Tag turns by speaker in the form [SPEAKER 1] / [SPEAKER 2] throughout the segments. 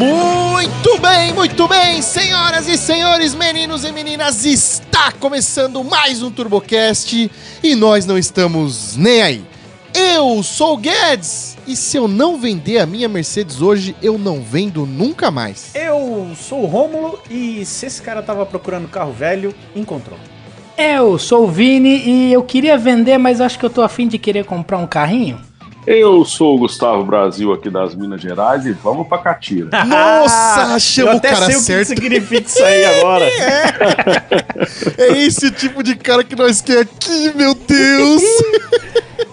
[SPEAKER 1] Muito bem, muito bem, senhoras e senhores, meninos e meninas, está começando mais um TurboCast e nós não estamos nem aí. Eu sou o Guedes e se eu não vender a minha Mercedes hoje, eu não vendo nunca mais.
[SPEAKER 2] Eu sou o Rômulo e se esse cara tava procurando carro velho, encontrou.
[SPEAKER 3] Eu sou o Vini e eu queria vender, mas acho que eu tô afim de querer comprar um carrinho.
[SPEAKER 4] Eu sou o Gustavo Brasil aqui das Minas Gerais e vamos pra Catira.
[SPEAKER 1] Nossa, chama o cara
[SPEAKER 2] sei o que
[SPEAKER 1] certo.
[SPEAKER 2] significa isso aí agora.
[SPEAKER 1] É esse tipo de cara que nós quer aqui, meu Deus.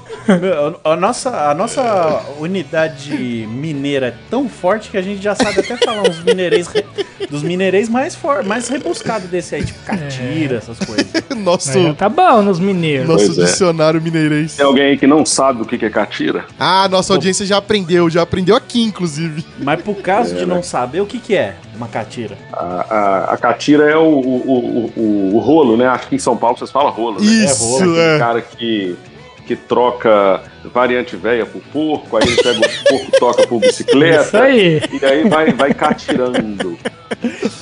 [SPEAKER 2] A nossa, a nossa unidade mineira é tão forte que a gente já sabe até falar uns mineirês re- dos mineirês mais, for, mais rebuscados desse aí, tipo catira, essas coisas.
[SPEAKER 1] Nosso,
[SPEAKER 3] tá bom nos mineiros.
[SPEAKER 1] nosso
[SPEAKER 4] Pois é.
[SPEAKER 1] dicionário mineirês.
[SPEAKER 4] Tem alguém aí que não sabe o que que é Catira?
[SPEAKER 1] Ah, nossa audiência já aprendeu, já aprendeu aqui, inclusive.
[SPEAKER 2] Mas por caso de não saber, o que, que é uma catira?
[SPEAKER 4] A, a, a Catira é o, o, o, o- o rolo, né? Acho que em São Paulo vocês falam rolo, né?
[SPEAKER 1] Isso,
[SPEAKER 2] rolo,
[SPEAKER 4] Aquele
[SPEAKER 1] é.
[SPEAKER 4] cara que, que troca variante velha por porco, aí ele pega o porco e toca por bicicleta.
[SPEAKER 3] Isso aí.
[SPEAKER 4] E aí vai, vai catirando.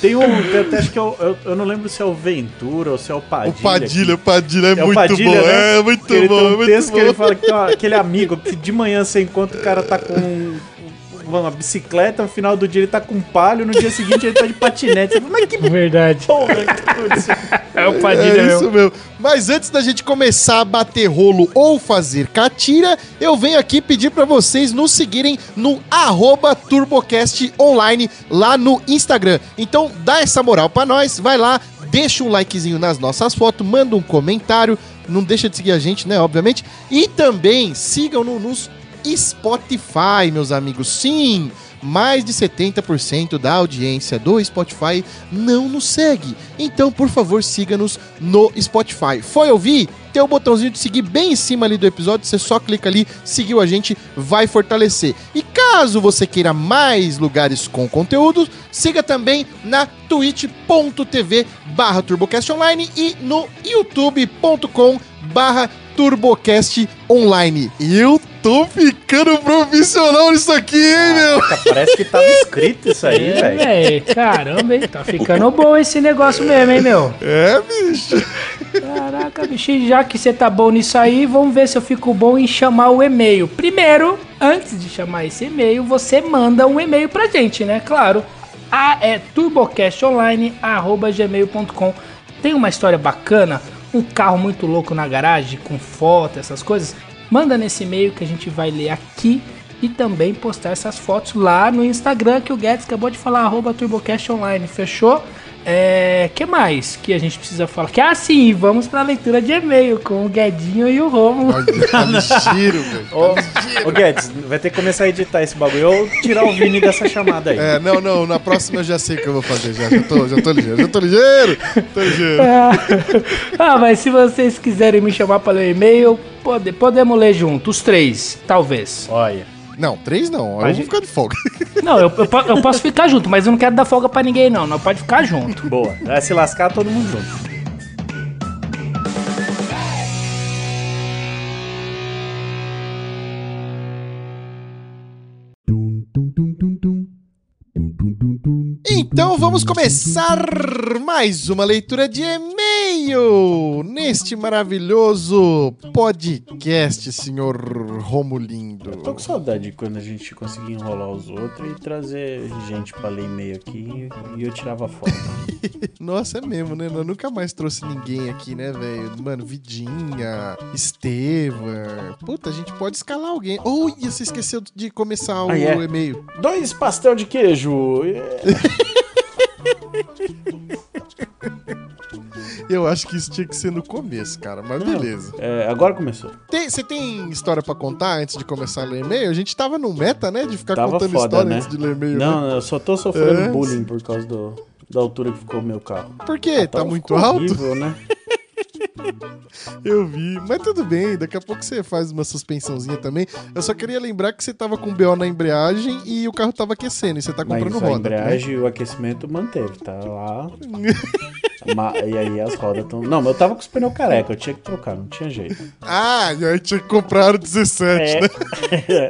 [SPEAKER 2] Tem um, tem até acho que é o, eu, eu não lembro se é o Ventura ou se é o Padilha.
[SPEAKER 1] O Padilha, o Padilha é,
[SPEAKER 2] É
[SPEAKER 1] muito
[SPEAKER 2] Padilha,
[SPEAKER 1] bom.
[SPEAKER 2] né?
[SPEAKER 1] É muito
[SPEAKER 2] que ele
[SPEAKER 1] bom,
[SPEAKER 2] tem
[SPEAKER 1] é
[SPEAKER 2] um texto
[SPEAKER 1] bom.
[SPEAKER 2] que ele fala que tem uma- aquele amigo que de manhã você encontra o cara tá com um- uma bicicleta, no final do dia ele tá com um palho, no dia seguinte ele tá de patinete. Mas que
[SPEAKER 3] Verdade.
[SPEAKER 2] porra que aconteceu?
[SPEAKER 3] É o Padilha
[SPEAKER 1] É isso
[SPEAKER 3] mesmo.
[SPEAKER 1] Mas antes da gente começar a bater rolo ou fazer catira, eu venho aqui pedir pra vocês nos seguirem no arroba TurboCast Online lá no Instagram. Então dá essa moral pra nós, vai lá, deixa um likezinho nas nossas fotos, manda um comentário, não deixa de seguir a gente, né, obviamente. E também sigam-no nos Spotify, meus amigos. Sim, mais de 70% da audiência do Spotify não nos segue. Então, por favor, siga-nos no Spotify. Foi ouvir? Tem o botãozinho de seguir bem em cima ali do episódio, você só clica ali, seguiu a gente, vai fortalecer. E caso você queira mais lugares com conteúdo, siga também na twitch.tv barra turbocast online e no youtube.com barra turbocast online. Eu tô ficando profissional nisso aqui, hein, meu?
[SPEAKER 2] Caraca, Parece que tava escrito isso aí,
[SPEAKER 3] É,
[SPEAKER 2] velho.
[SPEAKER 3] Caramba, hein? Tá ficando bom esse negócio mesmo, hein, meu?
[SPEAKER 1] É, bicho.
[SPEAKER 3] Caraca, bicho, já que você tá bom nisso aí, vamos ver se eu fico bom em chamar o e-mail. Primeiro, antes de chamar esse e-mail, você manda um e-mail pra gente, né? Claro. A é turbocastonline@gmail.com. Tem uma história bacana, um carro muito louco na garagem com foto, essas coisas. Manda nesse e-mail que a gente vai ler aqui e também postar essas fotos lá no Instagram que o Guedes acabou de falar, arroba turbocastonline, fechou? É, que mais que a gente precisa falar? Que assim, vamos pra leitura de e-mail com o Guedinho e o Romulo.
[SPEAKER 1] Tá ligeiro, velho.
[SPEAKER 2] Ô, ô Guedes, vai ter que começar a editar esse bagulho ou tirar o Vini dessa chamada aí.
[SPEAKER 1] É, não, não, na próxima eu já sei o que eu vou fazer, já, já tô, já tô ligeiro, já tô ligeiro, tô ligeiro.
[SPEAKER 3] ah, mas se vocês quiserem me chamar para ler e-mail, pode, podemos ler junto, os três, talvez.
[SPEAKER 2] Olha.
[SPEAKER 1] Não, três não, eu
[SPEAKER 3] Mas-
[SPEAKER 1] vou ficar de folga.
[SPEAKER 3] Não, eu, eu, eu posso ficar junto, mas eu não quero dar folga pra ninguém, não. Não pode ficar junto.
[SPEAKER 2] Boa. Vai se lascar todo mundo junto.
[SPEAKER 1] Então vamos começar mais uma leitura de e-mail neste maravilhoso podcast, senhor Romulindo.
[SPEAKER 2] Tô com saudade de quando a gente conseguia enrolar os outros e trazer gente pra ler e-mail aqui e eu tirava foto.
[SPEAKER 1] Nossa, é mesmo, né? Eu nunca mais trouxe ninguém aqui, né, velho? Mano, Vidinha, Estevam. Puta, a gente pode escalar alguém. Oh, você esqueceu de começar o
[SPEAKER 2] Ah, é?
[SPEAKER 1] e-mail.
[SPEAKER 2] Dois pastel de queijo.
[SPEAKER 1] Eu acho que isso tinha que ser no começo, cara, mas beleza.
[SPEAKER 2] É, agora começou.
[SPEAKER 1] Tem- Você tem história pra contar antes de começar a ler e-mail? A gente tava no meta, né? De ficar
[SPEAKER 2] Tava
[SPEAKER 1] contando
[SPEAKER 2] foda,
[SPEAKER 1] história
[SPEAKER 2] né?
[SPEAKER 1] antes de ler e-mail. né?
[SPEAKER 2] Não, eu só tô sofrendo
[SPEAKER 1] É.
[SPEAKER 2] bullying por causa do, da altura que ficou o meu carro.
[SPEAKER 1] Por quê? tá
[SPEAKER 2] Então
[SPEAKER 1] muito alto?
[SPEAKER 2] horrível, né?
[SPEAKER 1] Eu vi, mas tudo bem, daqui a pouco você faz uma suspensãozinha também. Eu só queria lembrar que você tava com BO na embreagem e o carro tava aquecendo e você tá
[SPEAKER 2] Mas
[SPEAKER 1] comprando
[SPEAKER 2] a
[SPEAKER 1] roda. né?
[SPEAKER 2] embreagem e o aquecimento manteve, tá lá. E aí as rodas estão. Não, mas eu tava com os pneus careca, eu tinha que trocar, não tinha jeito.
[SPEAKER 1] Ah, e aí tinha que comprar o 17, né?
[SPEAKER 2] É.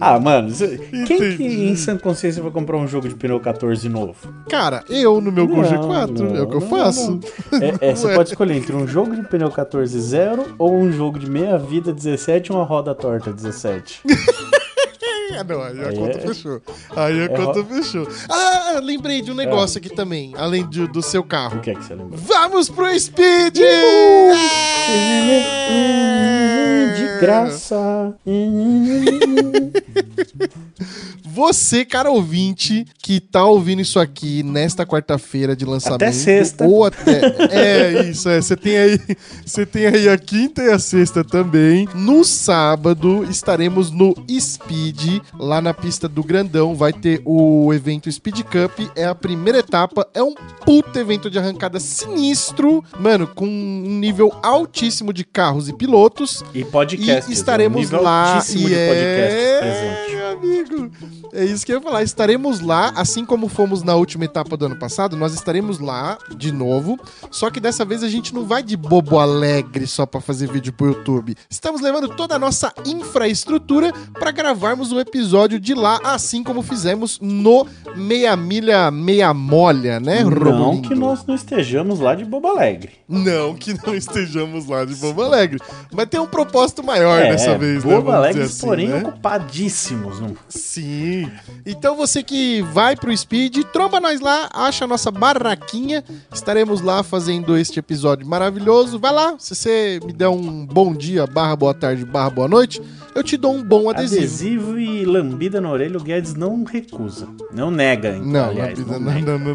[SPEAKER 2] ah, mano, cê- quem que
[SPEAKER 1] Entendi.
[SPEAKER 2] em sã consciência vai comprar um jogo de pneu 14 novo?
[SPEAKER 1] Cara, eu no meu Gol
[SPEAKER 2] Não,
[SPEAKER 1] G4, é o que eu
[SPEAKER 2] não,
[SPEAKER 1] faço.
[SPEAKER 2] não. É, é, você pode escolher entre um jogo de pneu 14 zero ou um jogo de meia vida 17 e uma roda torta 17.
[SPEAKER 1] Ah, não, aí a conta
[SPEAKER 2] é-
[SPEAKER 1] fechou. Aí a
[SPEAKER 2] é
[SPEAKER 1] conta fechou. Ah, lembrei de um negócio aqui também, além de- do seu
[SPEAKER 2] O
[SPEAKER 1] carro.
[SPEAKER 2] que é que você lembra?
[SPEAKER 1] Vamos pro Speed!
[SPEAKER 2] De graça.
[SPEAKER 1] Você, cara ouvinte, que tá ouvindo isso aqui nesta quarta-feira de lançamento.
[SPEAKER 2] Até sexta.
[SPEAKER 1] Ou até. É, isso, é. Você tem aí. Você tem aí a quinta e a sexta também. No sábado estaremos no Speed, lá na pista do Grandão. Vai ter o evento Speed Cup. É a primeira etapa. É um puta evento de arrancada sinistro. Mano, com um nível altíssimo de carros e pilotos.
[SPEAKER 2] E podcast.
[SPEAKER 1] E estaremos lá.
[SPEAKER 2] um nível
[SPEAKER 1] E
[SPEAKER 2] de podcast
[SPEAKER 1] é,
[SPEAKER 2] presente.
[SPEAKER 1] Meu amigo. É isso que eu ia falar. Estaremos lá, assim como fomos na última etapa do ano passado, nós estaremos lá de novo. Só que dessa vez a gente não vai de bobo alegre só pra fazer vídeo pro YouTube. Estamos levando toda a nossa infraestrutura pra gravarmos um episódio de lá, assim como fizemos no Meia Milha Meia Molha, né,
[SPEAKER 2] Não
[SPEAKER 1] Romulindo?
[SPEAKER 2] que nós não estejamos lá de Bobo Alegre.
[SPEAKER 1] Não que não estejamos lá de Bobo Alegre. Mas tem um propósito maior dessa vez, né?
[SPEAKER 2] É, Bobo
[SPEAKER 1] vamos
[SPEAKER 2] Alegre,
[SPEAKER 1] dizer assim,
[SPEAKER 2] porém
[SPEAKER 1] né?
[SPEAKER 2] ocupadíssimos. Não?
[SPEAKER 1] Sim. Então você que vai pro Speed, tromba nós lá, acha a nossa barraquinha. Estaremos lá fazendo este episódio maravilhoso. Vai lá, se você me der um bom dia, barra boa tarde, barra boa noite, eu te dou um bom adesivo.
[SPEAKER 2] Adesivo e lambida na orelha, o Guedes não recusa. Não nega, então,
[SPEAKER 1] Não,
[SPEAKER 2] aliás.
[SPEAKER 1] lambida,
[SPEAKER 2] não
[SPEAKER 1] não,
[SPEAKER 2] nega.
[SPEAKER 1] não, não,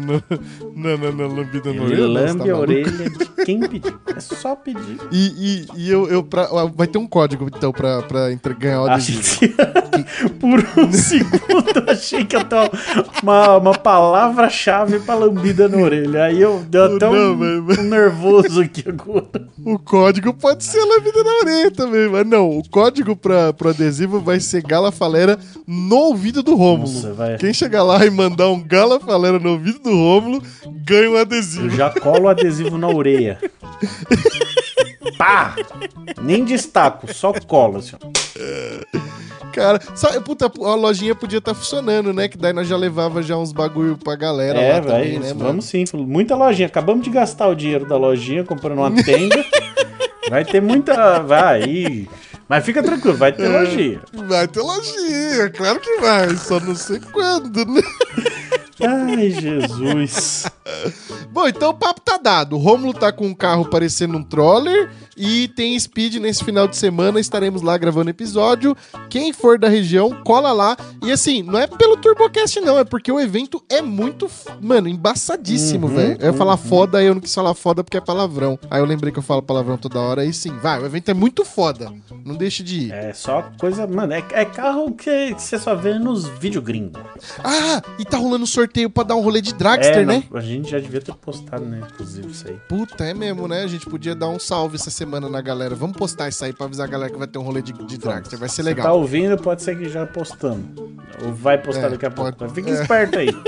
[SPEAKER 1] não, não, não, lambida
[SPEAKER 2] Ele
[SPEAKER 1] não, você
[SPEAKER 2] lambe
[SPEAKER 1] tá
[SPEAKER 2] a orelha de quem pedir. É só pedir.
[SPEAKER 1] E, e, e eu, eu pra- vai ter um código, então, pra, pra entre- ganhar o adesivo.
[SPEAKER 2] que- Por um segundo achei que eu tava uma, uma palavra-chave pra lambida na orelha. Aí eu deu até um,
[SPEAKER 1] mas-
[SPEAKER 2] um nervoso aqui agora.
[SPEAKER 1] O código pode ser lambida na orelha também, mas não. O código pra, pro adesivo vai ser Gala Falera no ouvido do Rômulo.
[SPEAKER 2] Nossa, vai.
[SPEAKER 1] Quem chegar lá e mandar um Gala Falera no ouvido do Rômulo, ganha um
[SPEAKER 2] Eu
[SPEAKER 1] adesivo.
[SPEAKER 2] já colo o adesivo na orelha. Pá! Nem destaco, só colo assim. ó.
[SPEAKER 1] Cara, sabe, puta, a lojinha podia estar funcionando, né? Que daí nós já levava já uns bagulho pra galera
[SPEAKER 2] É,
[SPEAKER 1] lá
[SPEAKER 2] vai,
[SPEAKER 1] também, né, mano?
[SPEAKER 2] vamos sim. Muita lojinha. Acabamos de gastar o dinheiro da lojinha comprando uma tenda. vai ter muita. Vai. Mas fica tranquilo, vai ter lojinha.
[SPEAKER 1] Vai ter lojinha, claro que vai, só não sei quando, né?
[SPEAKER 2] Ai, Jesus.
[SPEAKER 1] Bom, então o papo tá dado. O Rômulo tá com um carro parecendo um troller e tem speed nesse final de semana. Estaremos lá gravando episódio. Quem for da região, cola lá. E assim, não é pelo TurboCast, não, é porque o evento é muito, mano, embaçadíssimo,
[SPEAKER 2] Uhum,
[SPEAKER 1] velho. Eu ia falar foda, aí eu não quis falar foda porque é palavrão. Aí eu lembrei que eu falo palavrão toda hora. Aí sim, vai, o evento é muito foda. Não deixe de ir.
[SPEAKER 2] É só coisa. Mano, é, é carro que você só vê nos vídeos gringos.
[SPEAKER 1] Ah, e tá rolando sorteio pra dar um rolê de Dragster,
[SPEAKER 2] É,
[SPEAKER 1] né?
[SPEAKER 2] não, a gente já devia ter postado, né? Inclusive, isso aí.
[SPEAKER 1] Puta, é mesmo, né? A gente podia dar um salve essa semana na galera. Vamos postar isso aí pra avisar a galera que vai ter um rolê de, de Dragster. Vai ser
[SPEAKER 2] Você tá
[SPEAKER 1] legal.
[SPEAKER 2] ouvindo, pode ser que já postamos. Ou vai postar
[SPEAKER 1] É,
[SPEAKER 2] daqui a pouco.
[SPEAKER 1] pode-
[SPEAKER 2] Fica
[SPEAKER 1] é.
[SPEAKER 2] esperto aí.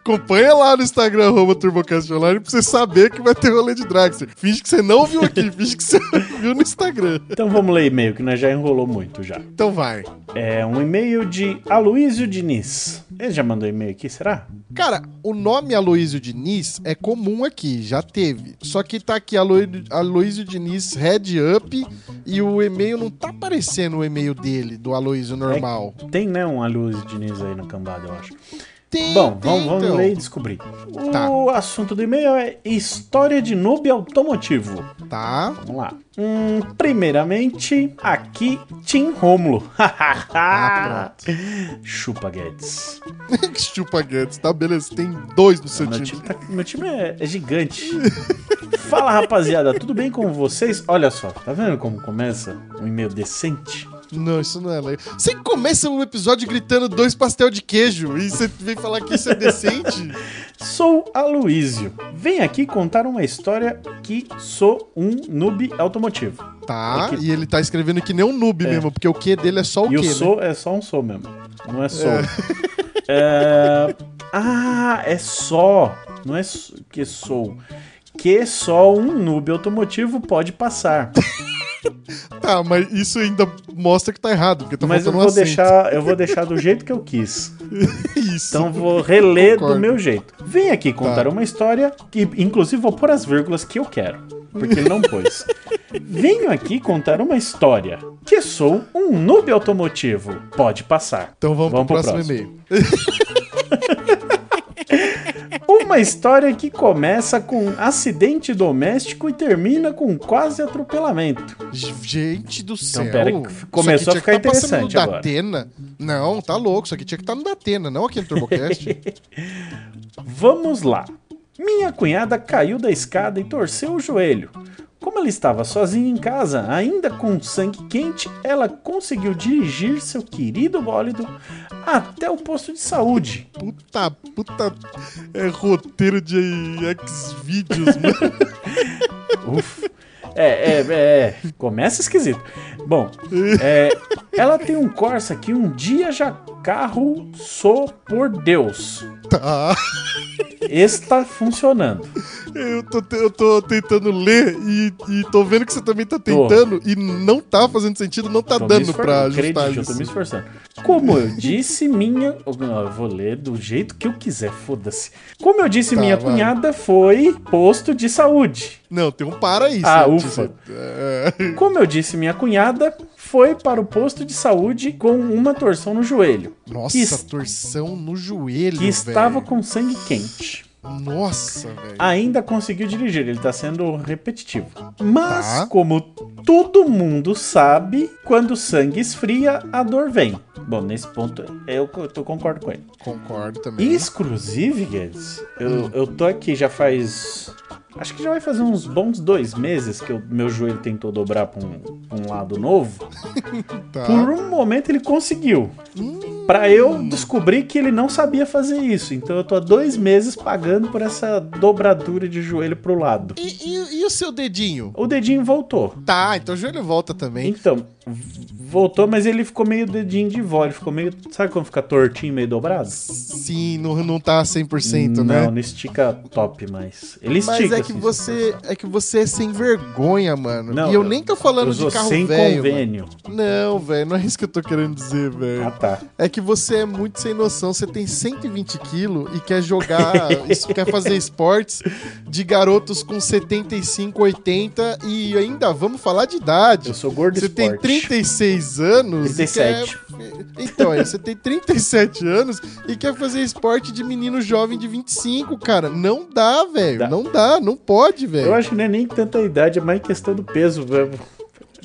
[SPEAKER 1] Acompanha lá no Instagram, arroba TurboCast Online, pra você saber que vai ter rolê de Dragster. Finge que você não viu aqui, finge que você viu no Instagram.
[SPEAKER 2] Então vamos ler e-mail, que nós já enrolou muito já.
[SPEAKER 1] Então vai.
[SPEAKER 2] É um e-mail de Aloysio Diniz. Ele já mandou e-mail aqui, será?
[SPEAKER 1] Cara, o nome Aloysio Diniz é comum aqui, já teve. Só que tá aqui Alo- Aloysio Diniz Head Up e o e-mail não tá aparecendo o e-mail dele, do Aloysio normal.
[SPEAKER 2] Tem, né, um Aloysio Diniz aí na cambada, eu acho.
[SPEAKER 1] Tem,
[SPEAKER 2] Bom,
[SPEAKER 1] tem,
[SPEAKER 2] vamos, vamos
[SPEAKER 1] então.
[SPEAKER 2] ler e descobrir.
[SPEAKER 1] Tá.
[SPEAKER 2] O assunto do e-mail é história de noob automotivo.
[SPEAKER 1] Tá.
[SPEAKER 2] Vamos lá. Hum, primeiramente, aqui, Tim Romulo.
[SPEAKER 1] Ah,
[SPEAKER 2] Chupa Guedes.
[SPEAKER 1] Chupa Guedes, tá? Beleza, tem dois no seu
[SPEAKER 2] Meu
[SPEAKER 1] time.
[SPEAKER 2] time, tá- meu time é, é gigante. Fala rapaziada, tudo bem com vocês? Olha só, tá vendo como começa um e-mail decente?
[SPEAKER 1] Não, isso não é legal. Você começa o episódio gritando dois pastel de queijo e você vem falar que isso é decente?
[SPEAKER 2] Sou Aloísio. Venho aqui contar uma história que sou um noob automotivo.
[SPEAKER 1] Tá,
[SPEAKER 2] É que-
[SPEAKER 1] e ele tá escrevendo que nem um noob mesmo, porque o Q dele é só o
[SPEAKER 2] e
[SPEAKER 1] Q,
[SPEAKER 2] o
[SPEAKER 1] né?
[SPEAKER 2] sou é só um sou mesmo. Não é sou. É, Ah, é só. Não é que sou. Que só um noob automotivo pode passar.
[SPEAKER 1] Tá, mas isso ainda mostra que tá errado, porque tá
[SPEAKER 2] Mas eu vou
[SPEAKER 1] um
[SPEAKER 2] deixar, eu vou deixar do jeito que eu quis.
[SPEAKER 1] Isso.
[SPEAKER 2] Então vou reler
[SPEAKER 1] Concordo.
[SPEAKER 2] do meu jeito. Vem aqui contar
[SPEAKER 1] Tá.
[SPEAKER 2] uma história que, inclusive, vou pôr as vírgulas que eu quero. Porque ele não pôs. Venho aqui contar uma história. Que sou um noob automotivo. Pode passar.
[SPEAKER 1] Então vamos, pro próximo, e-mail.
[SPEAKER 2] Uma história que começa com acidente doméstico e termina com quase atropelamento.
[SPEAKER 1] Gente do céu.
[SPEAKER 2] pera que
[SPEAKER 1] Isso
[SPEAKER 2] começou a ficar
[SPEAKER 1] tá
[SPEAKER 2] interessante agora.
[SPEAKER 1] Datena. Não, tá louco. Isso aqui tinha que estar no Datena, não aqui no Turbocast.
[SPEAKER 2] Vamos lá. Minha cunhada caiu da escada e torceu o joelho. Como ela estava sozinha em casa, ainda com sangue quente, ela conseguiu dirigir seu querido bólido até o posto de saúde.
[SPEAKER 1] puta, puta. É roteiro de X-Videos, mano.
[SPEAKER 2] Uf. É, é, é. Começa esquisito. Bom, é, ela tem um Corsa que um dia já carro sou por Deus.
[SPEAKER 1] Tá.
[SPEAKER 2] Está funcionando.
[SPEAKER 1] Eu tô, eu tô tentando ler e, e tô vendo que você também tá tentando e não tá fazendo sentido, não tá
[SPEAKER 2] Tô
[SPEAKER 1] dando pra
[SPEAKER 2] acredite,
[SPEAKER 1] ajustar
[SPEAKER 2] eu tô me
[SPEAKER 1] isso.
[SPEAKER 2] esforçando. Como eu disse, minha. Não, eu vou ler do jeito que eu quiser, foda-se. Como eu disse,
[SPEAKER 1] Tá,
[SPEAKER 2] minha
[SPEAKER 1] vai.
[SPEAKER 2] cunhada foi posto de saúde.
[SPEAKER 1] Não, tem um para aí.
[SPEAKER 2] Ah,
[SPEAKER 1] cientista.
[SPEAKER 2] ufa.
[SPEAKER 1] É,
[SPEAKER 2] Como eu disse, minha cunhada foi para o posto de saúde com uma torção no joelho.
[SPEAKER 1] Nossa,
[SPEAKER 2] que,
[SPEAKER 1] torção no joelho,
[SPEAKER 2] que estava
[SPEAKER 1] velho.
[SPEAKER 2] com sangue quente.
[SPEAKER 1] Nossa, velho.
[SPEAKER 2] Ainda conseguiu dirigir, ele tá sendo repetitivo. Mas,
[SPEAKER 1] Tá.
[SPEAKER 2] como todo mundo sabe, quando o sangue esfria, a dor vem. Bom, nesse ponto eu, eu concordo com ele.
[SPEAKER 1] Concordo também.
[SPEAKER 2] Exclusive, Guedes, eu, eu tô aqui já faz. Acho que já vai fazer uns bons dois meses que o meu joelho tentou dobrar pra um, pra um lado novo.
[SPEAKER 1] Tá.
[SPEAKER 2] Por um momento ele conseguiu. Pra eu descobrir que ele não sabia fazer isso. Então eu tô há dois meses pagando por essa dobradura de joelho pro lado.
[SPEAKER 1] E, e- e o seu dedinho?
[SPEAKER 2] O dedinho voltou.
[SPEAKER 1] Tá, então o joelho volta também.
[SPEAKER 2] Então, voltou, mas ele ficou meio dedinho de vó. Ele ficou meio. Sabe quando fica tortinho, meio dobrado?
[SPEAKER 1] Sim, não, não tá 100%,
[SPEAKER 2] não,
[SPEAKER 1] né?
[SPEAKER 2] não estica top mais. Ele
[SPEAKER 1] Mas
[SPEAKER 2] estica.
[SPEAKER 1] é que você é que você é sem vergonha, mano.
[SPEAKER 2] Não,
[SPEAKER 1] e eu
[SPEAKER 2] eu-
[SPEAKER 1] nem tô falando de carro
[SPEAKER 2] sem
[SPEAKER 1] velho.
[SPEAKER 2] convênio.
[SPEAKER 1] mano. Não, velho, não é isso que eu tô querendo dizer, velho.
[SPEAKER 2] Ah, tá.
[SPEAKER 1] É que você é muito sem noção. Você tem 120 quilos e quer jogar, isso, quer fazer esportes de garotos com 75, 80 e ainda vamos falar de idade.
[SPEAKER 2] Eu sou gordo
[SPEAKER 1] Você tem
[SPEAKER 2] esporte.
[SPEAKER 1] 36 anos. e
[SPEAKER 2] 37.
[SPEAKER 1] quer- Então, é, você tem 37 anos e quer fazer esporte de menino jovem de 25, cara. Não dá, velho. Não dá, não pode, velho.
[SPEAKER 2] Eu acho que não é nem tanta idade, é mais questão do peso. velho.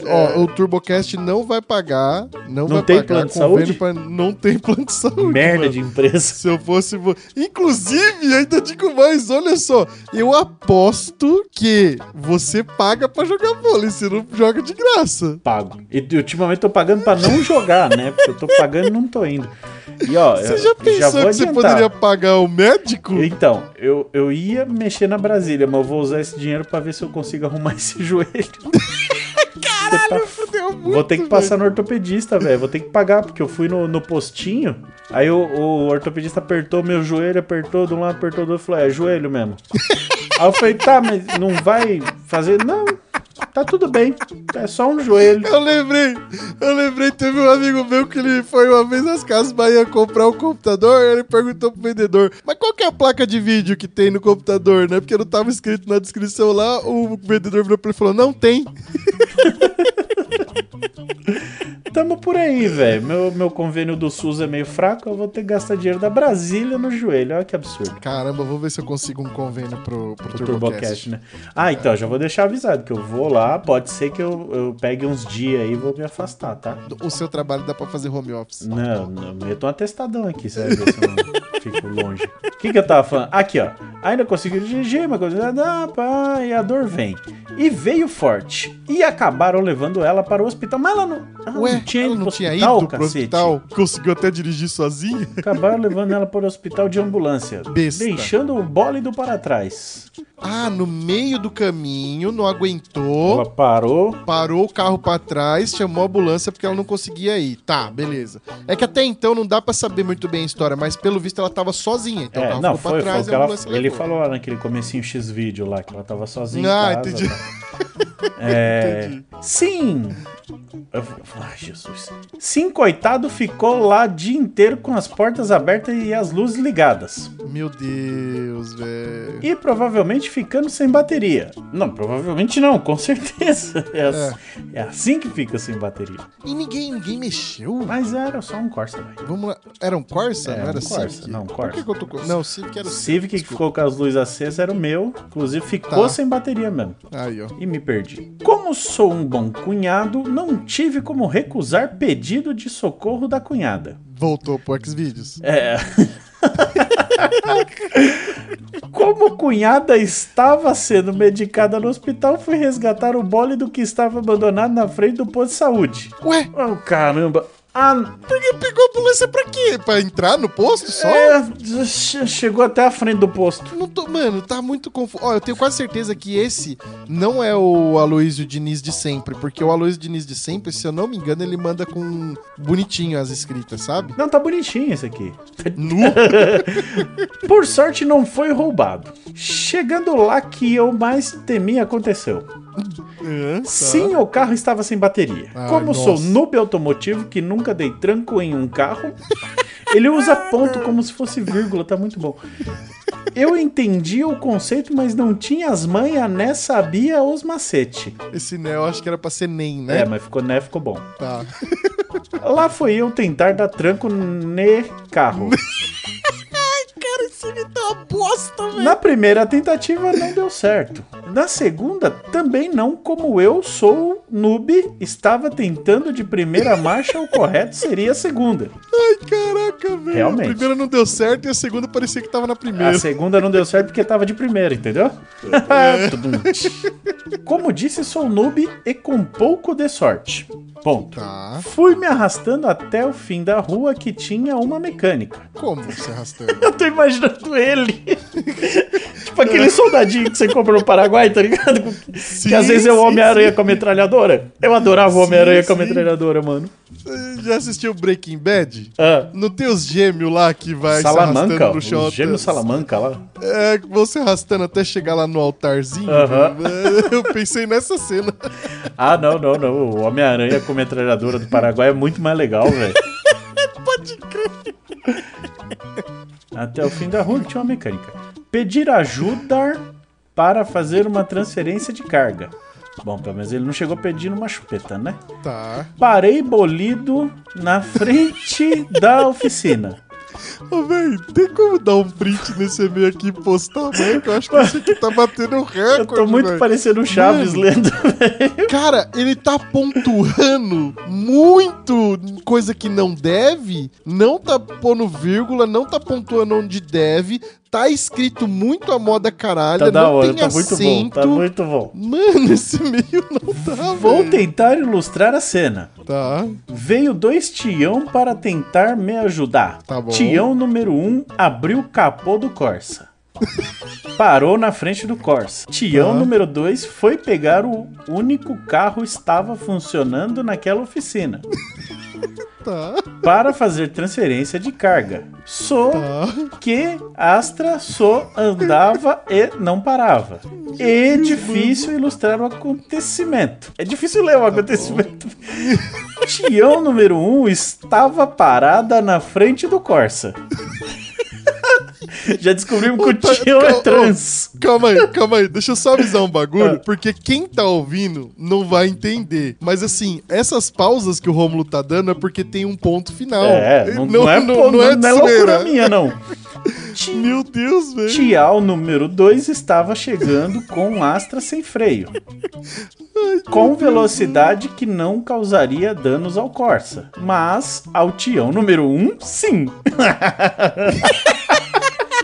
[SPEAKER 1] Ó, o TurboCast não vai pagar. Não, vai
[SPEAKER 2] tem
[SPEAKER 1] pagar
[SPEAKER 2] plano de saúde?
[SPEAKER 1] pra- Não tem plano de saúde.
[SPEAKER 2] Merda
[SPEAKER 1] mano.
[SPEAKER 2] de empresa.
[SPEAKER 1] Se eu fosse. vo- Inclusive, ainda digo mais, olha só. Eu aposto que você paga pra jogar vôlei, você não joga de graça.
[SPEAKER 2] Pago. E ultimamente tô pagando pra não jogar, né? Porque eu tô pagando e não tô indo. E ó,
[SPEAKER 1] Você
[SPEAKER 2] eu
[SPEAKER 1] já pensou
[SPEAKER 2] vou
[SPEAKER 1] que você
[SPEAKER 2] adiantar.
[SPEAKER 1] poderia pagar o médico?
[SPEAKER 2] Então, eu, eu ia mexer na Brasília, mas eu vou usar esse dinheiro pra ver se eu consigo arrumar esse joelho. Caralho,
[SPEAKER 1] Fudeu muito,
[SPEAKER 2] Vou ter que passar no ortopedista, velho. Vou ter que pagar, porque eu fui no, no postinho. Aí o, o ortopedista apertou meu joelho, apertou de um lado, apertou do outro. Falou, é joelho mesmo. Aí eu falei, tá, mas não vai fazer. Não, tá tudo bem. É só um joelho.
[SPEAKER 1] Eu lembrei, eu lembrei, teve um amigo meu que ele foi uma vez nas casas Bahia comprar um computador, ele perguntou pro vendedor, mas qual que é a placa de vídeo que tem no computador, né? Porque não tava escrito na descrição lá, o vendedor virou pra ele e falou, não tem.
[SPEAKER 2] Tamo por aí, velho. Meu, meu convênio do SUS é meio fraco, eu vou ter que gastar dinheiro da Brasília no joelho. Olha que absurdo.
[SPEAKER 1] Caramba, vou ver se eu consigo um convênio pro, pro
[SPEAKER 2] O
[SPEAKER 1] TurboCast.
[SPEAKER 2] Turbocast, né? Ah, então, já vou deixar avisado que eu vou lá, pode ser que eu, eu pegue uns dias aí e vou me afastar, tá?
[SPEAKER 1] O seu trabalho dá pra fazer home office.
[SPEAKER 2] Não, não, eu tô um atestadão aqui, você vai ver se eu não fico longe. O que, que eu tava falando? Aqui, ó. Ainda consegui dirigir, mas coisa. Ah, pá, e a dor vem. E veio forte. E acabaram levando ela para o hospital. Mas ela não. ela
[SPEAKER 1] Ué,
[SPEAKER 2] não tinha
[SPEAKER 1] ela não
[SPEAKER 2] pro
[SPEAKER 1] tinha
[SPEAKER 2] hospital,
[SPEAKER 1] ido pro hospital? Conseguiu até dirigir sozinha?
[SPEAKER 2] Acabaram levando ela para o hospital de ambulância.
[SPEAKER 1] Besta.
[SPEAKER 2] Deixando o bólido para trás.
[SPEAKER 1] Ah, no meio do caminho, não aguentou.
[SPEAKER 2] Ela parou.
[SPEAKER 1] Parou o carro pra trás, chamou a ambulância porque ela não conseguia ir. Tá, beleza. É que até então não dá pra saber muito bem a história, mas pelo visto ela ela tava sozinha. Então o
[SPEAKER 2] É,
[SPEAKER 1] carro
[SPEAKER 2] não,
[SPEAKER 1] ficou
[SPEAKER 2] foi,
[SPEAKER 1] pra
[SPEAKER 2] foi
[SPEAKER 1] trás
[SPEAKER 2] o
[SPEAKER 1] e a
[SPEAKER 2] ela,
[SPEAKER 1] ambulância
[SPEAKER 2] ele
[SPEAKER 1] levou.
[SPEAKER 2] falou lá naquele comecinho X vídeo lá, que ela tava sozinha
[SPEAKER 1] Ah, entendi.
[SPEAKER 2] tá? É, sim. Eu- Ai, Jesus. Sim, coitado, ficou lá o dia inteiro com as portas abertas e as luzes ligadas.
[SPEAKER 1] Meu Deus, velho.
[SPEAKER 2] E provavelmente ficando sem bateria. Não, provavelmente não, com certeza. É, ass- é assim que fica sem bateria.
[SPEAKER 1] E ninguém, ninguém mexeu?
[SPEAKER 2] Mas era só um Corsa, velho.
[SPEAKER 1] Vamos lá. Era um Corsa?
[SPEAKER 2] É,
[SPEAKER 1] não era
[SPEAKER 2] um Corsa,
[SPEAKER 1] Civic?
[SPEAKER 2] não, um
[SPEAKER 1] Por
[SPEAKER 2] Corsa.
[SPEAKER 1] que, que eu tô com... Não, Civic era
[SPEAKER 2] O Civic que
[SPEAKER 1] Desculpa.
[SPEAKER 2] ficou com as luzes acesas era o meu. Inclusive ficou
[SPEAKER 1] Tá.
[SPEAKER 2] sem bateria mesmo.
[SPEAKER 1] Aí, ó.
[SPEAKER 2] e me perdi. Como sou um bom cunhado, não tive como recusar pedido de socorro da cunhada.
[SPEAKER 1] Voltou pro Xvideos.
[SPEAKER 2] É. Como cunhada estava sendo medicada no hospital, fui resgatar o bólido que estava abandonado na frente do posto de saúde.
[SPEAKER 1] Ué,
[SPEAKER 2] Oh, caramba. Ah,
[SPEAKER 1] porque pegou a ambulância pra quê? Pra entrar no posto só?
[SPEAKER 2] é, che- chegou até a frente do posto.
[SPEAKER 1] Não tô, mano, tá muito confuso. Ó, eu tenho quase certeza que esse não é o Aloysio Diniz de sempre, porque o Aloysio Diniz de sempre, se eu não me engano, ele manda com bonitinho as escritas, sabe?
[SPEAKER 2] Não, tá bonitinho esse aqui.
[SPEAKER 1] Nu.
[SPEAKER 2] Por sorte, não foi roubado. Chegando lá que eu mais temia aconteceu.
[SPEAKER 1] É, tá.
[SPEAKER 2] Sim, o carro estava sem bateria. Como
[SPEAKER 1] nossa.
[SPEAKER 2] sou noob automotivo que nunca dei tranco em um carro, ele usa ponto como se fosse vírgula, tá muito bom. Eu entendi o conceito, mas não tinha as manhas, né? Sabia os macete.
[SPEAKER 1] Esse né, eu acho que era pra ser NEM, né?
[SPEAKER 2] É, mas ficou né, ficou bom.
[SPEAKER 1] Tá.
[SPEAKER 2] Lá foi eu tentar dar tranco ne carro.
[SPEAKER 1] Vídeo tá uma bosta, velho.
[SPEAKER 2] Na primeira tentativa não deu certo. Na segunda, também não, como eu sou noob, estava tentando de primeira marcha, o correto seria a segunda.
[SPEAKER 1] Ai, caraca, velho.
[SPEAKER 2] Realmente.
[SPEAKER 1] A primeira não deu certo e a segunda parecia que tava na primeira.
[SPEAKER 2] A segunda não deu certo porque tava de primeira, entendeu? Tudum. Como disse, sou noob e com pouco de sorte. Ponto.
[SPEAKER 1] Tá.
[SPEAKER 2] Fui me arrastando até o fim da rua que tinha uma mecânica.
[SPEAKER 1] Como você arrastando?
[SPEAKER 2] Eu tô imaginando ele. tipo aquele soldadinho que você compra no Paraguai, tá ligado? que às vezes é o
[SPEAKER 1] sim,
[SPEAKER 2] Homem-Aranha com a metralhadora. Eu adorava o
[SPEAKER 1] Sim,
[SPEAKER 2] Homem-Aranha com a
[SPEAKER 1] sim.
[SPEAKER 2] metralhadora, mano.
[SPEAKER 1] Você Já assistiu Breaking Bad?
[SPEAKER 2] Ah,
[SPEAKER 1] Não tem os gêmeos lá que vai se
[SPEAKER 2] Salamanca,
[SPEAKER 1] arrastando no chão
[SPEAKER 2] o gêmeo
[SPEAKER 1] até-
[SPEAKER 2] Salamanca lá.
[SPEAKER 1] É, você arrastando até chegar lá no altarzinho.
[SPEAKER 2] Aham.
[SPEAKER 1] Eu pensei nessa cena.
[SPEAKER 2] Ah, não, não, não. O Homem-Aranha com a metralhadora do Paraguai é muito mais legal, velho.
[SPEAKER 1] Pode crer.
[SPEAKER 2] Até o fim da rua que tinha uma mecânica. Pedir ajuda para fazer uma transferência de carga. Bom, pelo menos ele não chegou pedindo uma chupeta, né?
[SPEAKER 1] Tá.
[SPEAKER 2] Parei bolido na frente da oficina.
[SPEAKER 1] Ô, velho, tem como dar um print nesse e-mail aqui e postar, velho? Eu acho que esse aqui tá batendo
[SPEAKER 2] Eu
[SPEAKER 1] recorde,
[SPEAKER 2] tô muito
[SPEAKER 1] velho.
[SPEAKER 2] parecendo o Chaves
[SPEAKER 1] Mano.
[SPEAKER 2] lendo.
[SPEAKER 1] Cara, ele tá pontuando muito coisa que não deve, não tá pondo vírgula, não tá pontuando onde deve, tá escrito muito a moda caralho,
[SPEAKER 2] Tá da
[SPEAKER 1] não
[SPEAKER 2] hora, tá muito bom,
[SPEAKER 1] acento.
[SPEAKER 2] tá muito bom.
[SPEAKER 1] Mano, esse meio não tá,
[SPEAKER 2] Vou
[SPEAKER 1] velho.
[SPEAKER 2] tentar ilustrar a cena.
[SPEAKER 1] Tá,
[SPEAKER 2] Veio dois Tião para tentar me ajudar.
[SPEAKER 1] Tá bom.
[SPEAKER 2] Tião número um abriu o capô do Corsa. Parou na frente do Corsa. Tião
[SPEAKER 1] Tá.
[SPEAKER 2] número 2 foi pegar o único carro estava funcionando naquela oficina
[SPEAKER 1] tá,
[SPEAKER 2] para fazer transferência de carga. Só
[SPEAKER 1] tá.
[SPEAKER 2] que Astra só andava e não parava. É difícil ilustrar o acontecimento. É difícil ler o acontecimento. Tião número 1 um estava parada na frente do Corsa. Já descobrimos que o
[SPEAKER 1] Ô,
[SPEAKER 2] Tião é trans.
[SPEAKER 1] Calma aí, calma aí, deixa eu só avisar um bagulho,
[SPEAKER 2] Ah.
[SPEAKER 1] porque quem tá ouvindo não vai entender. Mas assim, essas pausas que o Rômulo tá dando é porque tem um ponto final.
[SPEAKER 2] É, não, não é, pô, não,
[SPEAKER 1] é
[SPEAKER 2] não é loucura minha, não.
[SPEAKER 1] Meu Deus, velho.
[SPEAKER 2] Tial número 2 estava chegando com um Astra sem freio. Com velocidade que não causaria danos ao Corsa. Mas ao Tião número 1, um, sim.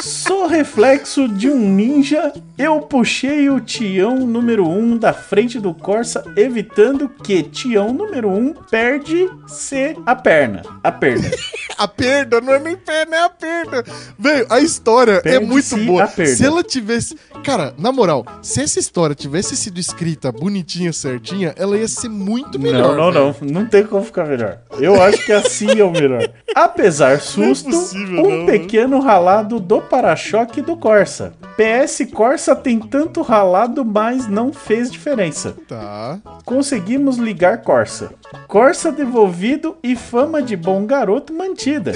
[SPEAKER 2] Sou reflexo de um ninja. Eu puxei o Tião número 1 um da frente do Corsa, evitando que Tião número 1 um perde-se a perna. A perna.
[SPEAKER 1] A perda não é nem perna, é a perda. Velho, a história é
[SPEAKER 2] Perde-se
[SPEAKER 1] muito boa. Se ela tivesse. Cara, na moral, se essa história tivesse sido escrita bonitinha, certinha, ela ia ser muito melhor.
[SPEAKER 2] não, não,
[SPEAKER 1] velho.
[SPEAKER 2] não. Não tem como ficar melhor. Eu acho que assim é o melhor. Apesar susto,
[SPEAKER 1] possível,
[SPEAKER 2] um
[SPEAKER 1] não,
[SPEAKER 2] pequeno ralado do para-choque do Corsa. PS Corsa tem tanto ralado, mas não fez diferença.
[SPEAKER 1] Tá.
[SPEAKER 2] Conseguimos ligar Corsa. Corsa devolvido e fama de bom garoto mantida.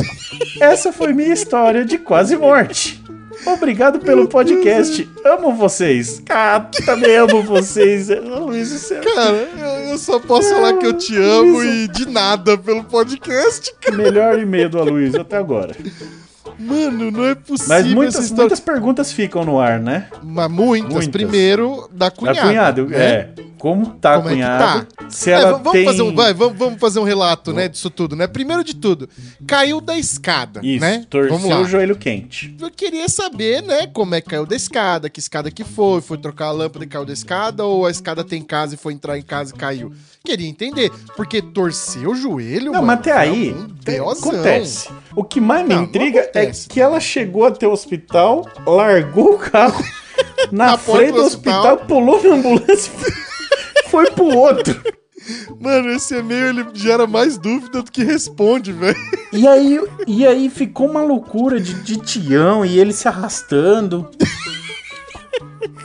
[SPEAKER 2] Essa foi minha história de quase morte. Obrigado pelo podcast. Amo vocês. Ah, também amo vocês. Luiz, você é
[SPEAKER 1] Cara, eu, só posso falar que eu te amo e de nada pelo podcast.
[SPEAKER 2] o melhor e-mail do Aloysio até agora.
[SPEAKER 1] Mano, não é possível
[SPEAKER 2] Mas muitas,
[SPEAKER 1] história.
[SPEAKER 2] muitas perguntas ficam no ar, né?
[SPEAKER 1] Mas muitas.
[SPEAKER 2] Muitas.
[SPEAKER 1] Primeiro, da cunhada.
[SPEAKER 2] cunhada,
[SPEAKER 1] né?
[SPEAKER 2] é. Como tá
[SPEAKER 1] Como
[SPEAKER 2] a
[SPEAKER 1] é
[SPEAKER 2] cunhada?
[SPEAKER 1] tá?
[SPEAKER 2] Se
[SPEAKER 1] É,
[SPEAKER 2] ela
[SPEAKER 1] v- vamos,
[SPEAKER 2] tem...
[SPEAKER 1] fazer um, vai, vamos, vamos fazer um relato, né, disso tudo, né? Primeiro de tudo, caiu da escada,
[SPEAKER 2] Isso,
[SPEAKER 1] né?
[SPEAKER 2] torceu o joelho quente.
[SPEAKER 1] Eu queria saber, né, como é que caiu da escada, que escada que foi, foi trocar a lâmpada e caiu da escada, ou a escada tem casa e foi entrar em casa e caiu. Queria entender, porque torceu o joelho,
[SPEAKER 2] Não,
[SPEAKER 1] mano,
[SPEAKER 2] mas até
[SPEAKER 1] é
[SPEAKER 2] aí,
[SPEAKER 1] um
[SPEAKER 2] tem-
[SPEAKER 1] beozão.
[SPEAKER 2] acontece. O que mais me
[SPEAKER 1] não
[SPEAKER 2] intriga é que ela chegou até o hospital, largou o carro na,
[SPEAKER 1] Na
[SPEAKER 2] frente
[SPEAKER 1] do
[SPEAKER 2] hospital,
[SPEAKER 1] hospital.
[SPEAKER 2] pulou na ambulância foi pro outro.
[SPEAKER 1] Mano, esse e-mail ele gera mais dúvida do que responde, velho.
[SPEAKER 2] E aí, e aí ficou uma loucura de, de Tião e ele se arrastando.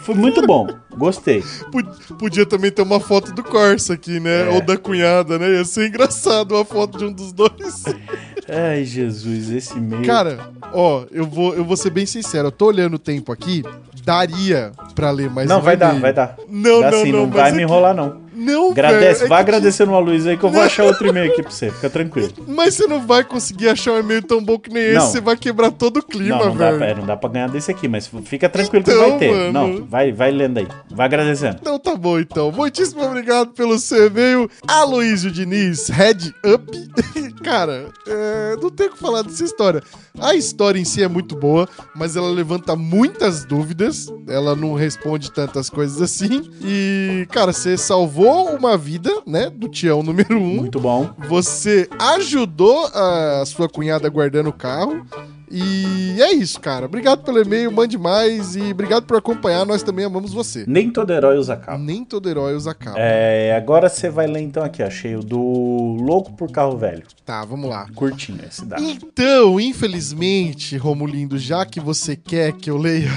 [SPEAKER 2] Foi muito bom, gostei.
[SPEAKER 1] Pod- Podia também ter uma foto do Corsa aqui, né?
[SPEAKER 2] É.
[SPEAKER 1] Ou da cunhada, né? Ia ser engraçado uma foto de um dos dois.
[SPEAKER 2] Ai, Jesus, esse meio.
[SPEAKER 1] Cara, ó, eu vou, eu vou ser bem sincero. Eu tô olhando o tempo aqui, daria pra ler mais
[SPEAKER 2] não,
[SPEAKER 1] um
[SPEAKER 2] vai dar, vai dar.
[SPEAKER 1] Não,
[SPEAKER 2] Dá
[SPEAKER 1] não,
[SPEAKER 2] sim,
[SPEAKER 1] não,
[SPEAKER 2] não vai
[SPEAKER 1] é
[SPEAKER 2] me
[SPEAKER 1] que-
[SPEAKER 2] enrolar, não.
[SPEAKER 1] Não,
[SPEAKER 2] Agradece,
[SPEAKER 1] velho, é
[SPEAKER 2] vai
[SPEAKER 1] que-
[SPEAKER 2] agradecendo a Luiz aí que eu vou achar outro e-mail aqui pra você, fica tranquilo.
[SPEAKER 1] Mas você não vai conseguir achar um e-mail tão bom que nem esse,
[SPEAKER 2] Não.
[SPEAKER 1] você vai quebrar todo o clima,
[SPEAKER 2] Não, não dá,
[SPEAKER 1] velho.
[SPEAKER 2] pra, é, não dá pra ganhar desse aqui, mas fica tranquilo que
[SPEAKER 1] Então,
[SPEAKER 2] vai ter.
[SPEAKER 1] mano.
[SPEAKER 2] Não, vai, vai lendo aí, vai agradecendo.
[SPEAKER 1] Então tá bom, então. Muitíssimo obrigado pelo seu e-mail. Aloysio Diniz, Head Up. Cara, é, não tem o que falar dessa história. A história em si é muito boa, mas ela levanta muitas dúvidas. Ela não responde tantas coisas assim. E, cara, você salvou uma vida, né? Do Tião número um.
[SPEAKER 2] Muito bom.
[SPEAKER 1] Você ajudou a sua cunhada guardando o carro. E é isso, cara. Obrigado pelo e-mail, mande mais e obrigado por acompanhar. Nós também amamos você.
[SPEAKER 2] Nem todo herói usa capa.
[SPEAKER 1] Nem todo herói usa capa.
[SPEAKER 2] É, agora você vai ler então aqui, achei o do Louco por Carro Velho.
[SPEAKER 1] Tá, vamos lá.
[SPEAKER 2] Curtinho esse dá.
[SPEAKER 1] Então, infelizmente, Romulindo, já que você quer que eu leia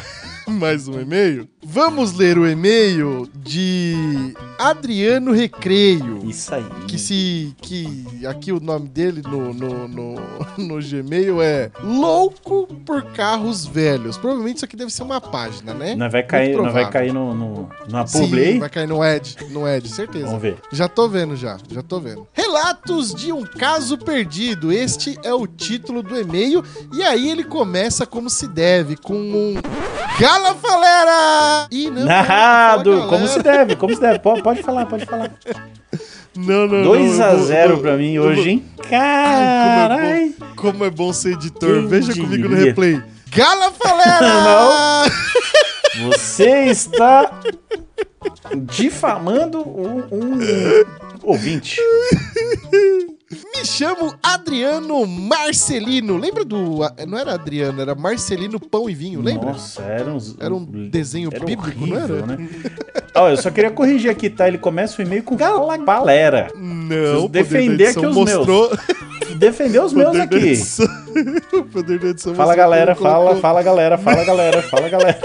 [SPEAKER 1] mais um e-mail, vamos ler o e-mail de Adriano Recreio.
[SPEAKER 2] Isso aí.
[SPEAKER 1] Que se. Que aqui o nome dele no, no, no, no Gmail é Louco por Carros Velhos. Provavelmente isso aqui deve ser uma página, né?
[SPEAKER 2] Não vai cair, não vai cair no, no, na
[SPEAKER 1] Sim,
[SPEAKER 2] publi
[SPEAKER 1] vai cair no Ed, no Ed, certeza.
[SPEAKER 2] Vamos ver.
[SPEAKER 1] Já tô vendo já, já tô vendo. Relatos de um caso perdido. Este é o título do e-mail e aí ele começa como se deve com um Gala Falera! Ih, não.
[SPEAKER 2] Narrado,
[SPEAKER 1] não, não,
[SPEAKER 2] como se deve, como se deve. Pode, pode falar, pode falar.
[SPEAKER 1] Não, não,
[SPEAKER 2] 2
[SPEAKER 1] não,
[SPEAKER 2] a
[SPEAKER 1] eu vou-
[SPEAKER 2] 0
[SPEAKER 1] eu-
[SPEAKER 2] pra mim hoje,
[SPEAKER 1] vou-
[SPEAKER 2] hein? Carai.
[SPEAKER 1] como, é bom, como é bom ser editor.
[SPEAKER 2] Quem
[SPEAKER 1] Veja comigo no
[SPEAKER 2] diria?
[SPEAKER 1] replay. Gala Falera!
[SPEAKER 2] Você está difamando um, um ouvinte.
[SPEAKER 1] Me chamo Adriano Marcelino. Lembra do. Não era Adriano, era Marcelino Pão e Vinho, lembra?
[SPEAKER 2] Nossa, era, uns,
[SPEAKER 1] Era um desenho
[SPEAKER 2] era
[SPEAKER 1] bíblico, não
[SPEAKER 2] horrível,
[SPEAKER 1] era?
[SPEAKER 2] né? Ó, eu só queria corrigir aqui, tá? Ele começa o e-mail com galera.
[SPEAKER 1] Não,
[SPEAKER 2] defender aqui os
[SPEAKER 1] mostrou.
[SPEAKER 2] Defendeu os
[SPEAKER 1] o
[SPEAKER 2] meus aqui.
[SPEAKER 1] o poder da edição
[SPEAKER 2] Fala galera, fala,
[SPEAKER 1] colocou.
[SPEAKER 2] fala galera, fala galera, fala galera.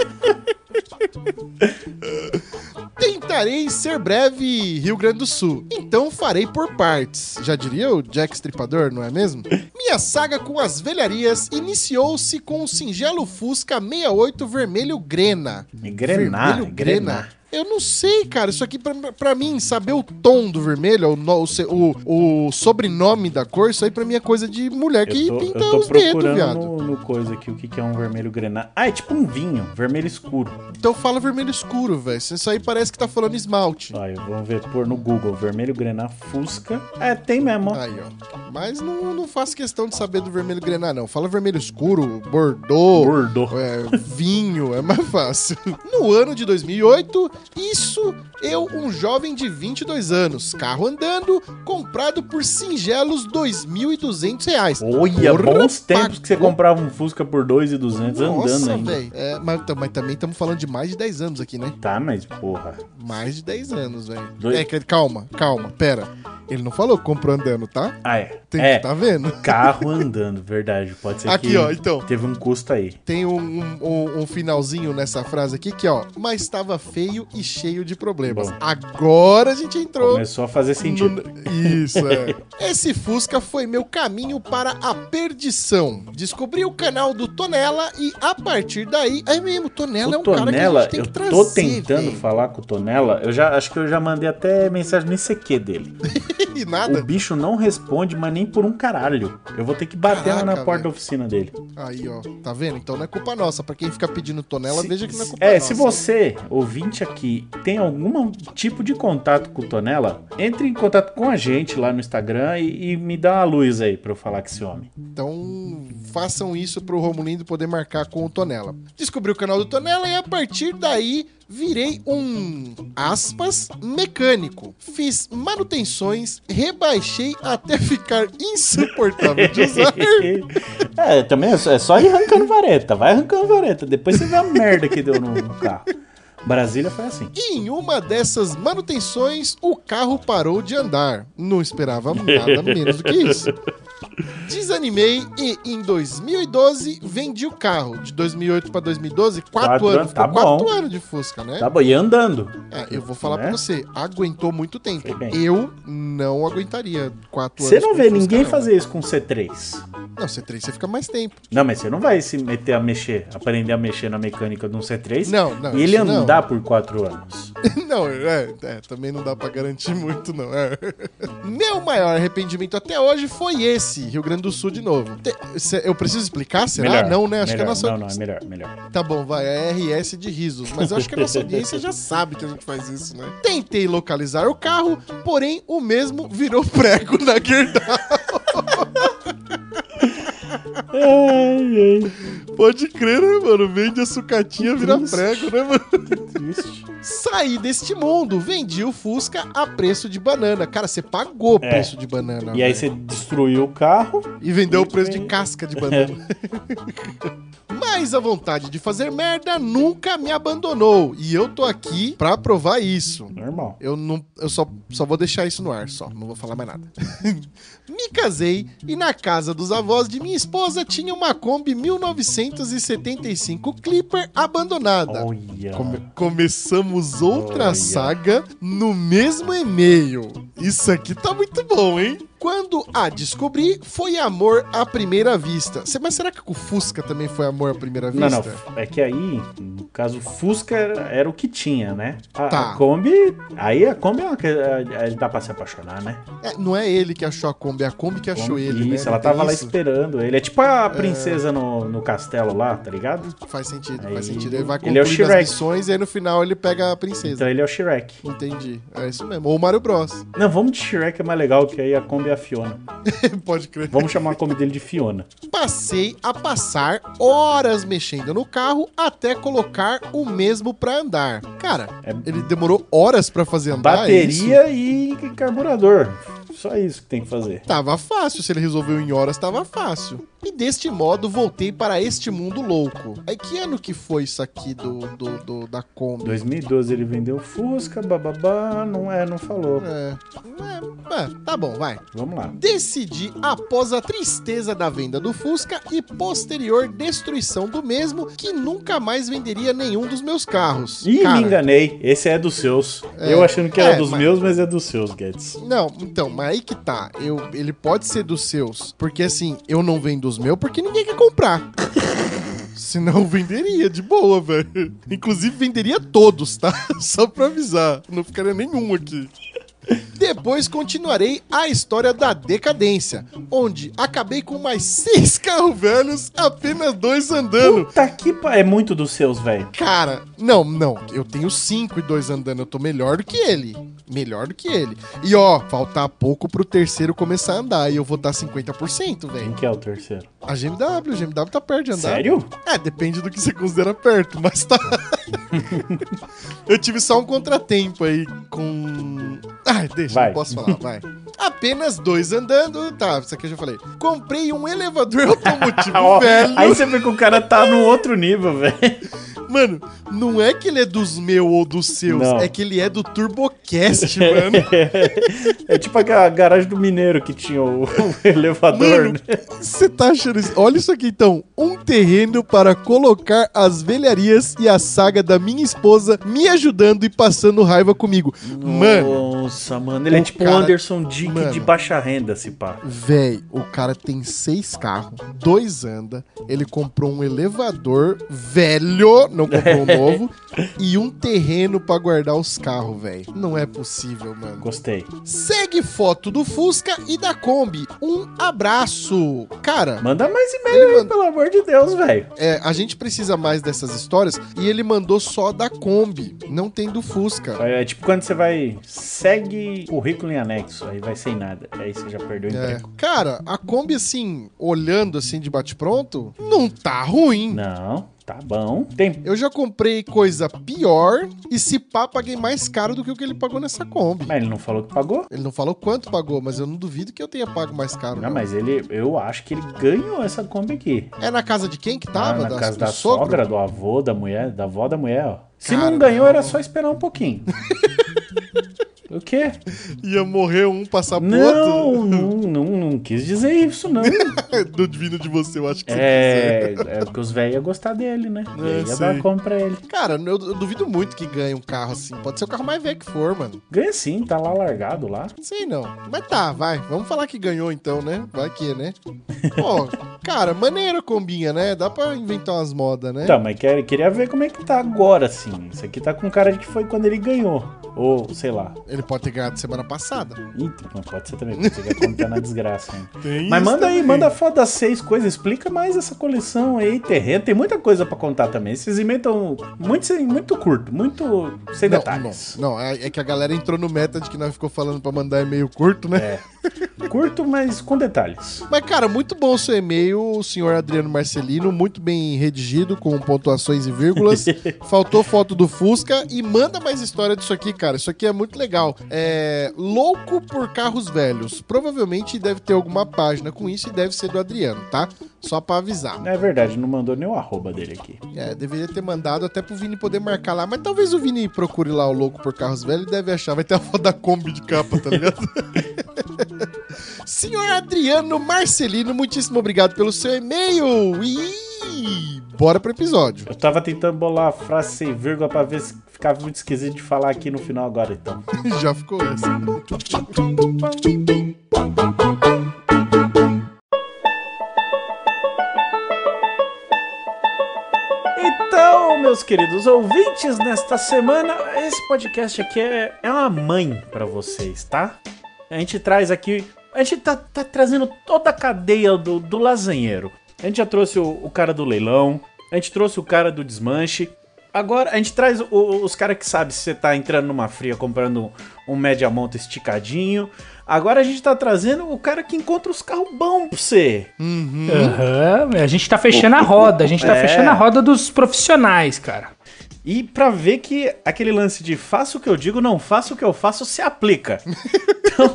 [SPEAKER 1] Tentarei ser breve, Rio Grande do Sul. Então farei por partes. Já diria o Jack Stripador, não é mesmo? Minha saga com as velharias iniciou-se com o singelo Fusca 68 vermelho Grena.
[SPEAKER 2] Grenar,
[SPEAKER 1] Vermelho
[SPEAKER 2] grenar.
[SPEAKER 1] Eu não sei, cara. Isso aqui, pra, pra mim, saber o tom do vermelho, o, o, o, sobrenome da cor, isso aí pra mim é coisa de mulher que
[SPEAKER 2] eu tô,
[SPEAKER 1] pinta
[SPEAKER 2] eu tô
[SPEAKER 1] os dedos,
[SPEAKER 2] procurando
[SPEAKER 1] viado.
[SPEAKER 2] no, no coisa aqui o que, que é um vermelho grená. Ah, é tipo um vinho, vermelho escuro.
[SPEAKER 1] Então fala vermelho escuro, velho. Isso aí parece que tá falando esmalte.
[SPEAKER 2] Olha, vamos ver, pôr no Google, vermelho grená fusca. É, tem mesmo.
[SPEAKER 1] Aí, ó. Mas não, não faço questão de saber do vermelho grená, não. Fala vermelho escuro, bordô,
[SPEAKER 2] Bordeaux.
[SPEAKER 1] é, vinho, é mais fácil. No ano de 2008, isso, eu, um jovem de 22 anos, carro andando, comprado por singelos 2.200 reais.
[SPEAKER 2] Olha,
[SPEAKER 1] Porra,
[SPEAKER 2] bons tempos que você comprava um Fusca por 2,200 andando ainda.
[SPEAKER 1] É, mas, mas também estamos falando de mais de 10 anos aqui, né?
[SPEAKER 2] Tá, mas porra.
[SPEAKER 1] Mais de 10 anos, velho.
[SPEAKER 2] Dois-
[SPEAKER 1] É, calma, calma, pera. Ele não falou que comprou andando, tá?
[SPEAKER 2] Ah, é.
[SPEAKER 1] Tem
[SPEAKER 2] é,
[SPEAKER 1] que tá vendo.
[SPEAKER 2] carro andando, verdade. Pode ser
[SPEAKER 1] Aqui,
[SPEAKER 2] que
[SPEAKER 1] ó, então.
[SPEAKER 2] teve um custo aí.
[SPEAKER 1] Tem um, um- um- finalzinho nessa frase aqui que, ó, mas estava feio e cheio de problemas.
[SPEAKER 2] Bom.
[SPEAKER 1] Agora a gente entrou.
[SPEAKER 2] Começou a fazer sentido.
[SPEAKER 1] no- Isso, é. Esse Fusca foi meu caminho para a perdição. Descobri o canal do Tonela e a partir daí. É mesmo, Tonela é
[SPEAKER 2] O
[SPEAKER 1] um cara que a gente tem
[SPEAKER 2] eu
[SPEAKER 1] que trazer.
[SPEAKER 2] tô tentando
[SPEAKER 1] velho.
[SPEAKER 2] falar com o Tonela. Eu já acho que eu já mandei até mensagem no ICQ dele.
[SPEAKER 1] E
[SPEAKER 2] O
[SPEAKER 1] nada.
[SPEAKER 2] bicho não responde, mas nem por um caralho. Eu vou ter que bater lá na
[SPEAKER 1] Caraca,
[SPEAKER 2] porta
[SPEAKER 1] velho.
[SPEAKER 2] da oficina dele.
[SPEAKER 1] Aí, ó. Tá vendo? Então não é culpa nossa. Pra quem fica pedindo Tonela,
[SPEAKER 2] Se-
[SPEAKER 1] veja que não é culpa
[SPEAKER 2] é,
[SPEAKER 1] nossa.
[SPEAKER 2] se você, ouvinte aqui, tem algum tipo de contato com o Tonela, entre em contato com a gente lá no Instagram e, e me dá uma luz aí pra eu falar com esse homem.
[SPEAKER 1] Então façam isso pro Romulindo poder marcar com o Tonela. Descobri o canal do Tonela e a partir daí virei um aspas mecânico. Fiz manutenções, rebaixei até ficar insuportável de usar.
[SPEAKER 2] é, também é só, é só ir arrancando vareta. Vai arrancando vareta. Depois você vê a merda que deu no, no carro. Brasília foi assim.
[SPEAKER 1] E em uma dessas manutenções, o carro parou de andar. Não esperava nada menos do que isso. Desanimei e em 2012 vendi o carro. De 2008 para 2012, quatro,
[SPEAKER 2] Quatro
[SPEAKER 1] anos.
[SPEAKER 2] anos, tá
[SPEAKER 1] Ficou quatro
[SPEAKER 2] bom.
[SPEAKER 1] anos de Fusca, né?
[SPEAKER 2] Tá bom, e andando.
[SPEAKER 1] É, eu vou falar
[SPEAKER 2] Né?
[SPEAKER 1] pra você, aguentou muito tempo. Eu não aguentaria quatro
[SPEAKER 2] Você
[SPEAKER 1] anos.
[SPEAKER 2] não
[SPEAKER 1] com
[SPEAKER 2] vê
[SPEAKER 1] Fusca,
[SPEAKER 2] ninguém
[SPEAKER 1] não.
[SPEAKER 2] fazer isso com C3.
[SPEAKER 1] Não, C3 você fica mais tempo.
[SPEAKER 2] Não, mas você não vai se meter a mexer, aprender a mexer na mecânica de um C3
[SPEAKER 1] Não, não.
[SPEAKER 2] e ele
[SPEAKER 1] isso não.
[SPEAKER 2] andar por quatro anos.
[SPEAKER 1] Não, é, é, também não dá pra garantir muito, não. é. Meu maior arrependimento até hoje foi esse, Rio Grande do Sul de novo. Te- cê- eu preciso explicar? Será? não, né? Acho que a
[SPEAKER 2] melhor.
[SPEAKER 1] nossa.
[SPEAKER 2] Não, não, é melhor, melhor.
[SPEAKER 1] Tá bom, vai, é RS de risos. Mas eu acho que a nossa audiência já sabe que a gente faz isso, né? Tentei localizar o carro, porém o mesmo virou prego na guerdal. Pode crer, né, mano? Vende a sucatinha, vira prego, né, mano?
[SPEAKER 2] Triste.
[SPEAKER 1] Saí deste mundo, vendi o Fusca a preço de banana. Cara, você pagou o
[SPEAKER 2] É.
[SPEAKER 1] preço de banana.
[SPEAKER 2] E aí
[SPEAKER 1] velho.
[SPEAKER 2] você destruiu o carro.
[SPEAKER 1] E vendeu o preço de casca de banana. Mas a vontade de fazer merda nunca me abandonou. E eu tô aqui pra provar isso.
[SPEAKER 2] Normal.
[SPEAKER 1] Eu, não, eu só, só vou deixar isso no ar, só. Não vou falar mais nada. me casei e na casa dos avós de minha esposa tinha uma Kombi 1975 Clipper abandonada.
[SPEAKER 2] Olha.
[SPEAKER 1] Come- começamos outra
[SPEAKER 2] Olha.
[SPEAKER 1] saga no mesmo e-mail. Isso aqui tá muito bom, hein? Quando a descobri, foi amor à primeira vista. Mas será que com o Fusca também foi amor à primeira
[SPEAKER 2] Não,
[SPEAKER 1] vista?
[SPEAKER 2] não. É que aí, no caso, o Fusca era, era o que tinha, né? A,
[SPEAKER 1] Tá.
[SPEAKER 2] a Kombi. Aí a Kombi é uma que é, é, dá pra se apaixonar, né?
[SPEAKER 1] É, não é ele que achou a Kombi, é a Kombi que achou
[SPEAKER 2] Kombi-
[SPEAKER 1] ele, né?
[SPEAKER 2] Isso,
[SPEAKER 1] Não
[SPEAKER 2] ela tava lá
[SPEAKER 1] isso?
[SPEAKER 2] esperando ele. É tipo a princesa no, no castelo lá, tá ligado?
[SPEAKER 1] Faz sentido,
[SPEAKER 2] Aí,
[SPEAKER 1] faz sentido. Ele vai
[SPEAKER 2] ele é o
[SPEAKER 1] concluindo as
[SPEAKER 2] Shrek.
[SPEAKER 1] missões e aí no final ele pega a princesa.
[SPEAKER 2] Então ele é o Shrek.
[SPEAKER 1] Entendi. É isso mesmo. Ou o Mario Bros.
[SPEAKER 2] Não, vamos de Shrek, é mais legal, que aí a Kombi é a Fiona.
[SPEAKER 1] Pode crer.
[SPEAKER 2] Vamos chamar a Kombi dele de Fiona.
[SPEAKER 1] Passei a passar horas mexendo no carro até colocar o mesmo pra andar. Cara,
[SPEAKER 2] É-
[SPEAKER 1] ele demorou horas pra fazer andar. é?
[SPEAKER 2] Bateria e carburador. Só isso que tem que fazer.
[SPEAKER 1] Tava fácil, se ele resolveu em horas, tava fácil. E deste modo voltei para este mundo louco. Aí que ano que foi isso aqui do, do, do- da Kombi?
[SPEAKER 2] 2012 ele vendeu Fusca, bababá, não é, não falou.
[SPEAKER 1] É, é, é, tá bom, vai.
[SPEAKER 2] Vamos lá.
[SPEAKER 1] Decidi, após a tristeza da venda do Fusca e posterior destruição do mesmo, que nunca mais venderia nenhum dos meus carros.
[SPEAKER 2] Ih,
[SPEAKER 1] Cara,
[SPEAKER 2] me enganei. Esse é dos seus.
[SPEAKER 1] É.
[SPEAKER 2] Eu achando que era
[SPEAKER 1] É,
[SPEAKER 2] dos
[SPEAKER 1] mas-
[SPEAKER 2] meus, mas é dos seus, Guedes.
[SPEAKER 1] Não, então, mas aí que tá. Eu, ele pode ser dos seus. Porque assim, eu não vendo os meus porque ninguém quer comprar. Senão venderia de boa, velho. Inclusive venderia todos, tá? Só pra avisar. Não ficaria nenhum aqui. Depois continuarei a história da decadência, onde acabei com mais seis carros velhos, apenas dois andando.
[SPEAKER 2] Puta que pa... É muito dos seus, velho.
[SPEAKER 1] Cara, não, não. Eu tenho cinco e dois andando. Eu tô melhor do que ele. Melhor do que ele. E ó, falta pouco pro terceiro começar a andar. E eu vou dar 50%,
[SPEAKER 2] Quem
[SPEAKER 1] velho.
[SPEAKER 2] que é o terceiro?
[SPEAKER 1] A GMW, a GMW tá perto de andar.
[SPEAKER 2] Sério?
[SPEAKER 1] É, depende do que você considera perto, mas tá. eu tive só um contratempo aí com. Ai, deixa,
[SPEAKER 2] Vai.
[SPEAKER 1] não posso falar, vai. Apenas dois andando. Tá, isso aqui eu já falei. Comprei um elevador automotivo velho.
[SPEAKER 2] Aí você vê que o cara tá no outro nível, velho.
[SPEAKER 1] Mano, não é que ele é dos meus ou dos seus,
[SPEAKER 2] Não.
[SPEAKER 1] é que ele é do TurboCast, mano.
[SPEAKER 2] É tipo a garagem do mineiro que tinha o, elevador,
[SPEAKER 1] Mano,
[SPEAKER 2] né?
[SPEAKER 1] você tá achando isso? Olha isso aqui então. Um terreno para colocar as velharias e a saga da minha esposa me ajudando e passando raiva comigo. Mano,
[SPEAKER 2] Nossa, mano. Ele é
[SPEAKER 1] o
[SPEAKER 2] tipo
[SPEAKER 1] cara-
[SPEAKER 2] Anderson Dick
[SPEAKER 1] Mano.
[SPEAKER 2] de baixa renda, se pá.
[SPEAKER 1] véi, o cara tem seis carros, dois anda, ele comprou um elevador velho, não comprou um novo, e um terreno pra guardar os carros, véi. Não é possível, mano.
[SPEAKER 2] Gostei.
[SPEAKER 1] Segue foto do Fusca e da Kombi. Um abraço. Cara,
[SPEAKER 2] Manda mais e-mail aí,
[SPEAKER 1] manda-
[SPEAKER 2] pelo amor de Deus, velho.
[SPEAKER 1] é, a gente precisa mais dessas histórias e ele mandou só da Kombi, não tem do Fusca.
[SPEAKER 2] É tipo quando você vai. Segue currículo em anexo, aí vai sem nada. Aí você já perdeu o
[SPEAKER 1] É.
[SPEAKER 2] emprego.
[SPEAKER 1] Cara, a Kombi, assim, olhando assim de bate-pronto, não tá ruim.
[SPEAKER 2] Não, tá bom. Tem.
[SPEAKER 1] Eu já comprei coisa pior e se pá, paguei mais caro do que o que ele pagou nessa Kombi.
[SPEAKER 2] Mas ele não falou que pagou?
[SPEAKER 1] Ele não falou quanto pagou, mas eu não duvido que eu tenha pago mais caro.
[SPEAKER 2] Não,
[SPEAKER 1] não.
[SPEAKER 2] mas ele. Eu acho que ele ganhou essa Kombi aqui.
[SPEAKER 1] É na casa de quem que
[SPEAKER 2] Ah,
[SPEAKER 1] tava?
[SPEAKER 2] na casa
[SPEAKER 1] do
[SPEAKER 2] da
[SPEAKER 1] sogro?
[SPEAKER 2] sogra, do avô, da mulher, da avó da mulher, ó. Se
[SPEAKER 1] Cara,
[SPEAKER 2] não ganhou,
[SPEAKER 1] não.
[SPEAKER 2] era só esperar um pouquinho. o quê?
[SPEAKER 1] Ia morrer um, passar pro
[SPEAKER 2] Não,
[SPEAKER 1] outro?
[SPEAKER 2] não, não, não quis dizer isso, não.
[SPEAKER 1] Do divino de você, eu acho que você
[SPEAKER 2] É, é que os velhos iam gostar dele, né?
[SPEAKER 1] É,
[SPEAKER 2] ia dar compra pra ele.
[SPEAKER 1] Cara, eu, eu duvido muito que ganhe um carro assim. Pode ser o carro mais velho que for, mano.
[SPEAKER 2] Ganha sim, tá lá largado lá.
[SPEAKER 1] Sei não. Mas tá, vai. Vamos falar que ganhou então, né? Vai que, né? Pô, cara, maneiro a combinha, né? Dá pra inventar umas modas, né?
[SPEAKER 2] Tá, mas quer- queria ver como é que tá agora, assim. Isso aqui tá com cara de que foi quando ele ganhou. Ou, sei lá.
[SPEAKER 1] Ele pode ter ganhado semana passada.
[SPEAKER 2] Ih, não, pode ser também, porque você vai contar na desgraça, hein?
[SPEAKER 1] Tem
[SPEAKER 2] Mas manda aí,
[SPEAKER 1] também.
[SPEAKER 2] manda foto das seis coisas, explica mais essa coleção aí, terreno, tem muita coisa pra contar também. Esses inventam muito, muito curto, muito sem
[SPEAKER 1] Não,
[SPEAKER 2] detalhes.
[SPEAKER 1] não, não, é, é que a galera entrou no meta de que nós ficou falando pra mandar e-mail curto, né?
[SPEAKER 2] É. Curto, mas com detalhes.
[SPEAKER 1] Mas, cara, muito bom o seu e-mail, o senhor Adriano Marcelino, muito bem redigido, com pontuações e vírgulas. Faltou foto do Fusca e manda mais história disso aqui, cara. Isso aqui é muito legal. É louco por carros velhos. Provavelmente deve ter alguma página com isso e deve ser do Adriano, tá? Só pra avisar.
[SPEAKER 2] É verdade, não mandou nem o arroba dele aqui.
[SPEAKER 1] É, deveria ter mandado até pro Vini poder marcar lá, mas talvez o Vini procure lá o louco por carros velhos e deve achar. Vai ter a foto da Kombi de capa, tá ligado? Senhor Adriano Marcelino, muitíssimo obrigado pelo seu e-mail. E bora pro episódio.
[SPEAKER 2] Eu tava tentando bolar a frase sem vírgula pra ver se ficava muito esquisito de falar aqui no final agora, então.
[SPEAKER 1] Já ficou essa.
[SPEAKER 2] Então, meus queridos ouvintes, nesta semana, esse podcast aqui é, é uma mãe pra vocês, tá? A gente traz aqui. A gente tá, tá trazendo toda a cadeia do, do lasanheiro. A gente já trouxe o, o cara do leilão, a gente trouxe o cara do desmanche. Agora a gente traz o- os caras que sabem se você tá entrando numa fria comprando um média monta esticadinho. Agora a gente tá trazendo o cara que encontra os carros bons pra você.
[SPEAKER 3] Aham, a gente tá fechando a roda, a gente tá
[SPEAKER 2] É.
[SPEAKER 3] fechando a roda dos profissionais, cara.
[SPEAKER 2] E pra ver que aquele lance de faça o que eu digo, não faça o que eu faço, se aplica. Então,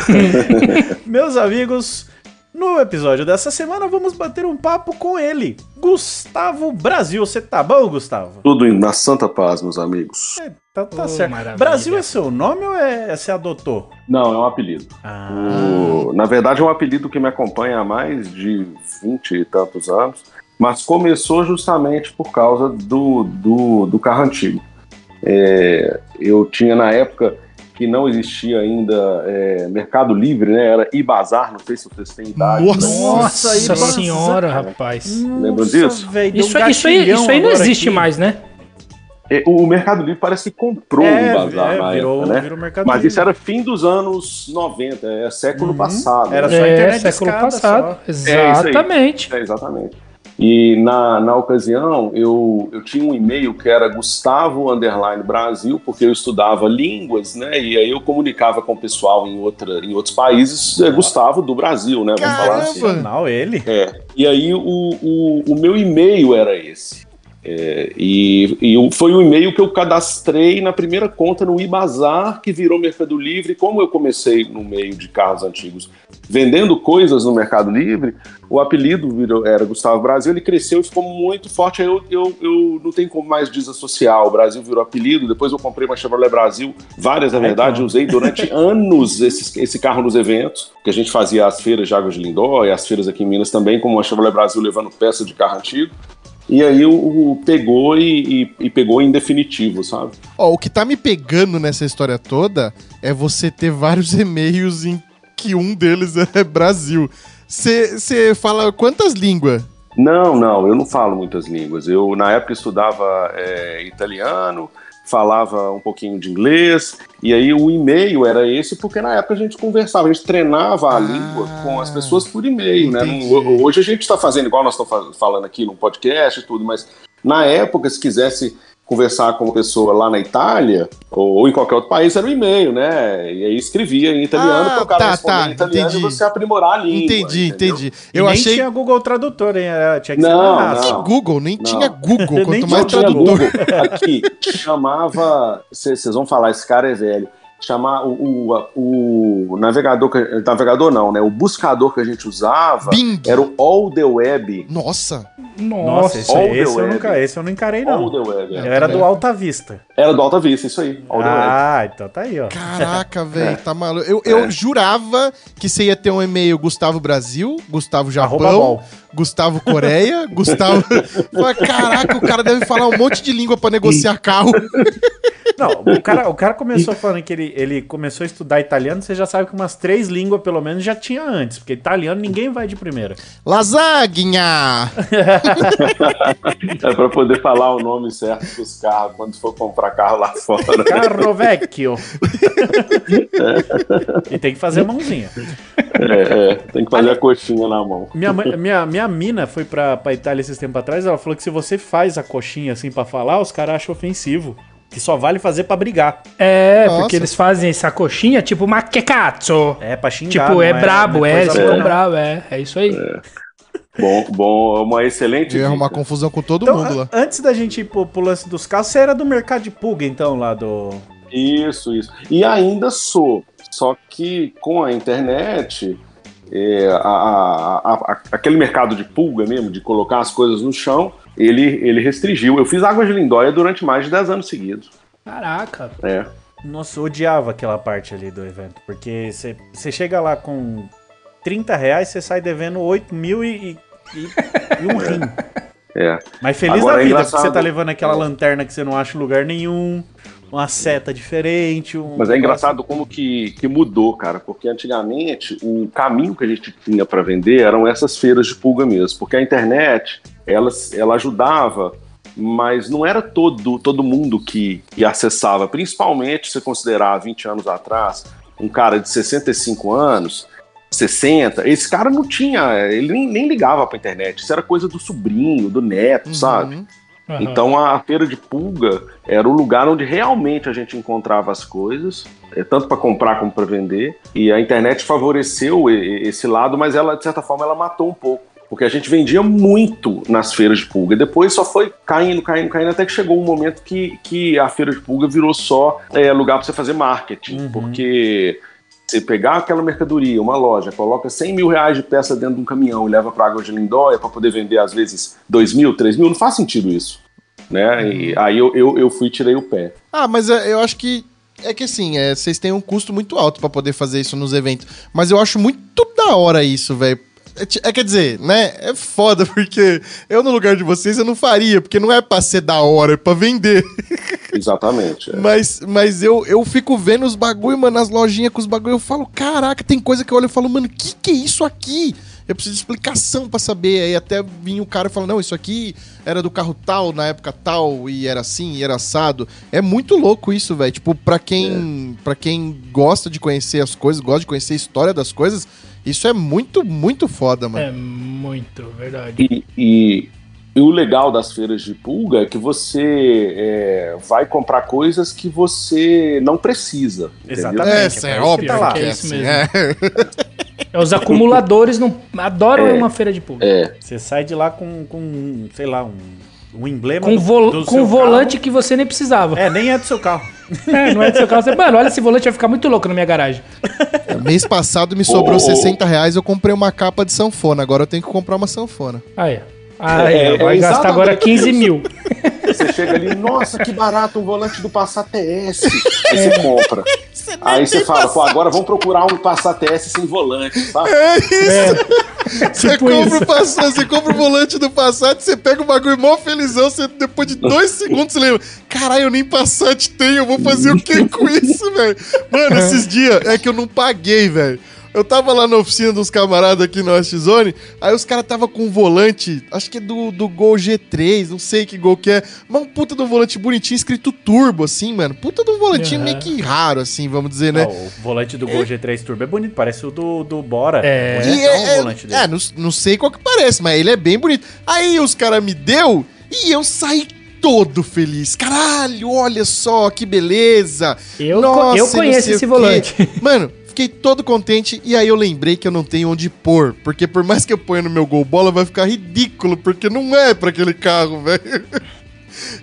[SPEAKER 2] meus amigos, no episódio dessa semana vamos bater um papo com ele, Gustavo Brasil. Você tá bom, Gustavo?
[SPEAKER 4] Tudo na santa paz, meus amigos.
[SPEAKER 2] É, tá, tá
[SPEAKER 3] Ô,
[SPEAKER 2] certo.
[SPEAKER 3] maravilha.
[SPEAKER 2] Brasil é seu nome ou é você adotou?
[SPEAKER 4] Não, é um apelido.
[SPEAKER 2] Ah,
[SPEAKER 4] O- na verdade, é um apelido que me acompanha há mais de 20 e tantos anos, mas começou justamente por causa do, do, do carro antigo. É, eu tinha na época que não existia ainda é, Mercado Livre, né? Era Ibazar, não sei se vocês têm idade.
[SPEAKER 1] Nossa,
[SPEAKER 3] Nossa,
[SPEAKER 2] Nossa,
[SPEAKER 3] senhora, rapaz.
[SPEAKER 4] Lembram disso?
[SPEAKER 2] véi, deu um
[SPEAKER 3] Isso, isso, aí, isso aí não existe
[SPEAKER 2] aqui.
[SPEAKER 3] mais, né?
[SPEAKER 4] É, o Mercado Livre parece que comprou
[SPEAKER 2] É,
[SPEAKER 4] o Ibazar
[SPEAKER 2] é,
[SPEAKER 4] na
[SPEAKER 2] virou,
[SPEAKER 4] época, né?
[SPEAKER 2] virou mercado
[SPEAKER 4] Mas
[SPEAKER 2] livre.
[SPEAKER 4] isso era fim dos anos 90, é século
[SPEAKER 2] Uhum.
[SPEAKER 4] passado.
[SPEAKER 2] Era
[SPEAKER 4] né?
[SPEAKER 2] só
[SPEAKER 3] é,
[SPEAKER 2] internet
[SPEAKER 3] século passado.
[SPEAKER 4] isso aí.
[SPEAKER 3] Exatamente.
[SPEAKER 4] É, exatamente. E na, na ocasião, eu, eu tinha um e-mail que era Gustavo Underline Brasil, porque eu estudava línguas, né? E aí eu comunicava com o pessoal em, outra, em outros países, é Gustavo do Brasil, né? Vamos falar assim.
[SPEAKER 1] Caramba!
[SPEAKER 2] Nacional, ele.
[SPEAKER 4] É. E aí o, o, o meu e-mail era esse. É, e e foi o e-mail que eu cadastrei na primeira conta no Ibazar, que virou Mercado Livre. Como eu comecei no meio de carros antigos vendendo coisas no Mercado Livre, o apelido virou, era Gustavo Brasil, ele cresceu e ficou muito forte. Aí eu, eu, eu não tenho como mais desassociar. O Brasil virou apelido. Depois eu comprei uma Chevrolet Brasil, várias na verdade. Usei durante anos esse, esse carro nos eventos, que a gente fazia as feiras de Águas de Lindó e as feiras aqui em Minas também, como a Chevrolet Brasil levando peça de carro antigo. E aí o, o pegou e, e- e pegou em definitivo, sabe?
[SPEAKER 1] Ó, o que tá me pegando nessa história toda é você ter vários e-mails em que um deles é Brasil. Você fala quantas línguas?
[SPEAKER 4] Não, não, eu não falo muitas línguas. Eu, na época, estudava é, italiano, falava um pouquinho de inglês, e aí o e-mail era esse, porque na época a gente conversava, a gente treinava a
[SPEAKER 1] Ah,
[SPEAKER 4] língua com as pessoas por e-mail, né? Não- hoje a gente está fazendo igual nós estamos fa- falando aqui no podcast e tudo, mas na época, se quisesse conversar com uma pessoa lá na Itália ou, ou em qualquer outro país, era o e-mail, né? E aí escrevia em italiano
[SPEAKER 1] Ah,
[SPEAKER 4] para o cara
[SPEAKER 1] tá,
[SPEAKER 4] responder
[SPEAKER 1] tá,
[SPEAKER 4] em italiano
[SPEAKER 1] entendi.
[SPEAKER 4] e você aprimorar a língua.
[SPEAKER 1] entendi,
[SPEAKER 4] entendeu?
[SPEAKER 1] entendi.
[SPEAKER 2] E
[SPEAKER 1] Eu
[SPEAKER 2] nem
[SPEAKER 1] achei
[SPEAKER 2] tinha Google Tradutor, hein? Era- Tinha que ser
[SPEAKER 4] Não, não.
[SPEAKER 1] Google, nem
[SPEAKER 4] Não.
[SPEAKER 1] tinha Google,
[SPEAKER 2] Nem
[SPEAKER 1] quanto mais
[SPEAKER 4] Tinha
[SPEAKER 1] tradutor.
[SPEAKER 4] Google. Aqui, chamava. Vocês vão falar, esse cara é velho. Chamar o, o, o navegador, navegador não, né? O buscador que a gente usava
[SPEAKER 1] Bing.
[SPEAKER 4] era o All the Web.
[SPEAKER 1] Nossa.
[SPEAKER 2] Nossa, esse,
[SPEAKER 4] All
[SPEAKER 2] esse
[SPEAKER 4] the
[SPEAKER 2] eu
[SPEAKER 4] web.
[SPEAKER 2] nunca, esse eu não encarei,
[SPEAKER 4] All
[SPEAKER 2] não.
[SPEAKER 4] the Web. É.
[SPEAKER 2] era do Alta Vista.
[SPEAKER 4] Era do Alta Vista, isso aí. All the Web.
[SPEAKER 2] Ah, então tá aí, ó.
[SPEAKER 1] Caraca, velho, tá maluco. Eu, eu
[SPEAKER 4] É.
[SPEAKER 1] jurava que você ia ter um e-mail Gustavo Brasil, Gustavo Japão. Gustavo Coreia, Gustavo. Caraca, o cara deve falar um monte de língua pra negociar carro.
[SPEAKER 2] Não, o cara, o cara começou falando que ele, ele começou a estudar italiano, você já sabe que umas três línguas, pelo menos, já tinha antes. Porque italiano ninguém vai de primeira.
[SPEAKER 1] Lasagna!
[SPEAKER 4] É pra poder falar o nome certo dos carros quando for comprar carro lá fora.
[SPEAKER 2] Carro vecchio. e tem que fazer a mãozinha.
[SPEAKER 4] É, é, tem que fazer a coxinha na mão.
[SPEAKER 2] Minha, mãe- minha, minha mina foi pra, pra Itália esses tempos atrás, ela falou que se você faz a coxinha assim pra falar, os caras acham ofensivo. Que só vale fazer pra brigar.
[SPEAKER 3] É,
[SPEAKER 1] Nossa.
[SPEAKER 3] porque eles fazem essa coxinha tipo ma que cazzo.
[SPEAKER 2] É pra xingar.
[SPEAKER 3] Tipo,
[SPEAKER 2] não
[SPEAKER 3] é brabo, é,
[SPEAKER 2] não.
[SPEAKER 3] bravos, é. É isso aí.
[SPEAKER 4] Bom, bom, uma excelente.
[SPEAKER 1] Eu ia arrumar confusão com todo
[SPEAKER 2] Então,
[SPEAKER 1] mundo lá.
[SPEAKER 2] antes da gente ir pro, pro lance dos carros, você era do mercado de pulga, então, lá do.
[SPEAKER 4] Isso, isso. E ainda sou. Só que com a internet, é, a- a- a- aquele mercado de pulga mesmo, de colocar as coisas no chão, ele, ele restringiu. Eu fiz Águas de Lindóia durante mais de 10 anos seguidos.
[SPEAKER 3] Caraca.
[SPEAKER 4] É.
[SPEAKER 2] Nossa, eu odiava aquela parte ali do evento. Porque você você chega lá com 30 reais, você sai devendo 8 mil e, e, e um rim.
[SPEAKER 4] É.
[SPEAKER 2] Mas feliz
[SPEAKER 4] Agora
[SPEAKER 2] da
[SPEAKER 4] é
[SPEAKER 2] vida,
[SPEAKER 4] engraçado.
[SPEAKER 2] porque você tá levando aquela
[SPEAKER 4] É.
[SPEAKER 2] lanterna que você não acha em lugar nenhum, uma seta diferente. Um
[SPEAKER 4] Mas é
[SPEAKER 2] negócio-
[SPEAKER 4] engraçado como que, que mudou, cara, porque antigamente o caminho que a gente tinha para vender eram essas feiras de pulga mesmo, porque a internet ela, ela ajudava, mas não era todo, todo mundo que, que acessava, principalmente se considerar 20 anos atrás, um cara de 65 anos, 60, esse cara não tinha, ele nem, nem ligava pra internet, isso era coisa do sobrinho, do neto, sabe?
[SPEAKER 1] Uhum.
[SPEAKER 4] Então a feira de pulga era o lugar onde realmente a gente encontrava as coisas, é, tanto para comprar como para vender. E a internet favoreceu esse lado, mas ela de certa forma ela matou um pouco, porque a gente vendia muito nas feiras de pulga. Depois só foi caindo, caindo, caindo até que chegou um momento que, que a feira de pulga virou só é, lugar para você fazer marketing,
[SPEAKER 2] Uhum.
[SPEAKER 4] porque você pegar aquela mercadoria, uma loja, coloca 100 mil reais de peça dentro de um caminhão e leva para Água de Lindóia para poder vender, às vezes, 2 mil, 3 mil, não faz sentido isso. Né? E aí eu, eu, eu fui e tirei o pé.
[SPEAKER 1] Ah, mas é, eu acho que. É que assim, é, vocês têm um custo muito alto pra poder fazer isso nos eventos. Mas eu acho muito da hora isso, velho. É, é, quer dizer, né? É foda, porque eu no lugar de vocês eu não faria, porque não é pra ser da hora, é pra vender.
[SPEAKER 4] Exatamente. é.
[SPEAKER 1] Mas, mas eu, eu fico vendo os bagulho, mano, nas lojinhas com os bagulho, eu falo, caraca, tem coisa que eu olho e falo, mano, que que é isso aqui? Eu preciso de explicação pra saber. Aí até vinha o cara e fala, não, isso aqui era do carro tal, na época tal, e era assim, e era assado. É muito louco isso, velho. Tipo, pra quem, pra quem gosta de conhecer as coisas, gosta de conhecer a história das coisas, isso é muito, muito foda, mano.
[SPEAKER 3] É muito, verdade.
[SPEAKER 4] E, e- e o legal das feiras de pulga é que você é, vai comprar coisas que você não precisa.
[SPEAKER 2] Exatamente.
[SPEAKER 1] É,
[SPEAKER 2] é
[SPEAKER 1] isso
[SPEAKER 2] pra
[SPEAKER 1] é óbvio
[SPEAKER 2] tá lá.
[SPEAKER 1] que é
[SPEAKER 3] É isso
[SPEAKER 1] assim.
[SPEAKER 3] mesmo.
[SPEAKER 1] é.
[SPEAKER 3] É, Os acumuladores não adoram
[SPEAKER 4] É.
[SPEAKER 3] uma feira de público.
[SPEAKER 4] É,
[SPEAKER 2] Você sai de lá com, com sei lá, um, um emblema
[SPEAKER 3] Com,
[SPEAKER 2] do-
[SPEAKER 3] vol
[SPEAKER 2] do
[SPEAKER 3] com
[SPEAKER 2] seu
[SPEAKER 3] volante que você nem precisava.
[SPEAKER 2] carro. É, nem é do seu carro.
[SPEAKER 3] É, não é do seu carro. Você, Mano, olha esse volante, vai ficar muito louco na minha garagem.
[SPEAKER 1] Mês passado me sobrou
[SPEAKER 4] ô.
[SPEAKER 1] 60 reais, eu comprei uma capa de sanfona. Agora eu tenho que comprar uma sanfona.
[SPEAKER 3] Aí, Aí,
[SPEAKER 4] É,
[SPEAKER 3] vai
[SPEAKER 4] é
[SPEAKER 3] gastar
[SPEAKER 4] exatamente.
[SPEAKER 3] agora 15 mil.
[SPEAKER 4] Você chega ali, nossa, que barato um volante do Passat TS. Aí você compra. Aí você fala, pô, agora vamos procurar um Passat TS sem volante, sabe?
[SPEAKER 1] É isso!
[SPEAKER 3] É,
[SPEAKER 1] Você
[SPEAKER 3] tipo
[SPEAKER 1] compra,
[SPEAKER 3] isso.
[SPEAKER 1] o Passat, você compra o volante do Passat, você pega o bagulho mó felizão, você, depois de dois segundos você lembra, caralho, eu nem Passat tenho, eu vou fazer o que com isso, velho? Mano, esses dias é que eu não paguei, velho. Eu tava lá na oficina dos camaradas aqui no West Zone, aí os caras tava com um volante, acho que é do, do Gol G3, não sei que Gol que é, mas um puta de um volante bonitinho, escrito turbo, assim, mano. Puta de um volantinho
[SPEAKER 3] Aham.
[SPEAKER 1] meio que raro, assim, vamos dizer, né?
[SPEAKER 2] O volante do Gol G3 Turbo é bonito, parece o do, do Bora.
[SPEAKER 3] É.
[SPEAKER 1] É,
[SPEAKER 2] o
[SPEAKER 1] é,
[SPEAKER 2] volante dele.
[SPEAKER 1] é, não, não sei qual que parece, mas ele é bem bonito. Aí os caras me deu e eu saí todo feliz. Caralho, olha só que beleza.
[SPEAKER 3] Eu,
[SPEAKER 1] Nossa,
[SPEAKER 3] eu
[SPEAKER 1] não
[SPEAKER 3] conheço esse volante.
[SPEAKER 1] Mano, fiquei todo contente e aí eu lembrei que eu não tenho onde pôr. Porque por mais que eu ponha no meu gol bola, vai ficar ridículo, porque não é pra aquele carro, velho.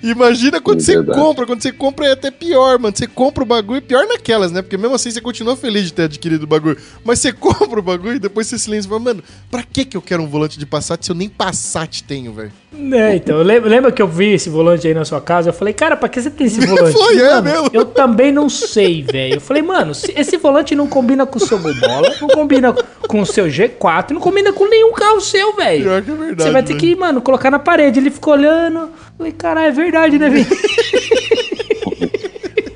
[SPEAKER 1] Imagina quando
[SPEAKER 4] É
[SPEAKER 1] você
[SPEAKER 4] verdade.
[SPEAKER 1] compra, quando você compra é até pior, mano. Você compra o bagulho, pior naquelas, né? Porque mesmo assim você continua feliz de ter adquirido o bagulho. Mas você compra o bagulho e depois você lembra e fala, mano, pra que que eu quero um volante de Passat se eu nem Passat tenho, velho?
[SPEAKER 3] É, então, eu lembro, lembra que eu vi esse volante aí na sua casa? Eu falei, cara, pra que você tem esse volante?
[SPEAKER 1] Foi, é mesmo.
[SPEAKER 3] Eu também não sei, velho. Eu falei, mano, se- esse volante não combina com o seu Bola, não combina com o seu G4, não combina com nenhum carro seu, velho.
[SPEAKER 1] Pior que é verdade.
[SPEAKER 3] Você vai ter
[SPEAKER 1] velho.
[SPEAKER 3] que, mano, colocar na parede. Ele ficou olhando. Falei, caralho, é verdade, né, velho?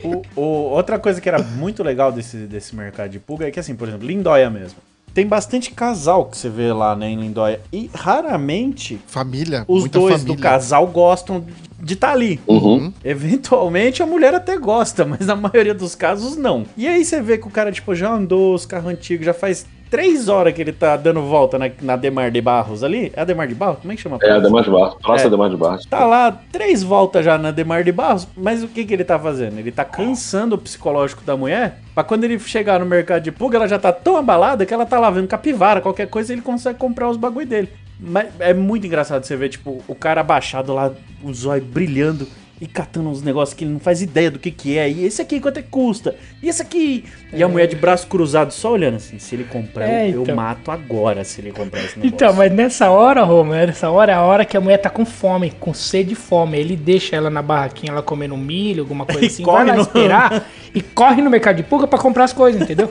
[SPEAKER 2] O- o- outra coisa que era muito legal desse, desse mercado de pulga é que, assim, por exemplo, Lindóia mesmo. Tem bastante casal que você vê lá, né, em Lindóia. E raramente
[SPEAKER 1] Família,
[SPEAKER 2] os
[SPEAKER 1] muita
[SPEAKER 2] dois
[SPEAKER 1] família.
[SPEAKER 2] do casal gostam de estar ali.
[SPEAKER 4] Uhum.
[SPEAKER 2] Eventualmente a mulher até gosta, mas na maioria dos casos não. E aí você vê que o cara, tipo, já andou os carros antigos, já faz três horas que ele tá dando volta na, na Demar de Barros ali. É a Demar de Barros? Como é que chama?
[SPEAKER 4] É, Ademar de Barros. Praça
[SPEAKER 2] É.
[SPEAKER 4] Ademar de Barros.
[SPEAKER 2] Tá lá três voltas já na Demar de Barros, mas o que que ele tá fazendo? Ele tá cansando o psicológico da mulher, pra quando ele chegar no mercado de pulga, ela já tá tão abalada que ela tá lá vendo capivara, qualquer coisa, ele consegue comprar os bagulho dele. Mas é muito engraçado você ver, tipo, o cara abaixado lá, o zóio brilhando e catando uns negócios que ele não faz ideia do que que é. E esse aqui, quanto é que custa? E esse aqui? E a mulher de braço cruzado só olhando assim, se ele comprar,
[SPEAKER 3] É,
[SPEAKER 2] eu, eu
[SPEAKER 3] então.
[SPEAKER 2] mato agora se ele comprar esse negócio.
[SPEAKER 3] Então, mas nessa hora, Romer, nessa hora é a hora que a mulher tá com fome, com sede e fome. Ele deixa ela na barraquinha, ela comendo milho, alguma coisa
[SPEAKER 2] E
[SPEAKER 3] assim,
[SPEAKER 2] corre
[SPEAKER 3] vai lá
[SPEAKER 2] no-
[SPEAKER 3] esperar e corre no mercado de pulga pra comprar as coisas, entendeu?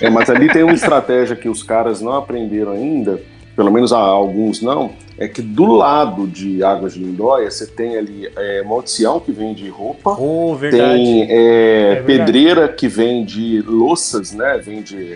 [SPEAKER 4] É, mas ali tem uma estratégia que os caras não aprenderam ainda, pelo menos há alguns não, é que do lado de Águas de Lindóia você tem ali é, Monte Sião, que vende roupa,
[SPEAKER 2] Oh, verdade.
[SPEAKER 4] tem é,
[SPEAKER 3] verdade.
[SPEAKER 4] pedreira que vende louças, né? Vende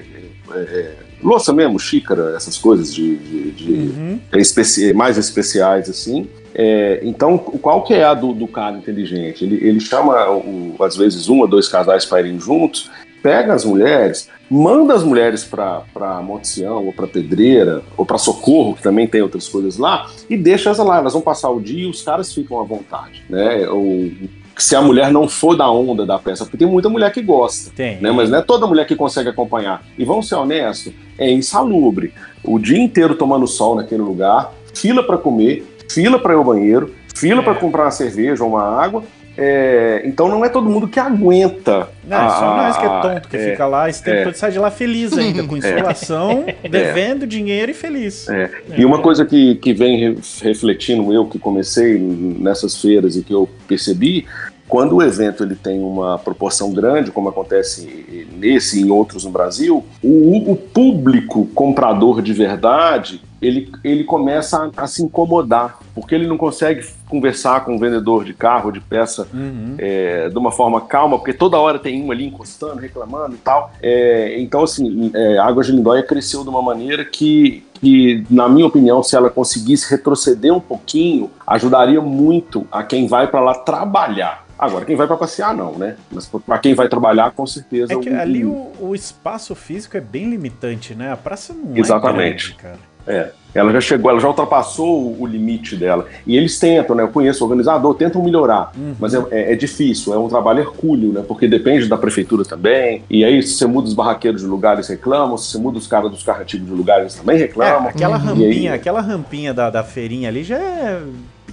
[SPEAKER 4] é, é, louça mesmo, xícara, essas coisas de, de- de-
[SPEAKER 2] Uhum.
[SPEAKER 4] é, especi- mais especiais assim. É, então, qual que é a do, do cara inteligente? Ele, ele chama, o- às vezes, um ou dois casais para irem juntos, pega as mulheres, manda as mulheres para Monte Sião, ou para Pedreira, ou para Socorro, que também tem outras coisas lá, e deixa elas lá. Elas vão passar o dia e os caras ficam à vontade. Né? Ou, se a mulher não for da onda da peça, porque tem muita mulher que gosta
[SPEAKER 2] Tem.
[SPEAKER 4] né? Mas não é toda mulher que consegue acompanhar. E vamos ser honestos, é insalubre. O dia inteiro tomando sol naquele lugar, fila para comer, fila para ir ao banheiro, fila
[SPEAKER 2] É.
[SPEAKER 4] para comprar uma cerveja ou uma água. É, então não é todo mundo que aguenta.
[SPEAKER 2] Não, é só
[SPEAKER 4] a-
[SPEAKER 2] nós que é tonto, que
[SPEAKER 4] é,
[SPEAKER 2] fica lá esse tempo
[SPEAKER 4] é.
[SPEAKER 2] todo, sai de lá feliz ainda, com insolação, devendo dinheiro e feliz.
[SPEAKER 4] É. E uma coisa que, que vem re- refletindo eu, que comecei nessas feiras e que eu percebi, quando o evento ele tem uma proporção grande, como acontece nesse e em outros no Brasil, o, o público comprador de verdade ele, ele começa a, a, se incomodar, porque ele não consegue conversar com o vendedor de carro, de peça, uhum. é, de uma forma calma, porque toda hora tem um ali encostando, reclamando e tal. É, então, assim, é, a Água de Lindóia cresceu de uma maneira que, que, na minha opinião, se ela conseguisse retroceder um pouquinho, ajudaria muito a quem vai para lá trabalhar. Agora, quem vai para passear, não, né? Mas para quem vai trabalhar, com certeza.
[SPEAKER 2] É que o, ali o, o, espaço físico é bem limitante, né? A praça não
[SPEAKER 4] Exatamente.
[SPEAKER 2] é grande, cara.
[SPEAKER 4] É. Ela já chegou, ela já ultrapassou o limite dela. E eles tentam, né? Eu conheço o organizador, tentam melhorar. Uhum. Mas é, é, é, difícil, é um trabalho hercúleo, né? Porque depende da prefeitura também. E aí, se você muda os barraqueiros de lugares, reclamam. Se você muda os caras dos carros antigos de lugares, também reclamam.
[SPEAKER 2] É, aquela rampinha, aí... aquela rampinha da, da feirinha ali já é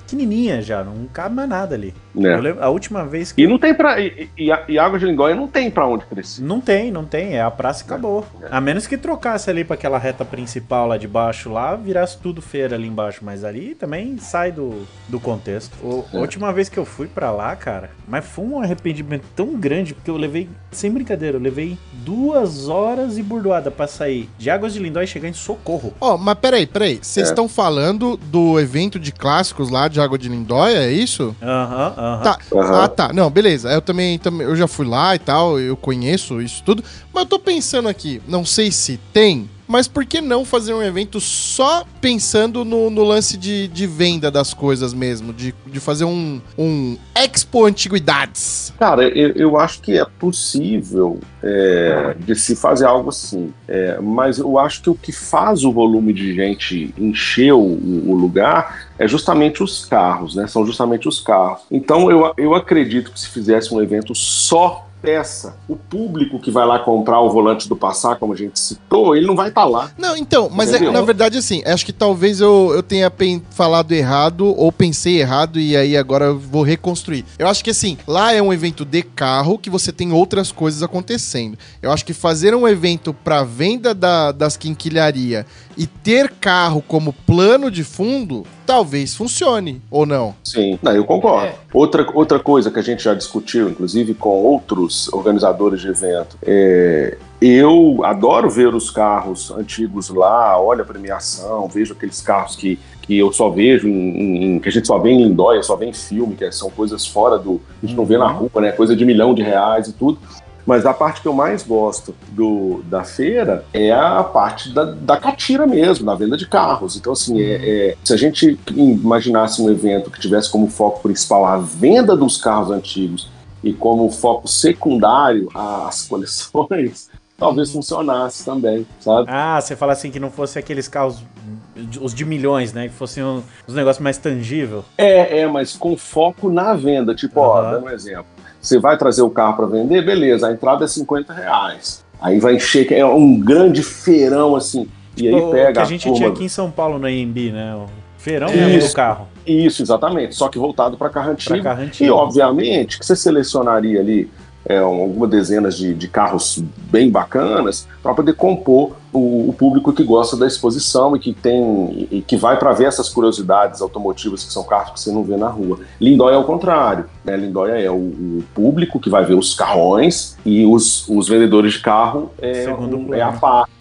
[SPEAKER 2] pequenininha já, não cabe mais nada ali.
[SPEAKER 4] É.
[SPEAKER 2] Lembro, a última vez que.
[SPEAKER 4] E não tem pra. E, e, e Água de Lindóia não tem pra onde crescer.
[SPEAKER 2] Não tem, não tem. É a praça e acabou. É. A menos que trocasse ali pra aquela reta principal lá de baixo lá, virasse tudo feira ali embaixo. Mas ali também sai do, do contexto. O, é. A última vez que eu fui pra lá, cara, mas foi um arrependimento tão grande, porque eu levei, sem brincadeira, eu levei duas horas e burdoada pra sair de Águas de Lindóia e chegar em Socorro.
[SPEAKER 1] Ó, oh, mas peraí, peraí. Vocês estão é. falando do evento de clássicos lá de Água de Lindóia, é isso?
[SPEAKER 2] Aham, aham.
[SPEAKER 1] Tá. Uhum. Ah, tá. Não, beleza. Eu também, também eu já fui lá e tal, eu conheço isso tudo. Mas eu tô pensando aqui, não sei se tem, mas por que não fazer um evento só pensando no, no lance de, de, venda das coisas mesmo? De, de fazer um, um Expo Antiguidades?
[SPEAKER 4] Cara, eu, eu acho que é possível é, de se fazer algo assim. É, mas eu acho que o que faz o volume de gente encher o, o lugar é justamente os carros, né? São justamente os carros. Então eu, eu acredito que se fizesse um evento só peça. O público que vai lá comprar o volante do passar, como a gente citou, ele não vai estar tá lá.
[SPEAKER 1] Não, então, mas é, na verdade, assim, acho que talvez eu, eu tenha falado errado ou pensei errado e aí agora eu vou reconstruir. Eu acho que, assim, lá é um evento de carro que você tem outras coisas acontecendo. Eu acho que fazer um evento para venda da, das quinquilharia e ter carro como plano de fundo, talvez funcione, ou não?
[SPEAKER 4] Sim, não, eu concordo. É. Outra, outra coisa que a gente já discutiu, inclusive com outros organizadores de evento, é, eu adoro ver os carros antigos lá, olha a premiação, vejo aqueles carros que, que eu só vejo em, em, que a gente só vê em Lindóia, só vê em filme, que são coisas fora do. A gente não vê na uhum. rua, né? Coisa de milhão de reais e tudo. Mas a parte que eu mais gosto do, da feira é a parte da, da catira mesmo, da venda de carros. Então, assim, é, é, se a gente imaginasse um evento que tivesse como foco principal a venda dos carros antigos e como foco secundário as coleções, talvez funcionasse também, sabe?
[SPEAKER 2] Ah, você fala assim que não fosse aqueles carros os de milhões, né? Que fossem um, os negócios mais tangíveis.
[SPEAKER 4] É, é, mas com foco na venda. Tipo, uhum. ó, dando um exemplo. Você vai trazer o carro para vender, beleza, a entrada é 50 reais. Aí vai encher, é um grande feirão assim. E aí pega. O
[SPEAKER 2] que a gente a tinha aqui em São Paulo no AMB, né? O feirão isso, mesmo do carro.
[SPEAKER 4] Isso, exatamente. Só que voltado para carro antigo. Carro antigo. E obviamente que você selecionaria ali é, algumas dezenas de, de carros bem bacanas para poder compor o, o, público que gosta da exposição e que tem e que vai para ver essas curiosidades automotivas que são carros que você não vê na rua. Lindóia é o contrário, né? Lindóia é o, o público que vai ver os carrões e os, os vendedores de carro é, um, é a parte.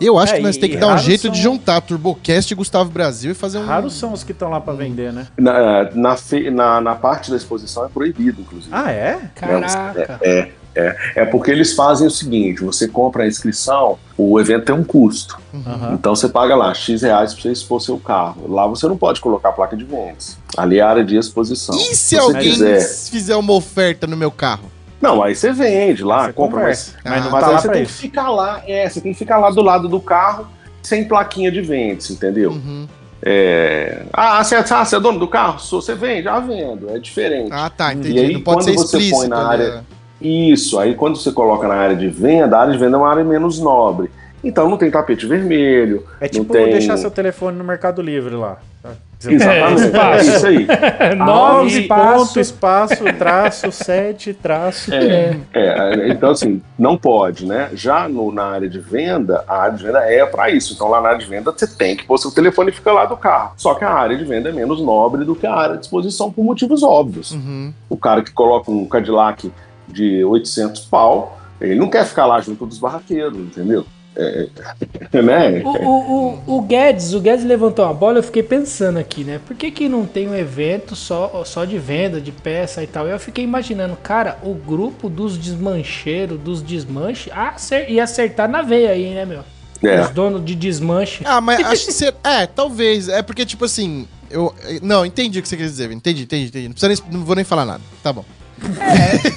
[SPEAKER 1] Eu acho é, que nós temos que dar um jeito são... de juntar Turbocast e Gustavo Brasil e fazer um.
[SPEAKER 2] Raros são os que estão lá para vender, né?
[SPEAKER 4] Na, na, fe... na, na, parte da exposição é proibido, inclusive.
[SPEAKER 2] Ah, é?
[SPEAKER 3] Caraca.
[SPEAKER 4] É, é, é, é, porque eles fazem o seguinte: você compra a inscrição, o evento tem um custo. Uhum. Então você paga lá X reais para você expor seu carro. Lá você não pode colocar placa de vendas. Ali é a área de exposição.
[SPEAKER 1] E se, se alguém quiser... fizer uma oferta no meu carro?
[SPEAKER 4] Não, aí você vende lá, você compra, mas, mas, ah, mas tá aí você tem isso. que ficar lá, é, você tem que ficar lá do lado do carro sem plaquinha de vendas, entendeu? Uhum. É... Ah, você, é, ah, você é dono do carro? Você vende? Ah, vendo. É diferente.
[SPEAKER 1] Ah, tá, entendi. E aí, não pode quando ser você põe
[SPEAKER 4] na área. Né? Isso, aí quando você coloca na área de venda, a área de venda é uma área menos nobre. Então não tem tapete vermelho.
[SPEAKER 2] É tipo
[SPEAKER 4] tem...
[SPEAKER 2] deixar seu telefone no Mercado Livre lá.
[SPEAKER 4] Exatamente.
[SPEAKER 3] espaço.
[SPEAKER 4] É isso aí.
[SPEAKER 3] Nove
[SPEAKER 2] Nove
[SPEAKER 3] espaço.
[SPEAKER 2] ponto, espaço, traço, sete, traço.
[SPEAKER 4] É, é, então, assim, não pode, né? Já no- na área de venda, a área de venda é para isso. Então, lá na área de venda, você tem que pôr seu telefone e fica lá do carro. Só que a área de venda é menos nobre do que a área de exposição por motivos óbvios.
[SPEAKER 1] Uhum.
[SPEAKER 4] O cara que coloca um Cadillac de 800 pau, ele não quer ficar lá junto dos barraqueiros, entendeu? É, é, né?
[SPEAKER 3] O, o, o, o Guedes, o Guedes levantou uma bola, eu fiquei pensando aqui, né? Por que, que não tem um evento só, só de venda, de peça e tal? Eu fiquei imaginando, cara, o grupo dos desmancheiros, dos desmanches, acer- ia acertar na veia aí, né, meu?
[SPEAKER 4] É.
[SPEAKER 3] Os donos de desmanche.
[SPEAKER 1] Ah, mas acho que ser. É, talvez. É porque, tipo assim. Eu, não, entendi o que você quer dizer. Entendi, entendi, entendi. Não, precisa nem, não vou nem falar nada. Tá bom.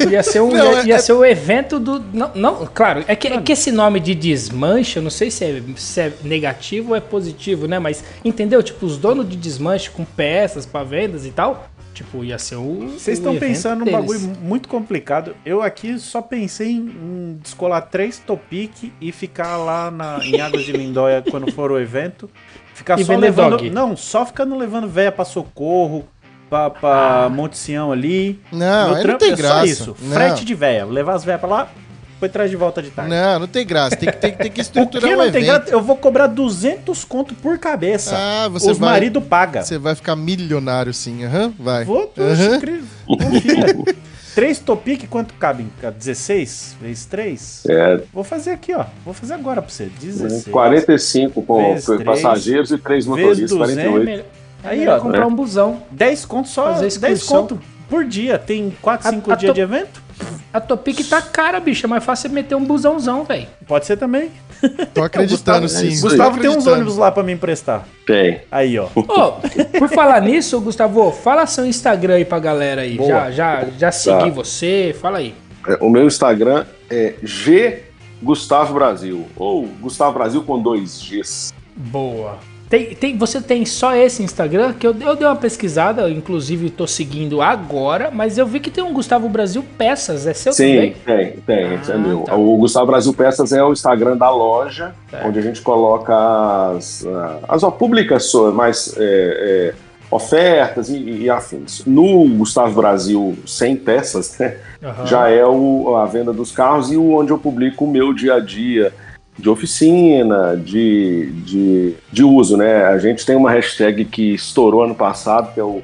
[SPEAKER 3] Ia ser, um,
[SPEAKER 1] Não,
[SPEAKER 3] ia,
[SPEAKER 1] é-
[SPEAKER 3] ia
[SPEAKER 1] é-
[SPEAKER 3] ser o evento do. Não, não claro, é que, é que esse nome de desmanche, eu não sei se é, se é negativo ou é positivo, né? Mas entendeu? Tipo, os donos de desmanche com peças pra vendas e tal. Tipo, ia ser o.
[SPEAKER 2] Vocês estão pensando num bagulho muito complicado. Eu aqui só pensei em, descolar três Topic e ficar lá na, em Águas de Lindóia quando for o evento. Ficar
[SPEAKER 3] E
[SPEAKER 2] só levando.
[SPEAKER 3] dog.
[SPEAKER 2] Não, só ficando levando véia pra socorro, pra, pra Monte Sião ali.
[SPEAKER 1] Não,
[SPEAKER 2] Meu
[SPEAKER 1] aí não tem
[SPEAKER 2] é
[SPEAKER 1] graça.
[SPEAKER 2] só isso.
[SPEAKER 1] Não.
[SPEAKER 2] Frete de véia. Levar as véias pra lá, depois traz de volta de tarde.
[SPEAKER 1] Não, não tem graça. Tem que, tem, tem que
[SPEAKER 2] O
[SPEAKER 1] estruturar
[SPEAKER 2] que
[SPEAKER 1] um
[SPEAKER 2] não
[SPEAKER 1] evento.
[SPEAKER 2] tem graça? Eu vou cobrar 200 conto por cabeça.
[SPEAKER 1] Ah, você
[SPEAKER 2] Os
[SPEAKER 1] vai-
[SPEAKER 2] marido paga.
[SPEAKER 1] Você vai ficar milionário sim. Aham, vai.
[SPEAKER 2] Vou, tô
[SPEAKER 1] Aham.
[SPEAKER 2] incrível. Confia. Três Topic, quanto cabem? 16 vezes 3?
[SPEAKER 4] É,
[SPEAKER 2] Vou fazer aqui, ó. Vou fazer agora pra você. 16.
[SPEAKER 4] 45 com passageiros e 3
[SPEAKER 2] vezes
[SPEAKER 4] motoristas,
[SPEAKER 2] 200,
[SPEAKER 4] 48.
[SPEAKER 3] Melhor-
[SPEAKER 2] Aí, ó.
[SPEAKER 3] comprar um busão.
[SPEAKER 2] 10 conto só.
[SPEAKER 3] Fazer
[SPEAKER 2] 10
[SPEAKER 3] excursão.
[SPEAKER 2] conto por dia. Tem 4,
[SPEAKER 3] A-
[SPEAKER 2] 5
[SPEAKER 3] a
[SPEAKER 2] dias
[SPEAKER 3] to-
[SPEAKER 2] de evento?
[SPEAKER 3] A Topic tá cara, bicho. É mais fácil você meter um busãozão, velho.
[SPEAKER 2] Pode ser também.
[SPEAKER 1] Tô acreditando,
[SPEAKER 2] Gustavo-
[SPEAKER 1] sim.
[SPEAKER 4] é,
[SPEAKER 2] Gustavo tem uns ônibus lá pra me emprestar.
[SPEAKER 4] Tem.
[SPEAKER 2] Aí, ó.
[SPEAKER 3] Ô, por falar nisso, Gustavo, fala seu Instagram aí pra galera aí.
[SPEAKER 2] Boa.
[SPEAKER 3] Já, já, já segui
[SPEAKER 4] Tá.
[SPEAKER 3] você, fala aí.
[SPEAKER 4] É, O meu Instagram é G Gustavo Brasil, ou Gustavo Brasil com dois Gs.
[SPEAKER 3] Boa. Tem, tem, você tem só esse Instagram? Que eu, eu dei uma pesquisada, inclusive tô seguindo agora, mas eu vi que tem um Gustavo Brasil Peças. É seu
[SPEAKER 4] Sim,
[SPEAKER 3] também?
[SPEAKER 4] tem, tem, esse é
[SPEAKER 3] Ah,
[SPEAKER 4] meu.
[SPEAKER 3] tá.
[SPEAKER 4] O Gustavo Brasil Peças é o Instagram da loja,
[SPEAKER 3] Certo.
[SPEAKER 4] onde a gente coloca as, ah, as publicações, mais é, é, ofertas e, e afins. No Gustavo Brasil sem peças, né,
[SPEAKER 3] Aham.
[SPEAKER 4] já é o, a venda dos carros e o onde eu publico o meu dia a dia de oficina, de, de, de uso, né? A gente tem uma hashtag que estourou ano passado, que é o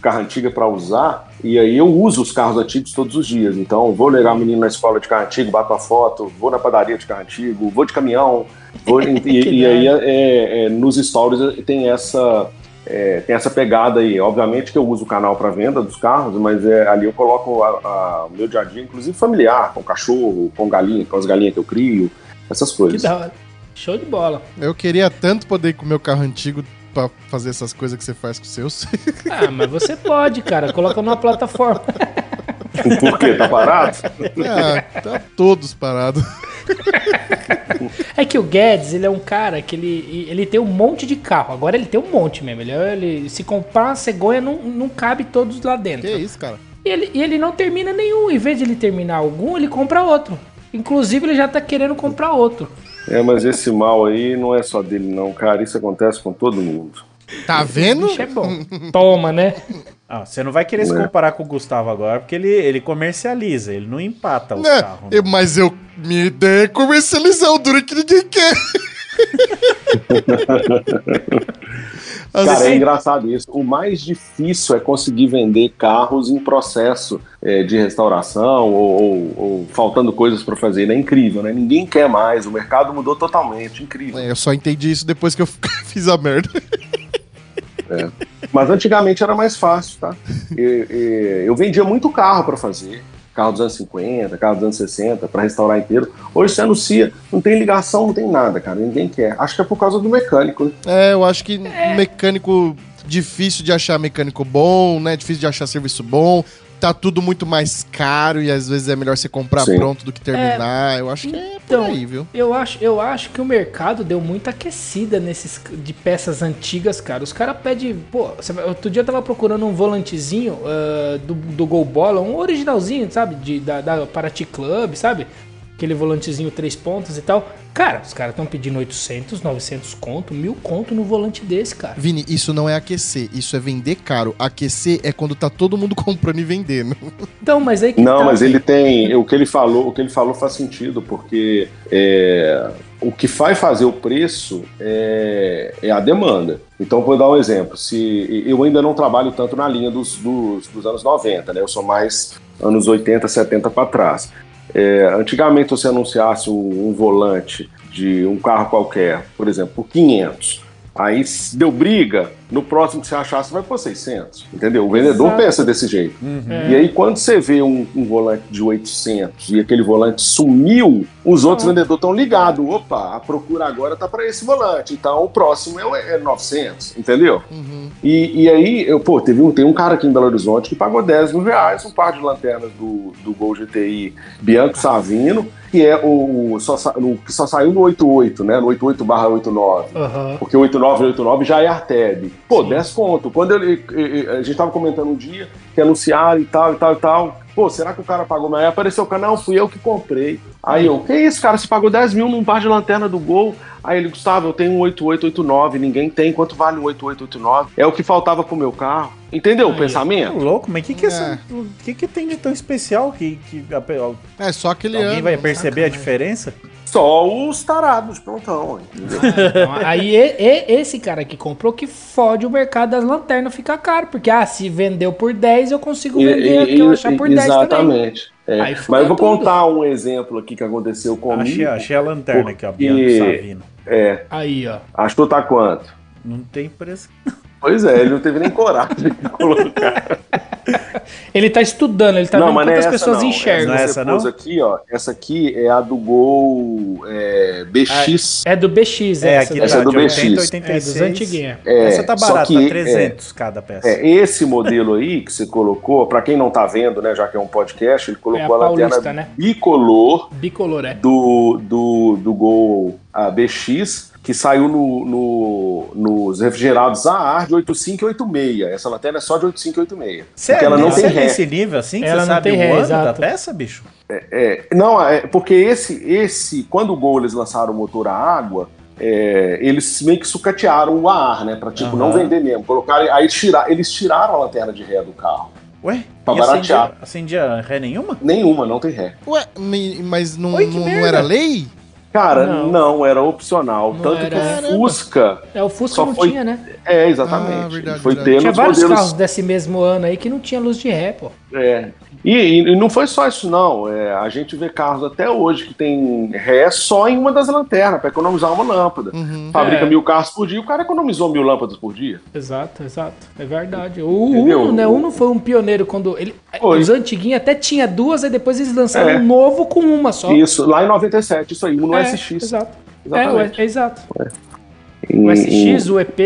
[SPEAKER 4] carro antigo para usar, e aí eu uso os carros antigos todos os dias. Então, vou levar o menino na escola de carro antigo, bato a foto, vou na padaria de carro antigo, vou de caminhão, vou, e, e aí é, é, nos stories tem essa é, tem essa pegada aí. Obviamente que eu uso o canal para venda dos carros, mas é, ali eu coloco o meu dia a dia, inclusive familiar, com cachorro, com galinha, com as galinhas que eu crio, essas
[SPEAKER 3] Que
[SPEAKER 4] coisas.
[SPEAKER 3] da hora. Show de bola.
[SPEAKER 1] Eu queria tanto poder ir com o meu carro antigo pra fazer essas coisas que você faz com os seus.
[SPEAKER 3] Ah, mas você pode, cara. Coloca numa plataforma.
[SPEAKER 4] Por quê? Tá parado?
[SPEAKER 1] ah, tá todos parados.
[SPEAKER 3] É que o Guedes, ele é um cara que ele, ele tem um monte de carro. Agora ele tem um monte mesmo. Ele, ele- se comprar uma cegonha, não, não cabe todos lá dentro.
[SPEAKER 1] Que isso, cara?
[SPEAKER 3] E ele, e ele não termina nenhum. Em vez de ele terminar algum, ele compra outro. Inclusive, ele já tá querendo comprar outro.
[SPEAKER 4] É, mas esse mal aí não é só dele, não, cara. Isso acontece com todo mundo.
[SPEAKER 1] Tá vendo?
[SPEAKER 3] Bicho é bom. Toma, né?
[SPEAKER 2] Ah, você não vai querer se
[SPEAKER 4] É.
[SPEAKER 2] comparar com o Gustavo agora, porque ele, ele comercializa, ele não empata os
[SPEAKER 1] Né?
[SPEAKER 2] carros. né?
[SPEAKER 1] Eu- mas eu. Minha ideia é comercializar o duro que ninguém quer.
[SPEAKER 4] Cara, é engraçado isso. O mais difícil é conseguir vender carros em processo é, de restauração ou, ou- ou faltando coisas para fazer. É incrível, né? Ninguém quer mais. O mercado mudou totalmente. Incrível.
[SPEAKER 1] É, eu só entendi isso depois que eu fiz a merda.
[SPEAKER 4] Mas antigamente era mais fácil, tá? E- e- eu vendia muito carro para fazer. Carro dos anos 50, carro dos anos 60, para restaurar inteiro. Hoje você anuncia, não tem ligação, não tem nada, cara. Ninguém quer. Acho que é por causa do mecânico, né?
[SPEAKER 1] É, eu acho que mecânico. Difícil de achar mecânico bom, né? Difícil de achar serviço bom. Tá tudo muito mais caro e às vezes é melhor você comprar
[SPEAKER 4] Sim.
[SPEAKER 1] pronto do que terminar. eu acho que é por
[SPEAKER 3] Então,
[SPEAKER 1] aí, viu?
[SPEAKER 3] Eu acho, eu acho que o mercado deu muita aquecida nesses de peças antigas, cara. Os caras pedem. Pô, outro dia eu tava procurando um volantezinho ah, do, do Gol Bola, um originalzinho, sabe? De, da, da Paraty Club, sabe? Aquele volantezinho três pontas e tal. Cara, os caras estão pedindo 800, 900 conto, mil conto no volante desse, cara.
[SPEAKER 1] Vini, isso não é aquecer, isso é vender caro. Aquecer é quando tá todo mundo comprando e vendendo.
[SPEAKER 3] Então, mas aí que
[SPEAKER 4] Não,
[SPEAKER 3] tá,
[SPEAKER 4] mas ele tem. O que ele falou, o que ele falou faz sentido, porque é, o que vai fazer o preço é, é a demanda. Então, vou dar um exemplo. Se eu ainda não trabalho tanto na linha dos, dos, dos anos 90, né? Eu sou mais anos 80, 70 para trás. É, antigamente, você anunciasse um, um volante de um carro qualquer, por exemplo, por 500. Aí deu briga, no próximo que você achasse vai por 600, entendeu? O vendedor
[SPEAKER 3] Exato.
[SPEAKER 4] pensa desse jeito.
[SPEAKER 3] É.
[SPEAKER 4] E aí quando você vê um, um volante de 800 e aquele volante sumiu, os outros vendedores estão ligados. Opa, a procura agora tá para esse volante, então o próximo é, é 900, entendeu? E, e aí, eu, pô, teve um, tem um cara aqui em Belo Horizonte que pagou 10 mil reais um par de lanternas do, do Gol GTI Bianco Savino, que é o, só, o que só saiu no 88, né? No 88 barra 89.
[SPEAKER 3] Aham.
[SPEAKER 4] Porque o 89 e 89 já é Arteb. Pô, 10 conto. Quando eu- a gente tava comentando um dia que anunciaram e tal, e tal, e tal. Pô, será que o cara pagou? Mas aí apareceu o não, fui eu que comprei. Aí eu, que isso, cara? Você pagou 10 mil num par de lanterna do Gol? Aí ele, Gustavo, eu tenho um 8889, ninguém tem. Quanto vale um 8889? É o que faltava pro meu carro. Entendeu o
[SPEAKER 3] Aí,
[SPEAKER 4] pensamento?
[SPEAKER 2] louco, mas o que que,
[SPEAKER 1] É.
[SPEAKER 2] essa- o que que tem de tão especial que, que a- a-
[SPEAKER 1] É só aquele
[SPEAKER 2] alguém
[SPEAKER 1] ano.
[SPEAKER 2] vai perceber a diferença?
[SPEAKER 4] Só os tarados de plantão, entendeu?
[SPEAKER 3] Então, aí e- e- esse cara que comprou que fode o mercado das lanternas fica caro. Porque, ah, se vendeu por 10, eu consigo vender o que eu achar por 10 também.
[SPEAKER 4] exatamente. É. Mas eu vou
[SPEAKER 3] tudo.
[SPEAKER 4] contar um exemplo aqui que aconteceu comigo.
[SPEAKER 2] Achei, achei a lanterna aqui, ó, Bianco Savino.
[SPEAKER 4] É,
[SPEAKER 3] Aí, ó.
[SPEAKER 4] acho que tá quanto?
[SPEAKER 2] Não tem preço.
[SPEAKER 4] Pois é, ele não teve nem coragem de colocar.
[SPEAKER 3] Ele tá estudando, ele tá
[SPEAKER 4] não,
[SPEAKER 3] vendo
[SPEAKER 4] mas não é
[SPEAKER 3] quantas
[SPEAKER 4] essa
[SPEAKER 3] pessoas
[SPEAKER 4] não.
[SPEAKER 3] enxergam.
[SPEAKER 2] Não é
[SPEAKER 4] Essa
[SPEAKER 2] essa,
[SPEAKER 4] que você pôs
[SPEAKER 2] não?
[SPEAKER 4] aqui, ó. Essa aqui é a do Gol é, BX.
[SPEAKER 3] É do BX,
[SPEAKER 2] É,
[SPEAKER 3] essa
[SPEAKER 2] aqui
[SPEAKER 3] daí.
[SPEAKER 4] Essa é do BX.
[SPEAKER 2] 80,
[SPEAKER 3] É,
[SPEAKER 2] 86.
[SPEAKER 3] dos antiguinhos.
[SPEAKER 4] É,
[SPEAKER 2] Essa tá barata,
[SPEAKER 4] que,
[SPEAKER 2] 300 cada peça.
[SPEAKER 4] É, esse modelo aí que você colocou, pra quem não tá vendo, né, já que é um podcast, ele colocou
[SPEAKER 3] É a
[SPEAKER 4] a lanterna
[SPEAKER 3] paulista, né?
[SPEAKER 4] bicolor
[SPEAKER 3] Bicolor, é.
[SPEAKER 4] do, do, do Gol ah, BX, que saiu no, no- nos refrigerados a ar de 85 e 86. Essa lanterna é só de 85 e 86.
[SPEAKER 2] Você
[SPEAKER 4] porque
[SPEAKER 2] é,
[SPEAKER 4] ela não
[SPEAKER 2] você
[SPEAKER 4] tem
[SPEAKER 2] é
[SPEAKER 4] ré.
[SPEAKER 2] nesse nível assim que
[SPEAKER 3] Ela
[SPEAKER 2] você
[SPEAKER 3] não
[SPEAKER 2] sabe
[SPEAKER 3] tem
[SPEAKER 2] o
[SPEAKER 3] ré,
[SPEAKER 2] da peça, bicho?
[SPEAKER 4] É, não, é porque esse, esse, quando o Gol eles lançaram o motor a água, é, eles meio que sucatearam o ar, né? Pra tipo,
[SPEAKER 2] Aham.
[SPEAKER 4] não vender mesmo. Colocaram, aí tira, eles tiraram a lanterna de ré do carro.
[SPEAKER 2] Ué?
[SPEAKER 4] Pra
[SPEAKER 2] e
[SPEAKER 4] baratear.
[SPEAKER 2] acendia, acendia ré nenhuma?
[SPEAKER 4] Nenhuma, não tem ré.
[SPEAKER 1] Ué, mas não,
[SPEAKER 2] Oi,
[SPEAKER 1] não, não era lei?
[SPEAKER 4] Cara,
[SPEAKER 3] Não.
[SPEAKER 4] não, era opcional.
[SPEAKER 3] Não
[SPEAKER 4] Tanto
[SPEAKER 3] era.
[SPEAKER 4] que o Fusca.
[SPEAKER 3] É, o Fusca
[SPEAKER 4] Só
[SPEAKER 3] não
[SPEAKER 4] foi-
[SPEAKER 3] tinha, né?
[SPEAKER 4] É, exatamente.
[SPEAKER 1] Ah, verdade,
[SPEAKER 4] foi
[SPEAKER 1] verdade.
[SPEAKER 4] ter
[SPEAKER 3] Tinha vários
[SPEAKER 4] modelos.
[SPEAKER 3] carros desse mesmo ano aí que não tinha luz de ré, pô.
[SPEAKER 4] É. E, e- não foi só isso, não. É, a gente vê carros até hoje que tem ré só em uma das lanternas, para economizar uma lâmpada.
[SPEAKER 1] Uhum.
[SPEAKER 4] Fabrica
[SPEAKER 3] É.
[SPEAKER 4] mil carros por dia, o cara economizou mil lâmpadas por dia.
[SPEAKER 3] Exato, exato. É verdade. O
[SPEAKER 4] Entendeu?
[SPEAKER 3] Uno, né? O Uno foi um pioneiro quando ele.
[SPEAKER 4] Foi.
[SPEAKER 3] Os antiguinhos até tinha duas, aí depois eles lançaram
[SPEAKER 4] É.
[SPEAKER 3] um novo com uma só.
[SPEAKER 4] Isso, lá em 97, isso aí, no
[SPEAKER 3] é,
[SPEAKER 4] SX.
[SPEAKER 3] Exato.
[SPEAKER 4] Exatamente.
[SPEAKER 3] É, é, exato. O SX, o EP.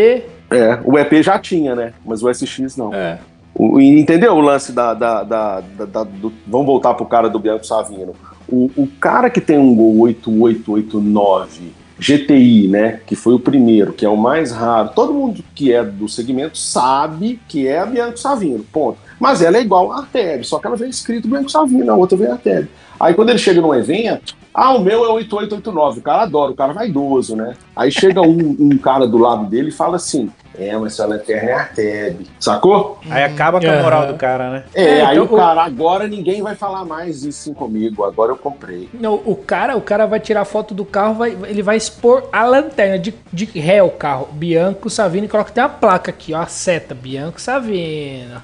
[SPEAKER 4] é, o EP já tinha, né? Mas o SX não.
[SPEAKER 3] É.
[SPEAKER 4] O- entendeu o lance da. da, da, da- do- vamos voltar pro cara do Bianco Savino. O, o cara que tem um Gol 8889 GTI, né? Que foi o primeiro, que é o mais raro. Todo mundo que é do segmento sabe que é a Bianco Savino, ponto. Mas ela é igual a Arteb, só que ela vem escrito Bianco Savino, a outra vem Arteb. Aí quando ele chega num evento, ah, o meu é 8889, o cara adora, o cara vaidoso, né? Aí chega um, um cara do lado dele e fala assim: É, mas sua lanterna é Arteb, sacou?
[SPEAKER 2] Aí acaba com a moral
[SPEAKER 3] Aham.
[SPEAKER 2] do cara, né?
[SPEAKER 4] É,
[SPEAKER 3] É,
[SPEAKER 4] aí
[SPEAKER 3] então
[SPEAKER 4] o
[SPEAKER 3] o-
[SPEAKER 4] cara, agora ninguém vai falar mais isso comigo, agora eu comprei.
[SPEAKER 3] Não, o cara, o cara vai tirar foto do carro, vai, ele vai expor a lanterna de, de ré o carro. Bianco Savino, coloca até a placa aqui, ó, a seta, Bianco Savino.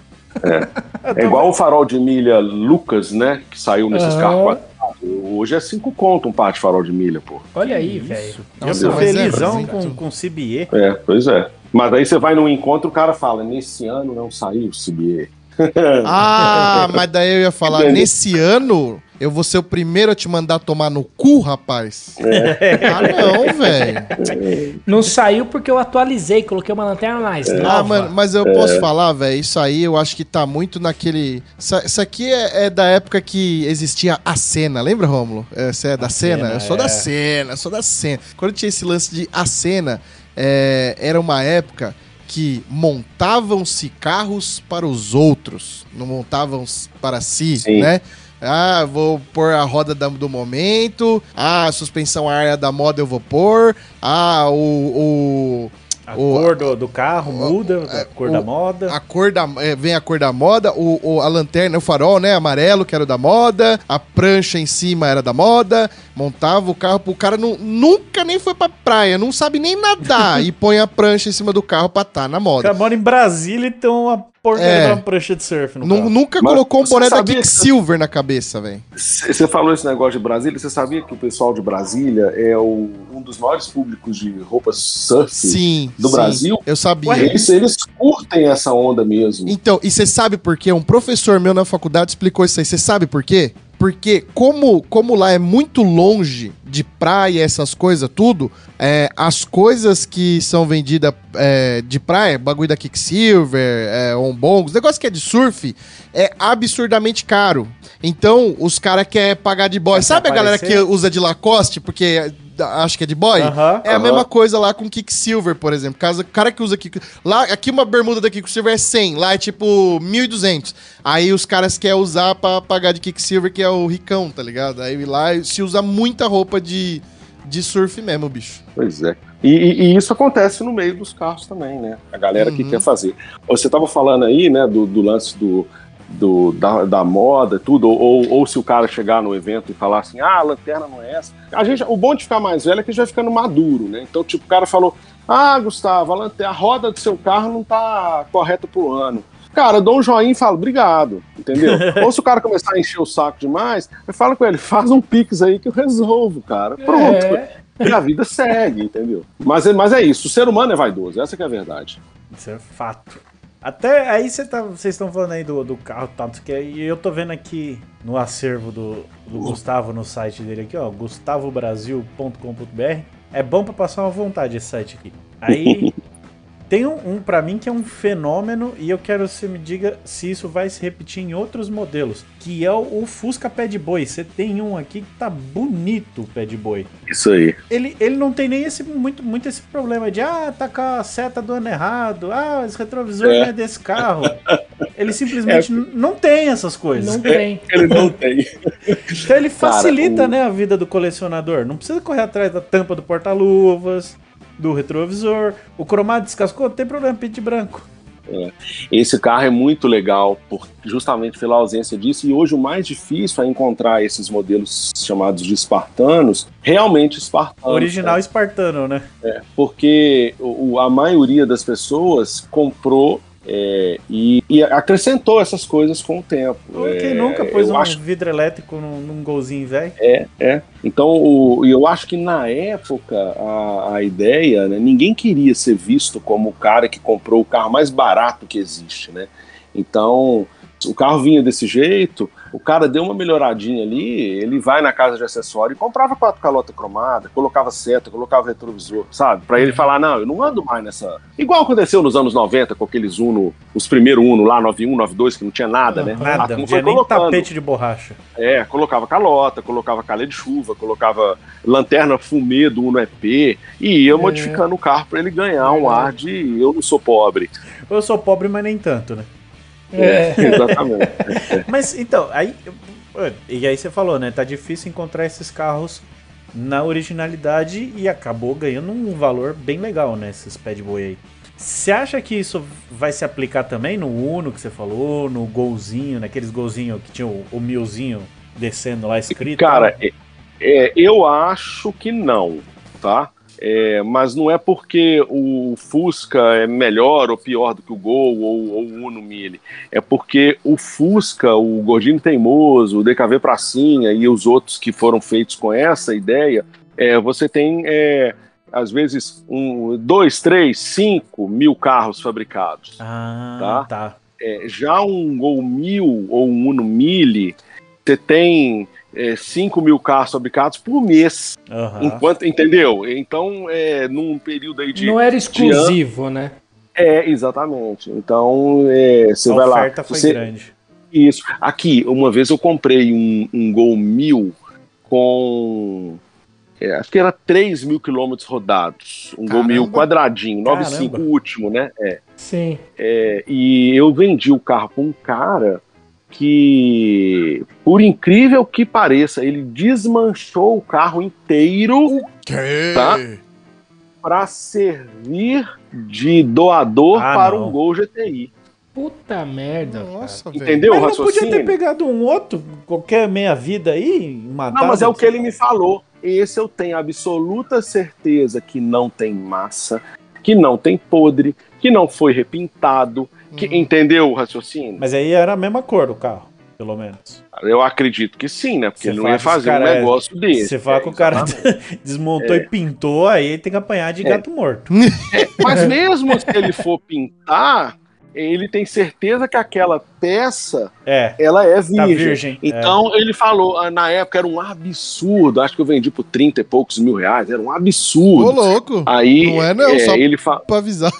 [SPEAKER 4] É igual o farol de milha Lucas, né? Que saiu nesses
[SPEAKER 3] Aham.
[SPEAKER 4] carros. Hoje é 5 conto um par de farol de milha, pô.
[SPEAKER 3] Olha aí, velho.
[SPEAKER 2] Eu sou
[SPEAKER 1] é
[SPEAKER 2] felizão
[SPEAKER 1] muito.
[SPEAKER 2] com, com CBE.
[SPEAKER 4] É, pois é. Mas aí você vai num encontro o cara fala: Nesse ano não saiu o CBA.
[SPEAKER 1] Ah, mas daí eu ia falar,
[SPEAKER 4] Entendi.
[SPEAKER 1] nesse ano eu vou ser o primeiro a te mandar tomar no cu, rapaz. Ah, não, velho.
[SPEAKER 3] Não saiu porque eu atualizei, coloquei uma lanterna mais
[SPEAKER 1] Ah,
[SPEAKER 3] nova.
[SPEAKER 1] mano, mas eu posso falar, velho, isso aí eu acho que tá muito naquele. Isso, aqui é, é da época que existia a cena, lembra, Rômulo? É, Você é da cena?
[SPEAKER 2] cena,
[SPEAKER 1] Eu sou
[SPEAKER 2] é.
[SPEAKER 1] da cena, eu sou da cena. Quando tinha esse lance de a cena, é, era uma época que montavam-se carros para os outros, não montavam para si,
[SPEAKER 4] Sim.
[SPEAKER 1] né? Ah, vou pôr a roda da- do momento. Ah, a suspensão a ar da moda eu vou pôr. Ah, o. o
[SPEAKER 2] A
[SPEAKER 1] o-
[SPEAKER 2] cor do, do carro muda, a cor
[SPEAKER 1] o-
[SPEAKER 2] da moda.
[SPEAKER 1] a cor da. é, vem a cor da moda, o, o- a lanterna, o farol, né? Amarelo, que era o da moda, a prancha em cima era da moda. Montava o carro, o cara não, nunca nem foi pra praia, não sabe nem nadar e põe a prancha em cima do carro pra tá na
[SPEAKER 2] O
[SPEAKER 1] moda.
[SPEAKER 2] cara mora em Brasília e tem uma porcaria
[SPEAKER 1] É.
[SPEAKER 2] uma prancha de surf no carro.
[SPEAKER 1] nunca
[SPEAKER 4] Mas
[SPEAKER 1] colocou um boné da
[SPEAKER 4] sabia que-
[SPEAKER 1] Quicksilver na cabeça, velho.
[SPEAKER 4] Você falou esse negócio de Brasília, você sabia que o pessoal de Brasília é o- um dos maiores públicos de roupas surf
[SPEAKER 1] Sim.
[SPEAKER 4] do
[SPEAKER 1] sim,
[SPEAKER 4] Brasil?
[SPEAKER 1] Eu sabia.
[SPEAKER 4] Eles, eles curtem essa onda mesmo.
[SPEAKER 1] Então, e você sabe por quê? Um professor meu na faculdade explicou isso aí. Você sabe por quê? Porque como, como lá é muito longe de praia, essas coisas, tudo, é, as coisas que são vendidas é, de praia, bagulho da Kicksilver, é, Ombongos, negócio que é de surf, é absurdamente caro. Então, os caras querem pagar de boy.
[SPEAKER 2] Quer
[SPEAKER 1] Sabe a galera que
[SPEAKER 2] aparecer?
[SPEAKER 1] usa de Lacoste, porque acha que é de boy?
[SPEAKER 2] Aham.
[SPEAKER 1] É a
[SPEAKER 4] Aham.
[SPEAKER 1] mesma coisa lá com Kicksilver, por exemplo. Caso, o cara que usa Kick... Lá, aqui uma bermuda da Kicksilver é 100, lá é tipo 1.200. Aí os caras querem usar pra pagar de Kicksilver, que é o ricão, tá ligado? Aí lá se usa muita roupa de, de surf mesmo, bicho.
[SPEAKER 4] Pois é. E, e- isso acontece no meio dos carros também, né? A galera que
[SPEAKER 1] Uhum.
[SPEAKER 4] quer fazer. Você tava falando aí, né, do, do lance do, do- da, da moda, tudo, ou, ou, ou se o cara chegar no evento e falar assim, ah, a lanterna não é essa. A gente, o bom de ficar mais velho é que a gente vai ficando maduro, né? Então, tipo, o cara falou, ah, Gustavo, a, lanterna, a roda do seu carro não tá correta pro ano. Cara, eu dou um joinha e falo, obrigado, entendeu? Ou se o cara começar a encher o saco demais, eu falo com ele, faz um pix aí que eu resolvo, cara. Pronto.
[SPEAKER 3] É.
[SPEAKER 4] E a vida segue, entendeu? Mas, é- mas é isso, o ser humano é vaidoso, essa que é a verdade.
[SPEAKER 2] Isso é fato. Até aí tá- vocês estão falando aí do, do carro e tal, não sei o que, e eu tô vendo aqui no acervo do, do Gustavo, no site dele aqui, ó, gustavobrasil.com.br. É bom pra passar uma vontade esse site aqui. Aí tem um, um para mim que é um fenômeno e eu quero que você me diga se isso vai se repetir em outros modelos, que é o, o Fusca Pé de Boi. Você tem um aqui que tá bonito o Pé de Boi
[SPEAKER 4] Isso aí.
[SPEAKER 2] ele, ele não tem nem esse, muito, muito esse problema de ah, tá com a seta do ano errado, ah, esse retrovisor
[SPEAKER 4] É.
[SPEAKER 2] não é desse carro. Ele simplesmente n- não tem essas coisas.
[SPEAKER 3] Não tem.
[SPEAKER 4] Ele não tem.
[SPEAKER 2] Então ele
[SPEAKER 4] Cara,
[SPEAKER 2] facilita
[SPEAKER 4] o-
[SPEAKER 2] né, a vida do colecionador. Não precisa correr atrás da tampa do porta-luvas, do retrovisor. O cromado descascou, não tem problema, pente branco.
[SPEAKER 4] Esse carro é muito legal, por, justamente pela ausência disso, e hoje o mais difícil é encontrar esses modelos chamados de espartanos, realmente espartanos.
[SPEAKER 2] Original espartano, né?
[SPEAKER 4] né? Porque o- a maioria das pessoas comprou é, e, e acrescentou essas coisas com o tempo.
[SPEAKER 2] Quem
[SPEAKER 4] É,
[SPEAKER 2] nunca pôs um
[SPEAKER 4] acho
[SPEAKER 2] vidro elétrico num, num golzinho velho?
[SPEAKER 4] É. Então, o, eu acho que na época a, a ideia, né, ninguém queria ser visto como o cara que comprou o carro mais barato que existe, né? Então, o carro vinha desse jeito, o cara deu uma melhoradinha ali, ele vai na casa de acessório e comprava quatro calotas cromadas, colocava seta, colocava retrovisor, sabe? Pra ele falar, não, eu não ando mais nessa. Igual aconteceu nos anos 90 com aqueles Uno, os primeiros Uno lá, 91, 92, que não tinha nada, né?
[SPEAKER 2] Nada,
[SPEAKER 4] A turma
[SPEAKER 2] não tinha nem tapete de borracha.
[SPEAKER 4] É, colocava calota, colocava calha de chuva, colocava lanterna fumê do Uno EP e ia modificando o carro para ele ganhar um ar de eu não sou pobre.
[SPEAKER 2] Eu sou pobre, mas nem tanto, né?
[SPEAKER 3] É.
[SPEAKER 4] Exatamente.
[SPEAKER 2] Mas então, aí. E aí você falou, né? Tá difícil encontrar esses carros na originalidade e acabou ganhando um valor bem legal, né? Esses Pad Boy aí. Você acha que isso vai se aplicar também no Uno que você falou, no golzinho, naqueles golzinhos que tinha o, o milzinho descendo lá escrito?
[SPEAKER 4] Cara, é- é, eu acho que não, tá? É, mas não é porque o Fusca é melhor ou pior do que o Gol ou, ou o Uno Mille. É porque o Fusca, o Gordinho Teimoso, o DKV Pracinha e os outros que foram feitos com essa ideia, é, você tem, é, às vezes, um, dois, três, cinco mil carros fabricados.
[SPEAKER 2] Ah, tá.
[SPEAKER 4] É, já um Gol 1000 ou um Uno Mille, você tem é, 5 mil carros fabricados por mês.
[SPEAKER 2] Aham.
[SPEAKER 4] Enquanto, entendeu? Então, é, num período aí de.
[SPEAKER 3] Não era exclusivo, né?
[SPEAKER 4] É, exatamente. Então, é, você
[SPEAKER 2] A
[SPEAKER 4] vai lá.
[SPEAKER 2] oferta foi
[SPEAKER 4] você-
[SPEAKER 2] grande.
[SPEAKER 4] Isso. Aqui, uma vez eu comprei um, um Gol 1000 com. é, acho que era 3 mil quilômetros rodados. Um Gol 1000
[SPEAKER 1] Caramba.
[SPEAKER 4] quadradinho, 9,5
[SPEAKER 2] Caramba.
[SPEAKER 4] o último, né? É.
[SPEAKER 3] Sim.
[SPEAKER 4] É, e eu vendi o carro para um cara que, por incrível que pareça, ele desmanchou o carro inteiro? Tá. para servir de doador
[SPEAKER 2] Ah,
[SPEAKER 4] para
[SPEAKER 2] não.
[SPEAKER 4] um Gol GTI.
[SPEAKER 3] Puta merda.
[SPEAKER 1] Nossa, velho.
[SPEAKER 4] Entendeu o
[SPEAKER 2] Mas não podia ter pegado um outro, qualquer meia-vida aí, e matado.
[SPEAKER 4] Não, mas é o que ele me falou. Esse eu tenho absoluta certeza que não tem massa, que não tem podre, que não foi repintado. Que,
[SPEAKER 1] Uhum.
[SPEAKER 4] Entendeu o raciocínio?
[SPEAKER 2] Mas aí era a mesma cor do carro, pelo menos.
[SPEAKER 4] Eu acredito que sim, né? Porque ele não ia fazer
[SPEAKER 2] cara
[SPEAKER 4] um
[SPEAKER 2] é-
[SPEAKER 4] negócio desse.
[SPEAKER 2] Você fala
[SPEAKER 4] É,
[SPEAKER 2] que o cara desmontou e pintou, aí tem que apanhar de
[SPEAKER 4] É.
[SPEAKER 2] gato morto.
[SPEAKER 4] Mas mesmo se ele for pintar, ele tem certeza que aquela peça
[SPEAKER 2] É,
[SPEAKER 4] ela é virgem.
[SPEAKER 2] tá virgem.
[SPEAKER 4] Então ele falou, ah, na época era um absurdo, acho que eu vendi por 30 e poucos mil reais, era um
[SPEAKER 1] Ô,
[SPEAKER 4] absurdo.
[SPEAKER 1] louco.
[SPEAKER 4] Aí
[SPEAKER 1] Não é não, só-
[SPEAKER 4] ele fa...
[SPEAKER 1] Pra avisar.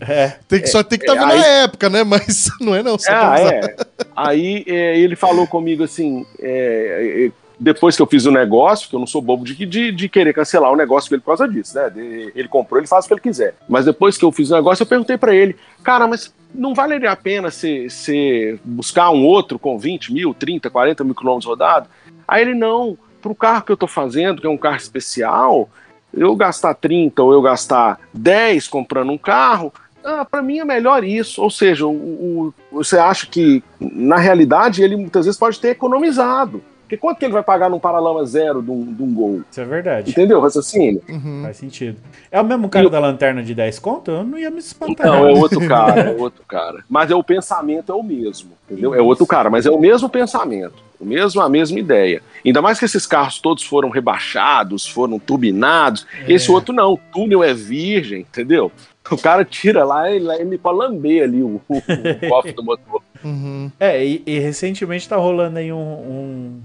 [SPEAKER 2] É. é.
[SPEAKER 1] Tem que, só tem que estar
[SPEAKER 4] é,
[SPEAKER 1] vendo
[SPEAKER 4] aí-
[SPEAKER 1] na época, né? Mas não é não, só pra
[SPEAKER 4] Ah,
[SPEAKER 1] avisar.
[SPEAKER 4] é. Aí é, ele falou comigo assim, é, é, depois que eu fiz o negócio, que eu não sou bobo de, de, de querer cancelar o negócio dele por causa disso, né? De- ele comprou, ele faz o que ele quiser. Mas depois que eu fiz o negócio, eu perguntei pra ele, cara, mas não valeria a pena você buscar um outro com 20 mil, 30, 40 mil quilômetros rodados? Aí ele, não, pro carro que eu tô fazendo, que é um carro especial, eu gastar 30 ou eu gastar 10 comprando um carro, ah, para mim é melhor isso. Ou seja, o, o- você acha que, na realidade, ele muitas vezes pode ter economizado. Porque quanto que ele vai pagar num paralama zero de um, de um gol?
[SPEAKER 2] Isso é verdade.
[SPEAKER 4] Entendeu o raciocínio?
[SPEAKER 1] Uhum.
[SPEAKER 2] Faz sentido. É o mesmo cara da lanterna de 10 conto? Eu não ia me espantar.
[SPEAKER 4] Não, é outro cara, é outro cara. Mas é o pensamento é o mesmo, entendeu? É outro cara, mas é o mesmo pensamento, o mesmo a mesma ideia. Ainda mais que esses carros todos foram rebaixados, foram turbinados.
[SPEAKER 2] É.
[SPEAKER 4] Esse outro não, o túnel é virgem, entendeu? O cara tira lá e ele para lamber ali o, o, o cofre do motor.
[SPEAKER 1] Uhum.
[SPEAKER 2] É, e, e recentemente tá rolando aí um. um-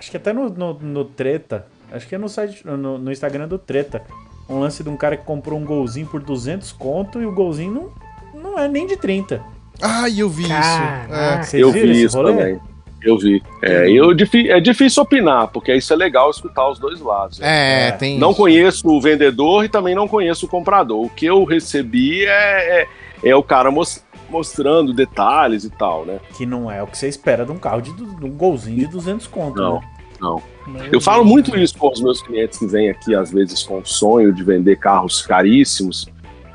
[SPEAKER 2] acho que até no, no, no Treta. Acho que é no site, no, no Instagram do Treta. Um lance de um cara que comprou um golzinho por 200 conto e o golzinho não, não é nem de 30.
[SPEAKER 1] Ai, eu vi isso.
[SPEAKER 3] Caraca.
[SPEAKER 2] Vocês
[SPEAKER 4] eu
[SPEAKER 2] viram
[SPEAKER 4] vi isso
[SPEAKER 2] rolê?
[SPEAKER 4] também. Eu vi. É, eu, é difícil opinar, porque isso é legal escutar os dois lados.
[SPEAKER 1] É, é,
[SPEAKER 2] É.
[SPEAKER 1] tem.
[SPEAKER 4] Não
[SPEAKER 1] isso.
[SPEAKER 4] conheço o vendedor e também não conheço o comprador. O que eu recebi é, é, é o cara mos- mostrando detalhes e tal, né?
[SPEAKER 2] Que não é o que você espera de um carro de, de um golzinho de 200 conto.
[SPEAKER 4] Não.
[SPEAKER 2] né?
[SPEAKER 4] Não.
[SPEAKER 3] Meu
[SPEAKER 4] Eu falo
[SPEAKER 3] Deus.
[SPEAKER 4] muito isso com os meus clientes que vêm aqui, às vezes, com o sonho de vender carros caríssimos.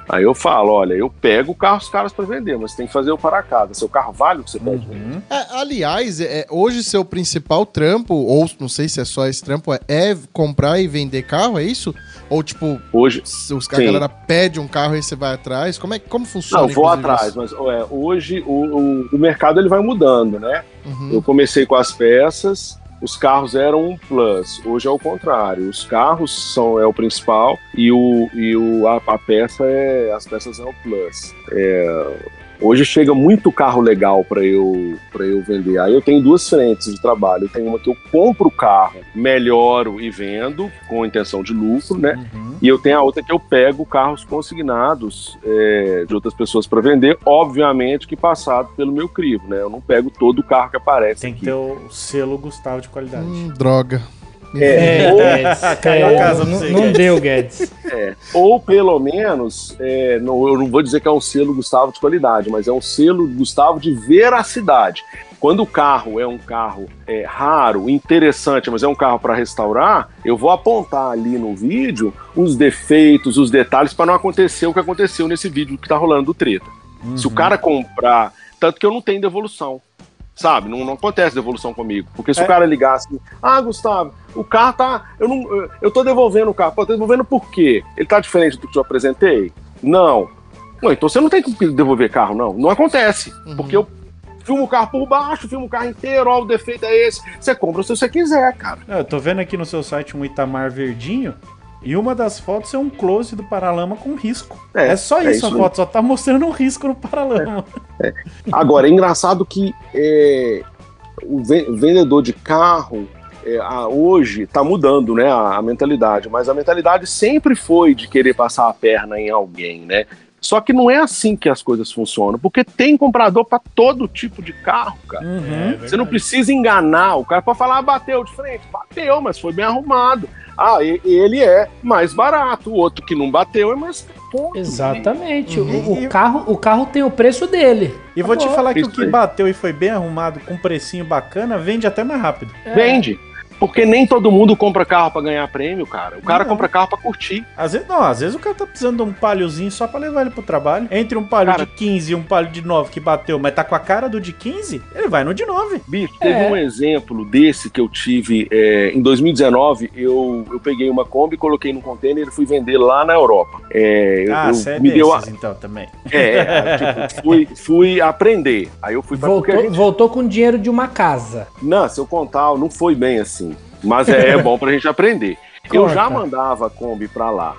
[SPEAKER 4] Aí eu falo, olha, eu pego carros caros para vender, mas tem que fazer o para casa. Seu carro vale o que você pede?
[SPEAKER 2] Uhum.
[SPEAKER 1] É, aliás, é, hoje seu principal trampo, ou não sei se é só esse trampo, é, é comprar e vender carro, é isso? Ou tipo,
[SPEAKER 4] Hoje,
[SPEAKER 1] os, a
[SPEAKER 4] Sim.
[SPEAKER 1] galera pede um carro e você vai atrás? Como, é, como funciona?
[SPEAKER 4] não, vou atrás,
[SPEAKER 1] isso?
[SPEAKER 4] mas é, hoje o, o, o mercado ele vai mudando, né?
[SPEAKER 1] Uhum.
[SPEAKER 4] Eu comecei com as peças, os carros eram um plus. Hoje é o contrário. Os carros são é o principal e, o, e o, a, a peça é as peças é o plus. É, hoje chega muito carro legal para eu para eu vender. Aí eu tenho duas frentes de trabalho. Eu tenho uma que eu compro o carro, melhoro e vendo com intenção de lucro, né?
[SPEAKER 2] Uhum.
[SPEAKER 4] E eu tenho a outra que eu pego carros consignados é, de outras pessoas para vender, obviamente que passado pelo meu crivo, né? Eu não pego todo o carro que aparece
[SPEAKER 2] Tem que
[SPEAKER 4] aqui.
[SPEAKER 2] ter o selo Gustavo de qualidade.
[SPEAKER 1] Hum, droga.
[SPEAKER 3] É,
[SPEAKER 4] ou-
[SPEAKER 3] Guedes.
[SPEAKER 2] Caiu a
[SPEAKER 3] É,
[SPEAKER 2] casa
[SPEAKER 3] não, não deu, Guedes.
[SPEAKER 4] É, ou pelo menos, é, não, eu não vou dizer que é um selo Gustavo de qualidade, mas é um selo Gustavo de veracidade. Quando o carro é um carro é, raro, interessante, mas é um carro para restaurar, eu vou apontar ali no vídeo os defeitos, os detalhes, para não acontecer o que aconteceu nesse vídeo que tá rolando do treta. Se o
[SPEAKER 2] Uhum.
[SPEAKER 4] cara comprar. Tanto que eu não tenho devolução. Sabe? Não, não acontece devolução comigo. Porque se
[SPEAKER 2] É.
[SPEAKER 4] o cara ligar assim, ah, Gustavo, o carro tá. Eu, não, eu- tô devolvendo o carro. Pô, tô devolvendo por quê? Ele tá diferente do que eu apresentei? Não. Não, então você não tem que devolver carro, não. Não acontece.
[SPEAKER 1] Uhum.
[SPEAKER 4] Porque eu filmo o carro por baixo, filmo o carro inteiro, ó, o defeito é esse. Você compra se você quiser, cara.
[SPEAKER 2] Não, eu tô vendo aqui no seu site um Itamar verdinho e uma das fotos é um close do paralama com risco. É,
[SPEAKER 4] É,
[SPEAKER 2] só
[SPEAKER 4] é
[SPEAKER 2] isso, a
[SPEAKER 4] isso
[SPEAKER 2] foto, só tá mostrando um risco no paralama.
[SPEAKER 4] Agora, é engraçado que é, o ve- vendedor de carro é, hoje está mudando né, a, a mentalidade, mas a mentalidade sempre foi de querer passar a perna em alguém, né? Só que não é assim que as coisas funcionam, porque tem comprador para todo tipo de carro, cara.
[SPEAKER 2] Uhum.
[SPEAKER 4] Você não precisa enganar o cara para falar, ah, bateu de frente. Bateu, mas foi bem arrumado. Ah, e- ele é mais barato. O outro que não bateu é mais. Ponto.
[SPEAKER 3] Exatamente.
[SPEAKER 2] Uhum.
[SPEAKER 3] O, o carro, o carro tem o preço dele.
[SPEAKER 2] E vou te
[SPEAKER 3] Acabou.
[SPEAKER 2] falar que
[SPEAKER 4] Isso
[SPEAKER 2] o que bateu e foi bem arrumado, com um precinho bacana, vende até mais rápido.
[SPEAKER 3] É.
[SPEAKER 4] Vende. Porque nem todo mundo compra carro para ganhar prêmio, cara. O cara
[SPEAKER 2] Não.
[SPEAKER 4] compra carro para curtir.
[SPEAKER 2] Às vezes, não, às vezes o cara tá precisando de um palhozinho só pra levar ele pro trabalho. Entre um palho
[SPEAKER 4] Cara-
[SPEAKER 2] de 15 e um palho de 9 que bateu, mas tá com a cara do de 15, ele vai no de 9.
[SPEAKER 4] Bicho, teve
[SPEAKER 3] É.
[SPEAKER 4] um exemplo desse que eu tive é, em 2019. Eu, eu peguei uma Kombi, coloquei num container e fui vender lá na Europa. É, eu-
[SPEAKER 2] Ah,
[SPEAKER 4] eu,
[SPEAKER 2] você é
[SPEAKER 4] me deu a,
[SPEAKER 2] desses então também.
[SPEAKER 4] é, tipo, fui, fui aprender. Aí eu fui pra
[SPEAKER 3] Voltou,
[SPEAKER 4] gente-
[SPEAKER 3] voltou com dinheiro de uma casa.
[SPEAKER 4] Não, se eu contar, não foi bem assim. Mas é, é bom pra gente aprender. Eu já mandava a Kombi pra lá.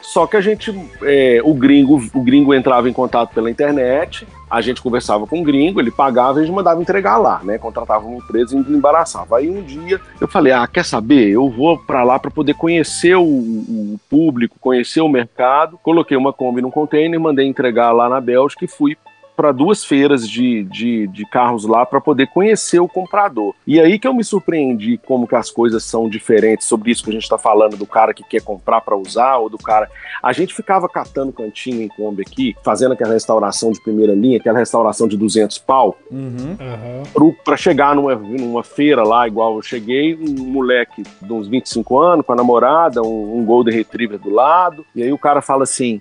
[SPEAKER 4] Só que a gente, é, o gringo, o gringo entrava em contato pela internet, a gente conversava com o gringo, ele pagava e a gente mandava entregar lá, né? Contratava uma empresa e embaraçava. Aí um dia eu falei, ah, quer saber? Eu vou pra lá pra poder conhecer o, o público, conhecer o mercado. Coloquei uma Kombi num container, mandei entregar lá na Bélgica e fui para duas feiras de, de, de carros lá para poder conhecer o comprador. E aí que eu me surpreendi como que as coisas são diferentes sobre isso que a gente está falando do cara que quer comprar para usar ou do cara. A gente ficava catando cantinho em Kombi aqui, fazendo aquela restauração de primeira linha, aquela restauração de 200 pau,
[SPEAKER 2] Uhum.
[SPEAKER 4] para chegar numa, numa feira lá, igual eu cheguei, um moleque de uns 25 anos com a namorada, um, um Golden Retriever do lado, e aí o cara fala assim: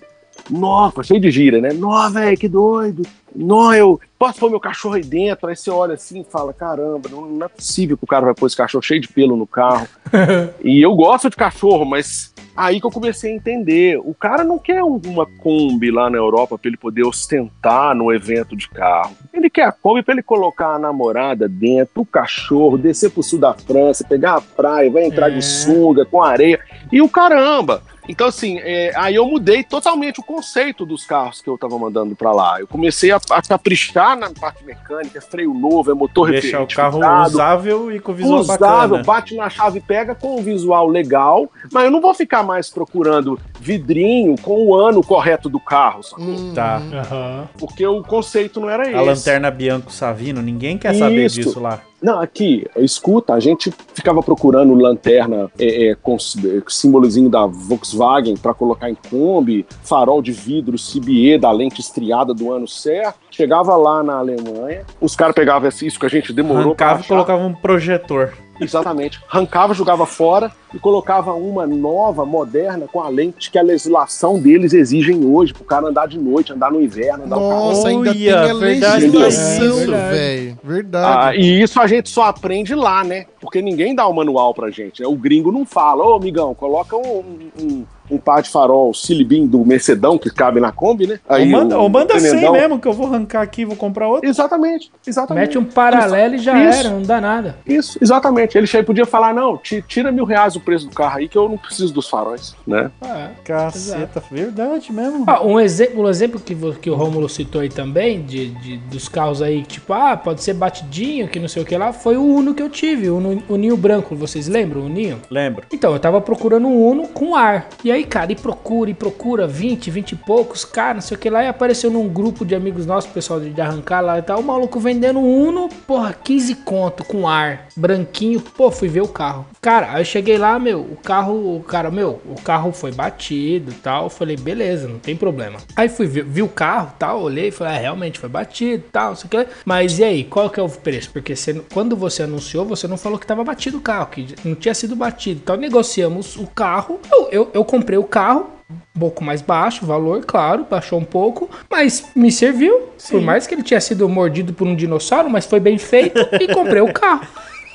[SPEAKER 4] Nossa, cheio de gira, né? Nó, velho, que doido. Nó, eu posso pôr meu cachorro aí dentro? Aí você olha assim e fala: Caramba, não, não é possível que o cara vai pôr esse cachorro cheio de pelo no carro. e eu gosto de cachorro, mas aí que eu comecei a entender. O cara não quer um- uma Kombi lá na Europa para ele poder ostentar no evento de carro. Ele quer a Kombi para ele colocar a namorada dentro, o cachorro, descer pro sul da França, pegar a praia, vai entrar
[SPEAKER 3] É.
[SPEAKER 4] de sunga, com areia. E o caramba! Então, assim, é, aí eu mudei totalmente o conceito dos carros que eu tava mandando para lá. Eu comecei a, a caprichar na parte mecânica, freio novo, é motor
[SPEAKER 2] Deixar o carro usável e com visual
[SPEAKER 4] usável,
[SPEAKER 2] bacana.
[SPEAKER 4] bate na chave e pega com um visual legal, mas eu não vou ficar mais procurando vidrinho com o ano correto do carro, sacou?
[SPEAKER 1] Hum,
[SPEAKER 2] Tá.
[SPEAKER 3] Aham.
[SPEAKER 4] Porque o conceito não era esse.
[SPEAKER 2] A lanterna Bianco Savino, ninguém quer saber
[SPEAKER 4] Isso.
[SPEAKER 2] disso lá.
[SPEAKER 4] Não, aqui, escuta, a gente ficava procurando lanterna é, é, com é, símbolozinho da Volkswagen para colocar em Kombi, farol de vidro CBE da lente estriada do ano certo. Chegava lá na Alemanha, os caras pegavam isso que a gente demorou pra
[SPEAKER 2] Arrancava e
[SPEAKER 4] achar.
[SPEAKER 2] colocava um projetor.
[SPEAKER 4] Exatamente. Arrancava, jogava fora e colocava uma nova, moderna, com a lente que a legislação deles exigem hoje, pro cara andar de noite, andar no inverno, andar o carro.
[SPEAKER 1] Nossa, ainda tem a
[SPEAKER 2] verdade,
[SPEAKER 1] legislação,
[SPEAKER 3] é verdade.
[SPEAKER 1] velho. Verdade.
[SPEAKER 4] Ah, e isso a gente só aprende lá, né? Porque ninguém dá o manual pra gente. Né? O gringo não fala, ô amigão, coloca um, um, um par de farol Silibim do Mercedão que cabe na Kombi, né?
[SPEAKER 2] ou manda,
[SPEAKER 4] o-
[SPEAKER 2] ou manda
[SPEAKER 4] o
[SPEAKER 2] 100
[SPEAKER 4] Tremendão-
[SPEAKER 2] mesmo, que eu vou arrancar aqui e vou comprar outro.
[SPEAKER 4] Exatamente, exatamente.
[SPEAKER 3] Mete um paralelo e já
[SPEAKER 4] Isso.
[SPEAKER 3] era, não dá nada.
[SPEAKER 4] Isso, exatamente. Ele podia falar, não, ti- tira mil reais o preço do carro aí que eu não preciso dos faróis, né?
[SPEAKER 3] Ah,
[SPEAKER 2] Caceta, verdade mesmo.
[SPEAKER 3] Ah, um exemplo, um exemplo que, que o Romulo citou aí também, de, de- dos carros aí, tipo, ah, pode ser batidinho, que não sei o que lá, foi o Uno que eu tive, o Uno, o Ninho Branco, vocês lembram o Ninho?
[SPEAKER 2] Lembro.
[SPEAKER 3] Então, eu tava procurando um Uno com ar. E aí, cara, e procura, e procura, 20, 20 e poucos, cara, não sei o que lá. E apareceu num grupo de amigos nossos, pessoal de, arrancar lá e tal, o maluco vendendo Uno, porra, 15 conto com ar, branquinho. Pô, fui ver o carro. Cara, aí eu cheguei lá, meu, o carro, o cara, meu, o carro foi batido tal. Eu falei, beleza, não tem problema. Aí fui ver, vi o carro tal, olhei e falei, ah, realmente foi batido tal, não sei o que. Mas e aí, qual que é o preço? Porque você, quando você anunciou, você não falou que tava batido o carro, que não tinha sido batido. Então negociamos o carro. Eu, eu, eu comprei o carro, um pouco mais baixo o valor, claro, baixou um pouco, mas me serviu. Por mais que ele tinha sido mordido por um dinossauro, mas foi bem feito e comprei o carro.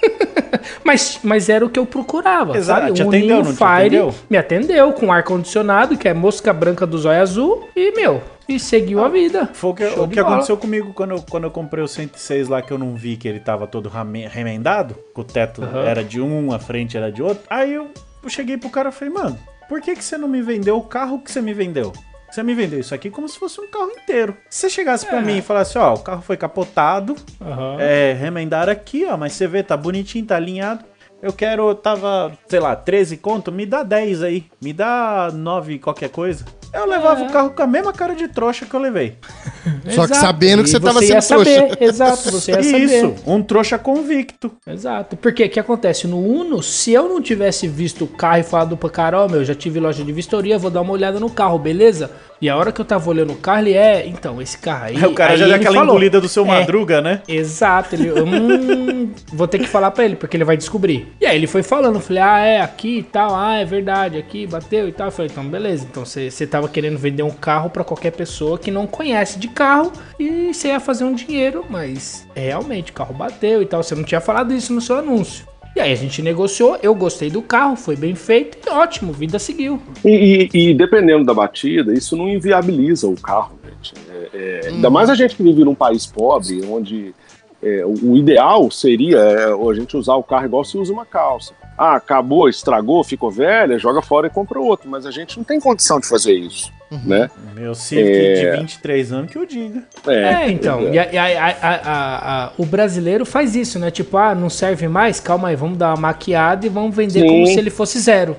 [SPEAKER 3] mas, mas era o que eu procurava,
[SPEAKER 2] Exato,
[SPEAKER 3] sabe?
[SPEAKER 2] te
[SPEAKER 3] Um
[SPEAKER 2] atendeu, não te
[SPEAKER 3] Fire
[SPEAKER 2] atendeu?
[SPEAKER 3] me atendeu com ar-condicionado, que é mosca branca do zóio azul, e, meu, e seguiu a vida.
[SPEAKER 2] Foi o que, o que aconteceu comigo quando eu, quando eu comprei o 106 lá, que eu não vi que ele tava todo rame- remendado, que o teto
[SPEAKER 3] Aham.
[SPEAKER 2] era de um, a frente era de outro. Aí eu, eu cheguei pro cara e falei, mano, por que, que você não me vendeu o carro que você me vendeu? Você me vendeu isso aqui como se fosse um carro inteiro. Se você chegasse
[SPEAKER 3] É.
[SPEAKER 2] mim e falasse, ó, o carro foi capotado,
[SPEAKER 3] Aham.
[SPEAKER 2] é, remendaram aqui, ó, mas você vê, tá bonitinho, tá alinhado. Eu quero, tava, sei lá, 13 conto, me dá 10 aí. Me dá 9 qualquer coisa. Eu levava o carro com a mesma cara de trouxa que eu levei.
[SPEAKER 1] Só que sabendo que você tava
[SPEAKER 3] ia
[SPEAKER 1] sendo trouxa.
[SPEAKER 3] saber, Exato, você ia saber.
[SPEAKER 2] Isso, um trouxa convicto.
[SPEAKER 3] Exato. Porque o que acontece? No Uno, se eu não tivesse visto o carro e falado pra cara, ó, meu, já tive loja de vistoria, vou dar uma olhada no carro, beleza? E a hora que eu tava olhando o carro, ele é, então, esse carro aí.
[SPEAKER 2] o cara
[SPEAKER 3] aí
[SPEAKER 2] já deu aquela
[SPEAKER 3] falou,
[SPEAKER 2] engolida do seu
[SPEAKER 3] é,
[SPEAKER 2] madruga, né?
[SPEAKER 3] Exato, ele, hum, vou ter que falar pra ele, porque ele vai descobrir. E aí ele foi falando, eu falei, ah, é, aqui e tal, ah, é verdade, aqui, bateu e tal. Eu falei, então beleza, então você você tava querendo vender um carro pra qualquer pessoa que não conhece de carro e você ia fazer um dinheiro, mas realmente o carro bateu e tal, você não tinha falado isso no seu anúncio. E aí a gente negociou, eu gostei do carro, foi bem feito e ótimo, vida seguiu.
[SPEAKER 4] E, e- e dependendo da batida, isso não inviabiliza o carro, gente. É, é, Ainda mais a gente que vive num país pobre, onde é, o o ideal seria é, a gente usar o carro igual se usa uma calça. Ah, acabou, estragou, ficou velha, joga fora e compra outro. Mas a gente não tem condição de fazer isso, né?
[SPEAKER 2] Meu Civic
[SPEAKER 4] É.
[SPEAKER 2] de 23 anos que eu diga.
[SPEAKER 3] É, então,
[SPEAKER 4] é.
[SPEAKER 3] e a- a- a- a- a- a- o brasileiro faz isso, né? Tipo, ah, não serve mais? Calma aí, vamos dar uma maquiada e vamos vender
[SPEAKER 4] Sim.
[SPEAKER 3] como se ele fosse zero.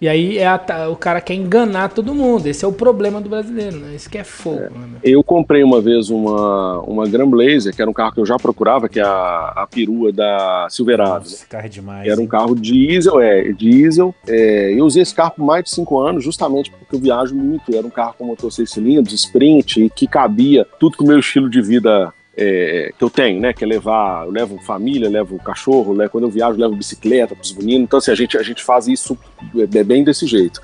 [SPEAKER 3] E aí é a o cara quer enganar todo mundo. Esse é o problema do brasileiro, né? Isso que é fogo, né, meu?
[SPEAKER 4] Eu comprei uma vez uma, uma Grand Blazer, que era um carro que eu já procurava, que é a, a perua da Silverado. né?
[SPEAKER 2] Nossa, carro é demais.
[SPEAKER 4] Era um
[SPEAKER 2] hein?
[SPEAKER 4] carro diesel, é, diesel. É, eu usei esse carro por mais de cinco anos, justamente porque eu viajo muito. Era um carro com motor seis cilindros, sprint, e que cabia tudo com o meu estilo de vida é, que eu tenho, né? Que é levar, eu levo família, levo cachorro, levo, quando eu viajo, eu levo bicicleta para os meninos. Então, assim, a gente, a gente faz isso é, bem desse jeito.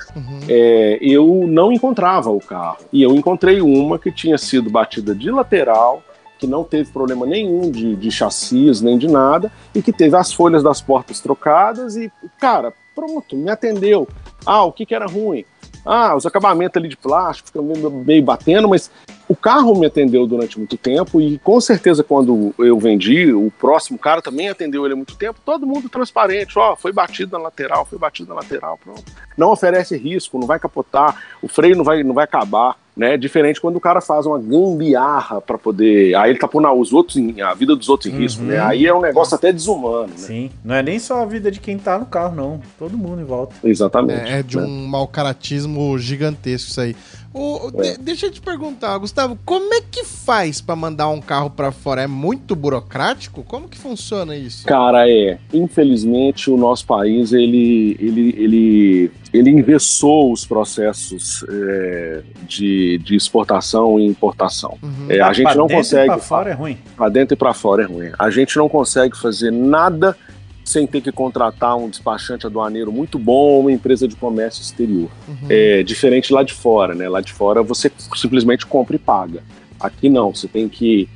[SPEAKER 4] É, eu não encontrava o carro. E eu encontrei uma que tinha sido batida de lateral, que não teve problema nenhum de, de chassis, nem de nada, e que teve as folhas das portas trocadas e, cara, pronto, me atendeu. Ah, o que, que era ruim? Ah, os acabamentos ali de plástico ficam meio, batendo, mas o carro me atendeu durante muito tempo e com certeza quando eu vendi, o próximo cara também atendeu ele há muito tempo, todo mundo transparente, ó, foi batido na lateral, foi batido na lateral, pronto. Não oferece risco, não vai capotar, o freio não vai, não vai acabar, né? Diferente quando o cara faz uma gambiarra para poder, aí ele tá pondo os outros em, a vida dos outros em risco, né? Aí é um negócio até desumano, né?
[SPEAKER 2] Sim, não é nem só a vida de quem tá no carro, não. Todo mundo em volta.
[SPEAKER 4] Exatamente.
[SPEAKER 1] É, é de
[SPEAKER 4] né?
[SPEAKER 1] um mau caratismo gigantesco isso aí. O- de- deixa eu te perguntar, Gustavo, como é que faz pra mandar um carro pra fora? É muito burocrático? Como que funciona isso?
[SPEAKER 4] Cara, é. Infelizmente, o nosso país ele, ele, ele, ele engessou os processos é, de, de exportação e importação.
[SPEAKER 1] Uhum.
[SPEAKER 4] É, a gente
[SPEAKER 2] Pra
[SPEAKER 4] não
[SPEAKER 2] dentro e
[SPEAKER 4] consegue.
[SPEAKER 2] Pra fora é ruim.
[SPEAKER 4] Pra dentro e pra fora é ruim. A gente não consegue fazer nada sem ter que contratar um despachante aduaneiro muito bom, uma empresa de comércio exterior.
[SPEAKER 1] Uhum.
[SPEAKER 4] É diferente lá de fora, né? Lá de fora você simplesmente compra e paga. Aqui não, você tem que.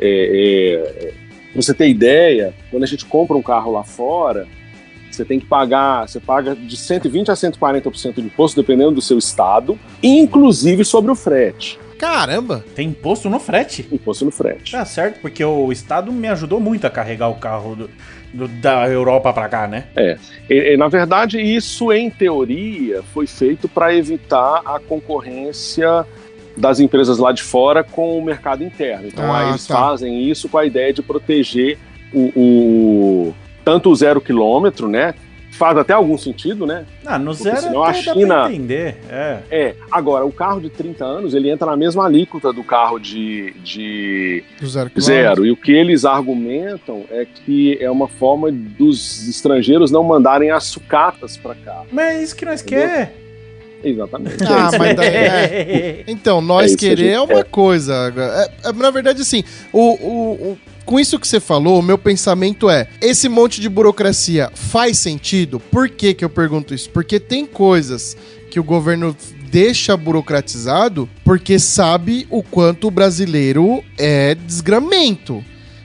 [SPEAKER 4] É, é, pra você ter ideia, quando a gente compra um carro lá fora, você tem que pagar, você paga de 120 a 140% de imposto, dependendo do seu estado, inclusive sobre o frete.
[SPEAKER 1] Caramba!
[SPEAKER 2] Tem imposto no frete.
[SPEAKER 4] Imposto no frete.
[SPEAKER 2] Tá certo, porque o Estado me ajudou muito a carregar o carro do, do- da Europa pra cá, né?
[SPEAKER 4] E, e, na verdade, isso, em teoria, foi feito para evitar a concorrência das empresas lá de fora com o mercado interno. Então,
[SPEAKER 1] Ah,
[SPEAKER 4] aí eles
[SPEAKER 1] tá.
[SPEAKER 4] fazem isso com a ideia de proteger o, o- tanto o zero quilômetro, né? Faz até algum sentido, né?
[SPEAKER 2] Ah, no
[SPEAKER 4] Porque
[SPEAKER 2] zero
[SPEAKER 4] senão a China-
[SPEAKER 2] pra entender. É.
[SPEAKER 4] É. Agora, o carro de 30 anos, ele entra na mesma alíquota do carro de, de
[SPEAKER 1] Do zero
[SPEAKER 4] zero. E o que eles argumentam é que é uma forma dos estrangeiros não mandarem as sucatas para cá.
[SPEAKER 2] Mas é isso que nós
[SPEAKER 4] Entendeu?
[SPEAKER 2] quer.
[SPEAKER 4] Exatamente.
[SPEAKER 1] Ah,
[SPEAKER 4] É
[SPEAKER 1] mas daí, é. Então, nós
[SPEAKER 4] É
[SPEAKER 1] querer é uma coisa. É- é- na verdade, assim, o, o- o- com isso que você falou, o meu pensamento é: esse monte de burocracia faz sentido? Por que, que eu pergunto isso? Porque tem coisas que o governo deixa burocratizado porque sabe o quanto o brasileiro é desgramento.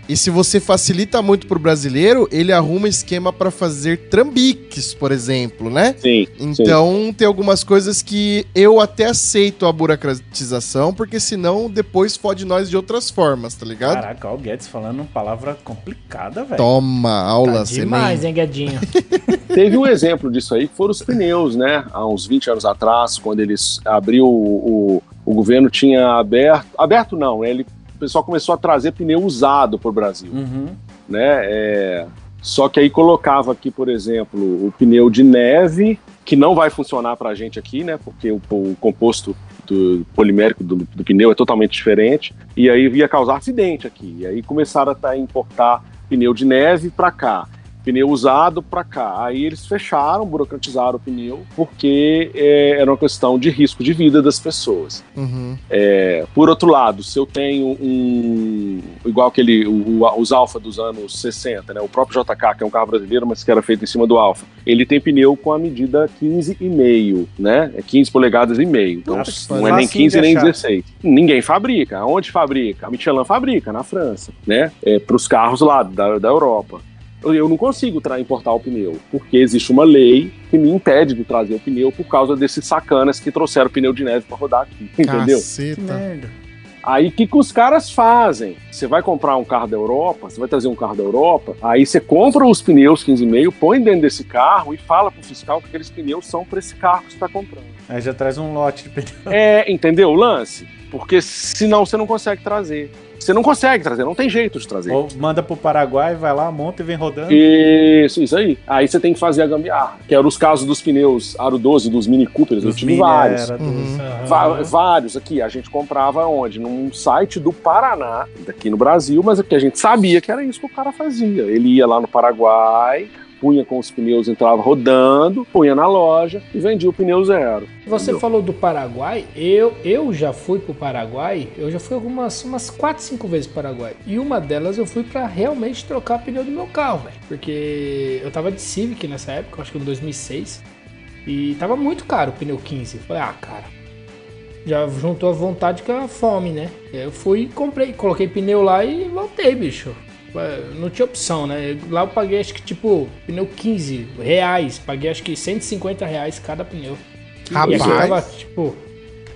[SPEAKER 1] E se você facilita muito pro brasileiro, ele arruma esquema pra fazer trambiques, por exemplo, né?
[SPEAKER 4] Sim.
[SPEAKER 1] Então, tem algumas coisas que eu até aceito a burocratização, porque senão depois fode nós de outras formas, tá ligado?
[SPEAKER 2] Caraca, ó, o Guedes falando uma palavra complicada, velho.
[SPEAKER 1] Toma,
[SPEAKER 3] Tá
[SPEAKER 1] aula, você
[SPEAKER 3] demais,
[SPEAKER 1] nem...
[SPEAKER 3] hein, Guedinho?
[SPEAKER 4] Teve um exemplo disso aí, que foram os pneus, né? Há uns 20 anos atrás, quando eles abriu o, o, o governo tinha aberto. Aberto não, né? Ele, o pessoal começou a trazer pneu usado pro Brasil.
[SPEAKER 2] Uhum.
[SPEAKER 4] né? É, Só que aí colocava aqui, por exemplo, o pneu de neve, que não vai funcionar pra gente aqui, né? Porque o, o composto do polimérico do, do, pneu é totalmente diferente, e aí ia causar acidente aqui. E aí começaram a importar pneu de neve para cá pneu usado para cá. Aí eles fecharam, burocratizaram o pneu, porque é, era uma questão de risco de vida das pessoas. Uhum. É, por outro lado, se eu tenho um. igual aquele. O, os Alfa dos anos 60, né? O próprio JK, que é um carro brasileiro, mas que era feito em cima do Alfa, ele tem pneu com a medida 15,5, né? É 15 polegadas e meio. Então Nossa, não é nem 15 nem 16. Ninguém fabrica. Onde fabrica? A Michelin fabrica, na França, né? É, para os carros lá da, da Europa eu não consigo importar o pneu, porque existe uma lei que me impede de trazer o pneu por causa desses sacanas que trouxeram pneu de neve para rodar aqui, entendeu?
[SPEAKER 1] Caceta.
[SPEAKER 4] Aí o que, que os caras fazem? Você vai comprar um carro da Europa, você vai trazer um carro da Europa, aí você compra os pneus 15,5, põe dentro desse carro e fala pro fiscal que aqueles pneus são para esse carro que você está comprando.
[SPEAKER 2] Aí já traz um lote de pneu.
[SPEAKER 4] É, entendeu o lance? Porque senão você não consegue trazer. Você não consegue trazer, não tem jeito de trazer.
[SPEAKER 2] Ou manda pro Paraguai, vai lá, monta e vem rodando.
[SPEAKER 4] Isso, isso aí. Aí você tem que fazer a gambiarra. Que era os casos dos pneus Aro 12, dos Mini Coopers. Dos eu tive vários. Uhum. Vários aqui. A gente comprava onde? Num site do Paraná, daqui no Brasil, mas é porque a gente sabia que era isso que o cara fazia. Ele ia lá no Paraguai, punha com os pneus, entrava rodando, punha na loja e vendia o pneu zero.
[SPEAKER 3] Você entendeu? falou do Paraguai, eu, eu já fui pro Paraguai, eu já fui algumas umas 4, 5 vezes pro Paraguai. E uma delas eu fui para realmente trocar o pneu do meu carro, velho. Porque eu tava de Civic nessa época, acho que em 2006. E tava muito caro o pneu 15. Falei, ah, cara, já juntou a vontade com a fome, né? Eu fui, comprei, coloquei pneu lá e voltei, bicho. Não tinha opção, né? Lá eu paguei acho que tipo pneu 15 reais. Paguei acho que 150 reais cada pneu.
[SPEAKER 1] Rapaz. E tava, tipo.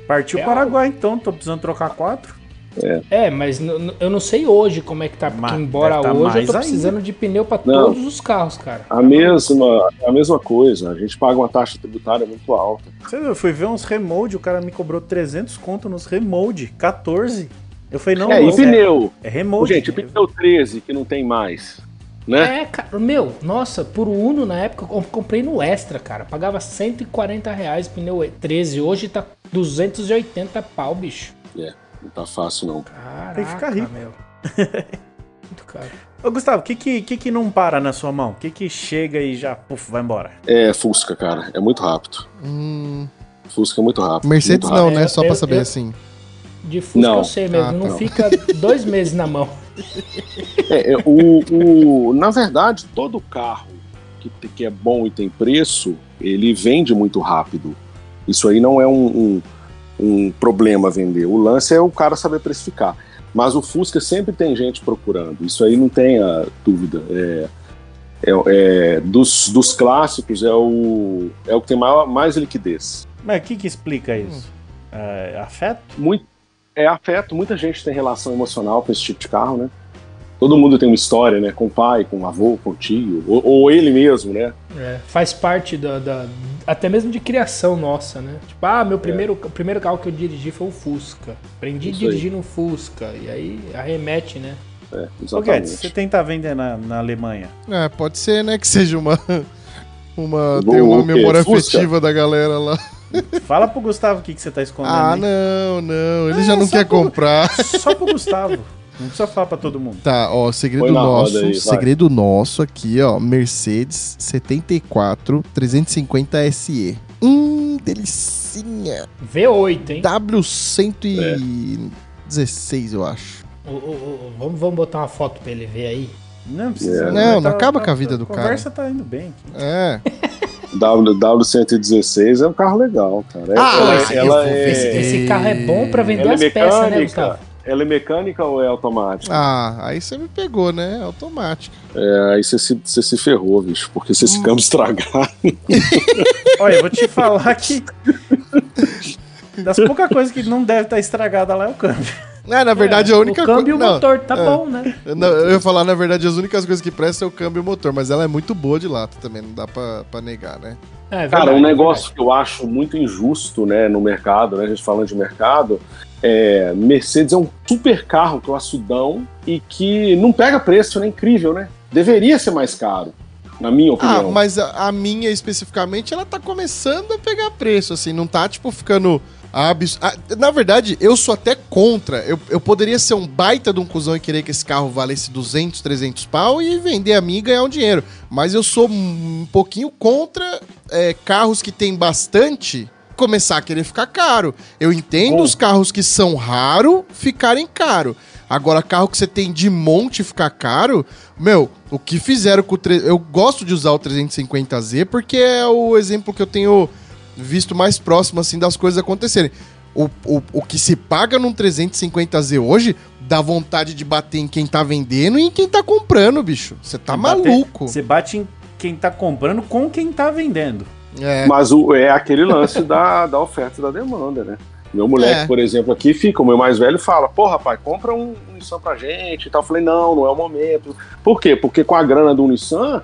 [SPEAKER 2] Partiu o Paraguai então, tô precisando trocar quatro.
[SPEAKER 3] É. é, mas eu não sei hoje como é que tá, porque embora tá hoje eu tô precisando ainda. de pneu para todos os carros, cara.
[SPEAKER 4] A mesma, a mesma coisa, a gente paga uma taxa tributária muito alta.
[SPEAKER 2] Você viu, eu fui ver uns remold, o cara me cobrou 300 conto nos remold, 14. Eu falei, não,
[SPEAKER 4] É,
[SPEAKER 2] não,
[SPEAKER 4] e pneu?
[SPEAKER 2] É, é remote.
[SPEAKER 4] Gente, o pneu 13 que não tem mais. Né?
[SPEAKER 3] É, cara, meu, nossa, por Uno na época eu comprei no Extra, cara. Pagava 140 reais pneu 13. Hoje tá 280 pau, bicho.
[SPEAKER 4] É, não tá fácil não.
[SPEAKER 3] Caraca, tem que ficar rico. meu.
[SPEAKER 2] Muito caro. Ô, Gustavo, o que, que que, que não para na sua mão? O que que chega e já, puf, vai embora?
[SPEAKER 4] É Fusca, cara. É muito rápido. Hum... Fusca é muito rápido.
[SPEAKER 1] Mercedes
[SPEAKER 4] muito
[SPEAKER 1] rápido. não, né? Só é, pra saber eu, assim.
[SPEAKER 3] De Fusca não. eu sei mesmo, ah, não, não fica dois meses na mão.
[SPEAKER 4] É, é, o, o, na verdade, todo carro que, que é bom e tem preço, ele vende muito rápido. Isso aí não é um, um, um problema vender. O lance é o cara saber precificar. Mas o Fusca sempre tem gente procurando. Isso aí não tenha dúvida. É, é, é, dos, dos clássicos é o, é o que tem maior, mais liquidez.
[SPEAKER 2] Mas o que, que explica isso? Hum. É, afeto?
[SPEAKER 4] Muito, é afeto. Muita gente tem relação emocional com esse tipo de carro, né? Todo mundo tem uma história, né? Com o pai, com o avô, com o tio, ou, ou ele mesmo, né?
[SPEAKER 3] É, faz parte da, da, até mesmo de criação nossa, né? Tipo, ah, meu primeiro, é. o primeiro carro que eu dirigi foi o Fusca. Aprendi a dirigir no Fusca. E aí arremete, né?
[SPEAKER 2] É, exatamente. Ô, você tenta vender na, na Alemanha?
[SPEAKER 1] É, pode ser, né? Que seja uma. Uma, tem uma memória afetiva da galera lá.
[SPEAKER 2] Fala pro Gustavo o que, que você tá escondendo.
[SPEAKER 1] Ah, aí. não, não. Ele é, já não quer pro, comprar.
[SPEAKER 2] Só pro Gustavo. Não precisa falar pra todo mundo.
[SPEAKER 1] Tá, ó, segredo nosso. Aí, segredo nosso aqui, ó. Mercedes 74 350 SE. Hum, delicinha.
[SPEAKER 3] V8, hein?
[SPEAKER 1] W116, é. eu acho.
[SPEAKER 3] O, o, o, vamos, vamos botar uma foto pra ele ver aí.
[SPEAKER 1] Não precisa. Não, não, tá, acaba tá, com a vida do
[SPEAKER 2] cara.
[SPEAKER 1] A
[SPEAKER 2] conversa tá indo bem. Aqui.
[SPEAKER 1] É.
[SPEAKER 4] W, W116 é um carro legal, cara.
[SPEAKER 3] Ah, ela, esse, ela é... esse, esse, carro é bom pra vender ela as é peças, né, Gustavo?
[SPEAKER 4] Ela é mecânica ou é automática?
[SPEAKER 1] Ah, aí você me pegou, né? É automática.
[SPEAKER 4] É, aí você se, você se ferrou, bicho, porque se esse hum. câmbio estragar.
[SPEAKER 2] Olha, eu vou te falar que. Das poucas coisas que não deve estar estragada lá é o câmbio.
[SPEAKER 1] É, na verdade, é, a única
[SPEAKER 3] coisa. O câmbio e o motor, tá é. bom, né?
[SPEAKER 1] Não, eu ia falar, na verdade, as únicas coisas que prestam é o câmbio e o motor, mas ela é muito boa de lata também, não dá pra, pra negar, né?
[SPEAKER 4] É, verdade, Cara, um negócio que eu acho muito injusto, né, no mercado, né, a gente falando de mercado, é, Mercedes é um super carro classudão e que não pega preço, né? Incrível, né? Deveria ser mais caro. na minha
[SPEAKER 1] Ah,
[SPEAKER 4] opinião.
[SPEAKER 1] mas a, a minha especificamente, ela tá começando a pegar preço, assim, não tá, tipo, ficando. Abs... Ah, na verdade, eu sou até contra. Eu, eu poderia ser um baita de um cuzão e querer que esse carro valesse 200, 300 pau e vender a mim e ganhar um dinheiro. Mas eu sou um pouquinho contra é, carros que tem bastante começar a querer ficar caro. Eu entendo
[SPEAKER 2] Bom.
[SPEAKER 1] os carros que são raro ficarem caro. Agora, carro que você tem de monte ficar caro, meu, o que fizeram com o. tre- Eu gosto de usar o 350Z porque é o exemplo que eu tenho visto mais próximo, assim, das coisas acontecerem. O, o, o que se paga num 350Z hoje dá vontade de bater em quem tá vendendo e em quem tá comprando, bicho. Você tá
[SPEAKER 2] Bater-
[SPEAKER 1] maluco.
[SPEAKER 2] Você bate em quem tá comprando com quem tá vendendo.
[SPEAKER 1] É.
[SPEAKER 4] Mas o, é aquele lance da, da oferta e da demanda, né? Meu moleque,
[SPEAKER 1] É.
[SPEAKER 4] por exemplo, aqui fica, o meu mais velho fala, pô, rapaz, compra um, um Nissan pra gente e tal. Eu falei, não, não é o momento. Por quê? Porque com a grana do Nissan,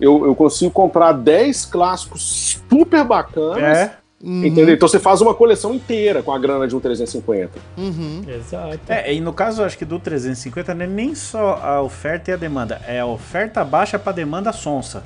[SPEAKER 4] eu, eu consigo comprar 10 clássicos super bacanas,
[SPEAKER 2] É,
[SPEAKER 1] Uhum,
[SPEAKER 4] entendeu? Então você faz uma coleção inteira com a grana de um 350.
[SPEAKER 1] uhum.
[SPEAKER 3] Exato.
[SPEAKER 2] é, e no caso, eu acho que do 350 não é nem só a oferta e a demanda, é a oferta baixa pra demanda sonsa.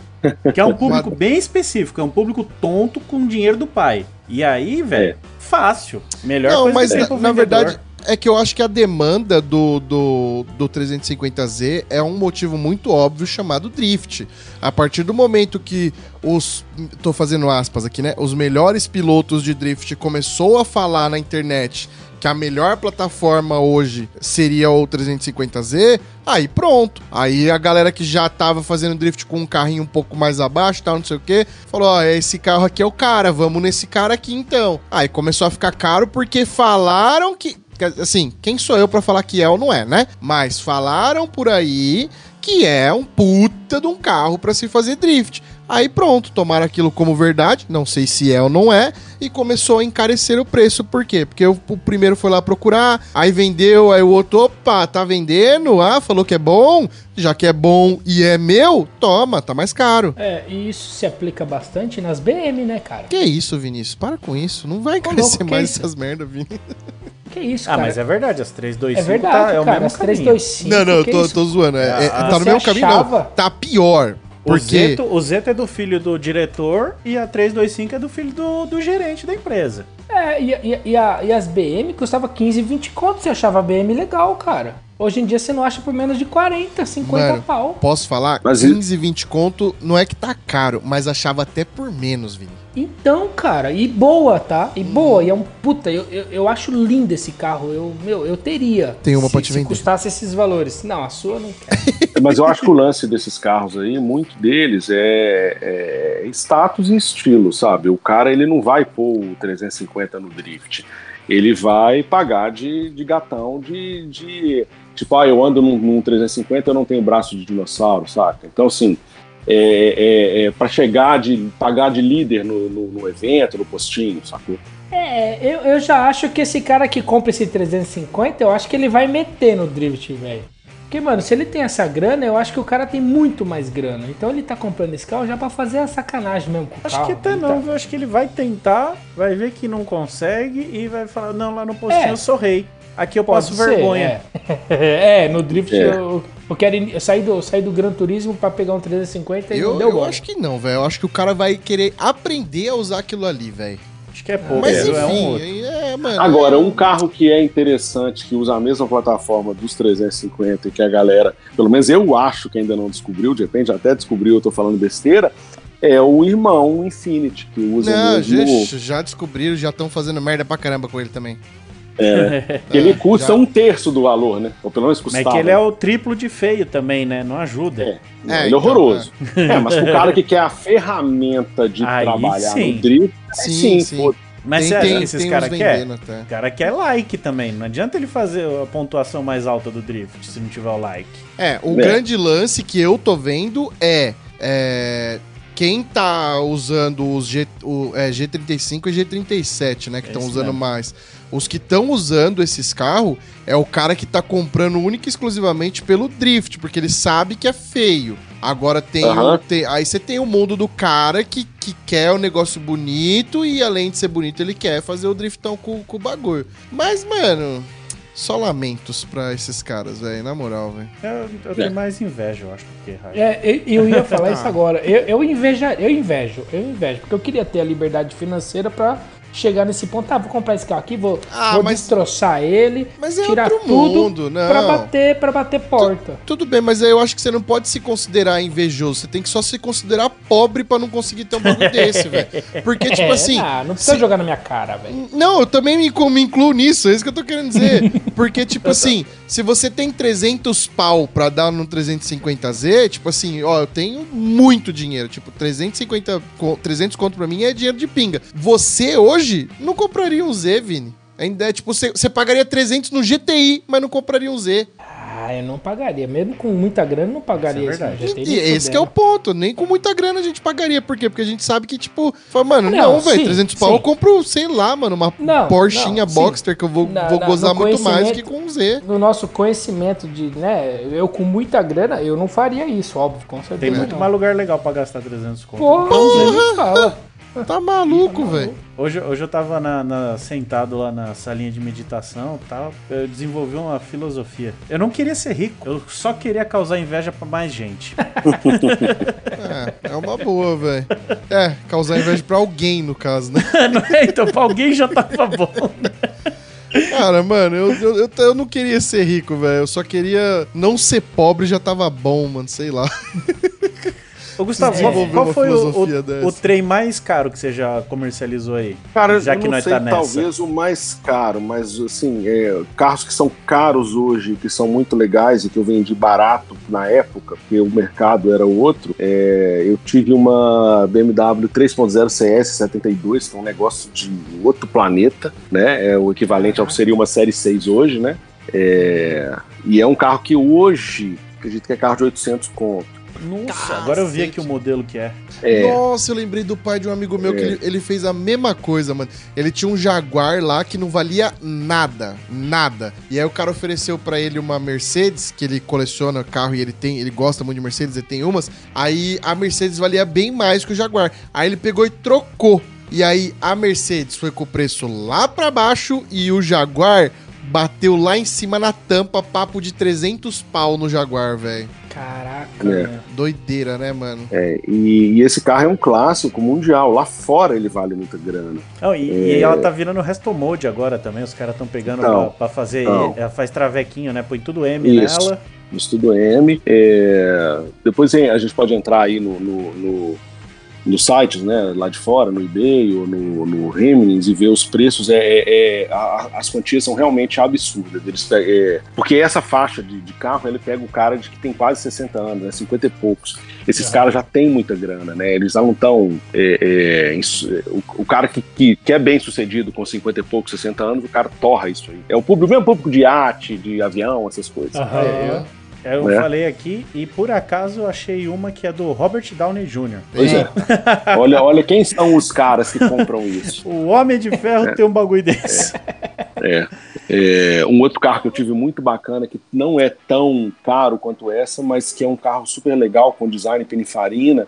[SPEAKER 2] Que é um público bem específico, é um público tonto com dinheiro do pai. E aí, velho, fácil. Melhor
[SPEAKER 1] Não,
[SPEAKER 2] coisa
[SPEAKER 1] mas
[SPEAKER 2] que tem
[SPEAKER 1] na,
[SPEAKER 2] pro
[SPEAKER 1] na
[SPEAKER 2] vendedor.
[SPEAKER 1] verdade é que eu acho que a demanda do, do, do 350Z é um motivo muito óbvio chamado drift. A partir do momento que os. tô fazendo aspas aqui, né? Os melhores pilotos de drift começou a falar na internet que a melhor plataforma hoje seria o 350Z, aí pronto. Aí a galera que já tava fazendo drift com um carrinho um pouco mais abaixo, tal, não sei o que, falou: ó, esse carro aqui é o cara, vamos nesse cara aqui então. Aí começou a ficar caro porque falaram que. Assim, quem sou eu pra falar que é ou não é, né? Mas falaram por aí que é um puta de um carro pra se fazer drift. Aí pronto, tomaram aquilo como verdade, não sei se é ou não é, e começou a encarecer o preço. Por quê? Porque o, o primeiro foi lá procurar, aí vendeu, aí o outro, opa, tá vendendo? Ah, falou que é bom, já que é bom e é meu, toma, tá mais caro.
[SPEAKER 3] É, e isso se aplica bastante nas BM, né, cara?
[SPEAKER 1] Que isso, Vinícius? Para com isso. Não vai encarecer mais
[SPEAKER 3] isso?
[SPEAKER 1] essas merda, Vini.
[SPEAKER 3] Que isso,
[SPEAKER 2] Ah,
[SPEAKER 3] cara?
[SPEAKER 2] mas é verdade, as 325
[SPEAKER 3] É verdade,
[SPEAKER 2] tá, é o
[SPEAKER 3] cara.
[SPEAKER 2] mesmo
[SPEAKER 3] As
[SPEAKER 2] caminho.
[SPEAKER 3] 325.
[SPEAKER 1] Não, não, eu tô, tô zoando. É, é,
[SPEAKER 2] Ah,
[SPEAKER 1] tá no mesmo caminho, não.
[SPEAKER 3] achava?
[SPEAKER 1] Tá pior.
[SPEAKER 2] O
[SPEAKER 1] Porque.
[SPEAKER 2] Zeto, o Zeto é do filho do diretor e a 325 é do filho do, do gerente da empresa.
[SPEAKER 3] É, e, e- e a- e as BM custava 15, 20 conto. Você achava a BM legal, cara. Hoje em dia você não acha por menos de 40, 50
[SPEAKER 1] Mano,
[SPEAKER 3] pau.
[SPEAKER 1] Posso falar?
[SPEAKER 4] Mas
[SPEAKER 1] 15, 20 conto não é que tá caro, mas achava até por menos, Vini.
[SPEAKER 3] Então, cara, e boa, tá? E boa, e é um puta, eu, eu, eu acho lindo esse carro. Eu, meu, eu teria.
[SPEAKER 1] Tem uma
[SPEAKER 3] se,
[SPEAKER 1] pra te
[SPEAKER 3] se
[SPEAKER 1] vender.
[SPEAKER 3] custasse esses valores. Não, a sua não quer.
[SPEAKER 4] Mas eu acho que o lance desses carros aí, muito deles é, é status e estilo, sabe? O cara ele não vai pôr o 350 no drift. Ele vai pagar de, de gatão de, de. Tipo, ah, eu ando num, num 350, eu não tenho braço de dinossauro, saca? Então, assim, é, é, para chegar de. pagar de líder no, no, no evento, no postinho, sacou?
[SPEAKER 3] É, eu, eu já acho que esse cara que compra esse 350, eu acho que ele vai meter no drift, velho. Porque, mano, se ele tem essa grana, eu acho que o cara tem muito mais grana. Então ele tá comprando esse carro já pra fazer a sacanagem mesmo com o
[SPEAKER 2] Acho
[SPEAKER 3] carro.
[SPEAKER 2] que até
[SPEAKER 3] Ele
[SPEAKER 2] não,
[SPEAKER 3] tá-
[SPEAKER 2] viu? acho que ele vai tentar, vai ver que não consegue e vai falar, não, lá no postinho
[SPEAKER 3] É.
[SPEAKER 2] eu sou rei. Aqui eu
[SPEAKER 3] Pode
[SPEAKER 2] passo
[SPEAKER 3] ser,
[SPEAKER 2] vergonha.
[SPEAKER 3] É. É, no drift
[SPEAKER 4] É.
[SPEAKER 3] eu, eu quero in- eu sair do, sair do Gran Turismo pra pegar um 350 e
[SPEAKER 1] Eu,
[SPEAKER 3] não deu
[SPEAKER 1] eu
[SPEAKER 3] bom.
[SPEAKER 1] acho que não, velho. Eu acho que o cara vai querer aprender a usar aquilo ali, velho.
[SPEAKER 2] Acho que é pouco,
[SPEAKER 1] Mas
[SPEAKER 2] é,
[SPEAKER 1] enfim,
[SPEAKER 2] é um outro.
[SPEAKER 1] aí é, mano.
[SPEAKER 4] Agora,
[SPEAKER 1] é-
[SPEAKER 4] um carro que é interessante, que usa a mesma plataforma dos 350 e que a galera, pelo menos eu acho que ainda não descobriu, de repente até descobriu, eu tô falando besteira, é o irmão Infinity, que usa
[SPEAKER 1] Não,
[SPEAKER 4] o mesmo.
[SPEAKER 1] já, já descobriram, já estão fazendo merda pra caramba com ele também.
[SPEAKER 4] É, que ele
[SPEAKER 1] Ah,
[SPEAKER 4] custa
[SPEAKER 1] já-
[SPEAKER 4] um terço do valor, né? Ou pelo menos
[SPEAKER 2] Mas
[SPEAKER 4] custava.
[SPEAKER 2] é que ele é o triplo de feio também, né? Não ajuda.
[SPEAKER 4] É,
[SPEAKER 1] É,
[SPEAKER 4] ele é
[SPEAKER 1] então,
[SPEAKER 4] horroroso. É, mas pro cara que quer a ferramenta de
[SPEAKER 2] Aí
[SPEAKER 4] trabalhar
[SPEAKER 2] sim.
[SPEAKER 4] no drift,
[SPEAKER 1] Sim,
[SPEAKER 4] sim,
[SPEAKER 1] sim.
[SPEAKER 4] pô,
[SPEAKER 2] Mas você acha que esses caras querem?
[SPEAKER 1] vendendo até.
[SPEAKER 2] O cara quer like também. Não adianta ele fazer a pontuação mais alta do drift se não tiver o like.
[SPEAKER 1] É, o
[SPEAKER 4] É.
[SPEAKER 1] grande lance que eu tô vendo é, é, quem tá usando os G, o, é, G35 e G37, né? Que estão
[SPEAKER 2] Esse
[SPEAKER 1] usando
[SPEAKER 2] mesmo.
[SPEAKER 1] mais. Os que estão usando esses carros é o cara que tá comprando única e exclusivamente pelo drift, porque ele sabe que é feio. Agora tem, o- tem- aí você tem o mundo do cara que, que quer o negócio bonito e além de ser bonito ele quer fazer o driftão com, com o bagulho. Mas, mano, Só lamentos pra esses caras, velho. Na moral, velho.
[SPEAKER 2] Eu, eu tenho mais inveja, eu acho, do que raiva.
[SPEAKER 3] É, eu, eu ia falar isso agora. Eu, eu, inveja, eu invejo, eu invejo, porque eu queria ter a liberdade financeira pra chegar nesse ponto. Ah, vou comprar esse carro aqui, vou,
[SPEAKER 1] Ah,
[SPEAKER 3] vou
[SPEAKER 1] mas-
[SPEAKER 3] destroçar ele,
[SPEAKER 1] Mas é
[SPEAKER 3] tirar tudo
[SPEAKER 1] mundo, não.
[SPEAKER 3] pra bater, pra bater porta.
[SPEAKER 1] Tudo bem, mas aí eu acho que você não pode se considerar invejoso. Você tem que só se considerar pobre pra não conseguir ter um bagulho desse, velho. Porque, tipo
[SPEAKER 3] É,
[SPEAKER 1] assim.
[SPEAKER 3] ah, não precisa
[SPEAKER 1] se-
[SPEAKER 3] jogar na minha cara, velho.
[SPEAKER 1] Não, eu também me, me incluo nisso, é isso que eu tô querendo dizer. Porque, tipo assim, se você tem 300 pau pra dar no 350Z, tipo assim, ó, eu tenho muito dinheiro. Tipo, 350, co- 300 conto pra mim é dinheiro de pinga. Você hoje não compraria um Z, Vini. Ainda é tipo, você você pagaria 300 no GTI, mas não compraria um Z.
[SPEAKER 3] Ah, eu não pagaria. Mesmo com muita grana, eu não pagaria
[SPEAKER 2] Isso é verdade.
[SPEAKER 3] GTI,
[SPEAKER 1] E esse que é o ponto. Nem com muita grana a gente pagaria. Por quê? Porque a gente sabe que, tipo, fala, mano,
[SPEAKER 3] Não,
[SPEAKER 1] não, velho,
[SPEAKER 3] sim,
[SPEAKER 1] 300 pau
[SPEAKER 3] sim.
[SPEAKER 1] eu compro, sei lá, mano, uma
[SPEAKER 3] Não,
[SPEAKER 1] Porschinha
[SPEAKER 3] não, sim.
[SPEAKER 1] Boxster que eu vou,
[SPEAKER 3] Na-
[SPEAKER 1] vou gozar muito mais que com um Z.
[SPEAKER 3] No nosso conhecimento de, né, eu com muita grana, eu não faria isso, óbvio, com certeza.
[SPEAKER 2] Tem muito
[SPEAKER 3] não.
[SPEAKER 2] mais lugar legal pra gastar 300 conto.
[SPEAKER 3] Porra,
[SPEAKER 1] Porra! Tá maluco, velho.
[SPEAKER 2] Hoje, hoje eu tava na- na- sentado lá na salinha de meditação e tal. Eu desenvolvi uma filosofia. Eu não queria ser rico, eu só queria causar inveja pra mais gente.
[SPEAKER 1] É, é uma boa, velho. É, causar inveja pra alguém, no caso, né?
[SPEAKER 2] Não é? então, pra alguém já tava bom.
[SPEAKER 1] Cara, mano, eu, eu, eu, eu não queria ser rico, velho. Eu só queria não ser pobre já tava bom, mano, sei lá.
[SPEAKER 2] Ô, Gustavo, qual, qual foi o, o, o trem mais caro que você já comercializou aí?
[SPEAKER 4] Cara,
[SPEAKER 2] Já
[SPEAKER 4] eu
[SPEAKER 2] que
[SPEAKER 4] não
[SPEAKER 2] nós
[SPEAKER 4] sei,
[SPEAKER 2] tá nessa.
[SPEAKER 4] talvez o mais caro, mas assim, é, carros que são caros hoje, que são muito legais e que eu vendi barato na época, porque o mercado era outro. é, eu tive uma BMW 3.0 CS 72, que é um negócio de outro planeta, né? É o equivalente ao que seria uma série 6 hoje, né? É, e é um carro que hoje, acredito que é carro de 800 conto.
[SPEAKER 2] Nossa, agora eu vi aqui o modelo que é.
[SPEAKER 4] É,
[SPEAKER 1] Nossa, eu lembrei do pai de um amigo meu que
[SPEAKER 4] É.
[SPEAKER 1] ele, ele fez a mesma coisa, mano. Ele tinha um Jaguar lá que não valia nada, nada. E aí o cara ofereceu pra ele uma Mercedes, que ele coleciona carro e ele tem, ele gosta muito de Mercedes, ele tem umas. Aí a Mercedes valia bem mais que o Jaguar. Aí ele pegou e trocou. E aí a Mercedes foi com o preço lá pra baixo e o Jaguar bateu lá em cima na tampa, papo de 300 pau no Jaguar, velho.
[SPEAKER 3] Caraca,
[SPEAKER 4] É.
[SPEAKER 1] Doideira, né, mano?
[SPEAKER 4] é, e, e esse carro é um clássico mundial. Lá fora ele vale muita grana.
[SPEAKER 2] Não, e, e ela tá virando resto mode agora também. Os caras estão pegando
[SPEAKER 4] Então,
[SPEAKER 2] pra, pra fazer.
[SPEAKER 4] então.
[SPEAKER 2] Ela faz travequinho, né? Põe tudo M
[SPEAKER 4] Isso.
[SPEAKER 2] nela.
[SPEAKER 4] no Estudo M. É, depois hein, a gente pode entrar aí no, no, no, nos sites, né, lá de fora, no eBay ou no, no Remnants e ver os preços. É, é- é- a- as quantias são realmente absurdas. Eles, é, porque essa faixa de, de carro, ele pega o cara de que tem quase 60 anos, né, 50 e poucos. Esses caras já têm muita grana, né? Eles não estão. o, o cara que, que, que é bem sucedido com 50 e poucos, 60 anos, o cara torra isso aí. É o público, o mesmo público de iate, de avião, essas coisas.
[SPEAKER 2] Aham.
[SPEAKER 1] É.
[SPEAKER 2] É, Eu
[SPEAKER 4] É.
[SPEAKER 2] falei aqui e por acaso eu achei uma que é do Robert Downey Jr.
[SPEAKER 4] Pois é. olha, olha quem são os caras que compram isso.
[SPEAKER 2] O Homem de Ferro tem um bagulho desse.
[SPEAKER 4] É. É, um outro carro que eu tive muito bacana, que não é tão caro quanto essa, mas que é um carro super legal, com design Pininfarina,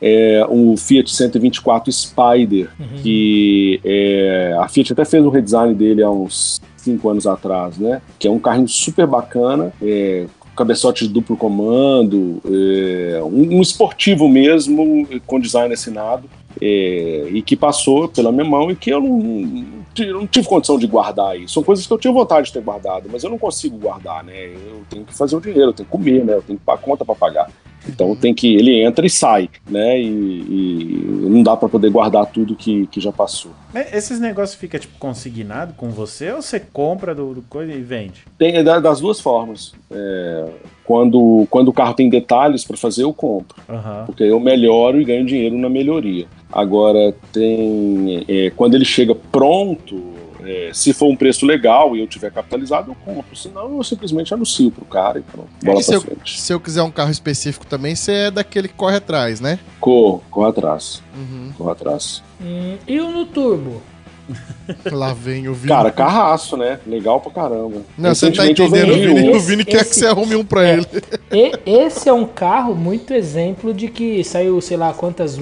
[SPEAKER 4] é o Fiat 124 Spider, que é, a Fiat até fez um redesign dele há uns cinco anos atrás, né? Que é um carrinho super bacana, é, cabeçote de duplo comando, é, um, um esportivo mesmo, com design assinado, é, e que passou pela minha mão e que eu não, eu não tive condição de guardar isso. São coisas que eu tinha vontade de ter guardado, mas eu não consigo guardar, né? Eu tenho que fazer o dinheiro, eu tenho que comer, né? Eu tenho que pagar conta para pagar. Então tem que ele entra e sai, né? E, e não dá para poder guardar tudo que, que já passou.
[SPEAKER 2] Esses negócios ficam tipo consignado com você ou você compra do, do coisa e vende?
[SPEAKER 4] Tem é da- das duas formas. É, quando, quando o carro tem detalhes para fazer, eu compro.
[SPEAKER 2] Aham.
[SPEAKER 4] porque eu melhoro e ganho dinheiro na melhoria. Agora, tem é, quando ele chega pronto, é, se for um preço legal e eu tiver capitalizado, eu compro. Senão, eu simplesmente anuncio pro cara e pronto. Bola
[SPEAKER 1] E se
[SPEAKER 4] pra
[SPEAKER 1] eu,
[SPEAKER 4] frente.
[SPEAKER 1] se eu quiser um carro específico também, você é daquele que corre atrás, né?
[SPEAKER 4] Corro, corro atrás.
[SPEAKER 1] Uhum.
[SPEAKER 4] Corro atrás.
[SPEAKER 3] Hum, e o no turbo?
[SPEAKER 1] Lá vem o Vini.
[SPEAKER 4] Cara, carraço, né? Legal pra caramba.
[SPEAKER 1] Não, você não tá entendendo. O Vini, o Vini quer que
[SPEAKER 3] Esse-
[SPEAKER 1] você arrume um pra ele.
[SPEAKER 3] E esse é um carro muito exemplo de que saiu, sei lá, quantas.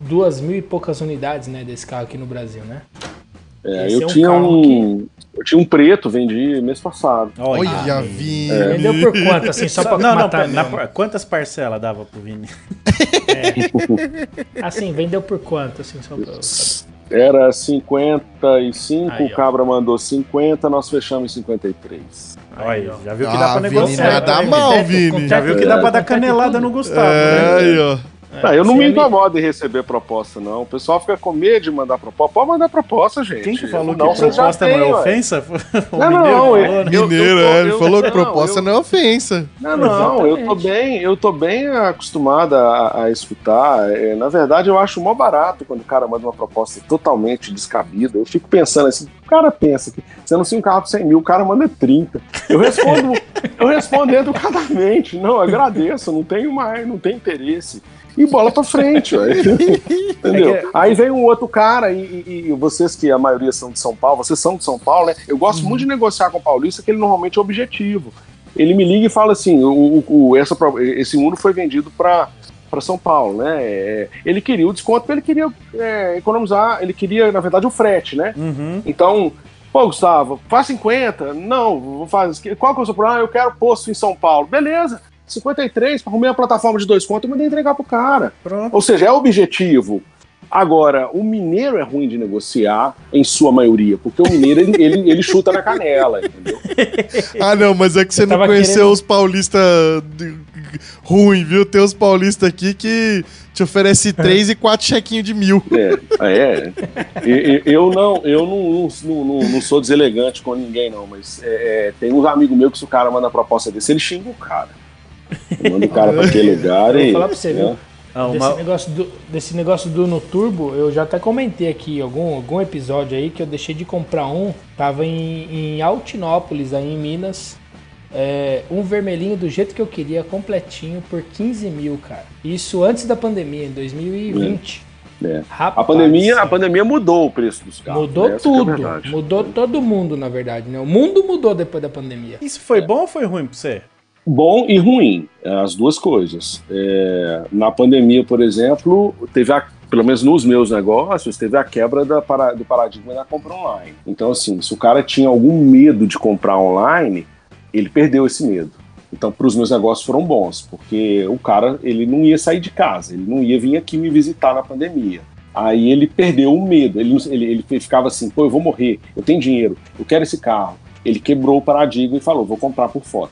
[SPEAKER 3] Duas mil e poucas unidades, né, desse carro aqui no Brasil, né?
[SPEAKER 4] É, eu
[SPEAKER 3] é um
[SPEAKER 4] tinha um. Eu tinha um preto, vendi mês passado.
[SPEAKER 1] Olha,
[SPEAKER 2] aí.
[SPEAKER 1] Vini.
[SPEAKER 3] Vendeu por quanto, assim, só pra
[SPEAKER 2] não, não,
[SPEAKER 3] matar
[SPEAKER 2] na-
[SPEAKER 3] mesmo?
[SPEAKER 2] quantas parcelas dava pro Vini?
[SPEAKER 3] Assim, vendeu por quanto, assim, só pra...
[SPEAKER 4] Era 55,
[SPEAKER 3] Aí,
[SPEAKER 4] o Cabra mandou 50, nós fechamos em 53.
[SPEAKER 2] Olha, já viu que
[SPEAKER 1] Ah,
[SPEAKER 2] dá pra
[SPEAKER 1] Vini,
[SPEAKER 2] negociar.
[SPEAKER 1] nada
[SPEAKER 2] né,
[SPEAKER 1] mal,
[SPEAKER 2] Vini?
[SPEAKER 1] Vini.
[SPEAKER 2] Já viu que dá pra dar canelada no Gustavo,
[SPEAKER 1] É,
[SPEAKER 2] né?
[SPEAKER 1] aí, ó.
[SPEAKER 4] Ah, eu não me incomodo em receber proposta, não. O pessoal fica com medo de mandar proposta. Pode mandar proposta, gente.
[SPEAKER 2] Quem que falou
[SPEAKER 4] não,
[SPEAKER 2] que proposta não é
[SPEAKER 4] ué.
[SPEAKER 2] ofensa? O
[SPEAKER 4] Não,
[SPEAKER 2] mineiro
[SPEAKER 4] não, eu-
[SPEAKER 2] né?
[SPEAKER 4] eu-
[SPEAKER 1] Mineiro,
[SPEAKER 4] tô-
[SPEAKER 1] é, ele
[SPEAKER 4] eu-
[SPEAKER 1] falou que
[SPEAKER 4] não,
[SPEAKER 1] proposta
[SPEAKER 4] eu-
[SPEAKER 1] não é ofensa.
[SPEAKER 4] Não, não, eu tô
[SPEAKER 3] Exatamente.
[SPEAKER 4] bem, eu tô bem acostumado a, a escutar. É, na verdade, eu acho mó barato quando o cara manda uma proposta totalmente descabida. Eu fico pensando assim, o cara pensa que você anuncia um carro por 100 mil, o cara manda 30. Eu respondo, eu respondo educadamente. Não, eu agradeço, não tenho mais, não tenho interesse. E bola pra frente. Entendeu?
[SPEAKER 2] É que-
[SPEAKER 4] Aí vem um outro cara, e, e- e vocês que a maioria são de São Paulo, vocês são de São Paulo, né? Eu gosto muito de negociar com o paulista, que ele normalmente é objetivo. Ele me liga e fala assim: o, o- essa, esse Uno foi vendido para para São Paulo, né? É, ele queria o desconto, porque ele queria é, economizar, ele queria, na verdade, o frete, né?
[SPEAKER 2] Uhum.
[SPEAKER 4] Então, pô, Gustavo, faz 50? Não, vou fazer. Qual que é o seu problema? Ah, eu quero posto em São Paulo. Beleza, 53, arrumei a plataforma de dois contos e mandei entregar pro cara.
[SPEAKER 2] Pronto.
[SPEAKER 4] Ou seja, é objetivo. Agora, o mineiro é ruim de negociar, em sua maioria, porque o mineiro ele, ele, ele chuta na canela, entendeu?
[SPEAKER 1] Ah, não, mas é que você
[SPEAKER 3] Eu
[SPEAKER 1] não conheceu
[SPEAKER 3] querendo-
[SPEAKER 1] os paulistas ruim, viu? Tem os paulistas aqui que te oferece três e quatro chequinhos de mil.
[SPEAKER 4] É, é. E- e- Eu não, eu não, não, não, não sou deselegante com ninguém, não, mas é, é, tem uns amigos meus que se o cara manda proposta desse, ele xinga o cara. Manda o cara pra aquele lugar
[SPEAKER 3] Eu
[SPEAKER 4] e.
[SPEAKER 3] vou falar pra você,
[SPEAKER 4] né?
[SPEAKER 3] viu?
[SPEAKER 2] Ah,
[SPEAKER 3] Desse,
[SPEAKER 2] uma-
[SPEAKER 3] negócio do, desse negócio do no turbo, eu já até comentei aqui algum, algum episódio aí que eu deixei de comprar um. Tava em, em Altinópolis, aí em Minas. É, um vermelhinho do jeito que eu queria, completinho, por 15 mil, cara. Isso antes da pandemia, em 2020.
[SPEAKER 4] É.
[SPEAKER 3] Rapaz,
[SPEAKER 4] A pandemia, a pandemia mudou o preço dos carros.
[SPEAKER 3] Mudou
[SPEAKER 4] né? É
[SPEAKER 3] tudo.
[SPEAKER 4] verdade.
[SPEAKER 3] mudou todo mundo, na verdade, né? O mundo mudou depois da pandemia.
[SPEAKER 2] Isso foi bom ou foi ruim pra você?
[SPEAKER 4] Bom e ruim, é, as duas coisas. É, na pandemia, por exemplo, teve a, pelo menos nos meus negócios, teve a quebra da para- do paradigma da compra online. Então, assim, se o cara tinha algum medo de comprar online, ele perdeu esse medo. Então, para os meus negócios foram bons, porque o cara ele não ia sair de casa, ele não ia vir aqui me visitar na pandemia. Aí ele perdeu o medo, ele, ele, ele ficava assim, pô, eu vou morrer, eu tenho dinheiro, eu quero esse carro. Ele quebrou o paradigma e falou, vou comprar por fora.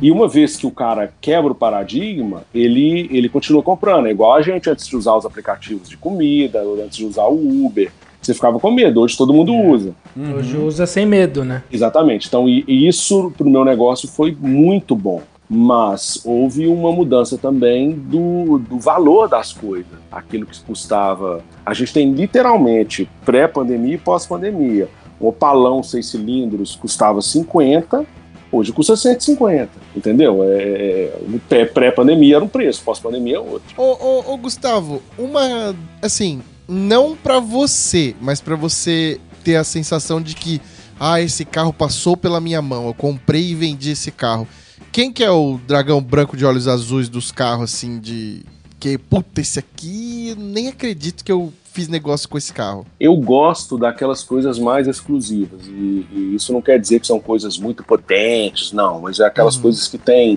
[SPEAKER 4] E uma vez que o cara quebra o paradigma, ele, ele continua comprando. É igual a gente antes de usar os aplicativos de comida, antes de usar o Uber. Você ficava com medo, hoje todo mundo usa.
[SPEAKER 3] Hoje usa sem medo, né?
[SPEAKER 4] Exatamente. Então, e, e isso para o meu negócio foi muito bom. Mas houve uma mudança também do, do valor das coisas. Aquilo que custava. A gente tem literalmente pré-pandemia e pós-pandemia. Um opalão seis cilindros custava 50, hoje custa 150. Entendeu? É, o pré- pré-pandemia era um preço, pós-pandemia é outro.
[SPEAKER 1] Ô, ô, ô, Gustavo, uma. Assim, não pra você, mas pra você ter a sensação de que, ah, esse carro passou pela minha mão, eu comprei e vendi esse carro. Quem que é o dragão branco de olhos azuis dos carros, assim, de. Que, puta, esse aqui, nem acredito que eu fiz negócio com esse carro.
[SPEAKER 4] eu gosto daquelas coisas mais exclusivas. E, e isso não quer dizer que são coisas muito potentes, não, mas é aquelas
[SPEAKER 1] Uhum.
[SPEAKER 4] coisas que têm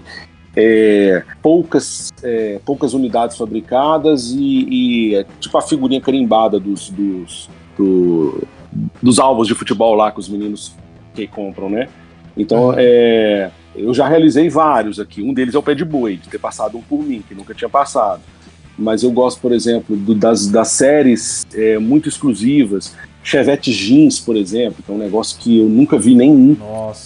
[SPEAKER 4] é, poucas, é, poucas unidades fabricadas e, e é tipo a figurinha carimbada dos, dos, do- dos alvos de futebol lá que os meninos que compram, né? Então,
[SPEAKER 1] Uhum.
[SPEAKER 4] é, eu já realizei vários aqui. Um deles é o pé de boi, de ter passado um por mim, que nunca tinha passado. Mas eu gosto, por exemplo, do- das, das séries é, muito exclusivas. Chevette Jeans, por exemplo, que é um negócio que eu nunca vi nenhum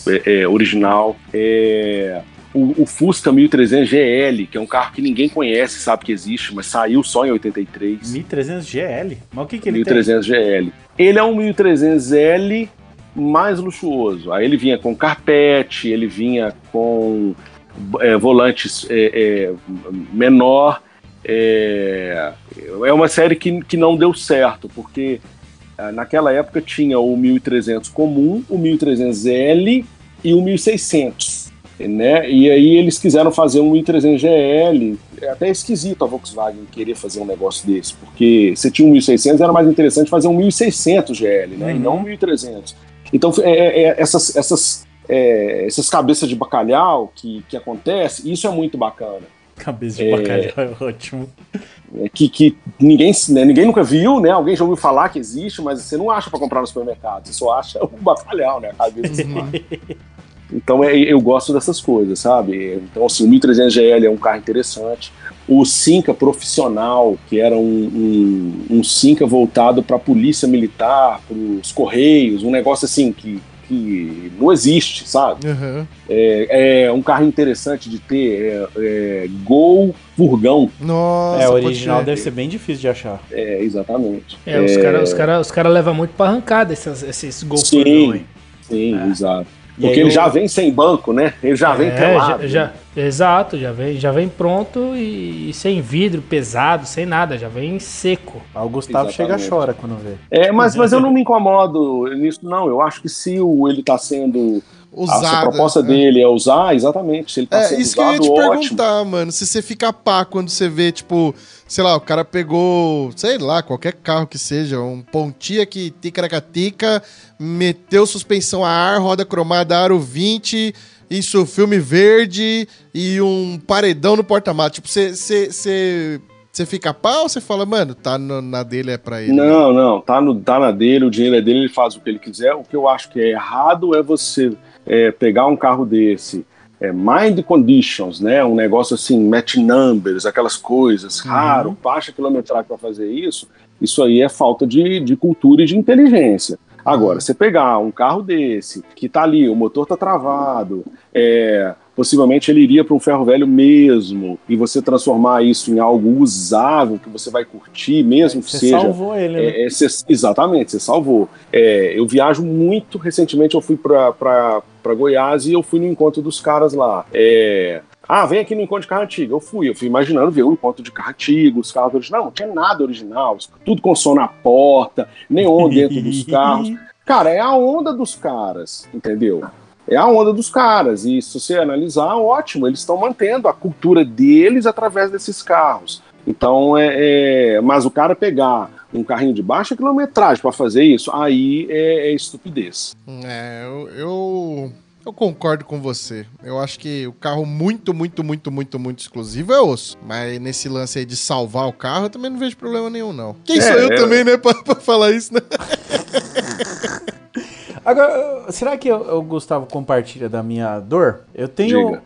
[SPEAKER 4] é, é, original. É, o, o Fusca 1300 GL, que é um carro que ninguém conhece, sabe que existe, mas saiu só em 83.
[SPEAKER 2] 1300 GL? Mas o que, que ele
[SPEAKER 4] 1300 GL. Ele é um 1300L mais luxuoso. Aí ele vinha com carpete, ele vinha com é, volantes é, é, menor. É, é uma série que, que não deu certo, porque ah, naquela época tinha o 1300 comum, o 1300L e o 1600. né? E aí eles quiseram fazer um 1300 GL. É até esquisito a Volkswagen querer fazer um negócio desse, porque você tinha um 1600, era mais interessante fazer um 1600 GL, né? Uhum. E não um 1300. Então, é, é, é, essas, essas, é, essas cabeças de bacalhau que, que acontece, isso é muito bacana.
[SPEAKER 2] Cabeça de bacalhau é ótimo.
[SPEAKER 4] É, que, que ninguém, né, ninguém nunca viu, né? Alguém já ouviu falar que existe, mas você não acha para comprar no supermercado. Você só acha o bacalhau, né? A cabeça Então é, eu gosto dessas coisas, sabe? Então, assim, o 1300 GL é um carro interessante. O Cinca profissional, que era um, um, um Cinca voltado para a polícia militar, para os correios, um negócio assim que que não existe, sabe? Uhum. É, é, um carro interessante de ter. É, é Gol Furgão.
[SPEAKER 2] Nossa, é, o original deve ser bem difícil de achar.
[SPEAKER 4] É, exatamente.
[SPEAKER 3] É, os caras os cara, os cara levam muito pra arrancada esses, esses Gol
[SPEAKER 4] sim, Furgão aí. Sim, é. exato. Porque ele eu... já vem sem banco, né? Ele já vem é,
[SPEAKER 3] Já, já, exato, já vem, já vem pronto e, e, sem vidro, pesado, sem nada, já vem seco.
[SPEAKER 2] o Gustavo Exatamente. chega chora quando vê.
[SPEAKER 4] É, mas, mas eu não me incomodo nisso, não. Eu acho que se o, ele tá sendo usada. A proposta né? dele é usar, exatamente. Se ele tá
[SPEAKER 1] é, isso que eu ia te ótimo. perguntar, mano. Se você fica pá quando você vê, tipo, sei lá, o cara pegou, sei lá, qualquer carro que seja, um Pontiac ticaracatica, meteu suspensão a ar, roda cromada aro 20, isso, filme verde e um paredão no porta-mato. Tipo, você. você fica pau ou você fala, mano, tá no, na dele é pra ele?
[SPEAKER 4] Não, não, tá, no, tá na dele, o dinheiro é dele, ele faz o que ele quiser. O que eu acho que é errado é você é, pegar um carro desse, é, mind conditions, né? Um negócio assim, match numbers, aquelas coisas, uhum. raro, baixa quilometragem para fazer isso. Isso aí é falta de, de cultura e de inteligência. Agora, você pegar um carro desse, que tá ali, o motor tá travado, é, possivelmente ele iria para um ferro velho mesmo, e você transformar isso em algo usável, que você vai curtir, mesmo que
[SPEAKER 2] você
[SPEAKER 4] seja.
[SPEAKER 2] Você salvou ele, né?
[SPEAKER 4] É, é, exatamente, você salvou. É, eu viajo muito, recentemente eu fui para Goiás e eu fui no encontro dos caras lá. É, ah, vem aqui no encontro de carro antigo. Eu fui, eu fui imaginando ver um encontro de carro antigo, os carros originais. Não, não tinha nada original, tudo com som na porta, neon dentro dos carros. Cara, é a onda dos caras, entendeu? É a onda dos caras. E se você analisar, ótimo, eles estão mantendo a cultura deles através desses carros. Então, é, é, mas o cara pegar um carrinho de baixa quilometragem para fazer isso, aí é, é estupidez.
[SPEAKER 1] É, eu, eu eu concordo com você. Eu acho que o carro muito, muito, muito, muito, muito exclusivo é osso. Mas nesse lance aí de salvar o carro, eu também não vejo problema nenhum, não. Quem é, sou eu é... também, né, pra, pra falar isso, né?
[SPEAKER 2] Agora, será que o Gustavo compartilha da minha dor? Eu tenho. Diga.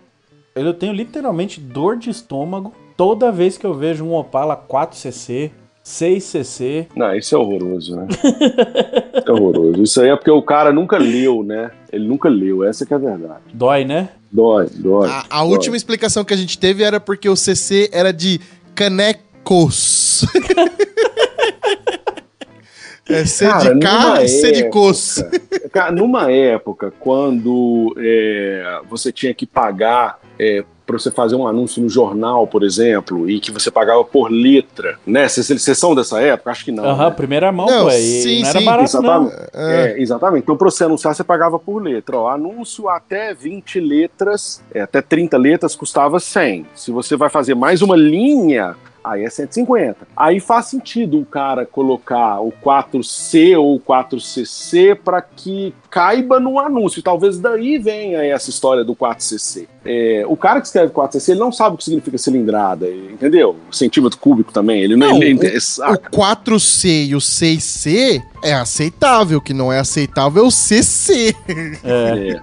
[SPEAKER 2] Eu tenho literalmente dor de estômago toda vez que eu vejo um Opala 4cc 6cc.
[SPEAKER 4] Não, isso é horroroso, né? isso é horroroso. Isso aí é porque o cara nunca leu, né? Ele nunca leu, essa que é a verdade.
[SPEAKER 2] Dói, né?
[SPEAKER 4] Dói, dói.
[SPEAKER 1] A, a dói. última explicação que a gente teve era porque o CC era de canecos. É C cara, de carro e C de coço.
[SPEAKER 4] numa época, quando é, você tinha que pagar é, para você fazer um anúncio no jornal, por exemplo, e que você pagava por letra, né? Vocês são dessa época? Acho que não.
[SPEAKER 2] Aham,
[SPEAKER 4] né?
[SPEAKER 2] primeira mão, não, pô, sim, não era sim. barato,
[SPEAKER 4] exatamente. não. É. é, exatamente. Então, para você anunciar, você pagava por letra. Ó, anúncio até 20 letras, é, até 30 letras, custava 100. Se você vai fazer mais uma linha, aí é 150. Aí faz sentido o cara colocar o 4C ou o 4CC para que caiba no anúncio. Talvez daí venha essa história do 4CC. É, o cara que escreve 4CC, ele não sabe o que significa cilindrada, entendeu? Centímetro cúbico também. Ele não,
[SPEAKER 1] não ele, ele, o, o 4C e o 6C é aceitável, que não é aceitável é o CC.
[SPEAKER 4] É.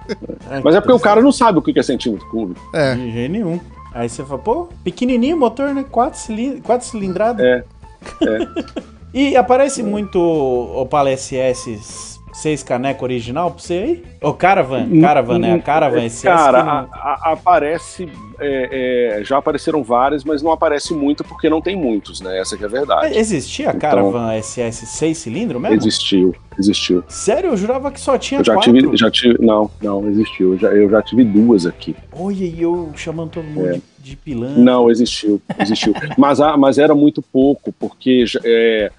[SPEAKER 4] é. Mas é porque o cara não sabe o que é centímetro cúbico.
[SPEAKER 2] É. De jeito nenhum. Aí você fala, pô, pequenininho o motor, né? Quatro, cilindro, quatro cilindradas.
[SPEAKER 4] É. é.
[SPEAKER 2] e aparece muito o Opala SS 6 caneco original pra você aí? O Caravan, Caravan, né? A Caravan SS.
[SPEAKER 4] Cara, não... a, a, aparece. É, é, já apareceram várias, mas não aparece muito porque não tem muitos, né? Essa que é a verdade.
[SPEAKER 2] Existia a então, Caravan SS 6 cilindros mesmo?
[SPEAKER 4] Existiu, existiu.
[SPEAKER 2] Sério? Eu jurava que só tinha
[SPEAKER 4] eu já
[SPEAKER 2] quatro.
[SPEAKER 4] Tive, já tive, não, não, existiu. Eu já, eu já tive duas aqui.
[SPEAKER 2] Olha, e eu chamando todo mundo é. de, de pilantra.
[SPEAKER 4] Não, existiu, existiu. mas, mas era muito pouco, porque. É,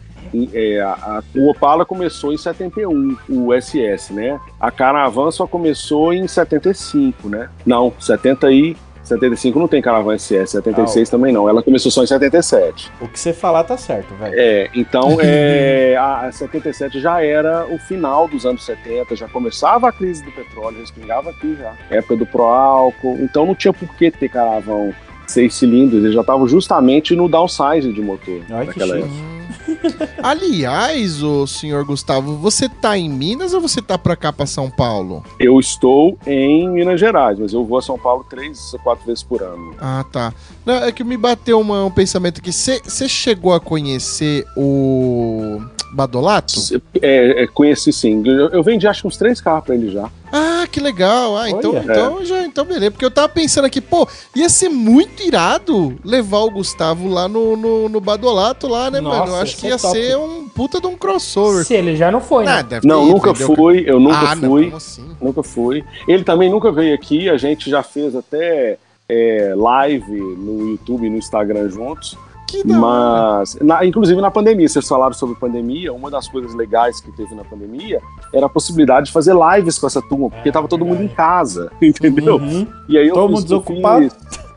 [SPEAKER 4] é, a- a- o Opala começou em 71, o SS, né? A Caravan só começou em 75, né? Não, 70 e 75 não tem Caravan SS, 76 também não. Ela começou só em 77.
[SPEAKER 2] O que você falar tá certo, velho.
[SPEAKER 4] É, então é, a a 77 já era o final dos anos 70, já começava a crise do petróleo, respingava aqui já. Época do pró-álcool, então não tinha por que ter caravão seis cilindros, eles já estavam justamente no downsize de motor
[SPEAKER 2] Ai, que
[SPEAKER 4] naquela época.
[SPEAKER 1] Aliás, o senhor Gustavo, você tá em Minas ou você tá pra cá, pra São Paulo?
[SPEAKER 4] Eu estou em Minas Gerais, mas eu vou a São Paulo três, quatro vezes por ano.
[SPEAKER 1] Ah, tá. Não, é que me bateu uma- um pensamento aqui. Você chegou a conhecer o Badolato?
[SPEAKER 4] É, é, conheci sim. Eu, eu vendi acho que uns três carros pra ele já.
[SPEAKER 1] Ah, que legal. Ah, então,
[SPEAKER 2] Olha.
[SPEAKER 1] então, já, então beleza. Porque eu tava pensando aqui, pô, ia ser muito irado levar o Gustavo lá no, no, no Badolato lá, né,
[SPEAKER 3] Nossa,
[SPEAKER 1] mano? Eu acho que ia
[SPEAKER 3] ser top.
[SPEAKER 1] ser um puta de um crossover.
[SPEAKER 3] Se ele já não foi, né?
[SPEAKER 1] Ah,
[SPEAKER 4] Não, nunca
[SPEAKER 1] entendeu?
[SPEAKER 4] fui, eu nunca
[SPEAKER 1] ah, não,
[SPEAKER 4] fui.
[SPEAKER 1] como assim?
[SPEAKER 4] Nunca fui. Ele também nunca veio aqui, a gente já fez até é, live no YouTube e no Instagram juntos.
[SPEAKER 1] Que da.
[SPEAKER 4] Mas, na- inclusive na pandemia, vocês falaram sobre pandemia, uma das coisas legais que teve na pandemia era a possibilidade de fazer lives com essa turma, porque tava todo mundo em casa, entendeu?
[SPEAKER 2] Uhum.
[SPEAKER 4] E aí eu
[SPEAKER 2] Todo
[SPEAKER 4] fiz-
[SPEAKER 2] mundo
[SPEAKER 4] eu
[SPEAKER 2] desocupado?
[SPEAKER 4] fiz-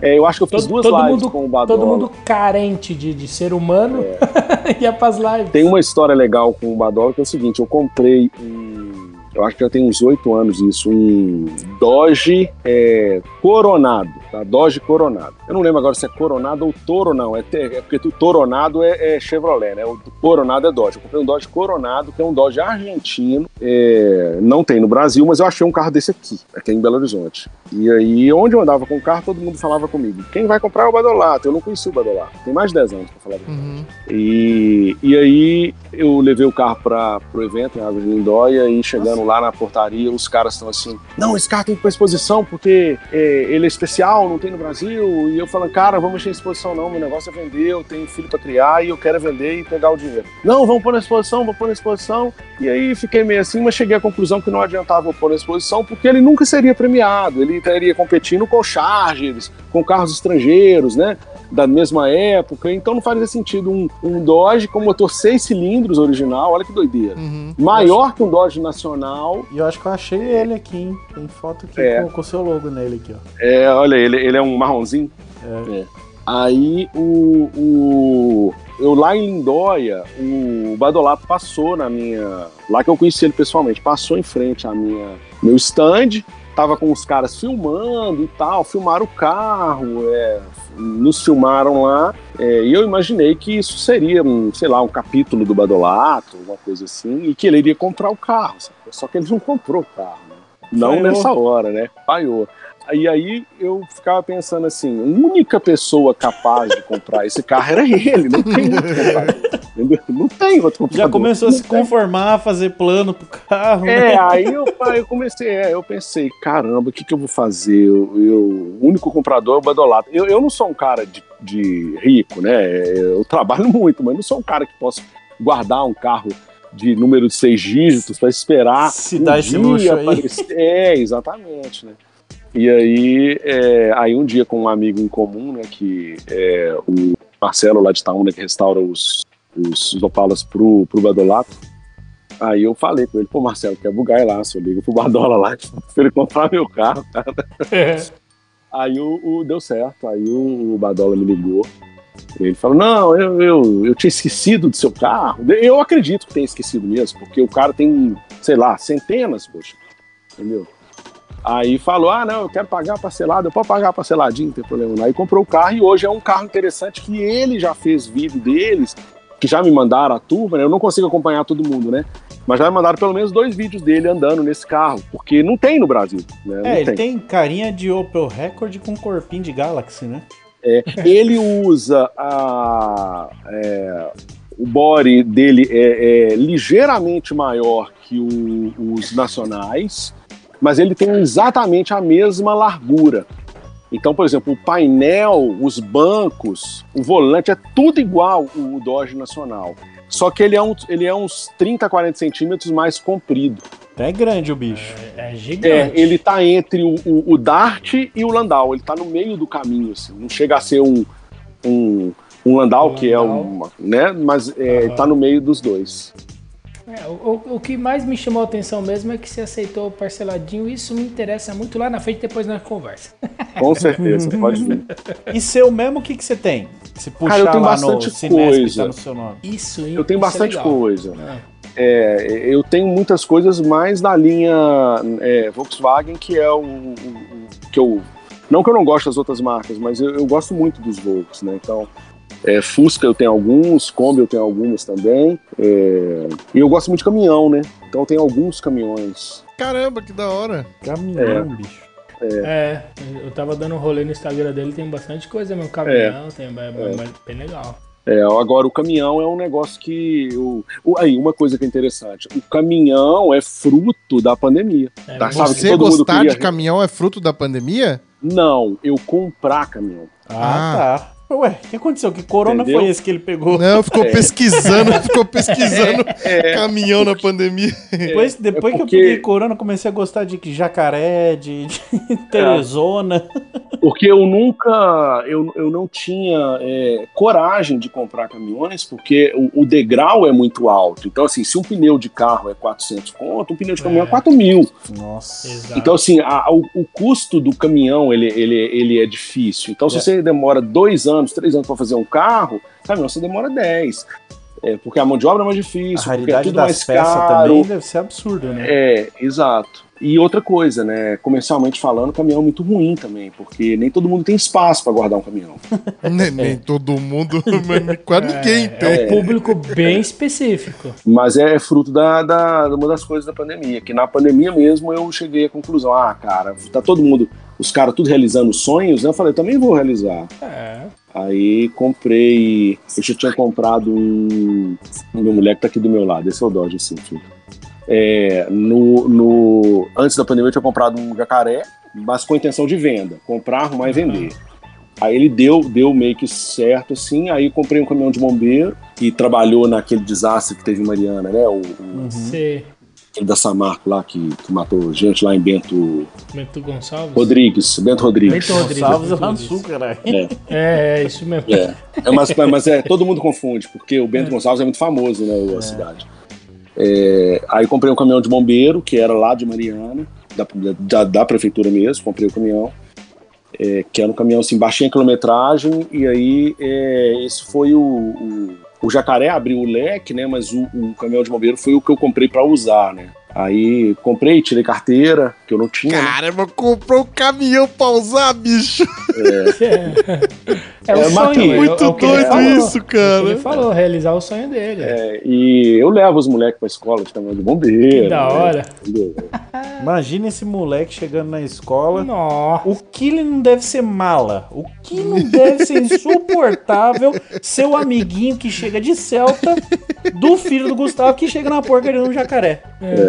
[SPEAKER 4] é, eu acho que eu fiz
[SPEAKER 3] Todo-
[SPEAKER 4] duas
[SPEAKER 3] todo
[SPEAKER 4] lives
[SPEAKER 3] mundo-
[SPEAKER 4] com o Badola.
[SPEAKER 3] Todo mundo carente de, de ser humano
[SPEAKER 4] É.
[SPEAKER 3] ia pras lives.
[SPEAKER 4] Tem uma história legal com o Badola que é o seguinte: eu comprei um. Eu acho que já tem uns oito anos isso, um Dodge é, Coronado, tá? Dodge Coronado. Eu não lembro agora se é Coronado ou Toro, não. É, é porque o Toronado é, é Chevrolet, né? O Coronado é Dodge. Eu comprei um Dodge Coronado, que é um Dodge argentino. É, não tem no Brasil, mas eu achei um carro desse aqui, aqui em Belo Horizonte. E aí, onde eu andava com o carro, todo mundo falava comigo: quem vai comprar é o Badolato? Eu não conheci o Badolato. Tem mais de 10 anos pra falar a verdade.
[SPEAKER 1] Uhum.
[SPEAKER 4] E, e aí eu levei o carro para pro evento em Águas de Lindóia e chegando lá na portaria, os caras estão assim, não, esse carro tem que ir pra exposição porque é, ele é especial, não tem no Brasil. E eu falando, cara, vamos mexer em exposição não, meu negócio é vender, eu tenho filho para criar e eu quero vender e pegar o dinheiro. Não, vamos pôr na exposição, vamos pôr na exposição. E aí fiquei meio assim, mas cheguei à conclusão que não adiantava pôr na exposição porque ele nunca seria premiado, ele estaria competindo com Chargers, com carros estrangeiros, né? Da mesma época, então não faria sentido um, um Dodge com motor seis cilindros original, olha que doideira.
[SPEAKER 1] Uhum.
[SPEAKER 4] Maior que um Dodge nacional.
[SPEAKER 2] E eu acho que eu achei ele aqui, hein? Tem foto aqui
[SPEAKER 4] É.
[SPEAKER 2] com o seu logo nele aqui, ó.
[SPEAKER 4] É, olha, ele, ele é um marronzinho. É. Aí o, o- eu lá em Lindóia, o Badolato passou na minha. Lá que eu conheci ele pessoalmente, passou em frente à minha meu stand, tava com os caras filmando e tal, filmaram o carro, é, nos filmaram lá, é, e eu imaginei que isso seria, um, sei lá, um capítulo do Badolato, uma coisa assim, e que ele iria comprar o carro. Só que ele não comprou o carro, né? Não nessa hora, né? Falhou. E aí eu ficava pensando assim, a única pessoa capaz de comprar esse carro era ele, não tem outro comprador. Não tem outro comprador.
[SPEAKER 2] Já começou a se conformar, a fazer plano pro carro. né?
[SPEAKER 4] É, aí eu, eu comecei, é, eu pensei, caramba, o que, que eu vou fazer? Eu, eu- o único comprador é o Badolato. Eu, eu não sou um cara de, de rico, né? Eu trabalho muito, mas não sou um cara que possa guardar um carro de número de seis dígitos para esperar
[SPEAKER 2] Se dá esse luxo aí.
[SPEAKER 4] aparecer. É, exatamente, né? E aí, é, aí um dia com um amigo em comum, né, que é o Marcelo lá de Itaúna, que restaura os, os Opalas pro, pro Badolato, Aí eu falei com ele, pô, Marcelo, quer bugar lá, só liga pro Badola lá, tipo, pra ele comprar meu carro, cara. Aí o, o- deu certo, aí o, o Badola me ligou. Ele falou, não, eu, eu, eu tinha esquecido do seu carro. Eu acredito que tenha esquecido mesmo, porque o cara tem, sei lá, centenas, poxa. Entendeu? Aí falou, ah, não, eu quero pagar parcelado, eu posso pagar parceladinho, não tem problema não. Aí comprou o carro e hoje é um carro interessante que ele já fez vídeo deles, que já me mandaram a turma, né? Eu não consigo acompanhar todo mundo, né? Mas já me mandaram pelo menos dois vídeos dele andando nesse carro, porque não tem no Brasil, né? Não
[SPEAKER 2] É, ele tem carinha de Opel Record com corpinho de Galaxy, né?
[SPEAKER 4] É, ele usa a, é, o body dele é, é ligeiramente maior que o- os nacionais, mas ele tem exatamente a mesma largura. Então, por exemplo, o painel, os bancos, o volante é tudo igual o Dodge Nacional. Só que ele é, um, ele é uns 30, 40 centímetros mais comprido.
[SPEAKER 2] É grande o bicho.
[SPEAKER 3] É
[SPEAKER 4] É,
[SPEAKER 3] gigante.
[SPEAKER 4] ele tá entre o, o, o Dart e o Landau. Ele tá no meio do caminho, assim. Não chega a ser um, um, Um Landau, que é
[SPEAKER 3] Landau.
[SPEAKER 4] uma, né? Mas é,
[SPEAKER 3] Aham.
[SPEAKER 4] tá no meio dos dois.
[SPEAKER 3] É, o, o- que mais me chamou a atenção mesmo é que você aceitou parceladinho. Isso me interessa muito lá na frente, depois nós conversa.
[SPEAKER 4] Com certeza, pode vir.
[SPEAKER 2] E seu mesmo, o que, que você tem? Se puxar
[SPEAKER 4] Cara, eu tenho
[SPEAKER 2] lá
[SPEAKER 4] bastante
[SPEAKER 2] no Cinesp,
[SPEAKER 4] coisa.
[SPEAKER 2] tá no seu nome.
[SPEAKER 3] Isso,
[SPEAKER 4] Eu tenho
[SPEAKER 3] isso é
[SPEAKER 4] bastante
[SPEAKER 3] legal.
[SPEAKER 4] coisa.
[SPEAKER 3] Ah,
[SPEAKER 4] É, eu tenho muitas coisas mais na linha é, Volkswagen, que é o, o- o que eu. Não que eu não gosto das outras marcas, mas eu, eu gosto muito dos Volks, né? Então, é, Fusca eu tenho alguns, Kombi eu tenho algumas também. é, e eu gosto muito de caminhão, né? Então eu tenho alguns caminhões.
[SPEAKER 1] Caramba, que da hora.
[SPEAKER 2] Caminhão, bicho.
[SPEAKER 3] É, eu tava dando um rolê no Instagram dele, tem bastante coisa, meu caminhão, tem é, é bem legal.
[SPEAKER 4] É, agora, o caminhão é um negócio que. Eu, o- aí, uma coisa que é interessante: o caminhão é fruto da pandemia.
[SPEAKER 3] É,
[SPEAKER 4] Tá, sabe que
[SPEAKER 1] Você gostar
[SPEAKER 4] queria-
[SPEAKER 1] de caminhão é fruto da pandemia?
[SPEAKER 4] Não, eu comprar caminhão.
[SPEAKER 2] Ah,
[SPEAKER 1] Ah.
[SPEAKER 2] tá. Ué, o que aconteceu? Que corona
[SPEAKER 4] Entendeu?
[SPEAKER 2] foi esse que ele pegou?
[SPEAKER 1] Não, ficou
[SPEAKER 4] É.
[SPEAKER 1] pesquisando, ficou pesquisando caminhão na pandemia.
[SPEAKER 2] Depois, depois que
[SPEAKER 4] porque-
[SPEAKER 2] eu peguei corona, eu comecei a gostar de jacaré, de, de Teresona.
[SPEAKER 4] Porque eu nunca, eu, eu não tinha é, coragem de comprar caminhões, porque o, o degrau é muito alto. Então, assim, se um pneu de carro é 400 conto, um pneu de caminhão é,
[SPEAKER 3] É.
[SPEAKER 4] 4 mil.
[SPEAKER 2] Nossa.
[SPEAKER 3] Exato.
[SPEAKER 4] Então, assim, a- o, o custo do caminhão, ele, ele, ele é difícil. Então, se
[SPEAKER 2] É.
[SPEAKER 4] você demora dois anos, três anos para fazer um carro, caminhão você demora 10. É, porque a mão de obra é mais
[SPEAKER 2] A
[SPEAKER 4] difícil, porque é tudo
[SPEAKER 2] das
[SPEAKER 4] mais
[SPEAKER 2] peças
[SPEAKER 4] caro.
[SPEAKER 2] também deve ser absurdo, né?
[SPEAKER 4] É, exato. E outra coisa, né? Comercialmente falando, caminhão é muito ruim também, porque nem todo mundo tem espaço para guardar um caminhão.
[SPEAKER 1] nem, nem todo mundo, mas quase ninguém
[SPEAKER 3] É,
[SPEAKER 1] tem.
[SPEAKER 3] é um público bem específico.
[SPEAKER 4] Mas é fruto da, da, de uma das coisas da pandemia, que na pandemia mesmo eu cheguei à conclusão, ah, cara, tá todo mundo, os caras tudo realizando sonhos, né? Eu falei, também vou realizar.
[SPEAKER 3] É.
[SPEAKER 4] Aí comprei, eu já tinha comprado um, meu moleque tá aqui do meu lado, esse é o Dodge, assim, filho. É, no, no, antes da pandemia eu tinha comprado um jacaré, mas com a intenção de venda, comprar, arrumar e vender. Aí ele deu, deu meio que certo, assim, aí comprei um caminhão de bombeiro, que trabalhou naquele desastre que teve em Mariana, né, o, o
[SPEAKER 2] Uhum.
[SPEAKER 4] Aquele da Samarco lá, que, que matou gente lá em Bento
[SPEAKER 3] Bento Gonçalves?
[SPEAKER 4] Rodrigues, Bento Rodrigues.
[SPEAKER 3] Bento Rodrigues. Bento
[SPEAKER 2] no
[SPEAKER 3] Rodrigues.
[SPEAKER 2] sul, caralho.
[SPEAKER 4] É.
[SPEAKER 3] É, é isso mesmo.
[SPEAKER 4] É, é mas, mas é, todo mundo confunde, porque o Bento Gonçalves é muito famoso, né, a cidade. É, aí comprei um caminhão de bombeiro, que era lá de Mariana, da, da, da prefeitura mesmo, comprei o caminhão, é, que era um caminhão assim, baixinha quilometragem, e aí é, esse foi o, o, o jacaré abriu o leque, né, mas o, o caminhão de bombeiro foi o que eu comprei para usar, né. Aí comprei, tirei carteira, que eu não tinha, né?
[SPEAKER 1] Caramba, comprou um caminhão pra usar, bicho.
[SPEAKER 3] É, o
[SPEAKER 4] É,
[SPEAKER 3] sonho. É-
[SPEAKER 1] Muito
[SPEAKER 3] é ele
[SPEAKER 1] doido
[SPEAKER 3] falou.
[SPEAKER 1] isso,
[SPEAKER 3] É
[SPEAKER 1] cara.
[SPEAKER 3] Ele falou, realizar o sonho dele.
[SPEAKER 4] É, e eu levo os moleques pra escola de caminhão de bombeiro.
[SPEAKER 3] Que da
[SPEAKER 4] né,
[SPEAKER 3] hora.
[SPEAKER 2] Imagina esse moleque chegando na escola.
[SPEAKER 3] Nossa.
[SPEAKER 2] O que ele não deve ser mala? O que não deve ser insuportável seu amiguinho que chega de Celta do filho do Gustavo que chega na porcaria no jacaré?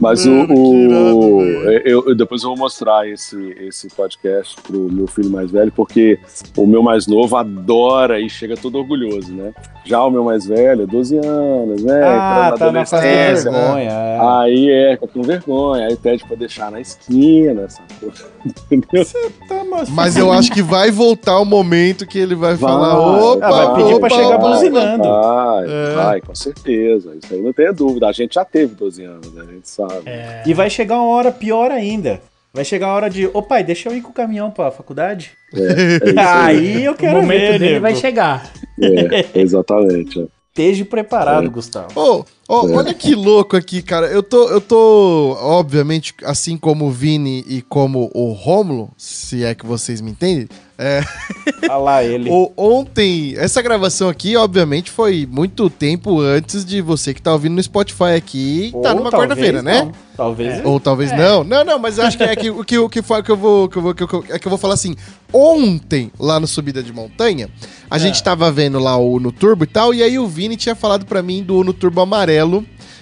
[SPEAKER 4] Mas
[SPEAKER 1] Mano,
[SPEAKER 4] o, o-
[SPEAKER 1] velho.
[SPEAKER 4] eu, eu- depois eu vou mostrar esse, esse podcast pro meu filho mais velho, porque o meu mais novo adora e chega todo orgulhoso, né? Já o meu mais velho, 12 anos, né?
[SPEAKER 2] Ah, tá na fase da
[SPEAKER 1] adolescência,
[SPEAKER 2] vergonha. é.
[SPEAKER 4] Aí é, fica com vergonha, aí pede pra deixar na esquina, essa porra. Entendeu?
[SPEAKER 2] Tá, mas-
[SPEAKER 1] Mas eu acho que vai voltar o momento que ele vai,
[SPEAKER 4] Vai.
[SPEAKER 1] falar: opa,
[SPEAKER 2] Ah, vai pedir
[SPEAKER 1] opa,
[SPEAKER 2] pra chegar
[SPEAKER 1] opa,
[SPEAKER 2] buzinando.
[SPEAKER 4] Vai,
[SPEAKER 1] É.
[SPEAKER 4] vai, com certeza. Isso aí não tem dúvida. A gente já teve 12 anos, né? a gente sabe.
[SPEAKER 3] É,
[SPEAKER 2] E vai chegar uma hora pior ainda. Vai chegar a hora de, ô pai, deixa eu ir com o caminhão pra faculdade.
[SPEAKER 4] É isso aí.
[SPEAKER 2] Aí eu
[SPEAKER 3] o
[SPEAKER 2] quero
[SPEAKER 3] momento
[SPEAKER 2] ver,
[SPEAKER 3] dele
[SPEAKER 2] nego.
[SPEAKER 3] vai chegar.
[SPEAKER 4] É, exatamente. é.
[SPEAKER 2] Esteja preparado,
[SPEAKER 4] É.
[SPEAKER 2] Gustavo.
[SPEAKER 1] Ô, ô, olha que louco aqui, cara. Eu tô, eu tô, obviamente, assim como o Vini e como o Rômulo, se é que vocês me entendem. É,
[SPEAKER 2] Olha lá ele.
[SPEAKER 1] o- ontem, essa gravação aqui, obviamente, foi muito tempo antes de você que tá ouvindo no Spotify aqui. Tá
[SPEAKER 2] Ou
[SPEAKER 1] numa
[SPEAKER 2] talvez
[SPEAKER 1] quarta-feira, né?
[SPEAKER 2] não. Talvez.
[SPEAKER 1] Ou talvez
[SPEAKER 3] É.
[SPEAKER 1] não. Não, não, mas eu acho que é que o que, que, foi- que eu vou que eu vou que eu, é que eu vou falar assim. Ontem lá no subida de montanha, a gente tava vendo lá o Uno Turbo e tal, e aí o Vini tinha falado pra mim do Uno Turbo amarelo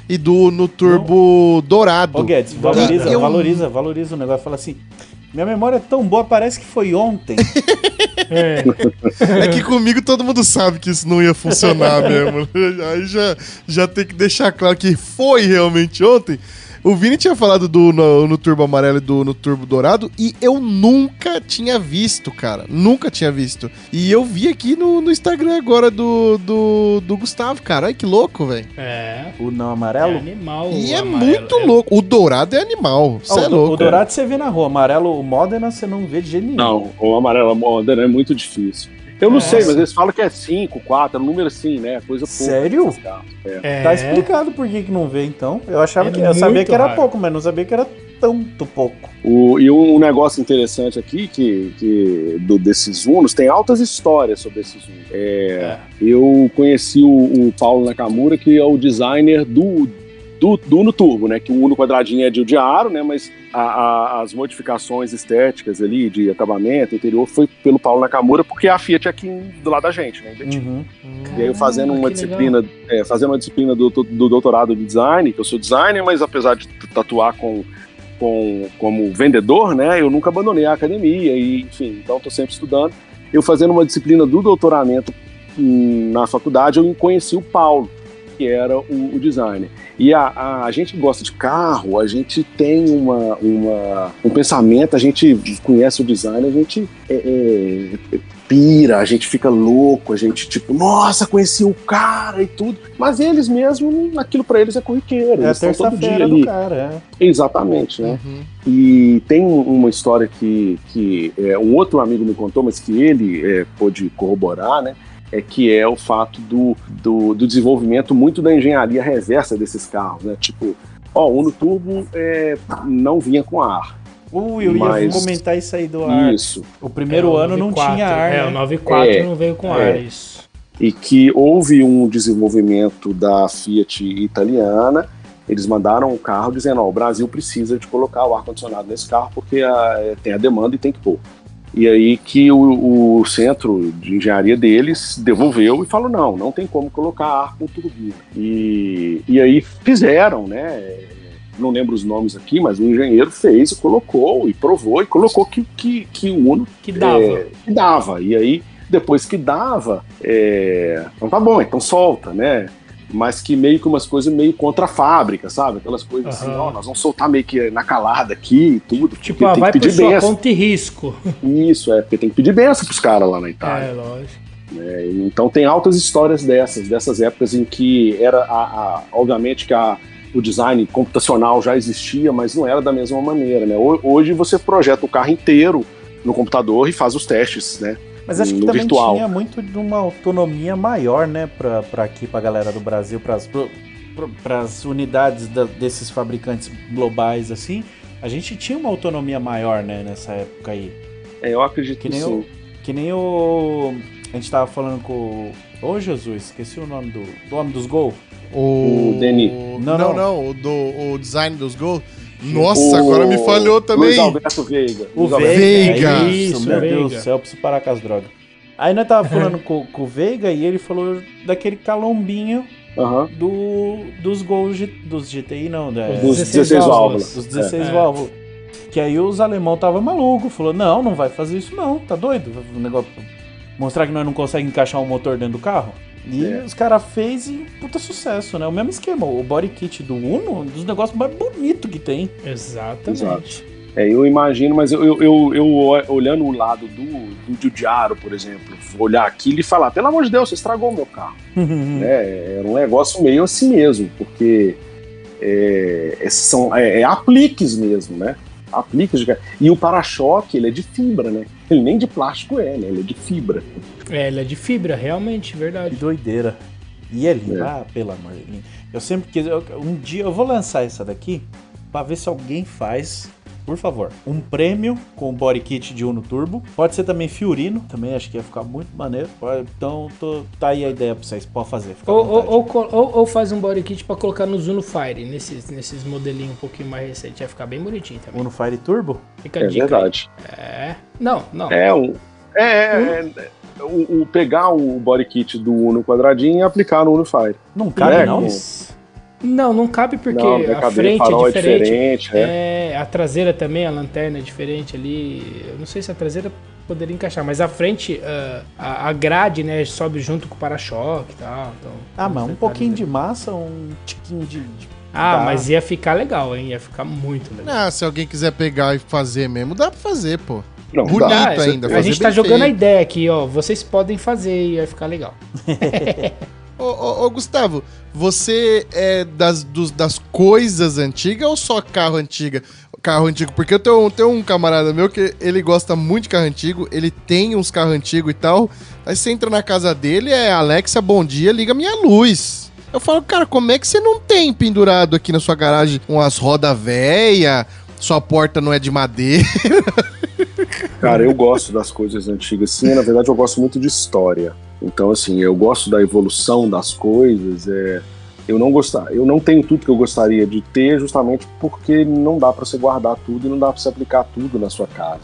[SPEAKER 1] e do Uno Turbo dourado.
[SPEAKER 2] Ô Guedes, valoriza,
[SPEAKER 1] eu-
[SPEAKER 2] valoriza, valoriza o negócio. Fala assim, minha memória é tão boa, parece que foi ontem.
[SPEAKER 3] É.
[SPEAKER 1] É que comigo todo mundo sabe que isso não ia funcionar mesmo. Aí já, já tem que deixar claro que foi realmente ontem. O Vini tinha falado do no, no Turbo Amarelo e do no Turbo Dourado e eu nunca tinha visto, cara. Nunca tinha visto. E eu vi aqui no, no Instagram agora do, do, do Gustavo, cara. Ai, que louco, velho.
[SPEAKER 3] É.
[SPEAKER 2] O não
[SPEAKER 3] É
[SPEAKER 2] amarelo?
[SPEAKER 3] animal.
[SPEAKER 1] E
[SPEAKER 3] o
[SPEAKER 1] é
[SPEAKER 3] amarelo.
[SPEAKER 1] muito louco. O Dourado é animal. Você
[SPEAKER 2] Ah,
[SPEAKER 1] é
[SPEAKER 2] o,
[SPEAKER 1] louco.
[SPEAKER 2] o dourado você vê na rua, amarelo, o Modena você não vê de jeito nenhum.
[SPEAKER 4] Não, o amarelo moderno é muito difícil. Eu não
[SPEAKER 3] É.
[SPEAKER 4] sei, mas eles falam que é 5, 4, é um número assim, né? Coisa pouca.
[SPEAKER 2] Sério?
[SPEAKER 4] desses carros. É.
[SPEAKER 3] É.
[SPEAKER 2] Tá explicado por que, que não vê, então. Eu achava
[SPEAKER 3] É
[SPEAKER 2] que. Eu sabia que era
[SPEAKER 3] raro.
[SPEAKER 2] pouco, mas não sabia que era tanto pouco.
[SPEAKER 4] O- e um negócio interessante aqui, que, que do, desses Unos, tem altas histórias sobre esses Unos. É, Eu conheci o, o Paulo Nakamura, que é o designer do, do, do Uno Turbo, né? Que o Uno quadradinho é de, de aro, né? Mas a- a- as modificações estéticas ali, de acabamento, interior, foi pelo Paulo Nakamura, porque a Fiat é aqui do lado da gente, né? em Betim.
[SPEAKER 2] Uhum.
[SPEAKER 4] E aí eu fazendo
[SPEAKER 3] Ah,
[SPEAKER 4] uma
[SPEAKER 3] que
[SPEAKER 4] disciplina, é, fazendo uma disciplina do, do doutorado de design, que eu sou designer, mas apesar de tatuar com, com, como vendedor, né, eu nunca abandonei a academia, e, enfim, então estou sempre estudando. Eu fazendo uma disciplina do doutoramento hum, na faculdade, eu conheci o Paulo, que era o, o designer. E a, a, a gente que gosta de carro, a gente tem uma, uma, um pensamento, a gente conhece o design, a gente é, é, pira, a gente fica louco, a gente tipo, nossa, conheci o cara e tudo. Mas eles mesmo, aquilo pra eles é corriqueiro.
[SPEAKER 2] É a
[SPEAKER 4] eles estão todo dia
[SPEAKER 2] terça-feira
[SPEAKER 4] ali.
[SPEAKER 2] do cara, é.
[SPEAKER 4] Exatamente, né?
[SPEAKER 1] Uhum.
[SPEAKER 4] E tem um- uma história que, que é, um outro amigo me contou, mas que ele é, pôde corroborar, né? É que é o fato do, do, do desenvolvimento muito da engenharia reversa desses carros, né? Tipo, ó, o Uno Turbo é, não vinha com ar.
[SPEAKER 2] Ui, eu ia
[SPEAKER 4] Mas-
[SPEAKER 2] comentar isso aí do ar.
[SPEAKER 4] Isso.
[SPEAKER 2] O primeiro
[SPEAKER 3] É, o
[SPEAKER 2] ano não
[SPEAKER 3] 94,
[SPEAKER 2] tinha ar,
[SPEAKER 3] É,
[SPEAKER 2] né?
[SPEAKER 3] o 94
[SPEAKER 4] É,
[SPEAKER 3] não veio com
[SPEAKER 4] é.
[SPEAKER 3] ar, isso.
[SPEAKER 4] e que houve um desenvolvimento da Fiat italiana. Eles mandaram um carro dizendo: ó, o Brasil precisa de colocar o ar-condicionado nesse carro porque a- tem a demanda e tem que pôr. E aí que o, o centro de engenharia deles devolveu e falou: não, não tem como colocar ar com turbina. E, e aí fizeram, né? Não lembro os nomes aqui, mas o engenheiro fez e colocou e provou e colocou que, que, que o Uno
[SPEAKER 3] Que dava.
[SPEAKER 4] é, que dava. E aí, depois que dava, é, então tá bom, então solta, né? Mas que meio que umas coisas meio contra a fábrica, sabe? Aquelas coisas assim,
[SPEAKER 3] Aham.
[SPEAKER 4] ó, nós vamos soltar meio que na calada aqui e tudo.
[SPEAKER 3] Tipo, ah,
[SPEAKER 4] tem
[SPEAKER 3] vai
[SPEAKER 4] que
[SPEAKER 3] por
[SPEAKER 4] pedir
[SPEAKER 3] sua
[SPEAKER 4] benção.
[SPEAKER 3] conta e risco.
[SPEAKER 4] Isso, é, porque tem que pedir benção pros caras lá na Itália.
[SPEAKER 3] É, lógico.
[SPEAKER 4] É, então tem altas histórias dessas, dessas épocas em que era, a, a- obviamente que a, o design computacional já existia, mas não era da mesma maneira, né? Ho- Hoje você projeta o carro inteiro no computador e faz os testes, né?
[SPEAKER 2] Mas acho que também
[SPEAKER 4] virtual.
[SPEAKER 2] tinha muito de uma autonomia maior, né, pra, pra aqui, pra galera do Brasil, pras, pras unidades da- desses fabricantes globais, assim. A gente tinha uma autonomia maior, né, nessa época aí.
[SPEAKER 4] É, eu acredito
[SPEAKER 2] Que
[SPEAKER 4] que,
[SPEAKER 2] nem
[SPEAKER 4] sim.
[SPEAKER 2] o. Que nem o. A gente tava falando com o. Ô Jesus, esqueci o nome do. Do homem dos gols.
[SPEAKER 1] O,
[SPEAKER 4] O Denis.
[SPEAKER 1] Não,
[SPEAKER 2] Não,
[SPEAKER 1] não,
[SPEAKER 2] não.
[SPEAKER 1] o, do, o design dos gols. Nossa,
[SPEAKER 4] O
[SPEAKER 1] agora me falhou também.
[SPEAKER 4] Luiz Alberto Veiga.
[SPEAKER 2] O
[SPEAKER 4] Luiz Alberto
[SPEAKER 2] Veiga.
[SPEAKER 1] Veiga.
[SPEAKER 2] é Isso,
[SPEAKER 3] Isso,
[SPEAKER 2] meu
[SPEAKER 3] Veiga.
[SPEAKER 2] Deus do céu, eu preciso parar com as drogas. Aí nós tava falando com, com o Veiga e ele falou daquele calombinho
[SPEAKER 4] Aham.
[SPEAKER 2] do, dos gols dos GTI, não, da,
[SPEAKER 3] Os
[SPEAKER 4] Dos
[SPEAKER 3] 16
[SPEAKER 4] 16
[SPEAKER 3] válvulas.
[SPEAKER 4] válvulas.
[SPEAKER 2] dos 16
[SPEAKER 3] É.
[SPEAKER 2] válvulas. Que aí os alemão tava maluco, falou: "Não, não vai fazer isso não, tá doido? O negócio mostrar que nós não conseguimos encaixar um motor dentro do carro". E
[SPEAKER 4] É.
[SPEAKER 2] os caras fez e puta sucesso, né? O mesmo esquema, o body kit do Uno, um dos negócios mais bonitos que tem.
[SPEAKER 3] Exatamente.
[SPEAKER 4] É, eu imagino, mas eu, eu, eu, eu olhando o lado do, do Giugiaro, por exemplo, olhar aquilo e falar, pelo amor de Deus, você estragou o meu carro. né? Era um negócio meio assim mesmo, porque é, é- são, é, é apliques mesmo, né? Apliques de... E o para-choque, ele é de fibra, né? Ele nem de plástico é, né? Ele é de fibra.
[SPEAKER 3] É, ele é de fibra, realmente,
[SPEAKER 2] Que
[SPEAKER 3] verdade.
[SPEAKER 2] doideira. E é lindo,
[SPEAKER 4] É.
[SPEAKER 2] ah, pelo amor de Deus. Eu sempre quis. eu- um dia eu vou lançar essa daqui pra ver se alguém faz. Por favor, um prêmio com o body kit de Uno Turbo. Pode ser também Fiorino, também acho que ia ficar muito maneiro. Então, tô- tá aí a ideia pra vocês. Pode fazer.
[SPEAKER 3] Ou, ou, ou, ou- faz um body kit pra colocar no Zuno Fire, nesses, nesses modelinhos um pouquinho mais recentes. Vai ficar bem bonitinho também.
[SPEAKER 2] Uno Fire Turbo?
[SPEAKER 3] Fica a
[SPEAKER 4] É
[SPEAKER 3] aí.
[SPEAKER 4] verdade.
[SPEAKER 3] É. Não, não.
[SPEAKER 4] É, um, é, é, é, o, o pegar o body kit do Uno quadradinho e aplicar no Uno Fire.
[SPEAKER 2] Não cabe,
[SPEAKER 4] É,
[SPEAKER 2] não?
[SPEAKER 3] Não, não cabe porque
[SPEAKER 4] não, não vai
[SPEAKER 3] a frente
[SPEAKER 4] farol
[SPEAKER 3] é diferente.
[SPEAKER 4] é.
[SPEAKER 3] É, a traseira também, a lanterna é diferente ali. Eu não sei se a traseira poderia encaixar, mas a frente, ah, a, a grade, né, sobe junto com o para-choque e tal. Então,
[SPEAKER 2] Ah, mas um
[SPEAKER 3] detalhes
[SPEAKER 2] pouquinho de massa, um tiquinho de, de
[SPEAKER 3] Ah,
[SPEAKER 2] Tá.
[SPEAKER 3] mas ia ficar legal, hein? Ia ficar muito legal.
[SPEAKER 1] Ah, se alguém quiser pegar e fazer mesmo, dá pra fazer, pô.
[SPEAKER 4] Não,
[SPEAKER 1] Bonito
[SPEAKER 4] dá.
[SPEAKER 1] ainda.
[SPEAKER 3] a gente tá jogando a ideia aqui, ó. Vocês podem fazer e ia ficar legal.
[SPEAKER 1] Ô, ô, ô, Gustavo, você é das, dos- das coisas antigas ou só carro antiga? Carro antigo, porque eu tenho, tenho um camarada meu que ele gosta muito de carro antigo, ele tem uns carros antigos e tal. Aí você entra na casa dele, é Alexa, bom dia, liga minha luz. Eu falo, cara, como é que você não tem pendurado aqui na sua garagem umas roda véia? Sua porta não é de madeira.
[SPEAKER 4] Cara, eu gosto das coisas antigas, sim. Na verdade, eu gosto muito de história. Então, assim, eu gosto da evolução das coisas. É... Eu não gostar, eu não tenho tudo que eu gostaria de ter, justamente porque não dá pra você guardar tudo e não dá pra você aplicar tudo na sua casa.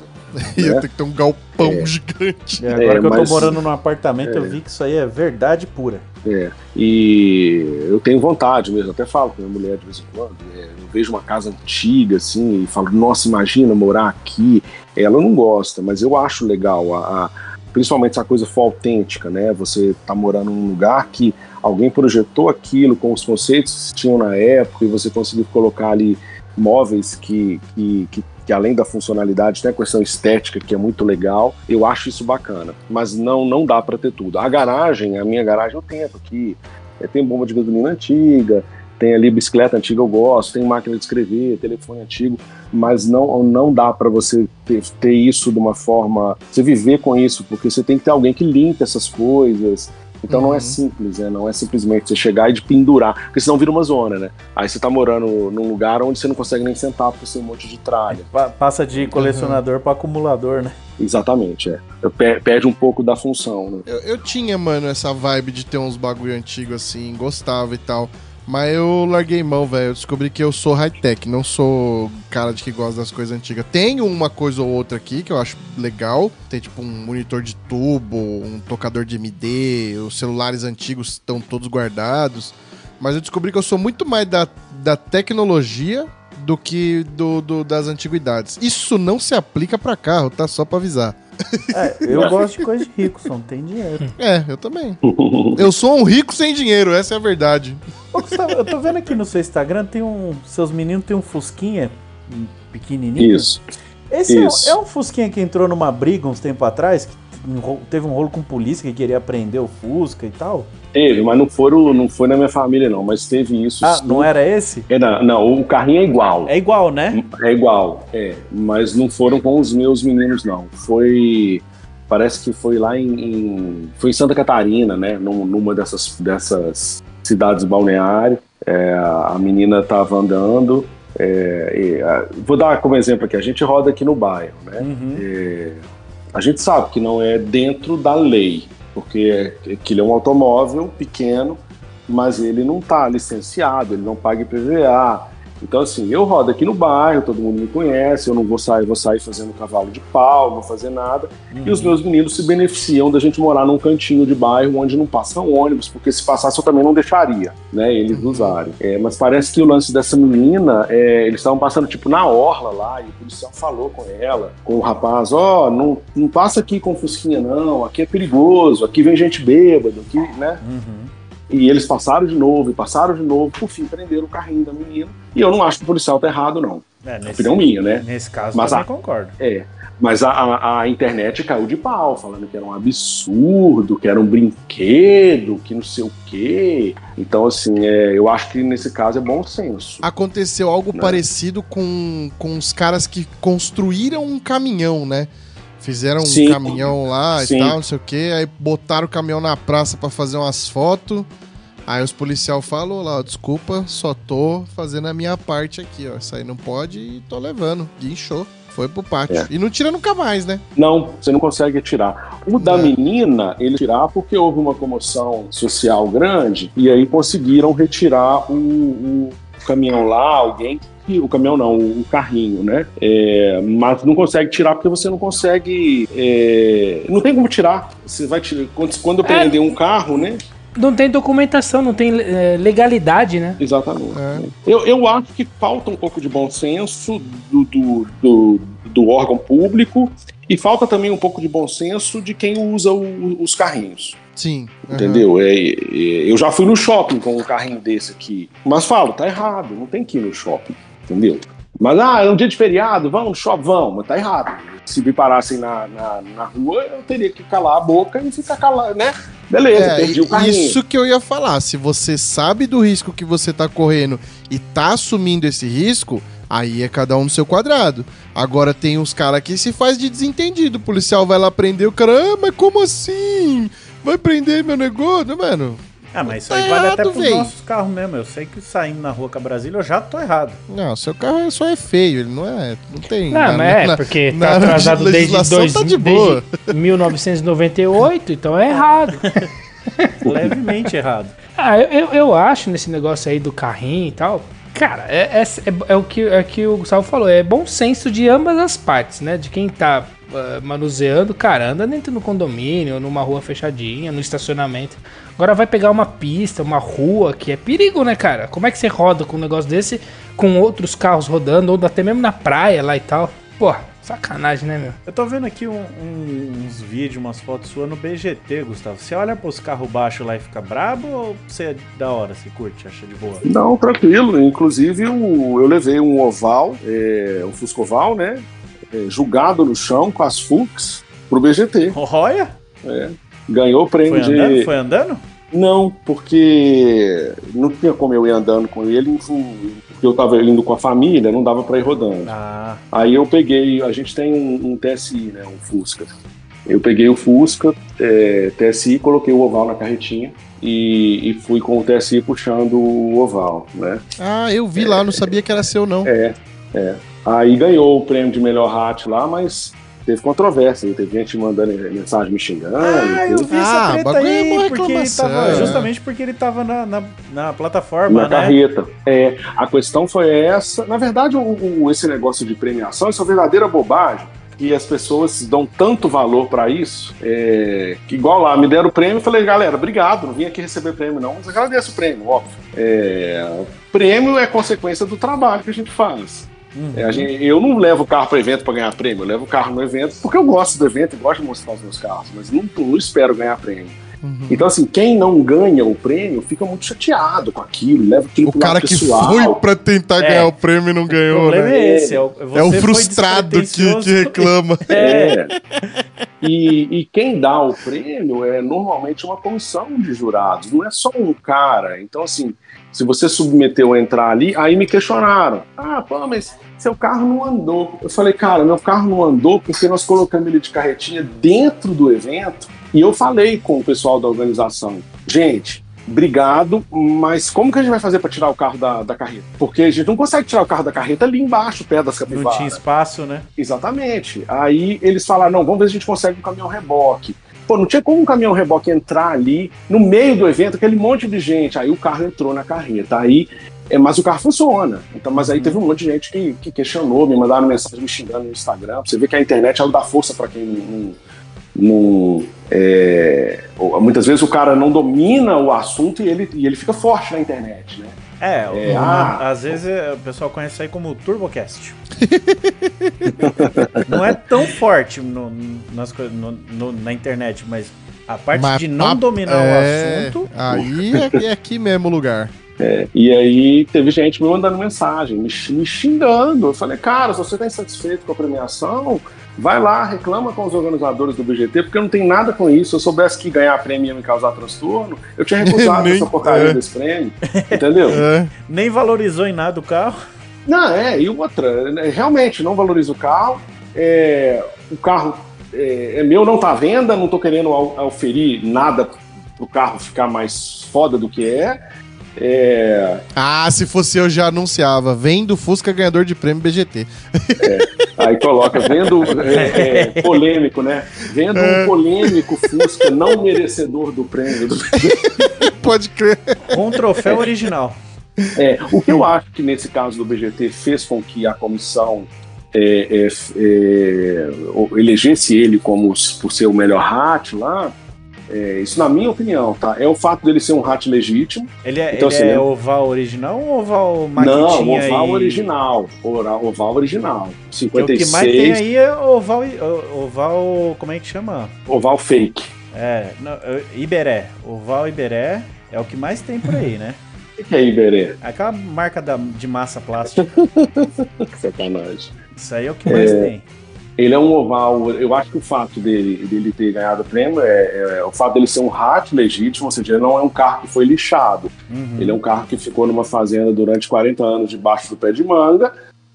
[SPEAKER 1] Ia
[SPEAKER 4] É.
[SPEAKER 1] ter que ter um galpão gigante.
[SPEAKER 2] E agora
[SPEAKER 4] É,
[SPEAKER 2] que eu tô
[SPEAKER 4] mas-
[SPEAKER 2] morando num apartamento, eu vi que isso aí é verdade pura.
[SPEAKER 4] É, e eu tenho vontade mesmo, até falo com minha mulher de vez em quando. é, eu vejo uma casa antiga assim e falo, nossa, imagina morar aqui. Ela não gosta, mas eu acho legal, a, a- principalmente se a coisa for autêntica, né? Você tá morando num lugar que alguém projetou aquilo com os conceitos que tinham na época e você conseguiu colocar ali móveis que, que, que, que além da funcionalidade tem a questão estética que é muito legal. Eu acho isso bacana, mas não não dá para ter tudo. A garagem, a minha garagem eu tento aqui. É, tem bomba de gasolina antiga, tem ali bicicleta antiga eu gosto, tem máquina de escrever, telefone antigo, mas não não dá para você ter, ter isso de uma forma, você viver com isso, porque você tem que ter alguém que limpe essas coisas. Então não é
[SPEAKER 1] Uhum.
[SPEAKER 4] simples, né? Não é simplesmente você chegar e de pendurar, porque senão vira uma zona, né? Aí você tá morando num lugar onde você não consegue nem sentar porque tem um monte de tralha.
[SPEAKER 2] Pa- passa de colecionador pra acumulador, né?
[SPEAKER 4] Exatamente, é. Per- Perde um pouco da função, né?
[SPEAKER 1] Eu, eu tinha, mano, essa vibe de ter uns bagulho antigo assim, gostava e tal. Mas eu larguei mão, velho. Eu descobri que eu sou high-tech, não sou cara de que gosta das coisas antigas. Tenho uma coisa ou outra aqui que eu acho legal. Tem tipo um monitor de tubo, um tocador de MD, os celulares antigos estão todos guardados. Mas eu descobri que eu sou muito mais da, da tecnologia do que do, do- das antiguidades. Isso não se aplica pra carro, tá? Só pra avisar.
[SPEAKER 2] É, eu gosto de coisa de rico, só não tem dinheiro.
[SPEAKER 1] É, eu também. Eu sou um rico sem dinheiro, essa é a verdade.
[SPEAKER 2] Ô, Gustavo, eu tô vendo aqui no seu Instagram, tem um. Seus meninos tem um Fusquinha um pequenininho.
[SPEAKER 4] Isso.
[SPEAKER 2] Esse é um-
[SPEAKER 4] isso.
[SPEAKER 2] É, um Fusquinha que entrou numa briga uns tempo atrás, que teve um rolo com polícia que queria prender o Fusca e tal.
[SPEAKER 4] Teve, mas não, foram, não foi na minha família, não. Mas teve isso.
[SPEAKER 2] Ah,
[SPEAKER 4] sim.
[SPEAKER 2] não era esse?
[SPEAKER 4] É, não, não, o carrinho é igual.
[SPEAKER 2] É igual, né?
[SPEAKER 4] É igual, é. Mas não foram com os meus meninos, não. Foi. Parece que foi lá em. em- foi em Santa Catarina, né? Num- numa dessas, dessas cidades balneárias. É, a menina tava andando. é, e, vou dar como exemplo aqui: a gente roda aqui no bairro, né?
[SPEAKER 2] Uhum.
[SPEAKER 4] É, a gente sabe que não é dentro da lei, porque aquilo é um automóvel pequeno, mas ele não está licenciado, ele não paga IPVA. Então, assim, eu rodo aqui no bairro, todo mundo me conhece, eu não vou sair, vou sair fazendo cavalo de pau, não vou fazer nada. E os meus meninos se beneficiam da gente morar num cantinho de bairro onde não passa ônibus, porque se passasse eu também não deixaria, né, eles usarem. É, mas parece que o lance dessa menina, é, eles estavam passando tipo na orla lá, e o policial falou com ela, com o rapaz, ó, não, não passa aqui com fusquinha não, aqui é perigoso, aqui vem gente bêbada, aqui, né?
[SPEAKER 2] Uhum.
[SPEAKER 4] E eles passaram de novo, e passaram de novo, por fim prenderam o carrinho da menina. E eu não acho que o policial tá errado, não.
[SPEAKER 2] É, nesse,
[SPEAKER 4] Opinião minha, né?
[SPEAKER 2] nesse caso,
[SPEAKER 4] Mas
[SPEAKER 2] também
[SPEAKER 4] a-
[SPEAKER 2] concordo.
[SPEAKER 4] É. Mas a, a, a internet caiu de pau, falando que era um absurdo, que era um brinquedo, que não sei o quê. Então, assim, é, eu acho que nesse caso é bom senso.
[SPEAKER 1] Aconteceu algo
[SPEAKER 4] Né?
[SPEAKER 1] parecido com, com os caras que construíram um caminhão, né? Fizeram um
[SPEAKER 4] Sim.
[SPEAKER 1] caminhão lá
[SPEAKER 4] Sim.
[SPEAKER 1] e tal, não sei o quê. Aí botaram o caminhão na praça pra fazer umas fotos. Aí os policial falou lá, ó, desculpa, só tô fazendo a minha parte aqui, ó. Isso aí não pode e tô levando. Guinchou. Foi pro pátio.
[SPEAKER 4] É.
[SPEAKER 1] E não tira nunca mais, né?
[SPEAKER 4] Não, você não consegue tirar. O da
[SPEAKER 1] É.
[SPEAKER 4] menina, ele tirar porque houve uma comoção social grande e aí conseguiram retirar o, o caminhão lá, alguém. Que- O caminhão não, o carrinho, né? É, mas não consegue tirar porque você não consegue. é, não tem como tirar. Você vai tirar. Quando, quando eu
[SPEAKER 3] É.
[SPEAKER 4] prender um carro, né?
[SPEAKER 3] Não tem documentação, não tem é, legalidade, né?
[SPEAKER 4] Exatamente. É. Eu, eu acho que falta um pouco de bom senso do, do, do, do órgão público e falta também um pouco de bom senso de quem usa o, os carrinhos.
[SPEAKER 1] Sim.
[SPEAKER 4] Uhum. Entendeu? É, é, eu já fui no shopping com um carrinho desse aqui. Mas falo, tá errado, não tem que ir no shopping. Entendeu? Mas, ah, é um dia de feriado, vamos vamos, mas tá errado. Se me parassem na, na, na rua, eu teria que calar a boca e ficar calado, né? Beleza, é, perdi o.
[SPEAKER 1] Isso que eu ia falar. Se você sabe do risco que você tá correndo e tá assumindo esse risco, aí é cada um no seu quadrado. Agora tem uns caras que se faz de desentendido. O policial vai lá prender o cara, ah, mas como assim? Vai prender meu negócio? Mano,
[SPEAKER 2] ah, mas isso aí tá vale errado, até pros véi. nossos carros mesmo. Eu sei que saindo na rua com a Brasília eu já tô errado.
[SPEAKER 1] Não, seu carro só é feio, ele não é. Não tem.
[SPEAKER 3] Não, na, mas é, na, porque tá atrasado desde, dois, tá de boa. desde 1998, então é errado.
[SPEAKER 2] Levemente errado.
[SPEAKER 3] Ah, eu, eu acho nesse negócio aí do carrinho e tal. Cara, é, é, é, é, o que, é que o Gustavo falou, é bom senso de ambas as partes, né? De quem tá uh, manuseando, cara, anda dentro do condomínio, numa rua fechadinha, no estacionamento. Agora vai pegar uma pista, uma rua, que é perigo, né, cara? Como é que você roda com um negócio desse, com outros carros rodando, ou até mesmo na praia lá e tal? Pô, sacanagem, né, meu?
[SPEAKER 2] Eu tô vendo aqui um, um, uns vídeos, umas fotos suas no BGT, Gustavo. Você olha pros carros baixos lá e fica brabo ou você é da hora, você curte, acha de boa?
[SPEAKER 4] Não, tranquilo. Inclusive, eu, eu levei um oval, é, um Fusco oval, né? É, julgado no chão com as Fux pro BGT.
[SPEAKER 2] Olha!
[SPEAKER 4] É. Ganhou o prêmio
[SPEAKER 2] foi andando? de. Foi andando?
[SPEAKER 4] Não, porque não tinha como eu ir andando com ele, porque eu tava indo com a família, não dava para ir rodando.
[SPEAKER 2] Ah.
[SPEAKER 4] Aí eu peguei, a gente tem um, um TSI, né, um Fusca. Eu peguei o Fusca, é, TSI, coloquei o oval na carretinha e, e, fui com o TSI puxando o oval, né?
[SPEAKER 1] Ah, eu vi é, lá, não sabia que era seu não.
[SPEAKER 4] É, é. Aí ganhou o prêmio de melhor hat lá, mas teve controvérsia, teve gente mandando mensagem me xingando.
[SPEAKER 2] Ah, eu vi essa ah, treta aí, é porque ele tava, justamente porque ele tava na, na, na plataforma,
[SPEAKER 4] na né? carreta. É, a questão foi essa. Na verdade, o, o, esse negócio de premiação, isso é uma verdadeira bobagem. E as pessoas dão tanto valor para isso, é, que igual lá, me deram o prêmio, falei, galera, obrigado, não vim aqui receber prêmio não, mas agradeço o prêmio, óbvio. É, prêmio é consequência do trabalho que a gente faz. Uhum. É, gente, eu não levo o carro para evento para ganhar prêmio, eu levo o carro no evento porque eu gosto do evento e gosto de mostrar os meus carros, mas não, não espero ganhar prêmio. Uhum. Então, assim, quem não ganha o prêmio fica muito chateado com aquilo, leva aquilo
[SPEAKER 1] O cara que foi pra tentar é. ganhar o prêmio e não ganhou, o
[SPEAKER 2] problema
[SPEAKER 1] né?
[SPEAKER 2] é esse. É o,
[SPEAKER 1] é o frustrado que, que reclama.
[SPEAKER 4] É. E, e, quem dá o prêmio é normalmente uma comissão de jurados, não é só um cara. Então, assim, se você submeteu a entrar ali, aí me questionaram. Ah, pô, mas seu carro não andou. Eu falei, cara, meu carro não andou porque nós colocamos ele de carretinha dentro do evento e eu falei com o pessoal da organização. Gente, obrigado, mas como que a gente vai fazer para tirar o carro da, da carreta? Porque a gente não consegue tirar o carro da carreta ali embaixo, perto das capivaras.
[SPEAKER 2] Não tinha espaço, né?
[SPEAKER 4] Exatamente. Aí eles falaram, não, vamos ver se a gente consegue um caminhão reboque. Pô, não tinha como um caminhão reboque entrar ali no meio do evento, aquele monte de gente. Aí o carro entrou na carreta. Aí, é, mas o carro funciona. Então, mas aí teve um monte de gente que, que questionou, me mandaram mensagem me xingando no Instagram. Você vê que a internet ela dá força para quem não. não é, muitas vezes o cara não domina o assunto e ele, e ele fica forte na internet, né?
[SPEAKER 2] É, é ah, às vezes é, o pessoal conhece isso aí como TurboCast. não é tão forte no, nas, no, no, na internet, mas a parte mas, de não dominar é, o assunto.
[SPEAKER 1] Aí é, é aqui mesmo o lugar.
[SPEAKER 4] É, e aí teve gente me mandando mensagem, me, me xingando. Eu falei, cara, se você está insatisfeito com a premiação, vai lá, reclama com os organizadores do BGT, porque eu não tenho nada com isso. Se eu soubesse que ganhar prêmio ia me causar transtorno, eu tinha recusado Nem, essa porcaria é. desse prêmio. Entendeu? É.
[SPEAKER 2] Nem valorizou em nada o carro.
[SPEAKER 4] Não, é, e outra, né, realmente não valoriza o carro. É, o carro é, é meu, não tá à venda, não tô querendo oferir nada pro carro ficar mais foda do que é. É...
[SPEAKER 1] Ah, se fosse eu já anunciava. Vendo Fusca ganhador de prêmio BGT.
[SPEAKER 4] É, aí coloca, vendo é, é, polêmico, né? Vendo um é. polêmico Fusca não merecedor do prêmio. Do...
[SPEAKER 1] Pode crer.
[SPEAKER 2] Com um troféu original.
[SPEAKER 4] É, o que eu acho que nesse caso do BGT fez com que a comissão é, é, é, elegesse ele como por ser o melhor rato lá é, isso na minha opinião, tá? É o fato dele ser um hat legítimo.
[SPEAKER 2] Ele é,
[SPEAKER 4] Então,
[SPEAKER 2] ele
[SPEAKER 4] assim,
[SPEAKER 2] é
[SPEAKER 4] né?
[SPEAKER 2] oval original ou oval
[SPEAKER 4] Não,
[SPEAKER 2] maquitinha
[SPEAKER 4] oval
[SPEAKER 2] e-
[SPEAKER 4] original. Oval original.
[SPEAKER 2] Porque o
[SPEAKER 4] 56,
[SPEAKER 2] que mais tem aí é oval, oval, como é que chama?
[SPEAKER 4] oval fake.
[SPEAKER 2] É, não, é, Iberé. Oval Iberé é o que mais tem por aí, né?
[SPEAKER 4] O que é Iberê?
[SPEAKER 2] Aquela marca da, de massa plástica.
[SPEAKER 4] Sacanagem.
[SPEAKER 2] Isso aí é o que mais tem.
[SPEAKER 4] Ele é um oval. Eu acho que o fato dele, dele ter ganhado o prêmio é, é o fato dele ser um hat legítimo, ou seja, ele não é um carro que foi lixado.
[SPEAKER 2] Uhum.
[SPEAKER 4] Ele é um carro que ficou numa fazenda durante 40 anos debaixo do pé de manga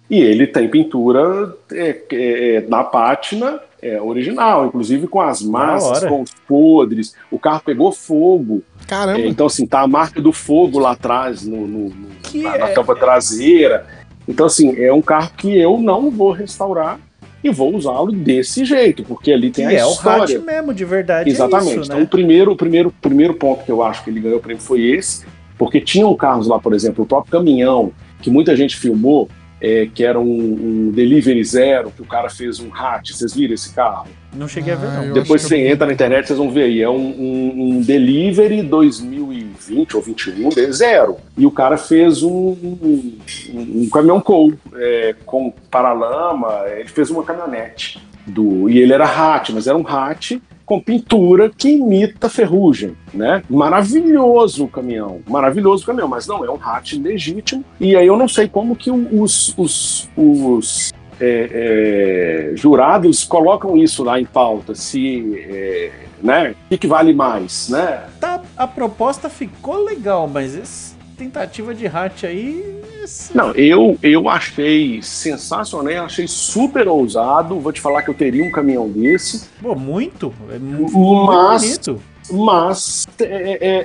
[SPEAKER 4] e ele tem pintura é, é, é, na pátina é, original, inclusive com as massas, com os podres. O carro pegou fogo.
[SPEAKER 1] Caramba.
[SPEAKER 4] É, então, assim, tá a marca do fogo lá atrás, no, no- no- na, na
[SPEAKER 2] é-
[SPEAKER 4] tampa traseira. Então, assim, é um carro que eu não vou restaurar e vou usá-lo desse jeito, porque ali
[SPEAKER 2] Que
[SPEAKER 4] tem a
[SPEAKER 2] é o
[SPEAKER 4] história.
[SPEAKER 2] hat mesmo, de verdade.
[SPEAKER 4] Exatamente.
[SPEAKER 2] É isso,
[SPEAKER 4] então,
[SPEAKER 2] né?
[SPEAKER 4] o primeiro, o primeiro, o primeiro ponto que eu acho que ele ganhou o prêmio foi esse, porque tinham carros lá, por exemplo, o próprio caminhão, que muita gente filmou, é, que era um, um Delivery Zero, que o cara fez um hat. Vocês viram esse carro?
[SPEAKER 2] Não cheguei a ver,
[SPEAKER 1] Ah,
[SPEAKER 2] não.
[SPEAKER 4] Depois você
[SPEAKER 1] eu-
[SPEAKER 4] entra na internet, vocês vão ver aí. É um, um- um Delivery 2020 ou 21, de zero. E o cara fez um, um, um caminhão coal é, com paralama, ele fez uma caminhonete. Do, e ele era hat, mas era um hat com pintura que imita ferrugem, né? Maravilhoso o caminhão, maravilhoso o caminhão, mas não é um hat legítimo. E aí eu não sei como que os, os, os é, é, jurados colocam isso lá em pauta, se, é, né, o que, que vale mais, né?
[SPEAKER 2] Tá, a proposta ficou legal, mas essa tentativa de hat aí. esse-
[SPEAKER 4] Não, eu, eu achei sensacional, eu achei super ousado, vou te falar que eu teria um caminhão desse,
[SPEAKER 2] Pô, muito. É mu-
[SPEAKER 4] Mas-
[SPEAKER 2] muito bonito.
[SPEAKER 4] mas é, é,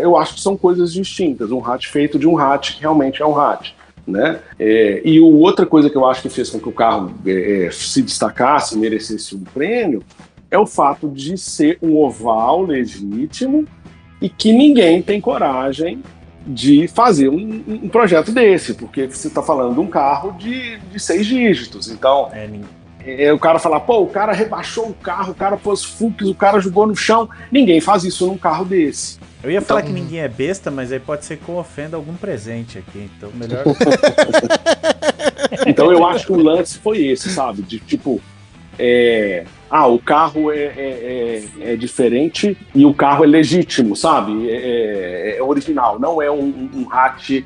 [SPEAKER 4] é, eu acho que são coisas distintas, um hat feito de um hat realmente é um hat. Né? É, e o, outra coisa que eu acho que fez com que o carro é, é, se destacasse, merecesse um prêmio, é o fato de ser um oval legítimo e que ninguém tem coragem de fazer um, um projeto desse, porque você está falando de um carro de, de seis dígitos. Então,
[SPEAKER 2] É,
[SPEAKER 4] é, o cara fala, pô, o cara rebaixou o carro, o cara pôs Fux, o cara jogou no chão. Ninguém faz isso num carro desse.
[SPEAKER 2] Eu ia falar
[SPEAKER 4] Então-
[SPEAKER 2] que ninguém é besta, mas aí pode ser que eu ofenda algum presente aqui. Então, melhor.
[SPEAKER 4] Então eu acho que o lance foi esse, sabe? De tipo, é, ah, o carro é, é- é- é diferente e o carro é legítimo, sabe? É, é- é original, não é um, um hat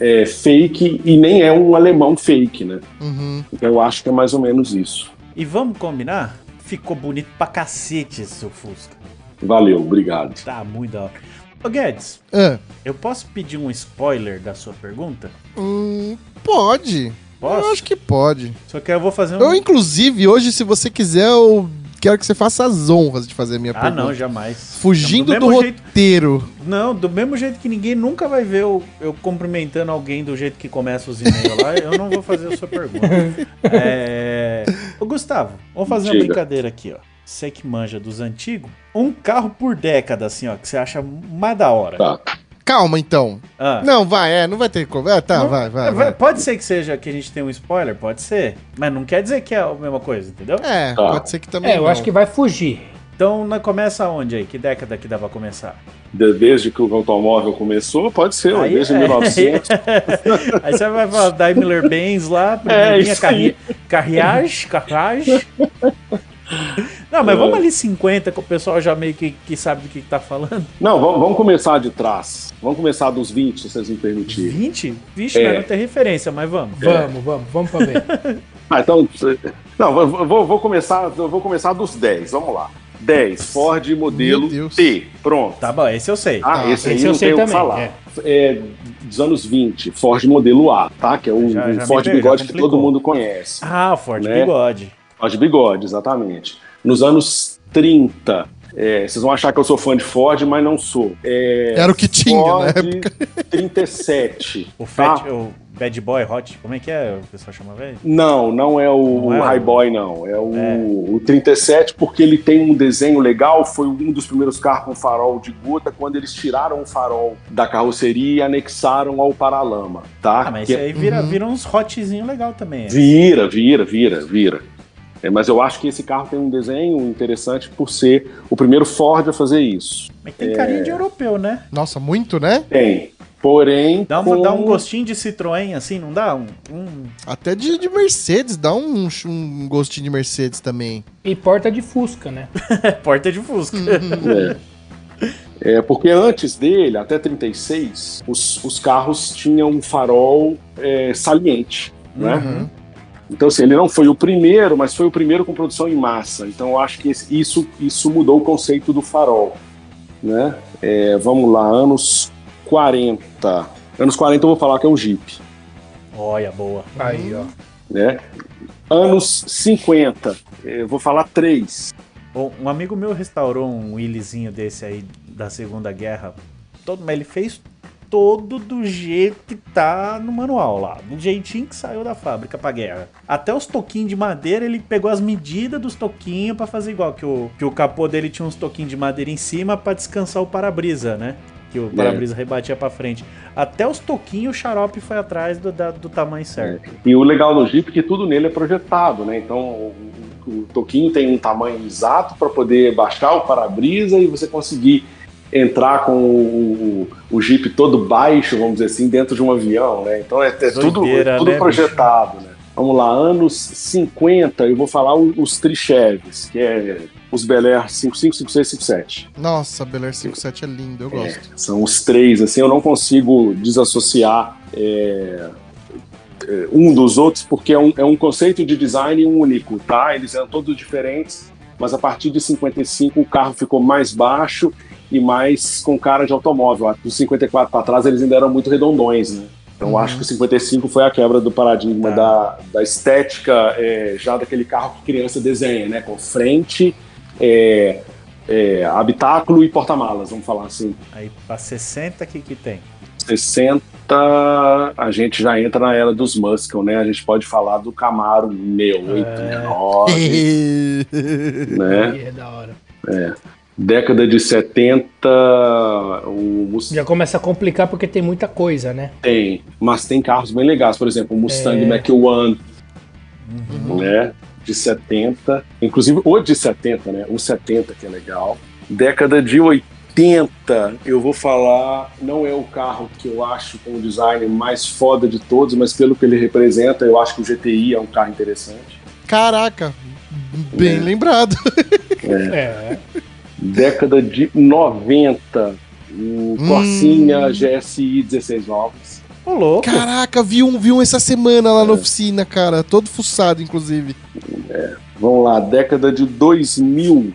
[SPEAKER 4] é, fake e nem é um alemão fake, né?
[SPEAKER 1] Uhum.
[SPEAKER 4] Então eu acho que é mais ou menos isso.
[SPEAKER 2] e vamos combinar? Ficou bonito pra cacete esse seu Fusca.
[SPEAKER 4] Valeu, obrigado.
[SPEAKER 2] Tá muito da hora. Ô Guedes, eu posso pedir um spoiler da sua pergunta?
[SPEAKER 1] hum, pode.
[SPEAKER 2] Posso?
[SPEAKER 1] Eu acho que pode.
[SPEAKER 2] Só que eu vou fazer um.
[SPEAKER 1] Eu, inclusive, hoje, se você quiser, eu quero que você faça as honras de fazer a minha
[SPEAKER 2] Ah,
[SPEAKER 1] pergunta.
[SPEAKER 2] não, jamais.
[SPEAKER 1] Fugindo
[SPEAKER 2] Não,
[SPEAKER 1] do,
[SPEAKER 2] mesmo jeito-
[SPEAKER 1] roteiro.
[SPEAKER 2] Não, do mesmo jeito que ninguém nunca vai ver eu, eu cumprimentando alguém do jeito que começa os e-mails lá, eu não vou fazer a sua pergunta. É... Ô, Gustavo, vamos fazer uma brincadeira aqui, ó. Você que manja dos antigos, um carro por década, assim, ó, que você acha mais da hora.
[SPEAKER 4] Tá.
[SPEAKER 1] Calma, então.
[SPEAKER 2] Ah.
[SPEAKER 1] Não, vai, é, não vai ter como. É, tá,
[SPEAKER 2] Não-
[SPEAKER 1] vai, vai,
[SPEAKER 2] é,
[SPEAKER 1] vai.
[SPEAKER 2] Pode ser que seja que a gente tenha um spoiler, pode ser. Mas não quer dizer que é a mesma coisa, entendeu?
[SPEAKER 1] É,
[SPEAKER 4] Tá.
[SPEAKER 1] pode ser que também
[SPEAKER 3] É, eu
[SPEAKER 1] não.
[SPEAKER 3] acho que vai fugir.
[SPEAKER 2] Então nós começa onde aí? Que década que dá pra começar?
[SPEAKER 4] De- Desde que o automóvel começou, pode ser,
[SPEAKER 2] Aí-
[SPEAKER 4] desde
[SPEAKER 2] é.
[SPEAKER 4] 1900.
[SPEAKER 2] Aí você vai falar Daimler Benz lá,
[SPEAKER 4] É, aí.
[SPEAKER 2] carri... carriage, carriage. Não, mas
[SPEAKER 4] É.
[SPEAKER 2] vamos ali 50, que o pessoal já meio que, que sabe do que, que tá falando.
[SPEAKER 4] Não, vamos, vamos começar de trás. Vamos começar dos 20, se vocês me permitirem.
[SPEAKER 2] 20? Vixe,
[SPEAKER 4] É.
[SPEAKER 2] não tem referência, mas vamos.
[SPEAKER 3] Vamos, vamos, vamos pra ver.
[SPEAKER 4] Ah, então. Não, eu vou, vou começar, vou começar dos 10, vamos lá. 10, Ford modelo. T. Pronto.
[SPEAKER 2] Tá bom, esse eu sei.
[SPEAKER 4] Ah,
[SPEAKER 1] Tá,
[SPEAKER 4] esse aí
[SPEAKER 3] esse eu
[SPEAKER 4] não
[SPEAKER 3] sei
[SPEAKER 4] tem o que
[SPEAKER 3] também,
[SPEAKER 4] falar.
[SPEAKER 3] é.
[SPEAKER 4] É, dos anos 20, Ford modelo A, tá? Que é o,
[SPEAKER 2] Já- já
[SPEAKER 4] Ford
[SPEAKER 2] pegou,
[SPEAKER 4] bigode que todo mundo conhece.
[SPEAKER 2] Ah, o Ford
[SPEAKER 4] Né?
[SPEAKER 2] Bigode.
[SPEAKER 4] Ford bigode, exatamente. Nos anos 30, é, vocês vão achar que eu sou fã de Ford, mas não sou. É,
[SPEAKER 1] Era o que tinha na
[SPEAKER 4] Ford
[SPEAKER 1] época.
[SPEAKER 4] 37.
[SPEAKER 2] O,
[SPEAKER 4] tá?
[SPEAKER 2] Fat, o Bad Boy Hot, como é que é? O pessoal chama velho?
[SPEAKER 4] Não, não é o,
[SPEAKER 2] Não é o-
[SPEAKER 4] High Boy, não. É o,
[SPEAKER 2] É.
[SPEAKER 4] o 37, porque ele tem um desenho legal. Foi um dos primeiros carros com farol de gota, quando eles tiraram o farol da carroceria e anexaram ao paralama, tá?
[SPEAKER 2] Ah, mas
[SPEAKER 4] Que-
[SPEAKER 2] isso aí vira,
[SPEAKER 1] Uhum.
[SPEAKER 2] vira uns hotzinho legal também. é.
[SPEAKER 4] Vira, vira, vira, vira. É, mas eu acho que esse carro tem um desenho interessante por ser o primeiro Ford a fazer isso.
[SPEAKER 2] Mas tem carinha de europeu, né?
[SPEAKER 1] Nossa, muito, né?
[SPEAKER 4] Tem. Porém,
[SPEAKER 2] Dá, uma-
[SPEAKER 4] com-
[SPEAKER 2] dá um gostinho de Citroën, assim, não dá? Um, um-
[SPEAKER 1] Até de, de Mercedes, dá um, um gostinho de Mercedes também.
[SPEAKER 3] E porta de Fusca, né?
[SPEAKER 2] porta de Fusca.
[SPEAKER 4] É. É, porque antes dele, até 36, os, os carros tinham um farol é, saliente, né?
[SPEAKER 1] Uhum.
[SPEAKER 4] Então, assim, ele não foi o primeiro, mas foi o primeiro com produção em massa. Então, eu acho que isso, isso mudou o conceito do farol, né? É, vamos lá, anos 40. Anos 40 eu vou falar que é um Jeep,
[SPEAKER 2] Olha, boa.
[SPEAKER 3] Aí, ó.
[SPEAKER 4] né? Anos 50, eu vou falar três.
[SPEAKER 2] Bom, Um amigo meu restaurou um Williezinho desse aí da Segunda Guerra. Todo, mas ele fez todo do jeito que tá no manual lá. Do jeitinho que saiu da fábrica pra guerra. Até os toquinhos de madeira, ele pegou as medidas dos toquinhos pra fazer igual. Que o, que o capô dele tinha uns toquinhos de madeira em cima pra descansar o para-brisa, né? Que o para-brisa rebatia pra frente. Até os toquinhos, o xarope foi atrás do, da- do tamanho certo.
[SPEAKER 4] E o legal do Jeep é que tudo nele é projetado, né? Então o, o toquinho tem um tamanho exato para poder baixar o para-brisa e você conseguir entrar com o, o Jeep todo baixo, vamos dizer assim, dentro de um avião, né? Então é, é tudo,
[SPEAKER 2] Doideira,
[SPEAKER 4] tudo
[SPEAKER 2] né,
[SPEAKER 4] projetado, né? Vamos lá, anos 50, eu vou falar os Tricheves, que é os Bel Air 55, 56, 57.
[SPEAKER 1] Nossa, Bel Air 57 é lindo, eu gosto.
[SPEAKER 4] São os três, assim, eu não consigo desassociar é, é, um dos outros, porque é um, é um conceito de design único, tá? Eles eram todos diferentes, mas a partir de 55 o carro ficou mais baixo e mais com cara de automóvel. Dos 54 para trás eles ainda eram muito redondões, né? Então eu acho que o 55 foi a quebra do paradigma
[SPEAKER 2] Tá.
[SPEAKER 4] da, da estética é, já daquele carro que criança desenha, né? Com frente, é, é, habitáculo e porta-malas, vamos falar assim.
[SPEAKER 2] Aí pra 60, o que que tem?
[SPEAKER 4] 60, a gente já entra na era dos Muscle, né? A gente pode falar do Camaro 68,
[SPEAKER 2] É.
[SPEAKER 4] 69, né?
[SPEAKER 3] É da hora.
[SPEAKER 4] Década de 70, o Mustang
[SPEAKER 3] Já começa a complicar porque tem muita coisa, né?
[SPEAKER 4] tem, mas tem carros bem legais, por exemplo, o Mustang
[SPEAKER 3] É.
[SPEAKER 4] Mach-1, né? De 70, inclusive o de 70, né? O 70 que é legal. Década de 80, eu vou falar, não é o carro que eu acho com o design mais foda de todos, mas pelo que ele representa, eu acho que o GTI é um carro interessante.
[SPEAKER 1] Caraca, bem
[SPEAKER 4] É.
[SPEAKER 1] lembrado.
[SPEAKER 3] É.
[SPEAKER 4] Década de 90, o
[SPEAKER 1] Hum.
[SPEAKER 4] Corsinha GSI 16 novos.
[SPEAKER 2] Ô, louco.
[SPEAKER 1] Caraca, vi um, vi um essa semana lá na oficina, cara. Todo fuçado, inclusive.
[SPEAKER 4] Vamos lá, década de 2000.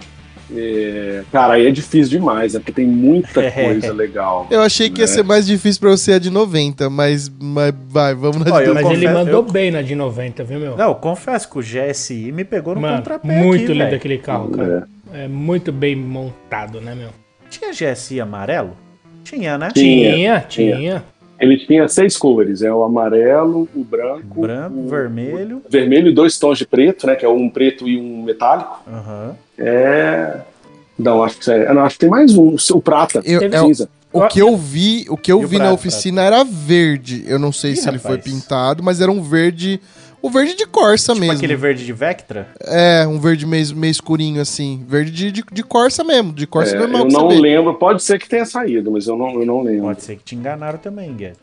[SPEAKER 4] É, cara, aí é difícil demais, né? Porque tem muita coisa legal.
[SPEAKER 1] Eu achei que ia
[SPEAKER 4] É.
[SPEAKER 1] ser mais difícil pra você a de 90, mas, mas vai, vamos na
[SPEAKER 2] Ó,
[SPEAKER 1] de
[SPEAKER 2] eu
[SPEAKER 3] Mas
[SPEAKER 1] 90.
[SPEAKER 3] ele mandou
[SPEAKER 2] eu-
[SPEAKER 3] bem na de 90, viu, meu?
[SPEAKER 2] Não, eu confesso que o GSI me pegou no
[SPEAKER 3] Mano,
[SPEAKER 2] contrapé
[SPEAKER 3] muito
[SPEAKER 2] aqui,
[SPEAKER 3] lindo
[SPEAKER 2] velho.
[SPEAKER 3] aquele carro, cara. É muito bem montado, né, meu?
[SPEAKER 2] Tinha GSI amarelo? Tinha, né?
[SPEAKER 4] Tinha,
[SPEAKER 3] Tinha,
[SPEAKER 4] tinha.
[SPEAKER 3] tinha.
[SPEAKER 4] Ele tinha seis cores: é o amarelo, o branco,
[SPEAKER 2] Branco,
[SPEAKER 4] o
[SPEAKER 2] vermelho.
[SPEAKER 4] vermelho e dois tons de preto, né? Que é um preto e um metálico.
[SPEAKER 2] Aham.
[SPEAKER 4] É. Não, acho que, é, não, acho que tem mais um, o prata.
[SPEAKER 1] Eu- é o-
[SPEAKER 4] cinza.
[SPEAKER 1] O que eu vi, o que eu
[SPEAKER 2] E o
[SPEAKER 1] vi na
[SPEAKER 2] prato,
[SPEAKER 1] oficina era verde. Eu não sei
[SPEAKER 2] Ih,
[SPEAKER 1] se ele foi pintado, mas era um verde, o verde de Corsa
[SPEAKER 2] Tipo
[SPEAKER 1] mesmo.
[SPEAKER 2] aquele verde de Vectra?
[SPEAKER 1] É, um verde meio, meio escurinho assim, verde de, de, de Corsa mesmo, de Corsa
[SPEAKER 4] É,
[SPEAKER 1] normal
[SPEAKER 4] eu não lembro, pode ser que tenha saído, mas eu não, eu não lembro.
[SPEAKER 2] Pode ser que te enganaram também, Guedes.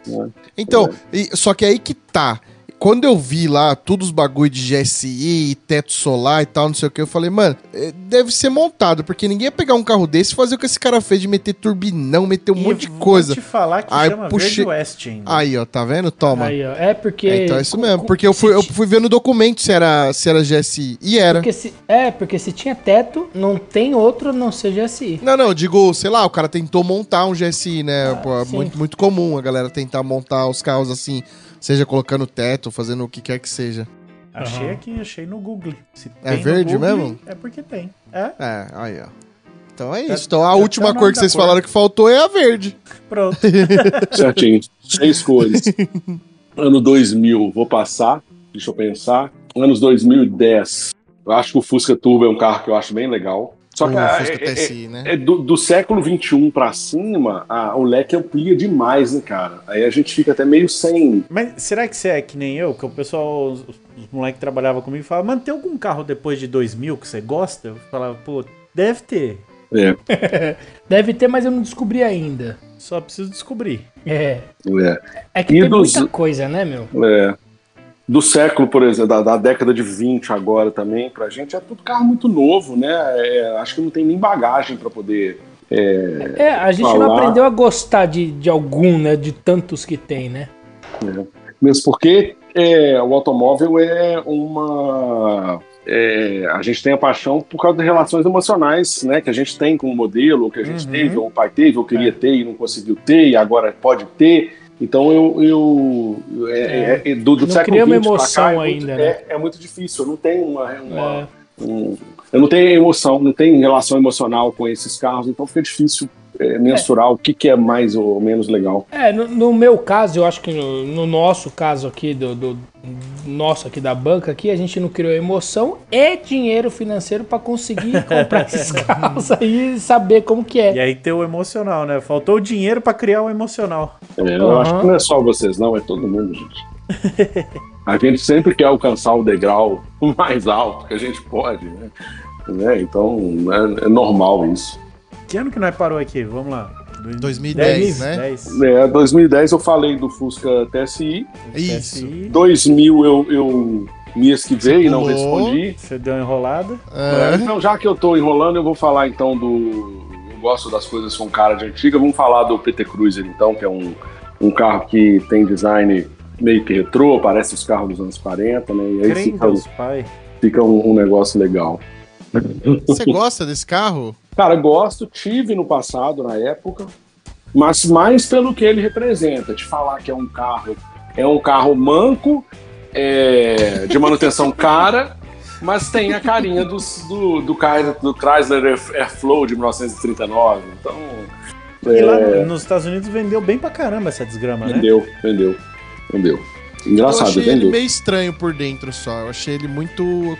[SPEAKER 1] Então, e- só que aí que tá. Quando eu vi lá todos os bagulho de GSI, teto solar e tal, não sei o que, eu falei, mano, eh, deve ser montado, porque ninguém ia pegar um carro desse e fazer o que esse cara fez de meter turbinão, meter um
[SPEAKER 2] E
[SPEAKER 1] monte de
[SPEAKER 2] vou
[SPEAKER 1] coisa.
[SPEAKER 2] te falar que
[SPEAKER 1] Aí
[SPEAKER 2] chama
[SPEAKER 1] puxei-
[SPEAKER 2] Verde West ainda.
[SPEAKER 1] Aí, ó, tá vendo? Toma.
[SPEAKER 3] Aí, ó. É porque.
[SPEAKER 1] É, então é isso
[SPEAKER 3] com-
[SPEAKER 1] mesmo. Porque eu fui, eu fui ver no documento se era, se era GSI. E era.
[SPEAKER 3] Porque se, é, porque se tinha teto, não tem outro não ser GSI.
[SPEAKER 1] Não, não, eu digo, sei lá, o cara tentou montar um GSI, né? Pô, é muito, muito comum a galera tentar montar os carros assim, seja colocando teto, fazendo o que quer que seja.
[SPEAKER 2] Achei
[SPEAKER 3] Aham.
[SPEAKER 2] aqui, achei no Google. Se
[SPEAKER 1] É verde
[SPEAKER 2] Google,
[SPEAKER 1] mesmo?
[SPEAKER 2] É porque tem. É,
[SPEAKER 1] É, aí, ó. Então é
[SPEAKER 2] Já-
[SPEAKER 1] isso. Então a última
[SPEAKER 2] tá o
[SPEAKER 1] cor que vocês
[SPEAKER 2] cor.
[SPEAKER 1] falaram que faltou é a verde.
[SPEAKER 2] pronto.
[SPEAKER 4] Certinho. Seis cores. Ano 2000, vou passar. Deixa eu pensar. Anos 2010. Eu acho que o Fusca Turbo é um carro que eu acho bem legal. Só que a-
[SPEAKER 1] Fusca
[SPEAKER 4] é- é-
[SPEAKER 1] TSI, né?
[SPEAKER 4] é do, do século XXI pra cima, a- o leque amplia demais, né, cara? Aí a gente fica até meio sem.
[SPEAKER 2] Mas será que você é que nem eu? Que o pessoal, os, os moleques que trabalhavam comigo falavam, mano, tem algum carro depois de 2000 que você gosta? Eu falava, pô, deve ter.
[SPEAKER 4] É,
[SPEAKER 3] Deve ter, mas eu não descobri ainda.
[SPEAKER 2] Só preciso descobrir.
[SPEAKER 3] É.
[SPEAKER 4] é.
[SPEAKER 3] É que
[SPEAKER 4] E
[SPEAKER 3] tem
[SPEAKER 4] dos-
[SPEAKER 3] muita coisa, né, meu?
[SPEAKER 4] É. Do século, por exemplo, da, da década de 20 agora também, pra gente é tudo carro muito novo, né? É, acho que não tem nem bagagem pra poder.
[SPEAKER 3] É, a gente não
[SPEAKER 4] Falar.
[SPEAKER 3] aprendeu a gostar de, de algum, né? De tantos que tem, né?
[SPEAKER 4] Mesmo porque é, o automóvel é uma. é, a gente tem a paixão por causa das relações emocionais né, que a gente tem com o modelo, ou que a gente
[SPEAKER 2] Uhum.
[SPEAKER 4] teve, ou o pai teve, ou queria ter e não conseguiu ter, e agora pode ter. Então eu. eu é, é, é, do, do
[SPEAKER 3] Não
[SPEAKER 4] século
[SPEAKER 3] cria uma emoção
[SPEAKER 4] cá é muito,
[SPEAKER 3] ainda, né?
[SPEAKER 4] é, é muito difícil. Eu não tenho uma. uma-
[SPEAKER 3] É.
[SPEAKER 4] um- eu não tenho emoção, não tenho relação emocional com esses carros, então fica difícil é, mensurar o que, que é mais ou menos legal.
[SPEAKER 3] É, no, no meu caso, eu acho que no, no nosso caso aqui, do, do- nosso aqui da banca, aqui, a gente não criou emoção e dinheiro financeiro pra conseguir comprar esses carros aí e saber como que
[SPEAKER 2] E
[SPEAKER 3] é.
[SPEAKER 2] aí tem o emocional, né? Faltou o dinheiro pra criar o emocional.
[SPEAKER 4] É, Eu
[SPEAKER 3] Aham.
[SPEAKER 4] acho que não é só vocês, não, é todo mundo, gente. A gente sempre quer alcançar o degrau mais alto que a gente pode, né? Né? Então é, é normal isso.
[SPEAKER 2] Que ano que nós parou aqui? Vamos lá.
[SPEAKER 1] 2010, né?
[SPEAKER 2] 10.
[SPEAKER 4] É, 2010 eu falei do Fusca TSI,
[SPEAKER 1] Isso.
[SPEAKER 2] TSI,
[SPEAKER 4] 2000 eu, eu me esquivei e não respondi.
[SPEAKER 2] Você deu uma enrolada.
[SPEAKER 1] É.
[SPEAKER 4] Então, já que eu tô enrolando, eu vou falar então do. Eu gosto das coisas com cara de antiga. Vamos falar do PT Cruiser, então, que é um, um carro que tem design meio que retrô, parece os carros dos anos 40, né? E aí
[SPEAKER 2] Crem
[SPEAKER 4] fica,
[SPEAKER 2] Deus, pai.
[SPEAKER 4] fica um, um negócio legal.
[SPEAKER 1] Você gosta desse carro?
[SPEAKER 4] Cara, gosto, tive no passado, na época, mas mais pelo que ele representa, de falar que é um carro, é um carro manco, é, de manutenção cara, mas tem a carinha dos- do, do, Chrysler- do Chrysler Air- Airflow de 1939. Então,
[SPEAKER 2] E lá
[SPEAKER 4] é,
[SPEAKER 2] no- nos Estados Unidos vendeu bem pra caramba essa desgrama, né?
[SPEAKER 4] vendeu, vendeu, vendeu.
[SPEAKER 1] eu
[SPEAKER 4] Engraçado,
[SPEAKER 1] achei ele
[SPEAKER 4] vendeu.
[SPEAKER 1] meio estranho por dentro só. Eu achei ele muito.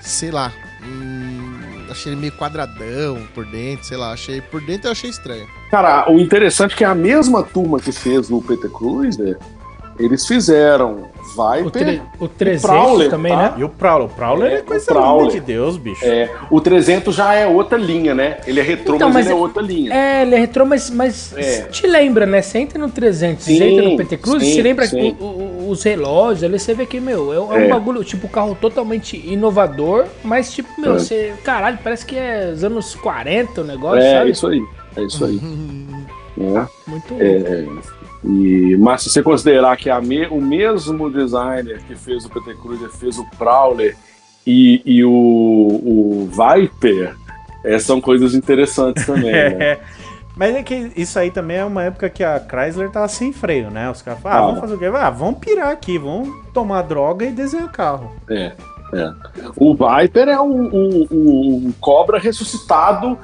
[SPEAKER 1] Sei lá. Hum, achei ele meio quadradão por dentro, sei lá. Achei por dentro eu achei estranho.
[SPEAKER 4] Cara, o interessante é que a mesma turma que fez o PT Cruiser, eles fizeram
[SPEAKER 3] O,
[SPEAKER 4] Viper,
[SPEAKER 3] tre- o 300
[SPEAKER 4] Prowler,
[SPEAKER 3] também,
[SPEAKER 4] tá?
[SPEAKER 3] né?
[SPEAKER 2] E o Prowler? O Prowler é,
[SPEAKER 4] É,
[SPEAKER 2] coisa
[SPEAKER 4] o Prowler.
[SPEAKER 2] linda de Deus, bicho.
[SPEAKER 4] É, o 300 já é outra linha, né? Ele é retrô,
[SPEAKER 3] Então,
[SPEAKER 4] mas,
[SPEAKER 3] mas
[SPEAKER 4] ele é
[SPEAKER 3] é-
[SPEAKER 4] outra linha.
[SPEAKER 3] É, ele é retrô, mas, mas
[SPEAKER 4] É.
[SPEAKER 3] te lembra, né? Você entra no 300, você
[SPEAKER 4] Sim,
[SPEAKER 3] entra no PT Cruz,
[SPEAKER 4] sim,
[SPEAKER 3] você lembra
[SPEAKER 4] sim.
[SPEAKER 3] o- o- os relógios ali, você vê que, meu, é, é um
[SPEAKER 4] É.
[SPEAKER 3] bagulho, tipo, carro totalmente inovador, mas, tipo, meu,
[SPEAKER 4] É.
[SPEAKER 3] você, caralho, parece que é os anos 40 o negócio,
[SPEAKER 4] É,
[SPEAKER 3] sabe?
[SPEAKER 4] isso aí. É isso aí. né?
[SPEAKER 3] Muito
[SPEAKER 4] É, e, mas se você considerar que me- o mesmo designer que fez o PT Cruiser fez o Prowler e, e o, o Viper, é, são coisas interessantes também. né?
[SPEAKER 2] É. Mas é que isso aí também é uma época que a Chrysler tava sem freio, né? Os caras falaram, ah, vamos fazer o quê? Ah, vamos pirar aqui, vamos tomar droga e desenhar carro.
[SPEAKER 4] É, é. O Viper é o, o- o- o cobra ressuscitado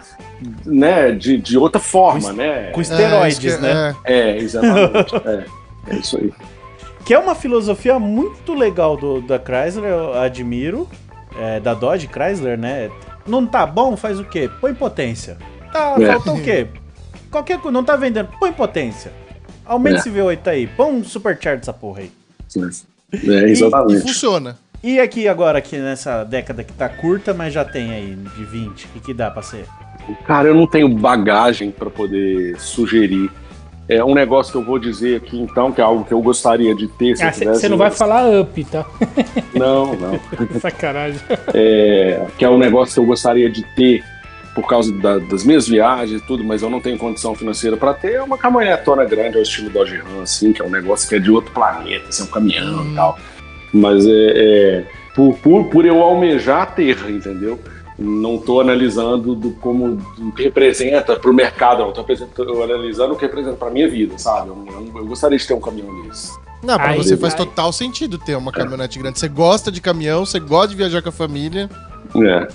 [SPEAKER 4] né, de, de outra forma, né?
[SPEAKER 2] Com esteroides,
[SPEAKER 1] É, que-
[SPEAKER 2] né?
[SPEAKER 1] é.
[SPEAKER 4] É, exatamente. é, é isso aí.
[SPEAKER 2] Que é uma filosofia muito legal do, da Chrysler, eu admiro. é, da Dodge Chrysler, né? Não tá bom, faz o quê? Põe potência. Tá,
[SPEAKER 4] É.
[SPEAKER 2] faltou o quê? Qualquer coisa, não tá vendendo, põe potência. Aumenta
[SPEAKER 4] É.
[SPEAKER 2] esse V8 aí, põe um supercharge essa porra aí.
[SPEAKER 4] É,
[SPEAKER 1] E
[SPEAKER 4] exatamente.
[SPEAKER 1] funciona.
[SPEAKER 2] E aqui agora, aqui nessa década que tá curta, mas já tem aí de 20, o que, que dá pra ser?
[SPEAKER 4] Cara, eu não tenho bagagem para poder sugerir. É um negócio que eu vou dizer aqui, então, que é algo que eu gostaria de ter. se eu
[SPEAKER 3] Você não vai falar up, tá?
[SPEAKER 4] Não, não.
[SPEAKER 3] Sacanagem.
[SPEAKER 4] É, que é um negócio que eu gostaria de ter por causa da- das minhas viagens e tudo, mas eu não tenho condição financeira para ter. É uma caminhonetona grande ao estilo Dodge Ram, assim, que é um negócio que é de outro planeta, assim, um caminhão
[SPEAKER 1] Hum.
[SPEAKER 4] e tal. Mas é, é, por, por, por eu almejar ter, entendeu? Não estou analisando do, como do que representa para o mercado, não. Estou analisando o que representa para minha vida, sabe? Eu, eu- eu gostaria de ter um caminhão desse.
[SPEAKER 1] Não, pra
[SPEAKER 3] Aí
[SPEAKER 1] você faz total sentido ter uma caminhonete grande. Você gosta de caminhão, você gosta de viajar com a família.
[SPEAKER 4] É,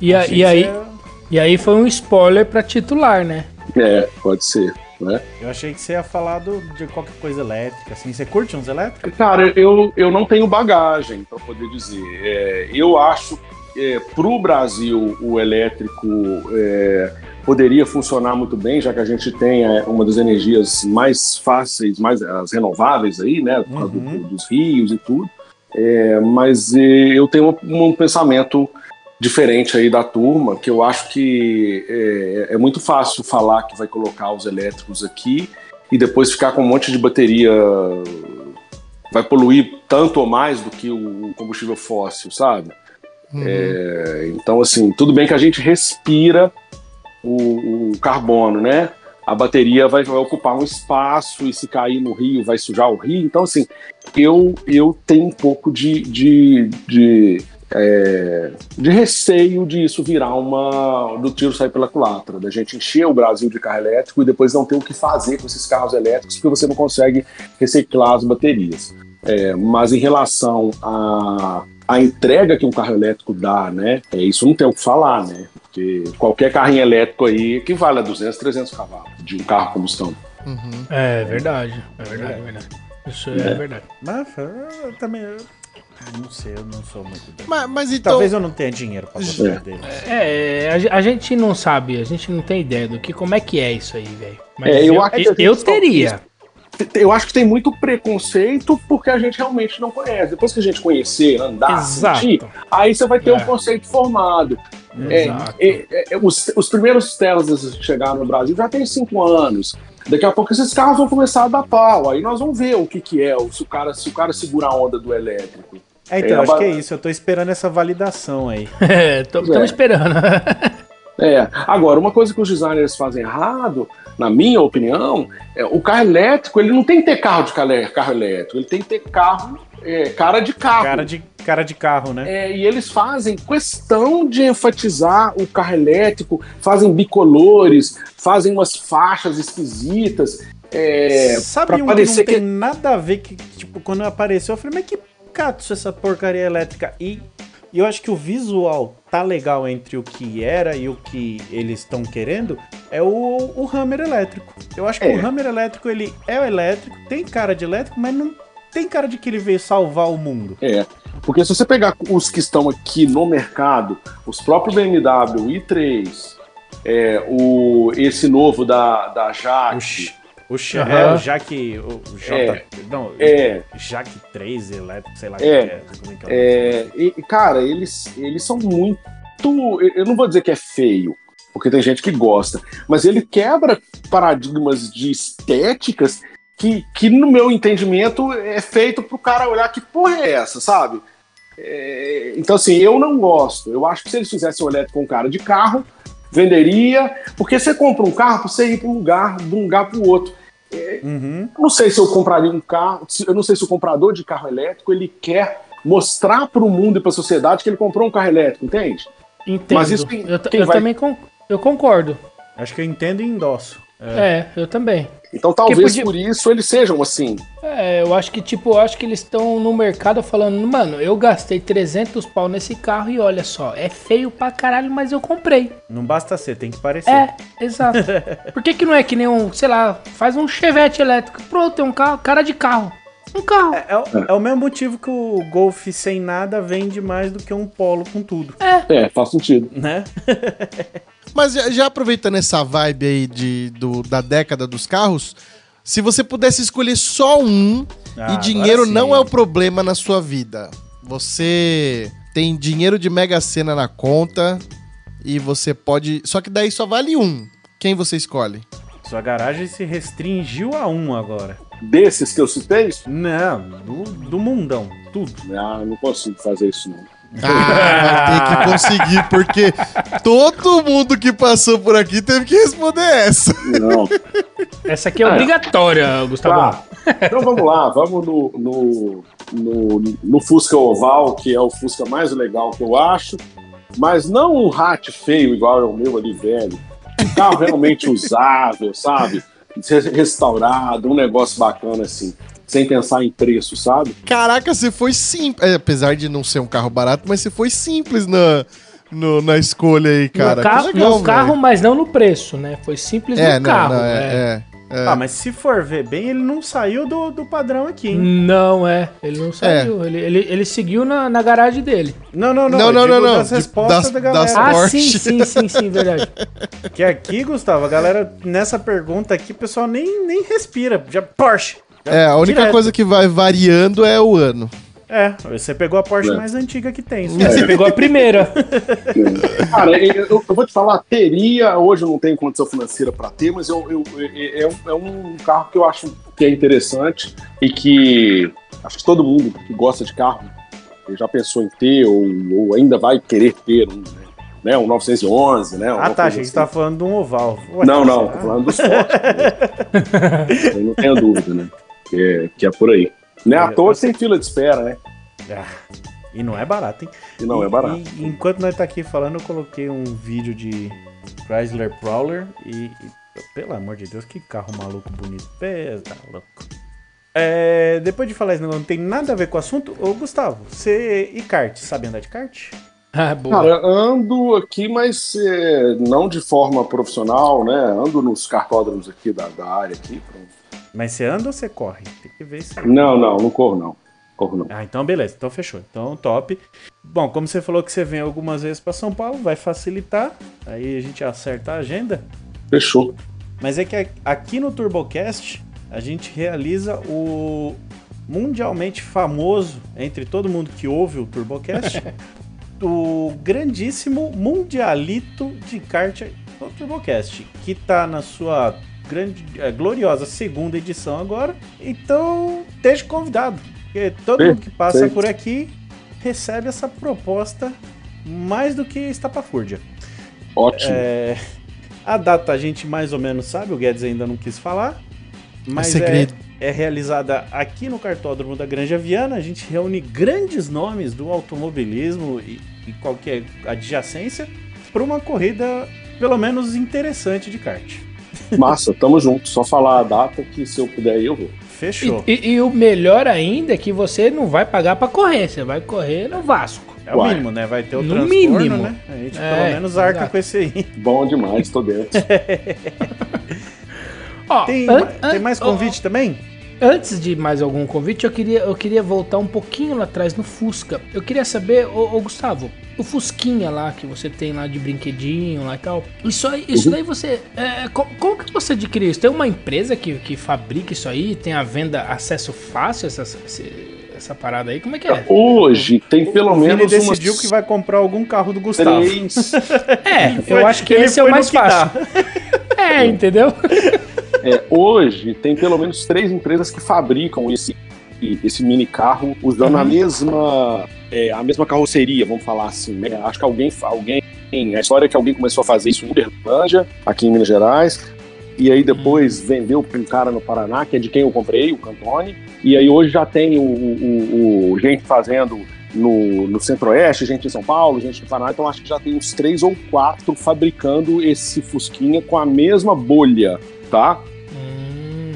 [SPEAKER 3] E, a- e aí,
[SPEAKER 2] você-
[SPEAKER 3] e aí foi um spoiler pra titular, né?
[SPEAKER 4] é, pode ser. Né?
[SPEAKER 2] Eu achei que você ia falar do- de qualquer coisa elétrica, assim. Você curte uns elétricos?
[SPEAKER 4] Cara, eu, eu não tenho bagagem para poder dizer. É, eu acho é, para o Brasil o elétrico é, poderia funcionar muito bem, já que a gente tem é, uma das energias mais fáceis, mais as renováveis aí, né, uhum. do, dos rios e tudo. É, mas é, eu tenho um, um, pensamento diferente aí da turma, que eu acho que é, é, muito fácil falar que vai colocar os elétricos aqui e depois ficar com um monte de bateria vai poluir tanto ou mais do que o combustível fóssil, sabe? Uhum. É, então, assim, tudo bem que a gente respira o, o carbono, né? A bateria vai, vai, ocupar um espaço e se cair no rio vai sujar o rio. Então, assim, eu, eu tenho um pouco de, de, de, é, de receio disso virar uma. do tiro sair pela culatra, da gente encher o Brasil de carro elétrico e depois não ter o que fazer com esses carros elétricos porque você não consegue reciclar as baterias. É, mas em relação a a entrega que um carro elétrico dá, né? É, isso não tem o que falar, né? Porque qualquer carrinho elétrico aí equivale a 200, 300 cavalos de um carro combustão.
[SPEAKER 3] Uhum. É verdade, é verdade, é verdade. Isso é, é verdade.
[SPEAKER 2] Mas eu também. Eu não sei, eu não sou muito.
[SPEAKER 1] Mas, mas então...
[SPEAKER 2] Talvez eu não tenha dinheiro pra comprar dele.
[SPEAKER 3] É, a, a, gente não sabe, a gente não tem ideia do que, como é que é isso aí, velho.
[SPEAKER 4] É, eu, eu, eu,
[SPEAKER 3] eu teria
[SPEAKER 4] eu acho que tem muito preconceito porque a gente realmente não conhece. Depois que a gente conhecer, andar,
[SPEAKER 3] Exato. sentir,
[SPEAKER 4] aí você vai ter é. um conceito formado. É, é, é, os, os, primeiros Teslas que chegaram no Brasil já tem cinco anos. Daqui a pouco esses carros vão começar a dar pau. Aí nós vamos ver o que, que é, se o cara, se o cara segura a onda do elétrico.
[SPEAKER 2] É, então, é, acho que é isso. Eu tô esperando essa validação aí.
[SPEAKER 3] É, estamos é. esperando.
[SPEAKER 4] é. Agora, uma coisa que os designers fazem errado na minha opinião, é, o carro elétrico ele não tem que ter carro de carro elétrico, ele tem que ter carro é, cara de carro.
[SPEAKER 2] Cara de, cara de carro, né?
[SPEAKER 4] É, e eles fazem questão de enfatizar o carro elétrico, fazem bicolores, fazem umas faixas esquisitas. É,
[SPEAKER 2] Sabe um que não tem que... nada a ver que, tipo, quando apareceu, eu falei, mas que essa porcaria elétrica? E e eu acho que o visual tá legal entre o que era e o que eles estão querendo é o, o Hammer elétrico. Eu acho que é. o Hammer elétrico, ele é elétrico, tem cara de elétrico, mas não tem cara de que ele veio salvar o mundo.
[SPEAKER 4] É. Porque se você pegar os que estão aqui no mercado, os próprios BMW i3, é, o, esse novo da, da Jaque,
[SPEAKER 2] o, Ch uhum. é, o Jack. O J. É, não, é, Jack 3 elétrico, sei lá
[SPEAKER 4] é, é, como é que é. é e, cara, eles, eles são muito. Eu não vou dizer que é feio, porque tem gente que gosta, mas ele quebra paradigmas de estéticas que, que no meu entendimento, é feito pro cara olhar que porra é essa, sabe? É, então, assim, eu não gosto. Eu acho que se eles fizessem o elétrico com cara de carro, venderia, porque você compra um carro para você ir para um lugar, de um lugar para o outro. Uhum. Não sei se eu compraria um carro, eu não sei se o comprador de carro elétrico ele quer mostrar para o mundo e para a sociedade que ele comprou um carro elétrico, entende?
[SPEAKER 3] Entendo. Mas isso quem, eu, quem eu vai... também con eu concordo.
[SPEAKER 2] Acho que eu entendo e endosso.
[SPEAKER 3] É, é eu também.
[SPEAKER 4] Então talvez podia... por isso eles sejam assim.
[SPEAKER 3] É, eu acho que tipo, eu acho que eles estão no mercado falando, mano, eu gastei 300 pau nesse carro e olha só, é feio pra caralho, mas eu comprei.
[SPEAKER 2] Não basta ser, tem que parecer.
[SPEAKER 3] É, exato. por que que não é que nem um, sei lá, faz um Chevette elétrico, pronto, tem um carro, cara de carro. Um carro.
[SPEAKER 2] É, é, é, o mesmo motivo que o Golf sem nada vende mais do que um Polo com tudo.
[SPEAKER 4] É, é faz sentido.
[SPEAKER 2] Né?
[SPEAKER 1] Mas já, já, aproveitando essa vibe aí de, do, da década dos carros, se você pudesse escolher só um ah, e dinheiro não é o problema na sua vida, você tem dinheiro de Mega Sena na conta e você pode. Só que daí só vale um. Quem você escolhe?
[SPEAKER 2] Sua garagem se restringiu a um agora.
[SPEAKER 4] Desses que eu citei?
[SPEAKER 2] Não, do, do mundão, tudo.
[SPEAKER 4] Ah, não consigo fazer isso não.
[SPEAKER 1] Ah, tem que conseguir, porque todo mundo que passou por aqui teve que responder essa.
[SPEAKER 4] Não.
[SPEAKER 3] Essa aqui é ah, obrigatória, Gustavo. Tá.
[SPEAKER 4] Então vamos lá, vamos no, no, no, no, Fusca Oval, que é o Fusca mais legal que eu acho, mas não um hat feio igual é o meu ali, velho. Um carro realmente usável, sabe? Restaurado, um negócio bacana assim sem pensar em preço, sabe?
[SPEAKER 1] Caraca, você foi simples. É, apesar de não ser um carro barato, mas você foi simples na, no, na escolha aí, cara.
[SPEAKER 3] No, carro, legal, no carro, mas não no preço, né? Foi simples é, no não, carro. Não, é, é.
[SPEAKER 1] É.
[SPEAKER 2] Ah, mas se for ver bem, ele não saiu do, do padrão aqui, hein?
[SPEAKER 3] Não, é. Ele não saiu. Ele, ele, ele seguiu na, na garagem dele.
[SPEAKER 2] Não, não, não.
[SPEAKER 1] Não, não, não, não.
[SPEAKER 2] Das
[SPEAKER 1] De-
[SPEAKER 2] respostas
[SPEAKER 1] das-
[SPEAKER 2] da galera.
[SPEAKER 1] das-
[SPEAKER 3] Ah,
[SPEAKER 1] Porsche.
[SPEAKER 3] sim, sim, sim, sim, verdade.
[SPEAKER 2] Que aqui, Gustavo, a galera, nessa pergunta aqui, o pessoal nem, nem respira. Já Porsche. Já
[SPEAKER 1] É, a única
[SPEAKER 2] direto.
[SPEAKER 1] coisa que vai variando é o ano.
[SPEAKER 2] É, você pegou a Porsche
[SPEAKER 4] É.
[SPEAKER 2] mais antiga que tem.
[SPEAKER 3] Você pegou a primeira.
[SPEAKER 4] Cara, eu, eu- eu vou te falar, teria, hoje eu não tenho condição financeira para ter, mas eu, eu- é, é um- é um carro que eu acho que é interessante e que acho que todo mundo que gosta de carro já pensou em ter ou, ou ainda vai querer ter um, né? um 911, né?
[SPEAKER 2] Ah, tá, achei que você
[SPEAKER 4] assim.
[SPEAKER 2] tá falando de um oval. Ué,
[SPEAKER 4] Não, não, tô falando dos fortes. né? Eu não tenho dúvida, né? Que é, que é por aí. Não é à toa que tem fila de espera, né?
[SPEAKER 2] Ah, E não é barato, hein?
[SPEAKER 4] E não
[SPEAKER 2] E-
[SPEAKER 4] é barato.
[SPEAKER 2] e enquanto nós tá aqui falando, eu coloquei um vídeo de Chrysler Prowler e, e, pelo amor de Deus, que carro maluco bonito. Pê, tá louco. É, depois de falar isso, não tem nada a ver com o assunto. Ô, Gustavo, você e kart, sabe andar de kart?
[SPEAKER 3] Ah, boa.
[SPEAKER 4] Cara, ando aqui, mas é, não de forma profissional, né? Ando nos cartódromos aqui da, da área aqui.
[SPEAKER 2] Mas você anda ou você corre? Tem que ver aí.
[SPEAKER 4] Não, não, não corro não. Corro não.
[SPEAKER 2] Ah, então beleza, então fechou. Então top. Bom, como você falou que você vem algumas vezes para São Paulo, vai facilitar. Aí a gente acerta a agenda.
[SPEAKER 4] Fechou.
[SPEAKER 2] Mas é que aqui no TurboCast a gente realiza o mundialmente famoso entre todo mundo que ouve o TurboCast, o grandíssimo mundialito de kart do TurboCast, que tá na sua grande, eh, gloriosa segunda edição agora. Então, esteja convidado, porque todo mundo que passa por aqui recebe essa proposta mais do que estapafúrdia.
[SPEAKER 4] Ótimo.
[SPEAKER 2] É, a data a gente mais ou menos sabe, o Guedes ainda não quis falar. Mas é,
[SPEAKER 1] segredo.
[SPEAKER 2] é realizada aqui no cartódromo da Granja Viana. A gente reúne grandes nomes do automobilismo e, e qualquer adjacência para uma corrida, pelo menos interessante de kart.
[SPEAKER 4] Massa, tamo junto. Só falar a data que se eu puder eu vou.
[SPEAKER 2] Fechou.
[SPEAKER 3] E, e- e o melhor ainda é que você não vai pagar pra correr, você vai correr no Vasco.
[SPEAKER 2] É o mínimo, né? Vai ter o
[SPEAKER 3] No
[SPEAKER 2] transtorno,
[SPEAKER 3] mínimo.
[SPEAKER 2] né? A gente
[SPEAKER 3] É,
[SPEAKER 2] pelo menos arca
[SPEAKER 3] exato.
[SPEAKER 2] com esse aí.
[SPEAKER 4] Bom demais, tô dentro.
[SPEAKER 3] Ó,
[SPEAKER 2] Tem,
[SPEAKER 3] an-
[SPEAKER 2] tem
[SPEAKER 3] an-
[SPEAKER 2] mais
[SPEAKER 3] ó,
[SPEAKER 2] convite também?
[SPEAKER 3] Antes de mais algum convite, eu queria, eu queria voltar um pouquinho lá atrás no Fusca. Eu queria saber, ô, ô, Gustavo, o Fusquinha lá que você tem lá de brinquedinho lá e tal. Isso, aí, isso
[SPEAKER 4] Uhum.
[SPEAKER 3] daí você. É, co- como, que você adquiriu isso? Tem uma empresa que, que fabrica isso aí? Tem a venda, acesso fácil a essa, esse- essa parada aí? Como é que é?
[SPEAKER 4] Hoje tem pelo menos umas
[SPEAKER 2] decidiu que vai comprar algum carro do Gustavo.
[SPEAKER 4] três.
[SPEAKER 3] É, eu acho que
[SPEAKER 2] ele
[SPEAKER 3] esse é o mais
[SPEAKER 2] que
[SPEAKER 3] fácil. É, entendeu?
[SPEAKER 4] É, hoje tem pelo menos três empresas que fabricam esse, esse mini carro usando a mesma é, a mesma carroceria, vamos falar assim. né? Acho que alguém alguém a história é que alguém começou a fazer isso em Uberlândia, aqui em Minas Gerais. E aí depois vendeu para um cara no Paraná, que é de quem eu comprei, o Cantone. E aí hoje já tem o, o- o- gente fazendo no, no Centro-Oeste, gente em São Paulo, gente no Paraná. Então acho que já tem uns três ou quatro fabricando esse Fusquinha com a mesma bolha, tá?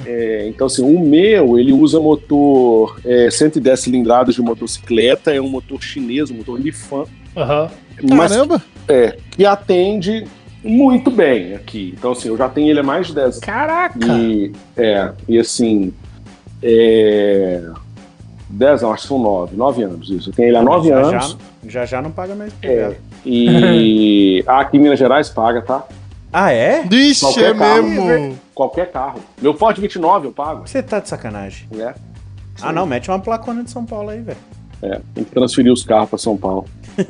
[SPEAKER 4] É, então, assim, o meu, ele usa motor é, 110 cilindradas de motocicleta, é um motor chinês, um motor Lifan,
[SPEAKER 3] Aham.
[SPEAKER 4] mas
[SPEAKER 1] Caramba!
[SPEAKER 4] é, que atende muito bem aqui. Então, assim, eu já tenho ele há mais de 10 anos.
[SPEAKER 3] Caraca!
[SPEAKER 4] E, é, e assim, é, 10 não, acho que são 9, 9 anos isso. Eu tenho ele há 9
[SPEAKER 2] já,
[SPEAKER 4] anos.
[SPEAKER 2] Já, já já não paga mais
[SPEAKER 4] É, e aqui em Minas Gerais paga, tá?
[SPEAKER 2] Ah, é?
[SPEAKER 1] Vixe,
[SPEAKER 4] Qualquer
[SPEAKER 1] é
[SPEAKER 4] carro.
[SPEAKER 1] mesmo.
[SPEAKER 4] Qualquer carro. Meu Ford 29 eu pago,
[SPEAKER 2] Você tá de sacanagem.
[SPEAKER 4] né?
[SPEAKER 2] Ah, não, mete uma placona de São Paulo aí, velho.
[SPEAKER 4] É, tem que transferir os carros para São Paulo.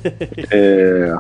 [SPEAKER 4] É,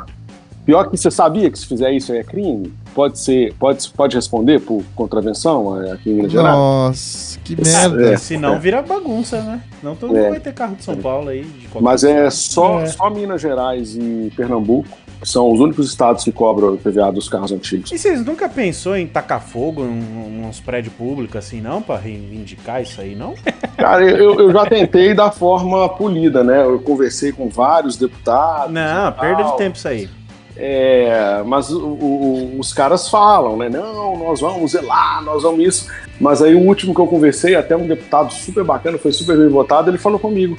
[SPEAKER 4] Pior que você sabia que se fizer isso aí é crime? Pode ser, pode, pode responder por contravenção é, aqui em Minas Gerais?
[SPEAKER 1] Nossa, que
[SPEAKER 4] Esse-
[SPEAKER 1] merda.
[SPEAKER 4] É,
[SPEAKER 2] Se não,
[SPEAKER 4] é.
[SPEAKER 2] vira bagunça, né? Não todo
[SPEAKER 4] É.
[SPEAKER 2] mundo vai ter carro de São Paulo aí. De qualquer
[SPEAKER 4] Mas é só,
[SPEAKER 3] É.
[SPEAKER 4] só Minas Gerais e Pernambuco são os únicos estados que cobram o PVA dos carros antigos.
[SPEAKER 2] E vocês nunca pensou em tacar fogo em uns prédios públicos assim, não? Pra reivindicar isso aí, não?
[SPEAKER 4] Cara, eu, eu já tentei da forma polida, né? Eu conversei com vários deputados.
[SPEAKER 2] Não, perda de tempo isso aí.
[SPEAKER 4] É, mas o- o- os caras falam, né? Não, nós vamos zelar, nós vamos isso. Mas aí o último que eu conversei, até um deputado super bacana, foi super bem votado, ele falou comigo: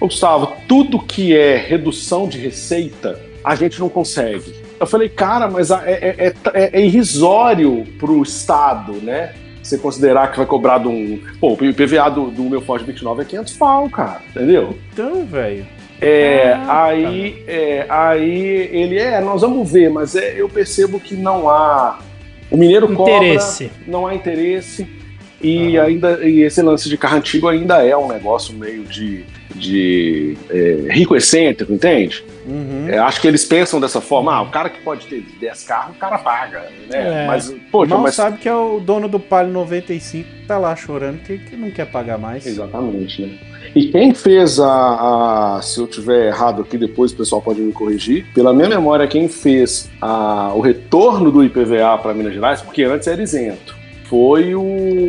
[SPEAKER 4] "Ô, Gustavo, tudo que é redução de receita, a gente não consegue. Eu falei, cara, mas a- é, é- é- é irrisório pro Estado, né? você considerar que vai cobrar de um. Pô, o IPVA do, do meu Ford 29 é 500 pau, cara, entendeu?
[SPEAKER 2] Então, velho.
[SPEAKER 4] É, aí, é, aí ele é, nós vamos ver, mas é, eu percebo que não há. O mineiro
[SPEAKER 3] Interesse.
[SPEAKER 4] cobra, não há interesse. E ainda e esse lance de carro antigo ainda é um negócio meio de, de é, rico excêntrico, entende?
[SPEAKER 2] Uhum.
[SPEAKER 4] É, acho que eles pensam dessa forma, ah, o cara que pode ter 10 carros, o cara paga, né?
[SPEAKER 3] É.
[SPEAKER 4] Mas, poxa,
[SPEAKER 2] Mal
[SPEAKER 4] mas...
[SPEAKER 2] sabe que é o dono do Palio 95 que tá lá chorando que, que não quer pagar mais.
[SPEAKER 4] Exatamente, né? E quem fez a, a- Se eu tiver errado aqui, depois o pessoal pode me corrigir. Pela minha memória, quem fez a- o retorno do IPVA para Minas Gerais, porque antes era isento, foi o,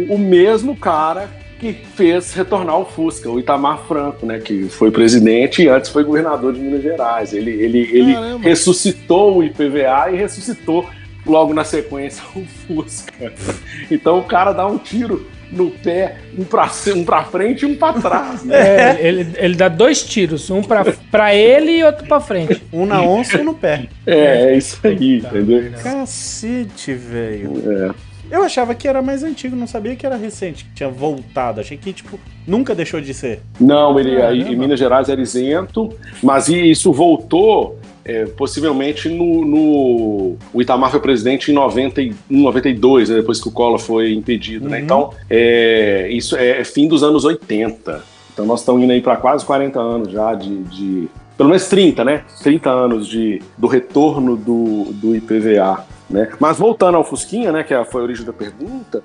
[SPEAKER 4] o mesmo cara que fez retornar o Fusca, o Itamar Franco, né? Que foi presidente e antes foi governador de Minas Gerais. Ele, ele, ele
[SPEAKER 1] Caramba.
[SPEAKER 4] ressuscitou o IPVA e ressuscitou logo na sequência o Fusca. Então o cara dá um tiro no pé, um pra, um pra frente e um pra trás, né?
[SPEAKER 3] É, ele, ele dá dois tiros, um pra, pra ele e outro pra frente.
[SPEAKER 2] Um na onça e um no pé.
[SPEAKER 4] É, é isso aí, entendeu?
[SPEAKER 2] Cacete, velho.
[SPEAKER 4] É.
[SPEAKER 2] Eu achava que era mais antigo, não sabia que era recente, que tinha voltado. Achei que, tipo, nunca deixou de ser.
[SPEAKER 4] Não, ele aí,
[SPEAKER 3] Caramba.
[SPEAKER 4] em Minas Gerais era isento, mas isso voltou é, possivelmente no, no- O Itamar foi presidente em 90, e- em 92, né, depois que o Collor foi impedido, né?
[SPEAKER 2] Uhum.
[SPEAKER 4] Então, é, isso é, é fim dos anos 80. Então nós estamos indo aí para quase 40 anos já de, de- Pelo menos 30, né? 30 anos de, do retorno do, do IPVA. Né? Mas voltando ao Fusquinha, né, que é- foi a origem da pergunta,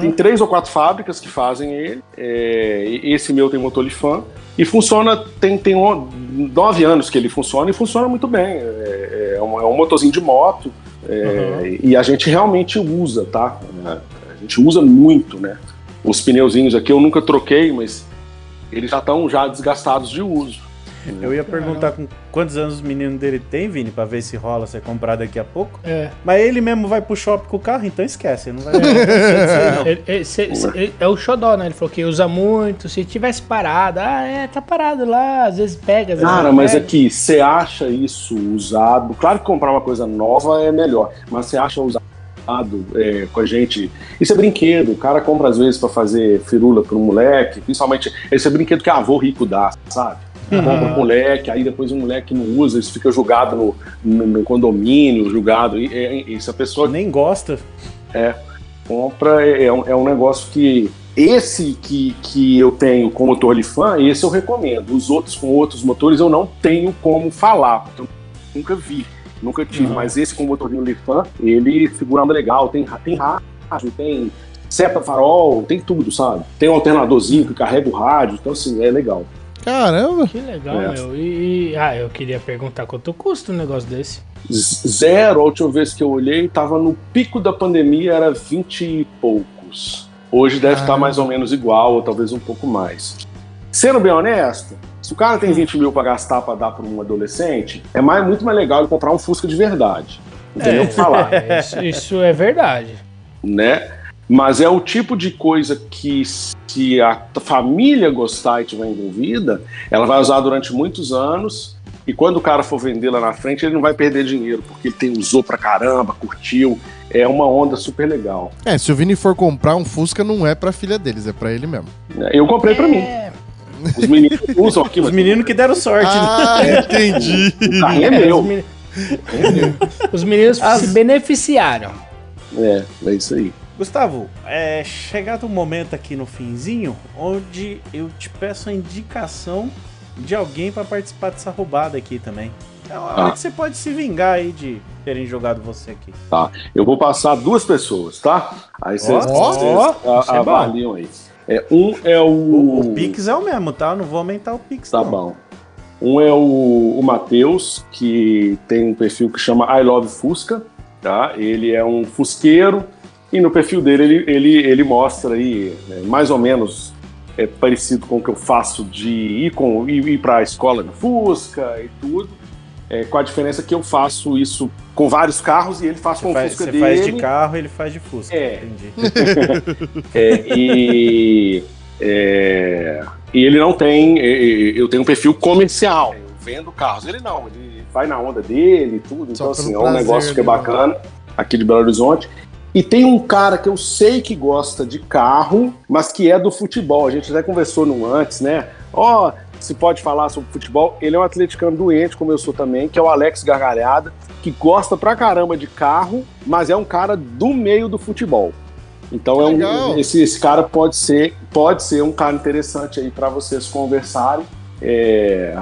[SPEAKER 4] tem três ou quatro fábricas que fazem ele. É, esse meu tem motor Lifan. E funciona, tem, tem um- nove anos que ele funciona e funciona muito bem. É, é um, é um motorzinho de moto. é, E a gente realmente usa, tá? É, A gente usa muito, né? Os pneuzinhos aqui eu nunca troquei, mas eles já estão já desgastados de uso.
[SPEAKER 2] Eu ia perguntar com quantos anos o menino dele tem, Vini, pra ver se rola você comprar daqui a pouco.
[SPEAKER 3] É.
[SPEAKER 2] Mas ele mesmo vai pro shopping com o carro, então esquece. Ele não vai.
[SPEAKER 3] é o xodó, né? Ele falou que usa muito. Se tivesse parado, ah, é, tá parado lá, às vezes pega, às vezes
[SPEAKER 4] Cara, mas
[SPEAKER 3] pega.
[SPEAKER 4] aqui, você acha isso usado? Claro que comprar uma coisa nova é melhor, mas você acha usado é, com a gente? Isso é brinquedo. O cara compra às vezes pra fazer firula pro moleque, principalmente esse é brinquedo que avô rico dá, sabe? Compra pro moleque, aí depois o moleque não usa, isso fica jogado no, no- no condomínio, jogado. E, e, e se a pessoa
[SPEAKER 2] Nem gosta.
[SPEAKER 4] compra, é, é um, é um negócio que. Esse que, que eu tenho com motor Lifan, esse eu recomendo. Os outros com outros motores eu não tenho como falar, porque eu nunca vi, nunca tive.
[SPEAKER 3] Uhum.
[SPEAKER 4] Mas esse com motorzinho Lifan, ele segura legal, tem, tem rádio, tem seta farol, tem tudo, sabe? Tem um alternadorzinho que carrega o rádio, então assim, é legal.
[SPEAKER 1] Caramba!
[SPEAKER 3] Que legal,
[SPEAKER 4] É.
[SPEAKER 3] meu. E, e- ah, eu queria perguntar quanto custa um negócio desse.
[SPEAKER 4] Zero, a última vez que eu olhei, tava no pico da pandemia, era 20 e poucos. Hoje deve estar mais ou menos igual, ou talvez um pouco mais. Sendo bem honesto, se o cara tem 20 mil pra gastar pra dar pra um adolescente, é mais, muito mais legal ele comprar um Fusca de verdade. O que falar,
[SPEAKER 3] É, isso, isso é verdade.
[SPEAKER 4] né? Mas é o tipo de coisa que, se a família gostar e estiver envolvida, ela vai usar durante muitos anos. E quando o cara for vender lá na frente, ele não vai perder dinheiro, porque ele tem, usou pra caramba, curtiu. É uma onda super legal.
[SPEAKER 1] É, se o Vini for comprar um Fusca, não é pra filha deles, é pra ele mesmo.
[SPEAKER 4] né? Eu comprei pra mim.
[SPEAKER 3] É,
[SPEAKER 4] Os meninos usam aqui,
[SPEAKER 2] Os meninos que deram sorte, né?
[SPEAKER 1] Ah, entendi.
[SPEAKER 4] o carrinho é
[SPEAKER 3] os,
[SPEAKER 4] meu.
[SPEAKER 3] meni- os meninos se beneficiaram.
[SPEAKER 4] É, é isso aí.
[SPEAKER 2] Gustavo, é chegado o momento aqui no finzinho onde eu te peço a indicação de alguém pra participar dessa roubada aqui também. É uma hora
[SPEAKER 4] Ah.
[SPEAKER 2] que você pode se vingar aí de terem jogado você aqui.
[SPEAKER 4] Tá. Eu vou passar duas pessoas, tá? Aí vocês,
[SPEAKER 2] Ó,
[SPEAKER 4] vocês
[SPEAKER 3] é bom.
[SPEAKER 4] avaliam aí. É, um é o.
[SPEAKER 2] O, o Pix é o mesmo, tá? Eu não vou aumentar o Pix,
[SPEAKER 4] Tá
[SPEAKER 2] não.
[SPEAKER 4] bom. Um é o, o Matheus, que tem um perfil que chama I Love Fusca, tá? Ele é um fusqueiro e no perfil dele ele, ele, ele mostra aí né, mais ou menos é, parecido com o que eu faço de ir, com, ir, ir para a escola no Fusca e tudo. É, com a diferença que eu faço isso com vários carros e ele faz com
[SPEAKER 2] Você,
[SPEAKER 4] o
[SPEAKER 2] faz,
[SPEAKER 4] Fusca
[SPEAKER 2] você
[SPEAKER 4] dele.
[SPEAKER 2] faz de carro, ele faz de Fusca.
[SPEAKER 4] É.
[SPEAKER 2] Entendi.
[SPEAKER 4] É, e, é, e ele não tem. é, é, Eu tenho um perfil comercial. Eu vendo carros. Ele não, ele vai na onda dele e tudo.
[SPEAKER 1] Só
[SPEAKER 4] Então, assim, é um negócio que é
[SPEAKER 1] né?
[SPEAKER 4] bacana aqui de Belo Horizonte. E tem um cara que eu sei que gosta de carro, mas que é do futebol. A gente até conversou no antes, né? Ó, oh, se pode falar sobre futebol. Ele é um atleticano doente, como eu sou também, que é o Alex Gargalhada, que gosta pra caramba de carro, mas é um cara do meio do futebol. Então é um, esse, esse cara pode ser, pode ser um cara interessante aí para vocês conversarem. É,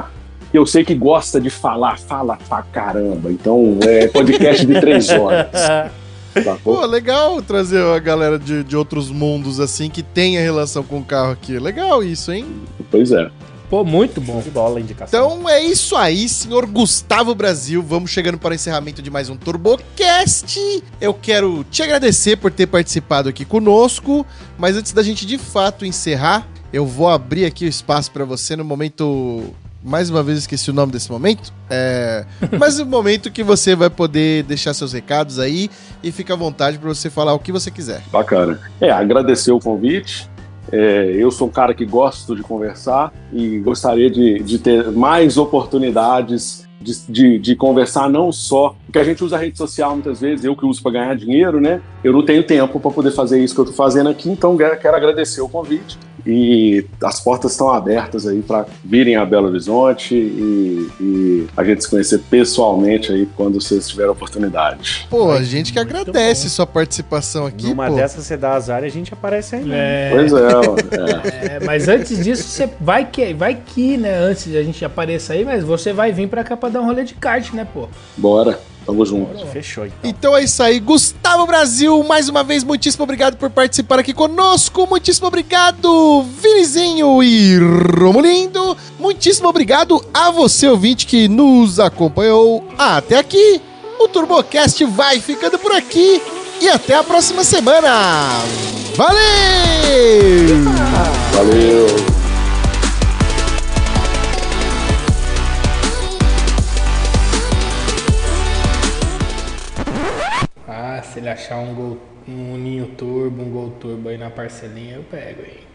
[SPEAKER 4] eu sei que gosta de falar, fala pra caramba. Então é podcast de três horas.
[SPEAKER 1] Tá Pô, legal trazer a galera de, de outros mundos assim que tenha relação com o carro aqui. Legal isso, hein?
[SPEAKER 4] Pois é.
[SPEAKER 3] Pô, muito bom.
[SPEAKER 2] De bola, indicação.
[SPEAKER 1] Então é isso aí, senhor Gustavo Brasil. Vamos chegando para o encerramento de mais um TurboCast. Eu quero te agradecer por ter participado aqui conosco, mas antes da gente de fato encerrar, eu vou abrir aqui o espaço para você no momento mais uma vez esqueci o nome desse momento. É, mas o momento que você vai poder deixar seus recados aí e fica à vontade para você falar o que você quiser.
[SPEAKER 4] Bacana. É, agradecer o convite. É, eu sou um cara que gosto de conversar e gostaria de, de ter mais oportunidades de, de, de, conversar não só. Porque a gente usa a rede social muitas vezes, eu que uso para ganhar dinheiro, né? Eu não tenho tempo para poder fazer isso que eu estou fazendo aqui, então quero agradecer o convite e as portas estão abertas aí para virem a Belo Horizonte e, e, a gente se conhecer pessoalmente aí quando vocês tiverem oportunidade.
[SPEAKER 1] Pô, a gente que agradece sua participação aqui.
[SPEAKER 2] Numa
[SPEAKER 1] pô.
[SPEAKER 2] dessas você dá azar e a gente aparece aí.
[SPEAKER 3] É...
[SPEAKER 4] Pois é, é.
[SPEAKER 3] é, Mas antes disso, você vai que, vai que, né? Antes de a gente aparecer aí, mas você vai vir para cá para dar um rolê de kart, né, pô?
[SPEAKER 4] Bora. Tamo junto.
[SPEAKER 2] Fechou, então.
[SPEAKER 1] Então é isso aí. Gustavo Brasil, mais uma vez, muitíssimo obrigado por participar aqui conosco. Muitíssimo obrigado, Vinizinho e Romulindo. Muitíssimo obrigado a você, ouvinte, que nos acompanhou até aqui. O TurboCast vai ficando por aqui. E até a próxima semana. Valeu!
[SPEAKER 4] Valeu!
[SPEAKER 3] Se ele achar um, gol, um ninho turbo, um gol turbo aí na parcelinha, eu pego aí.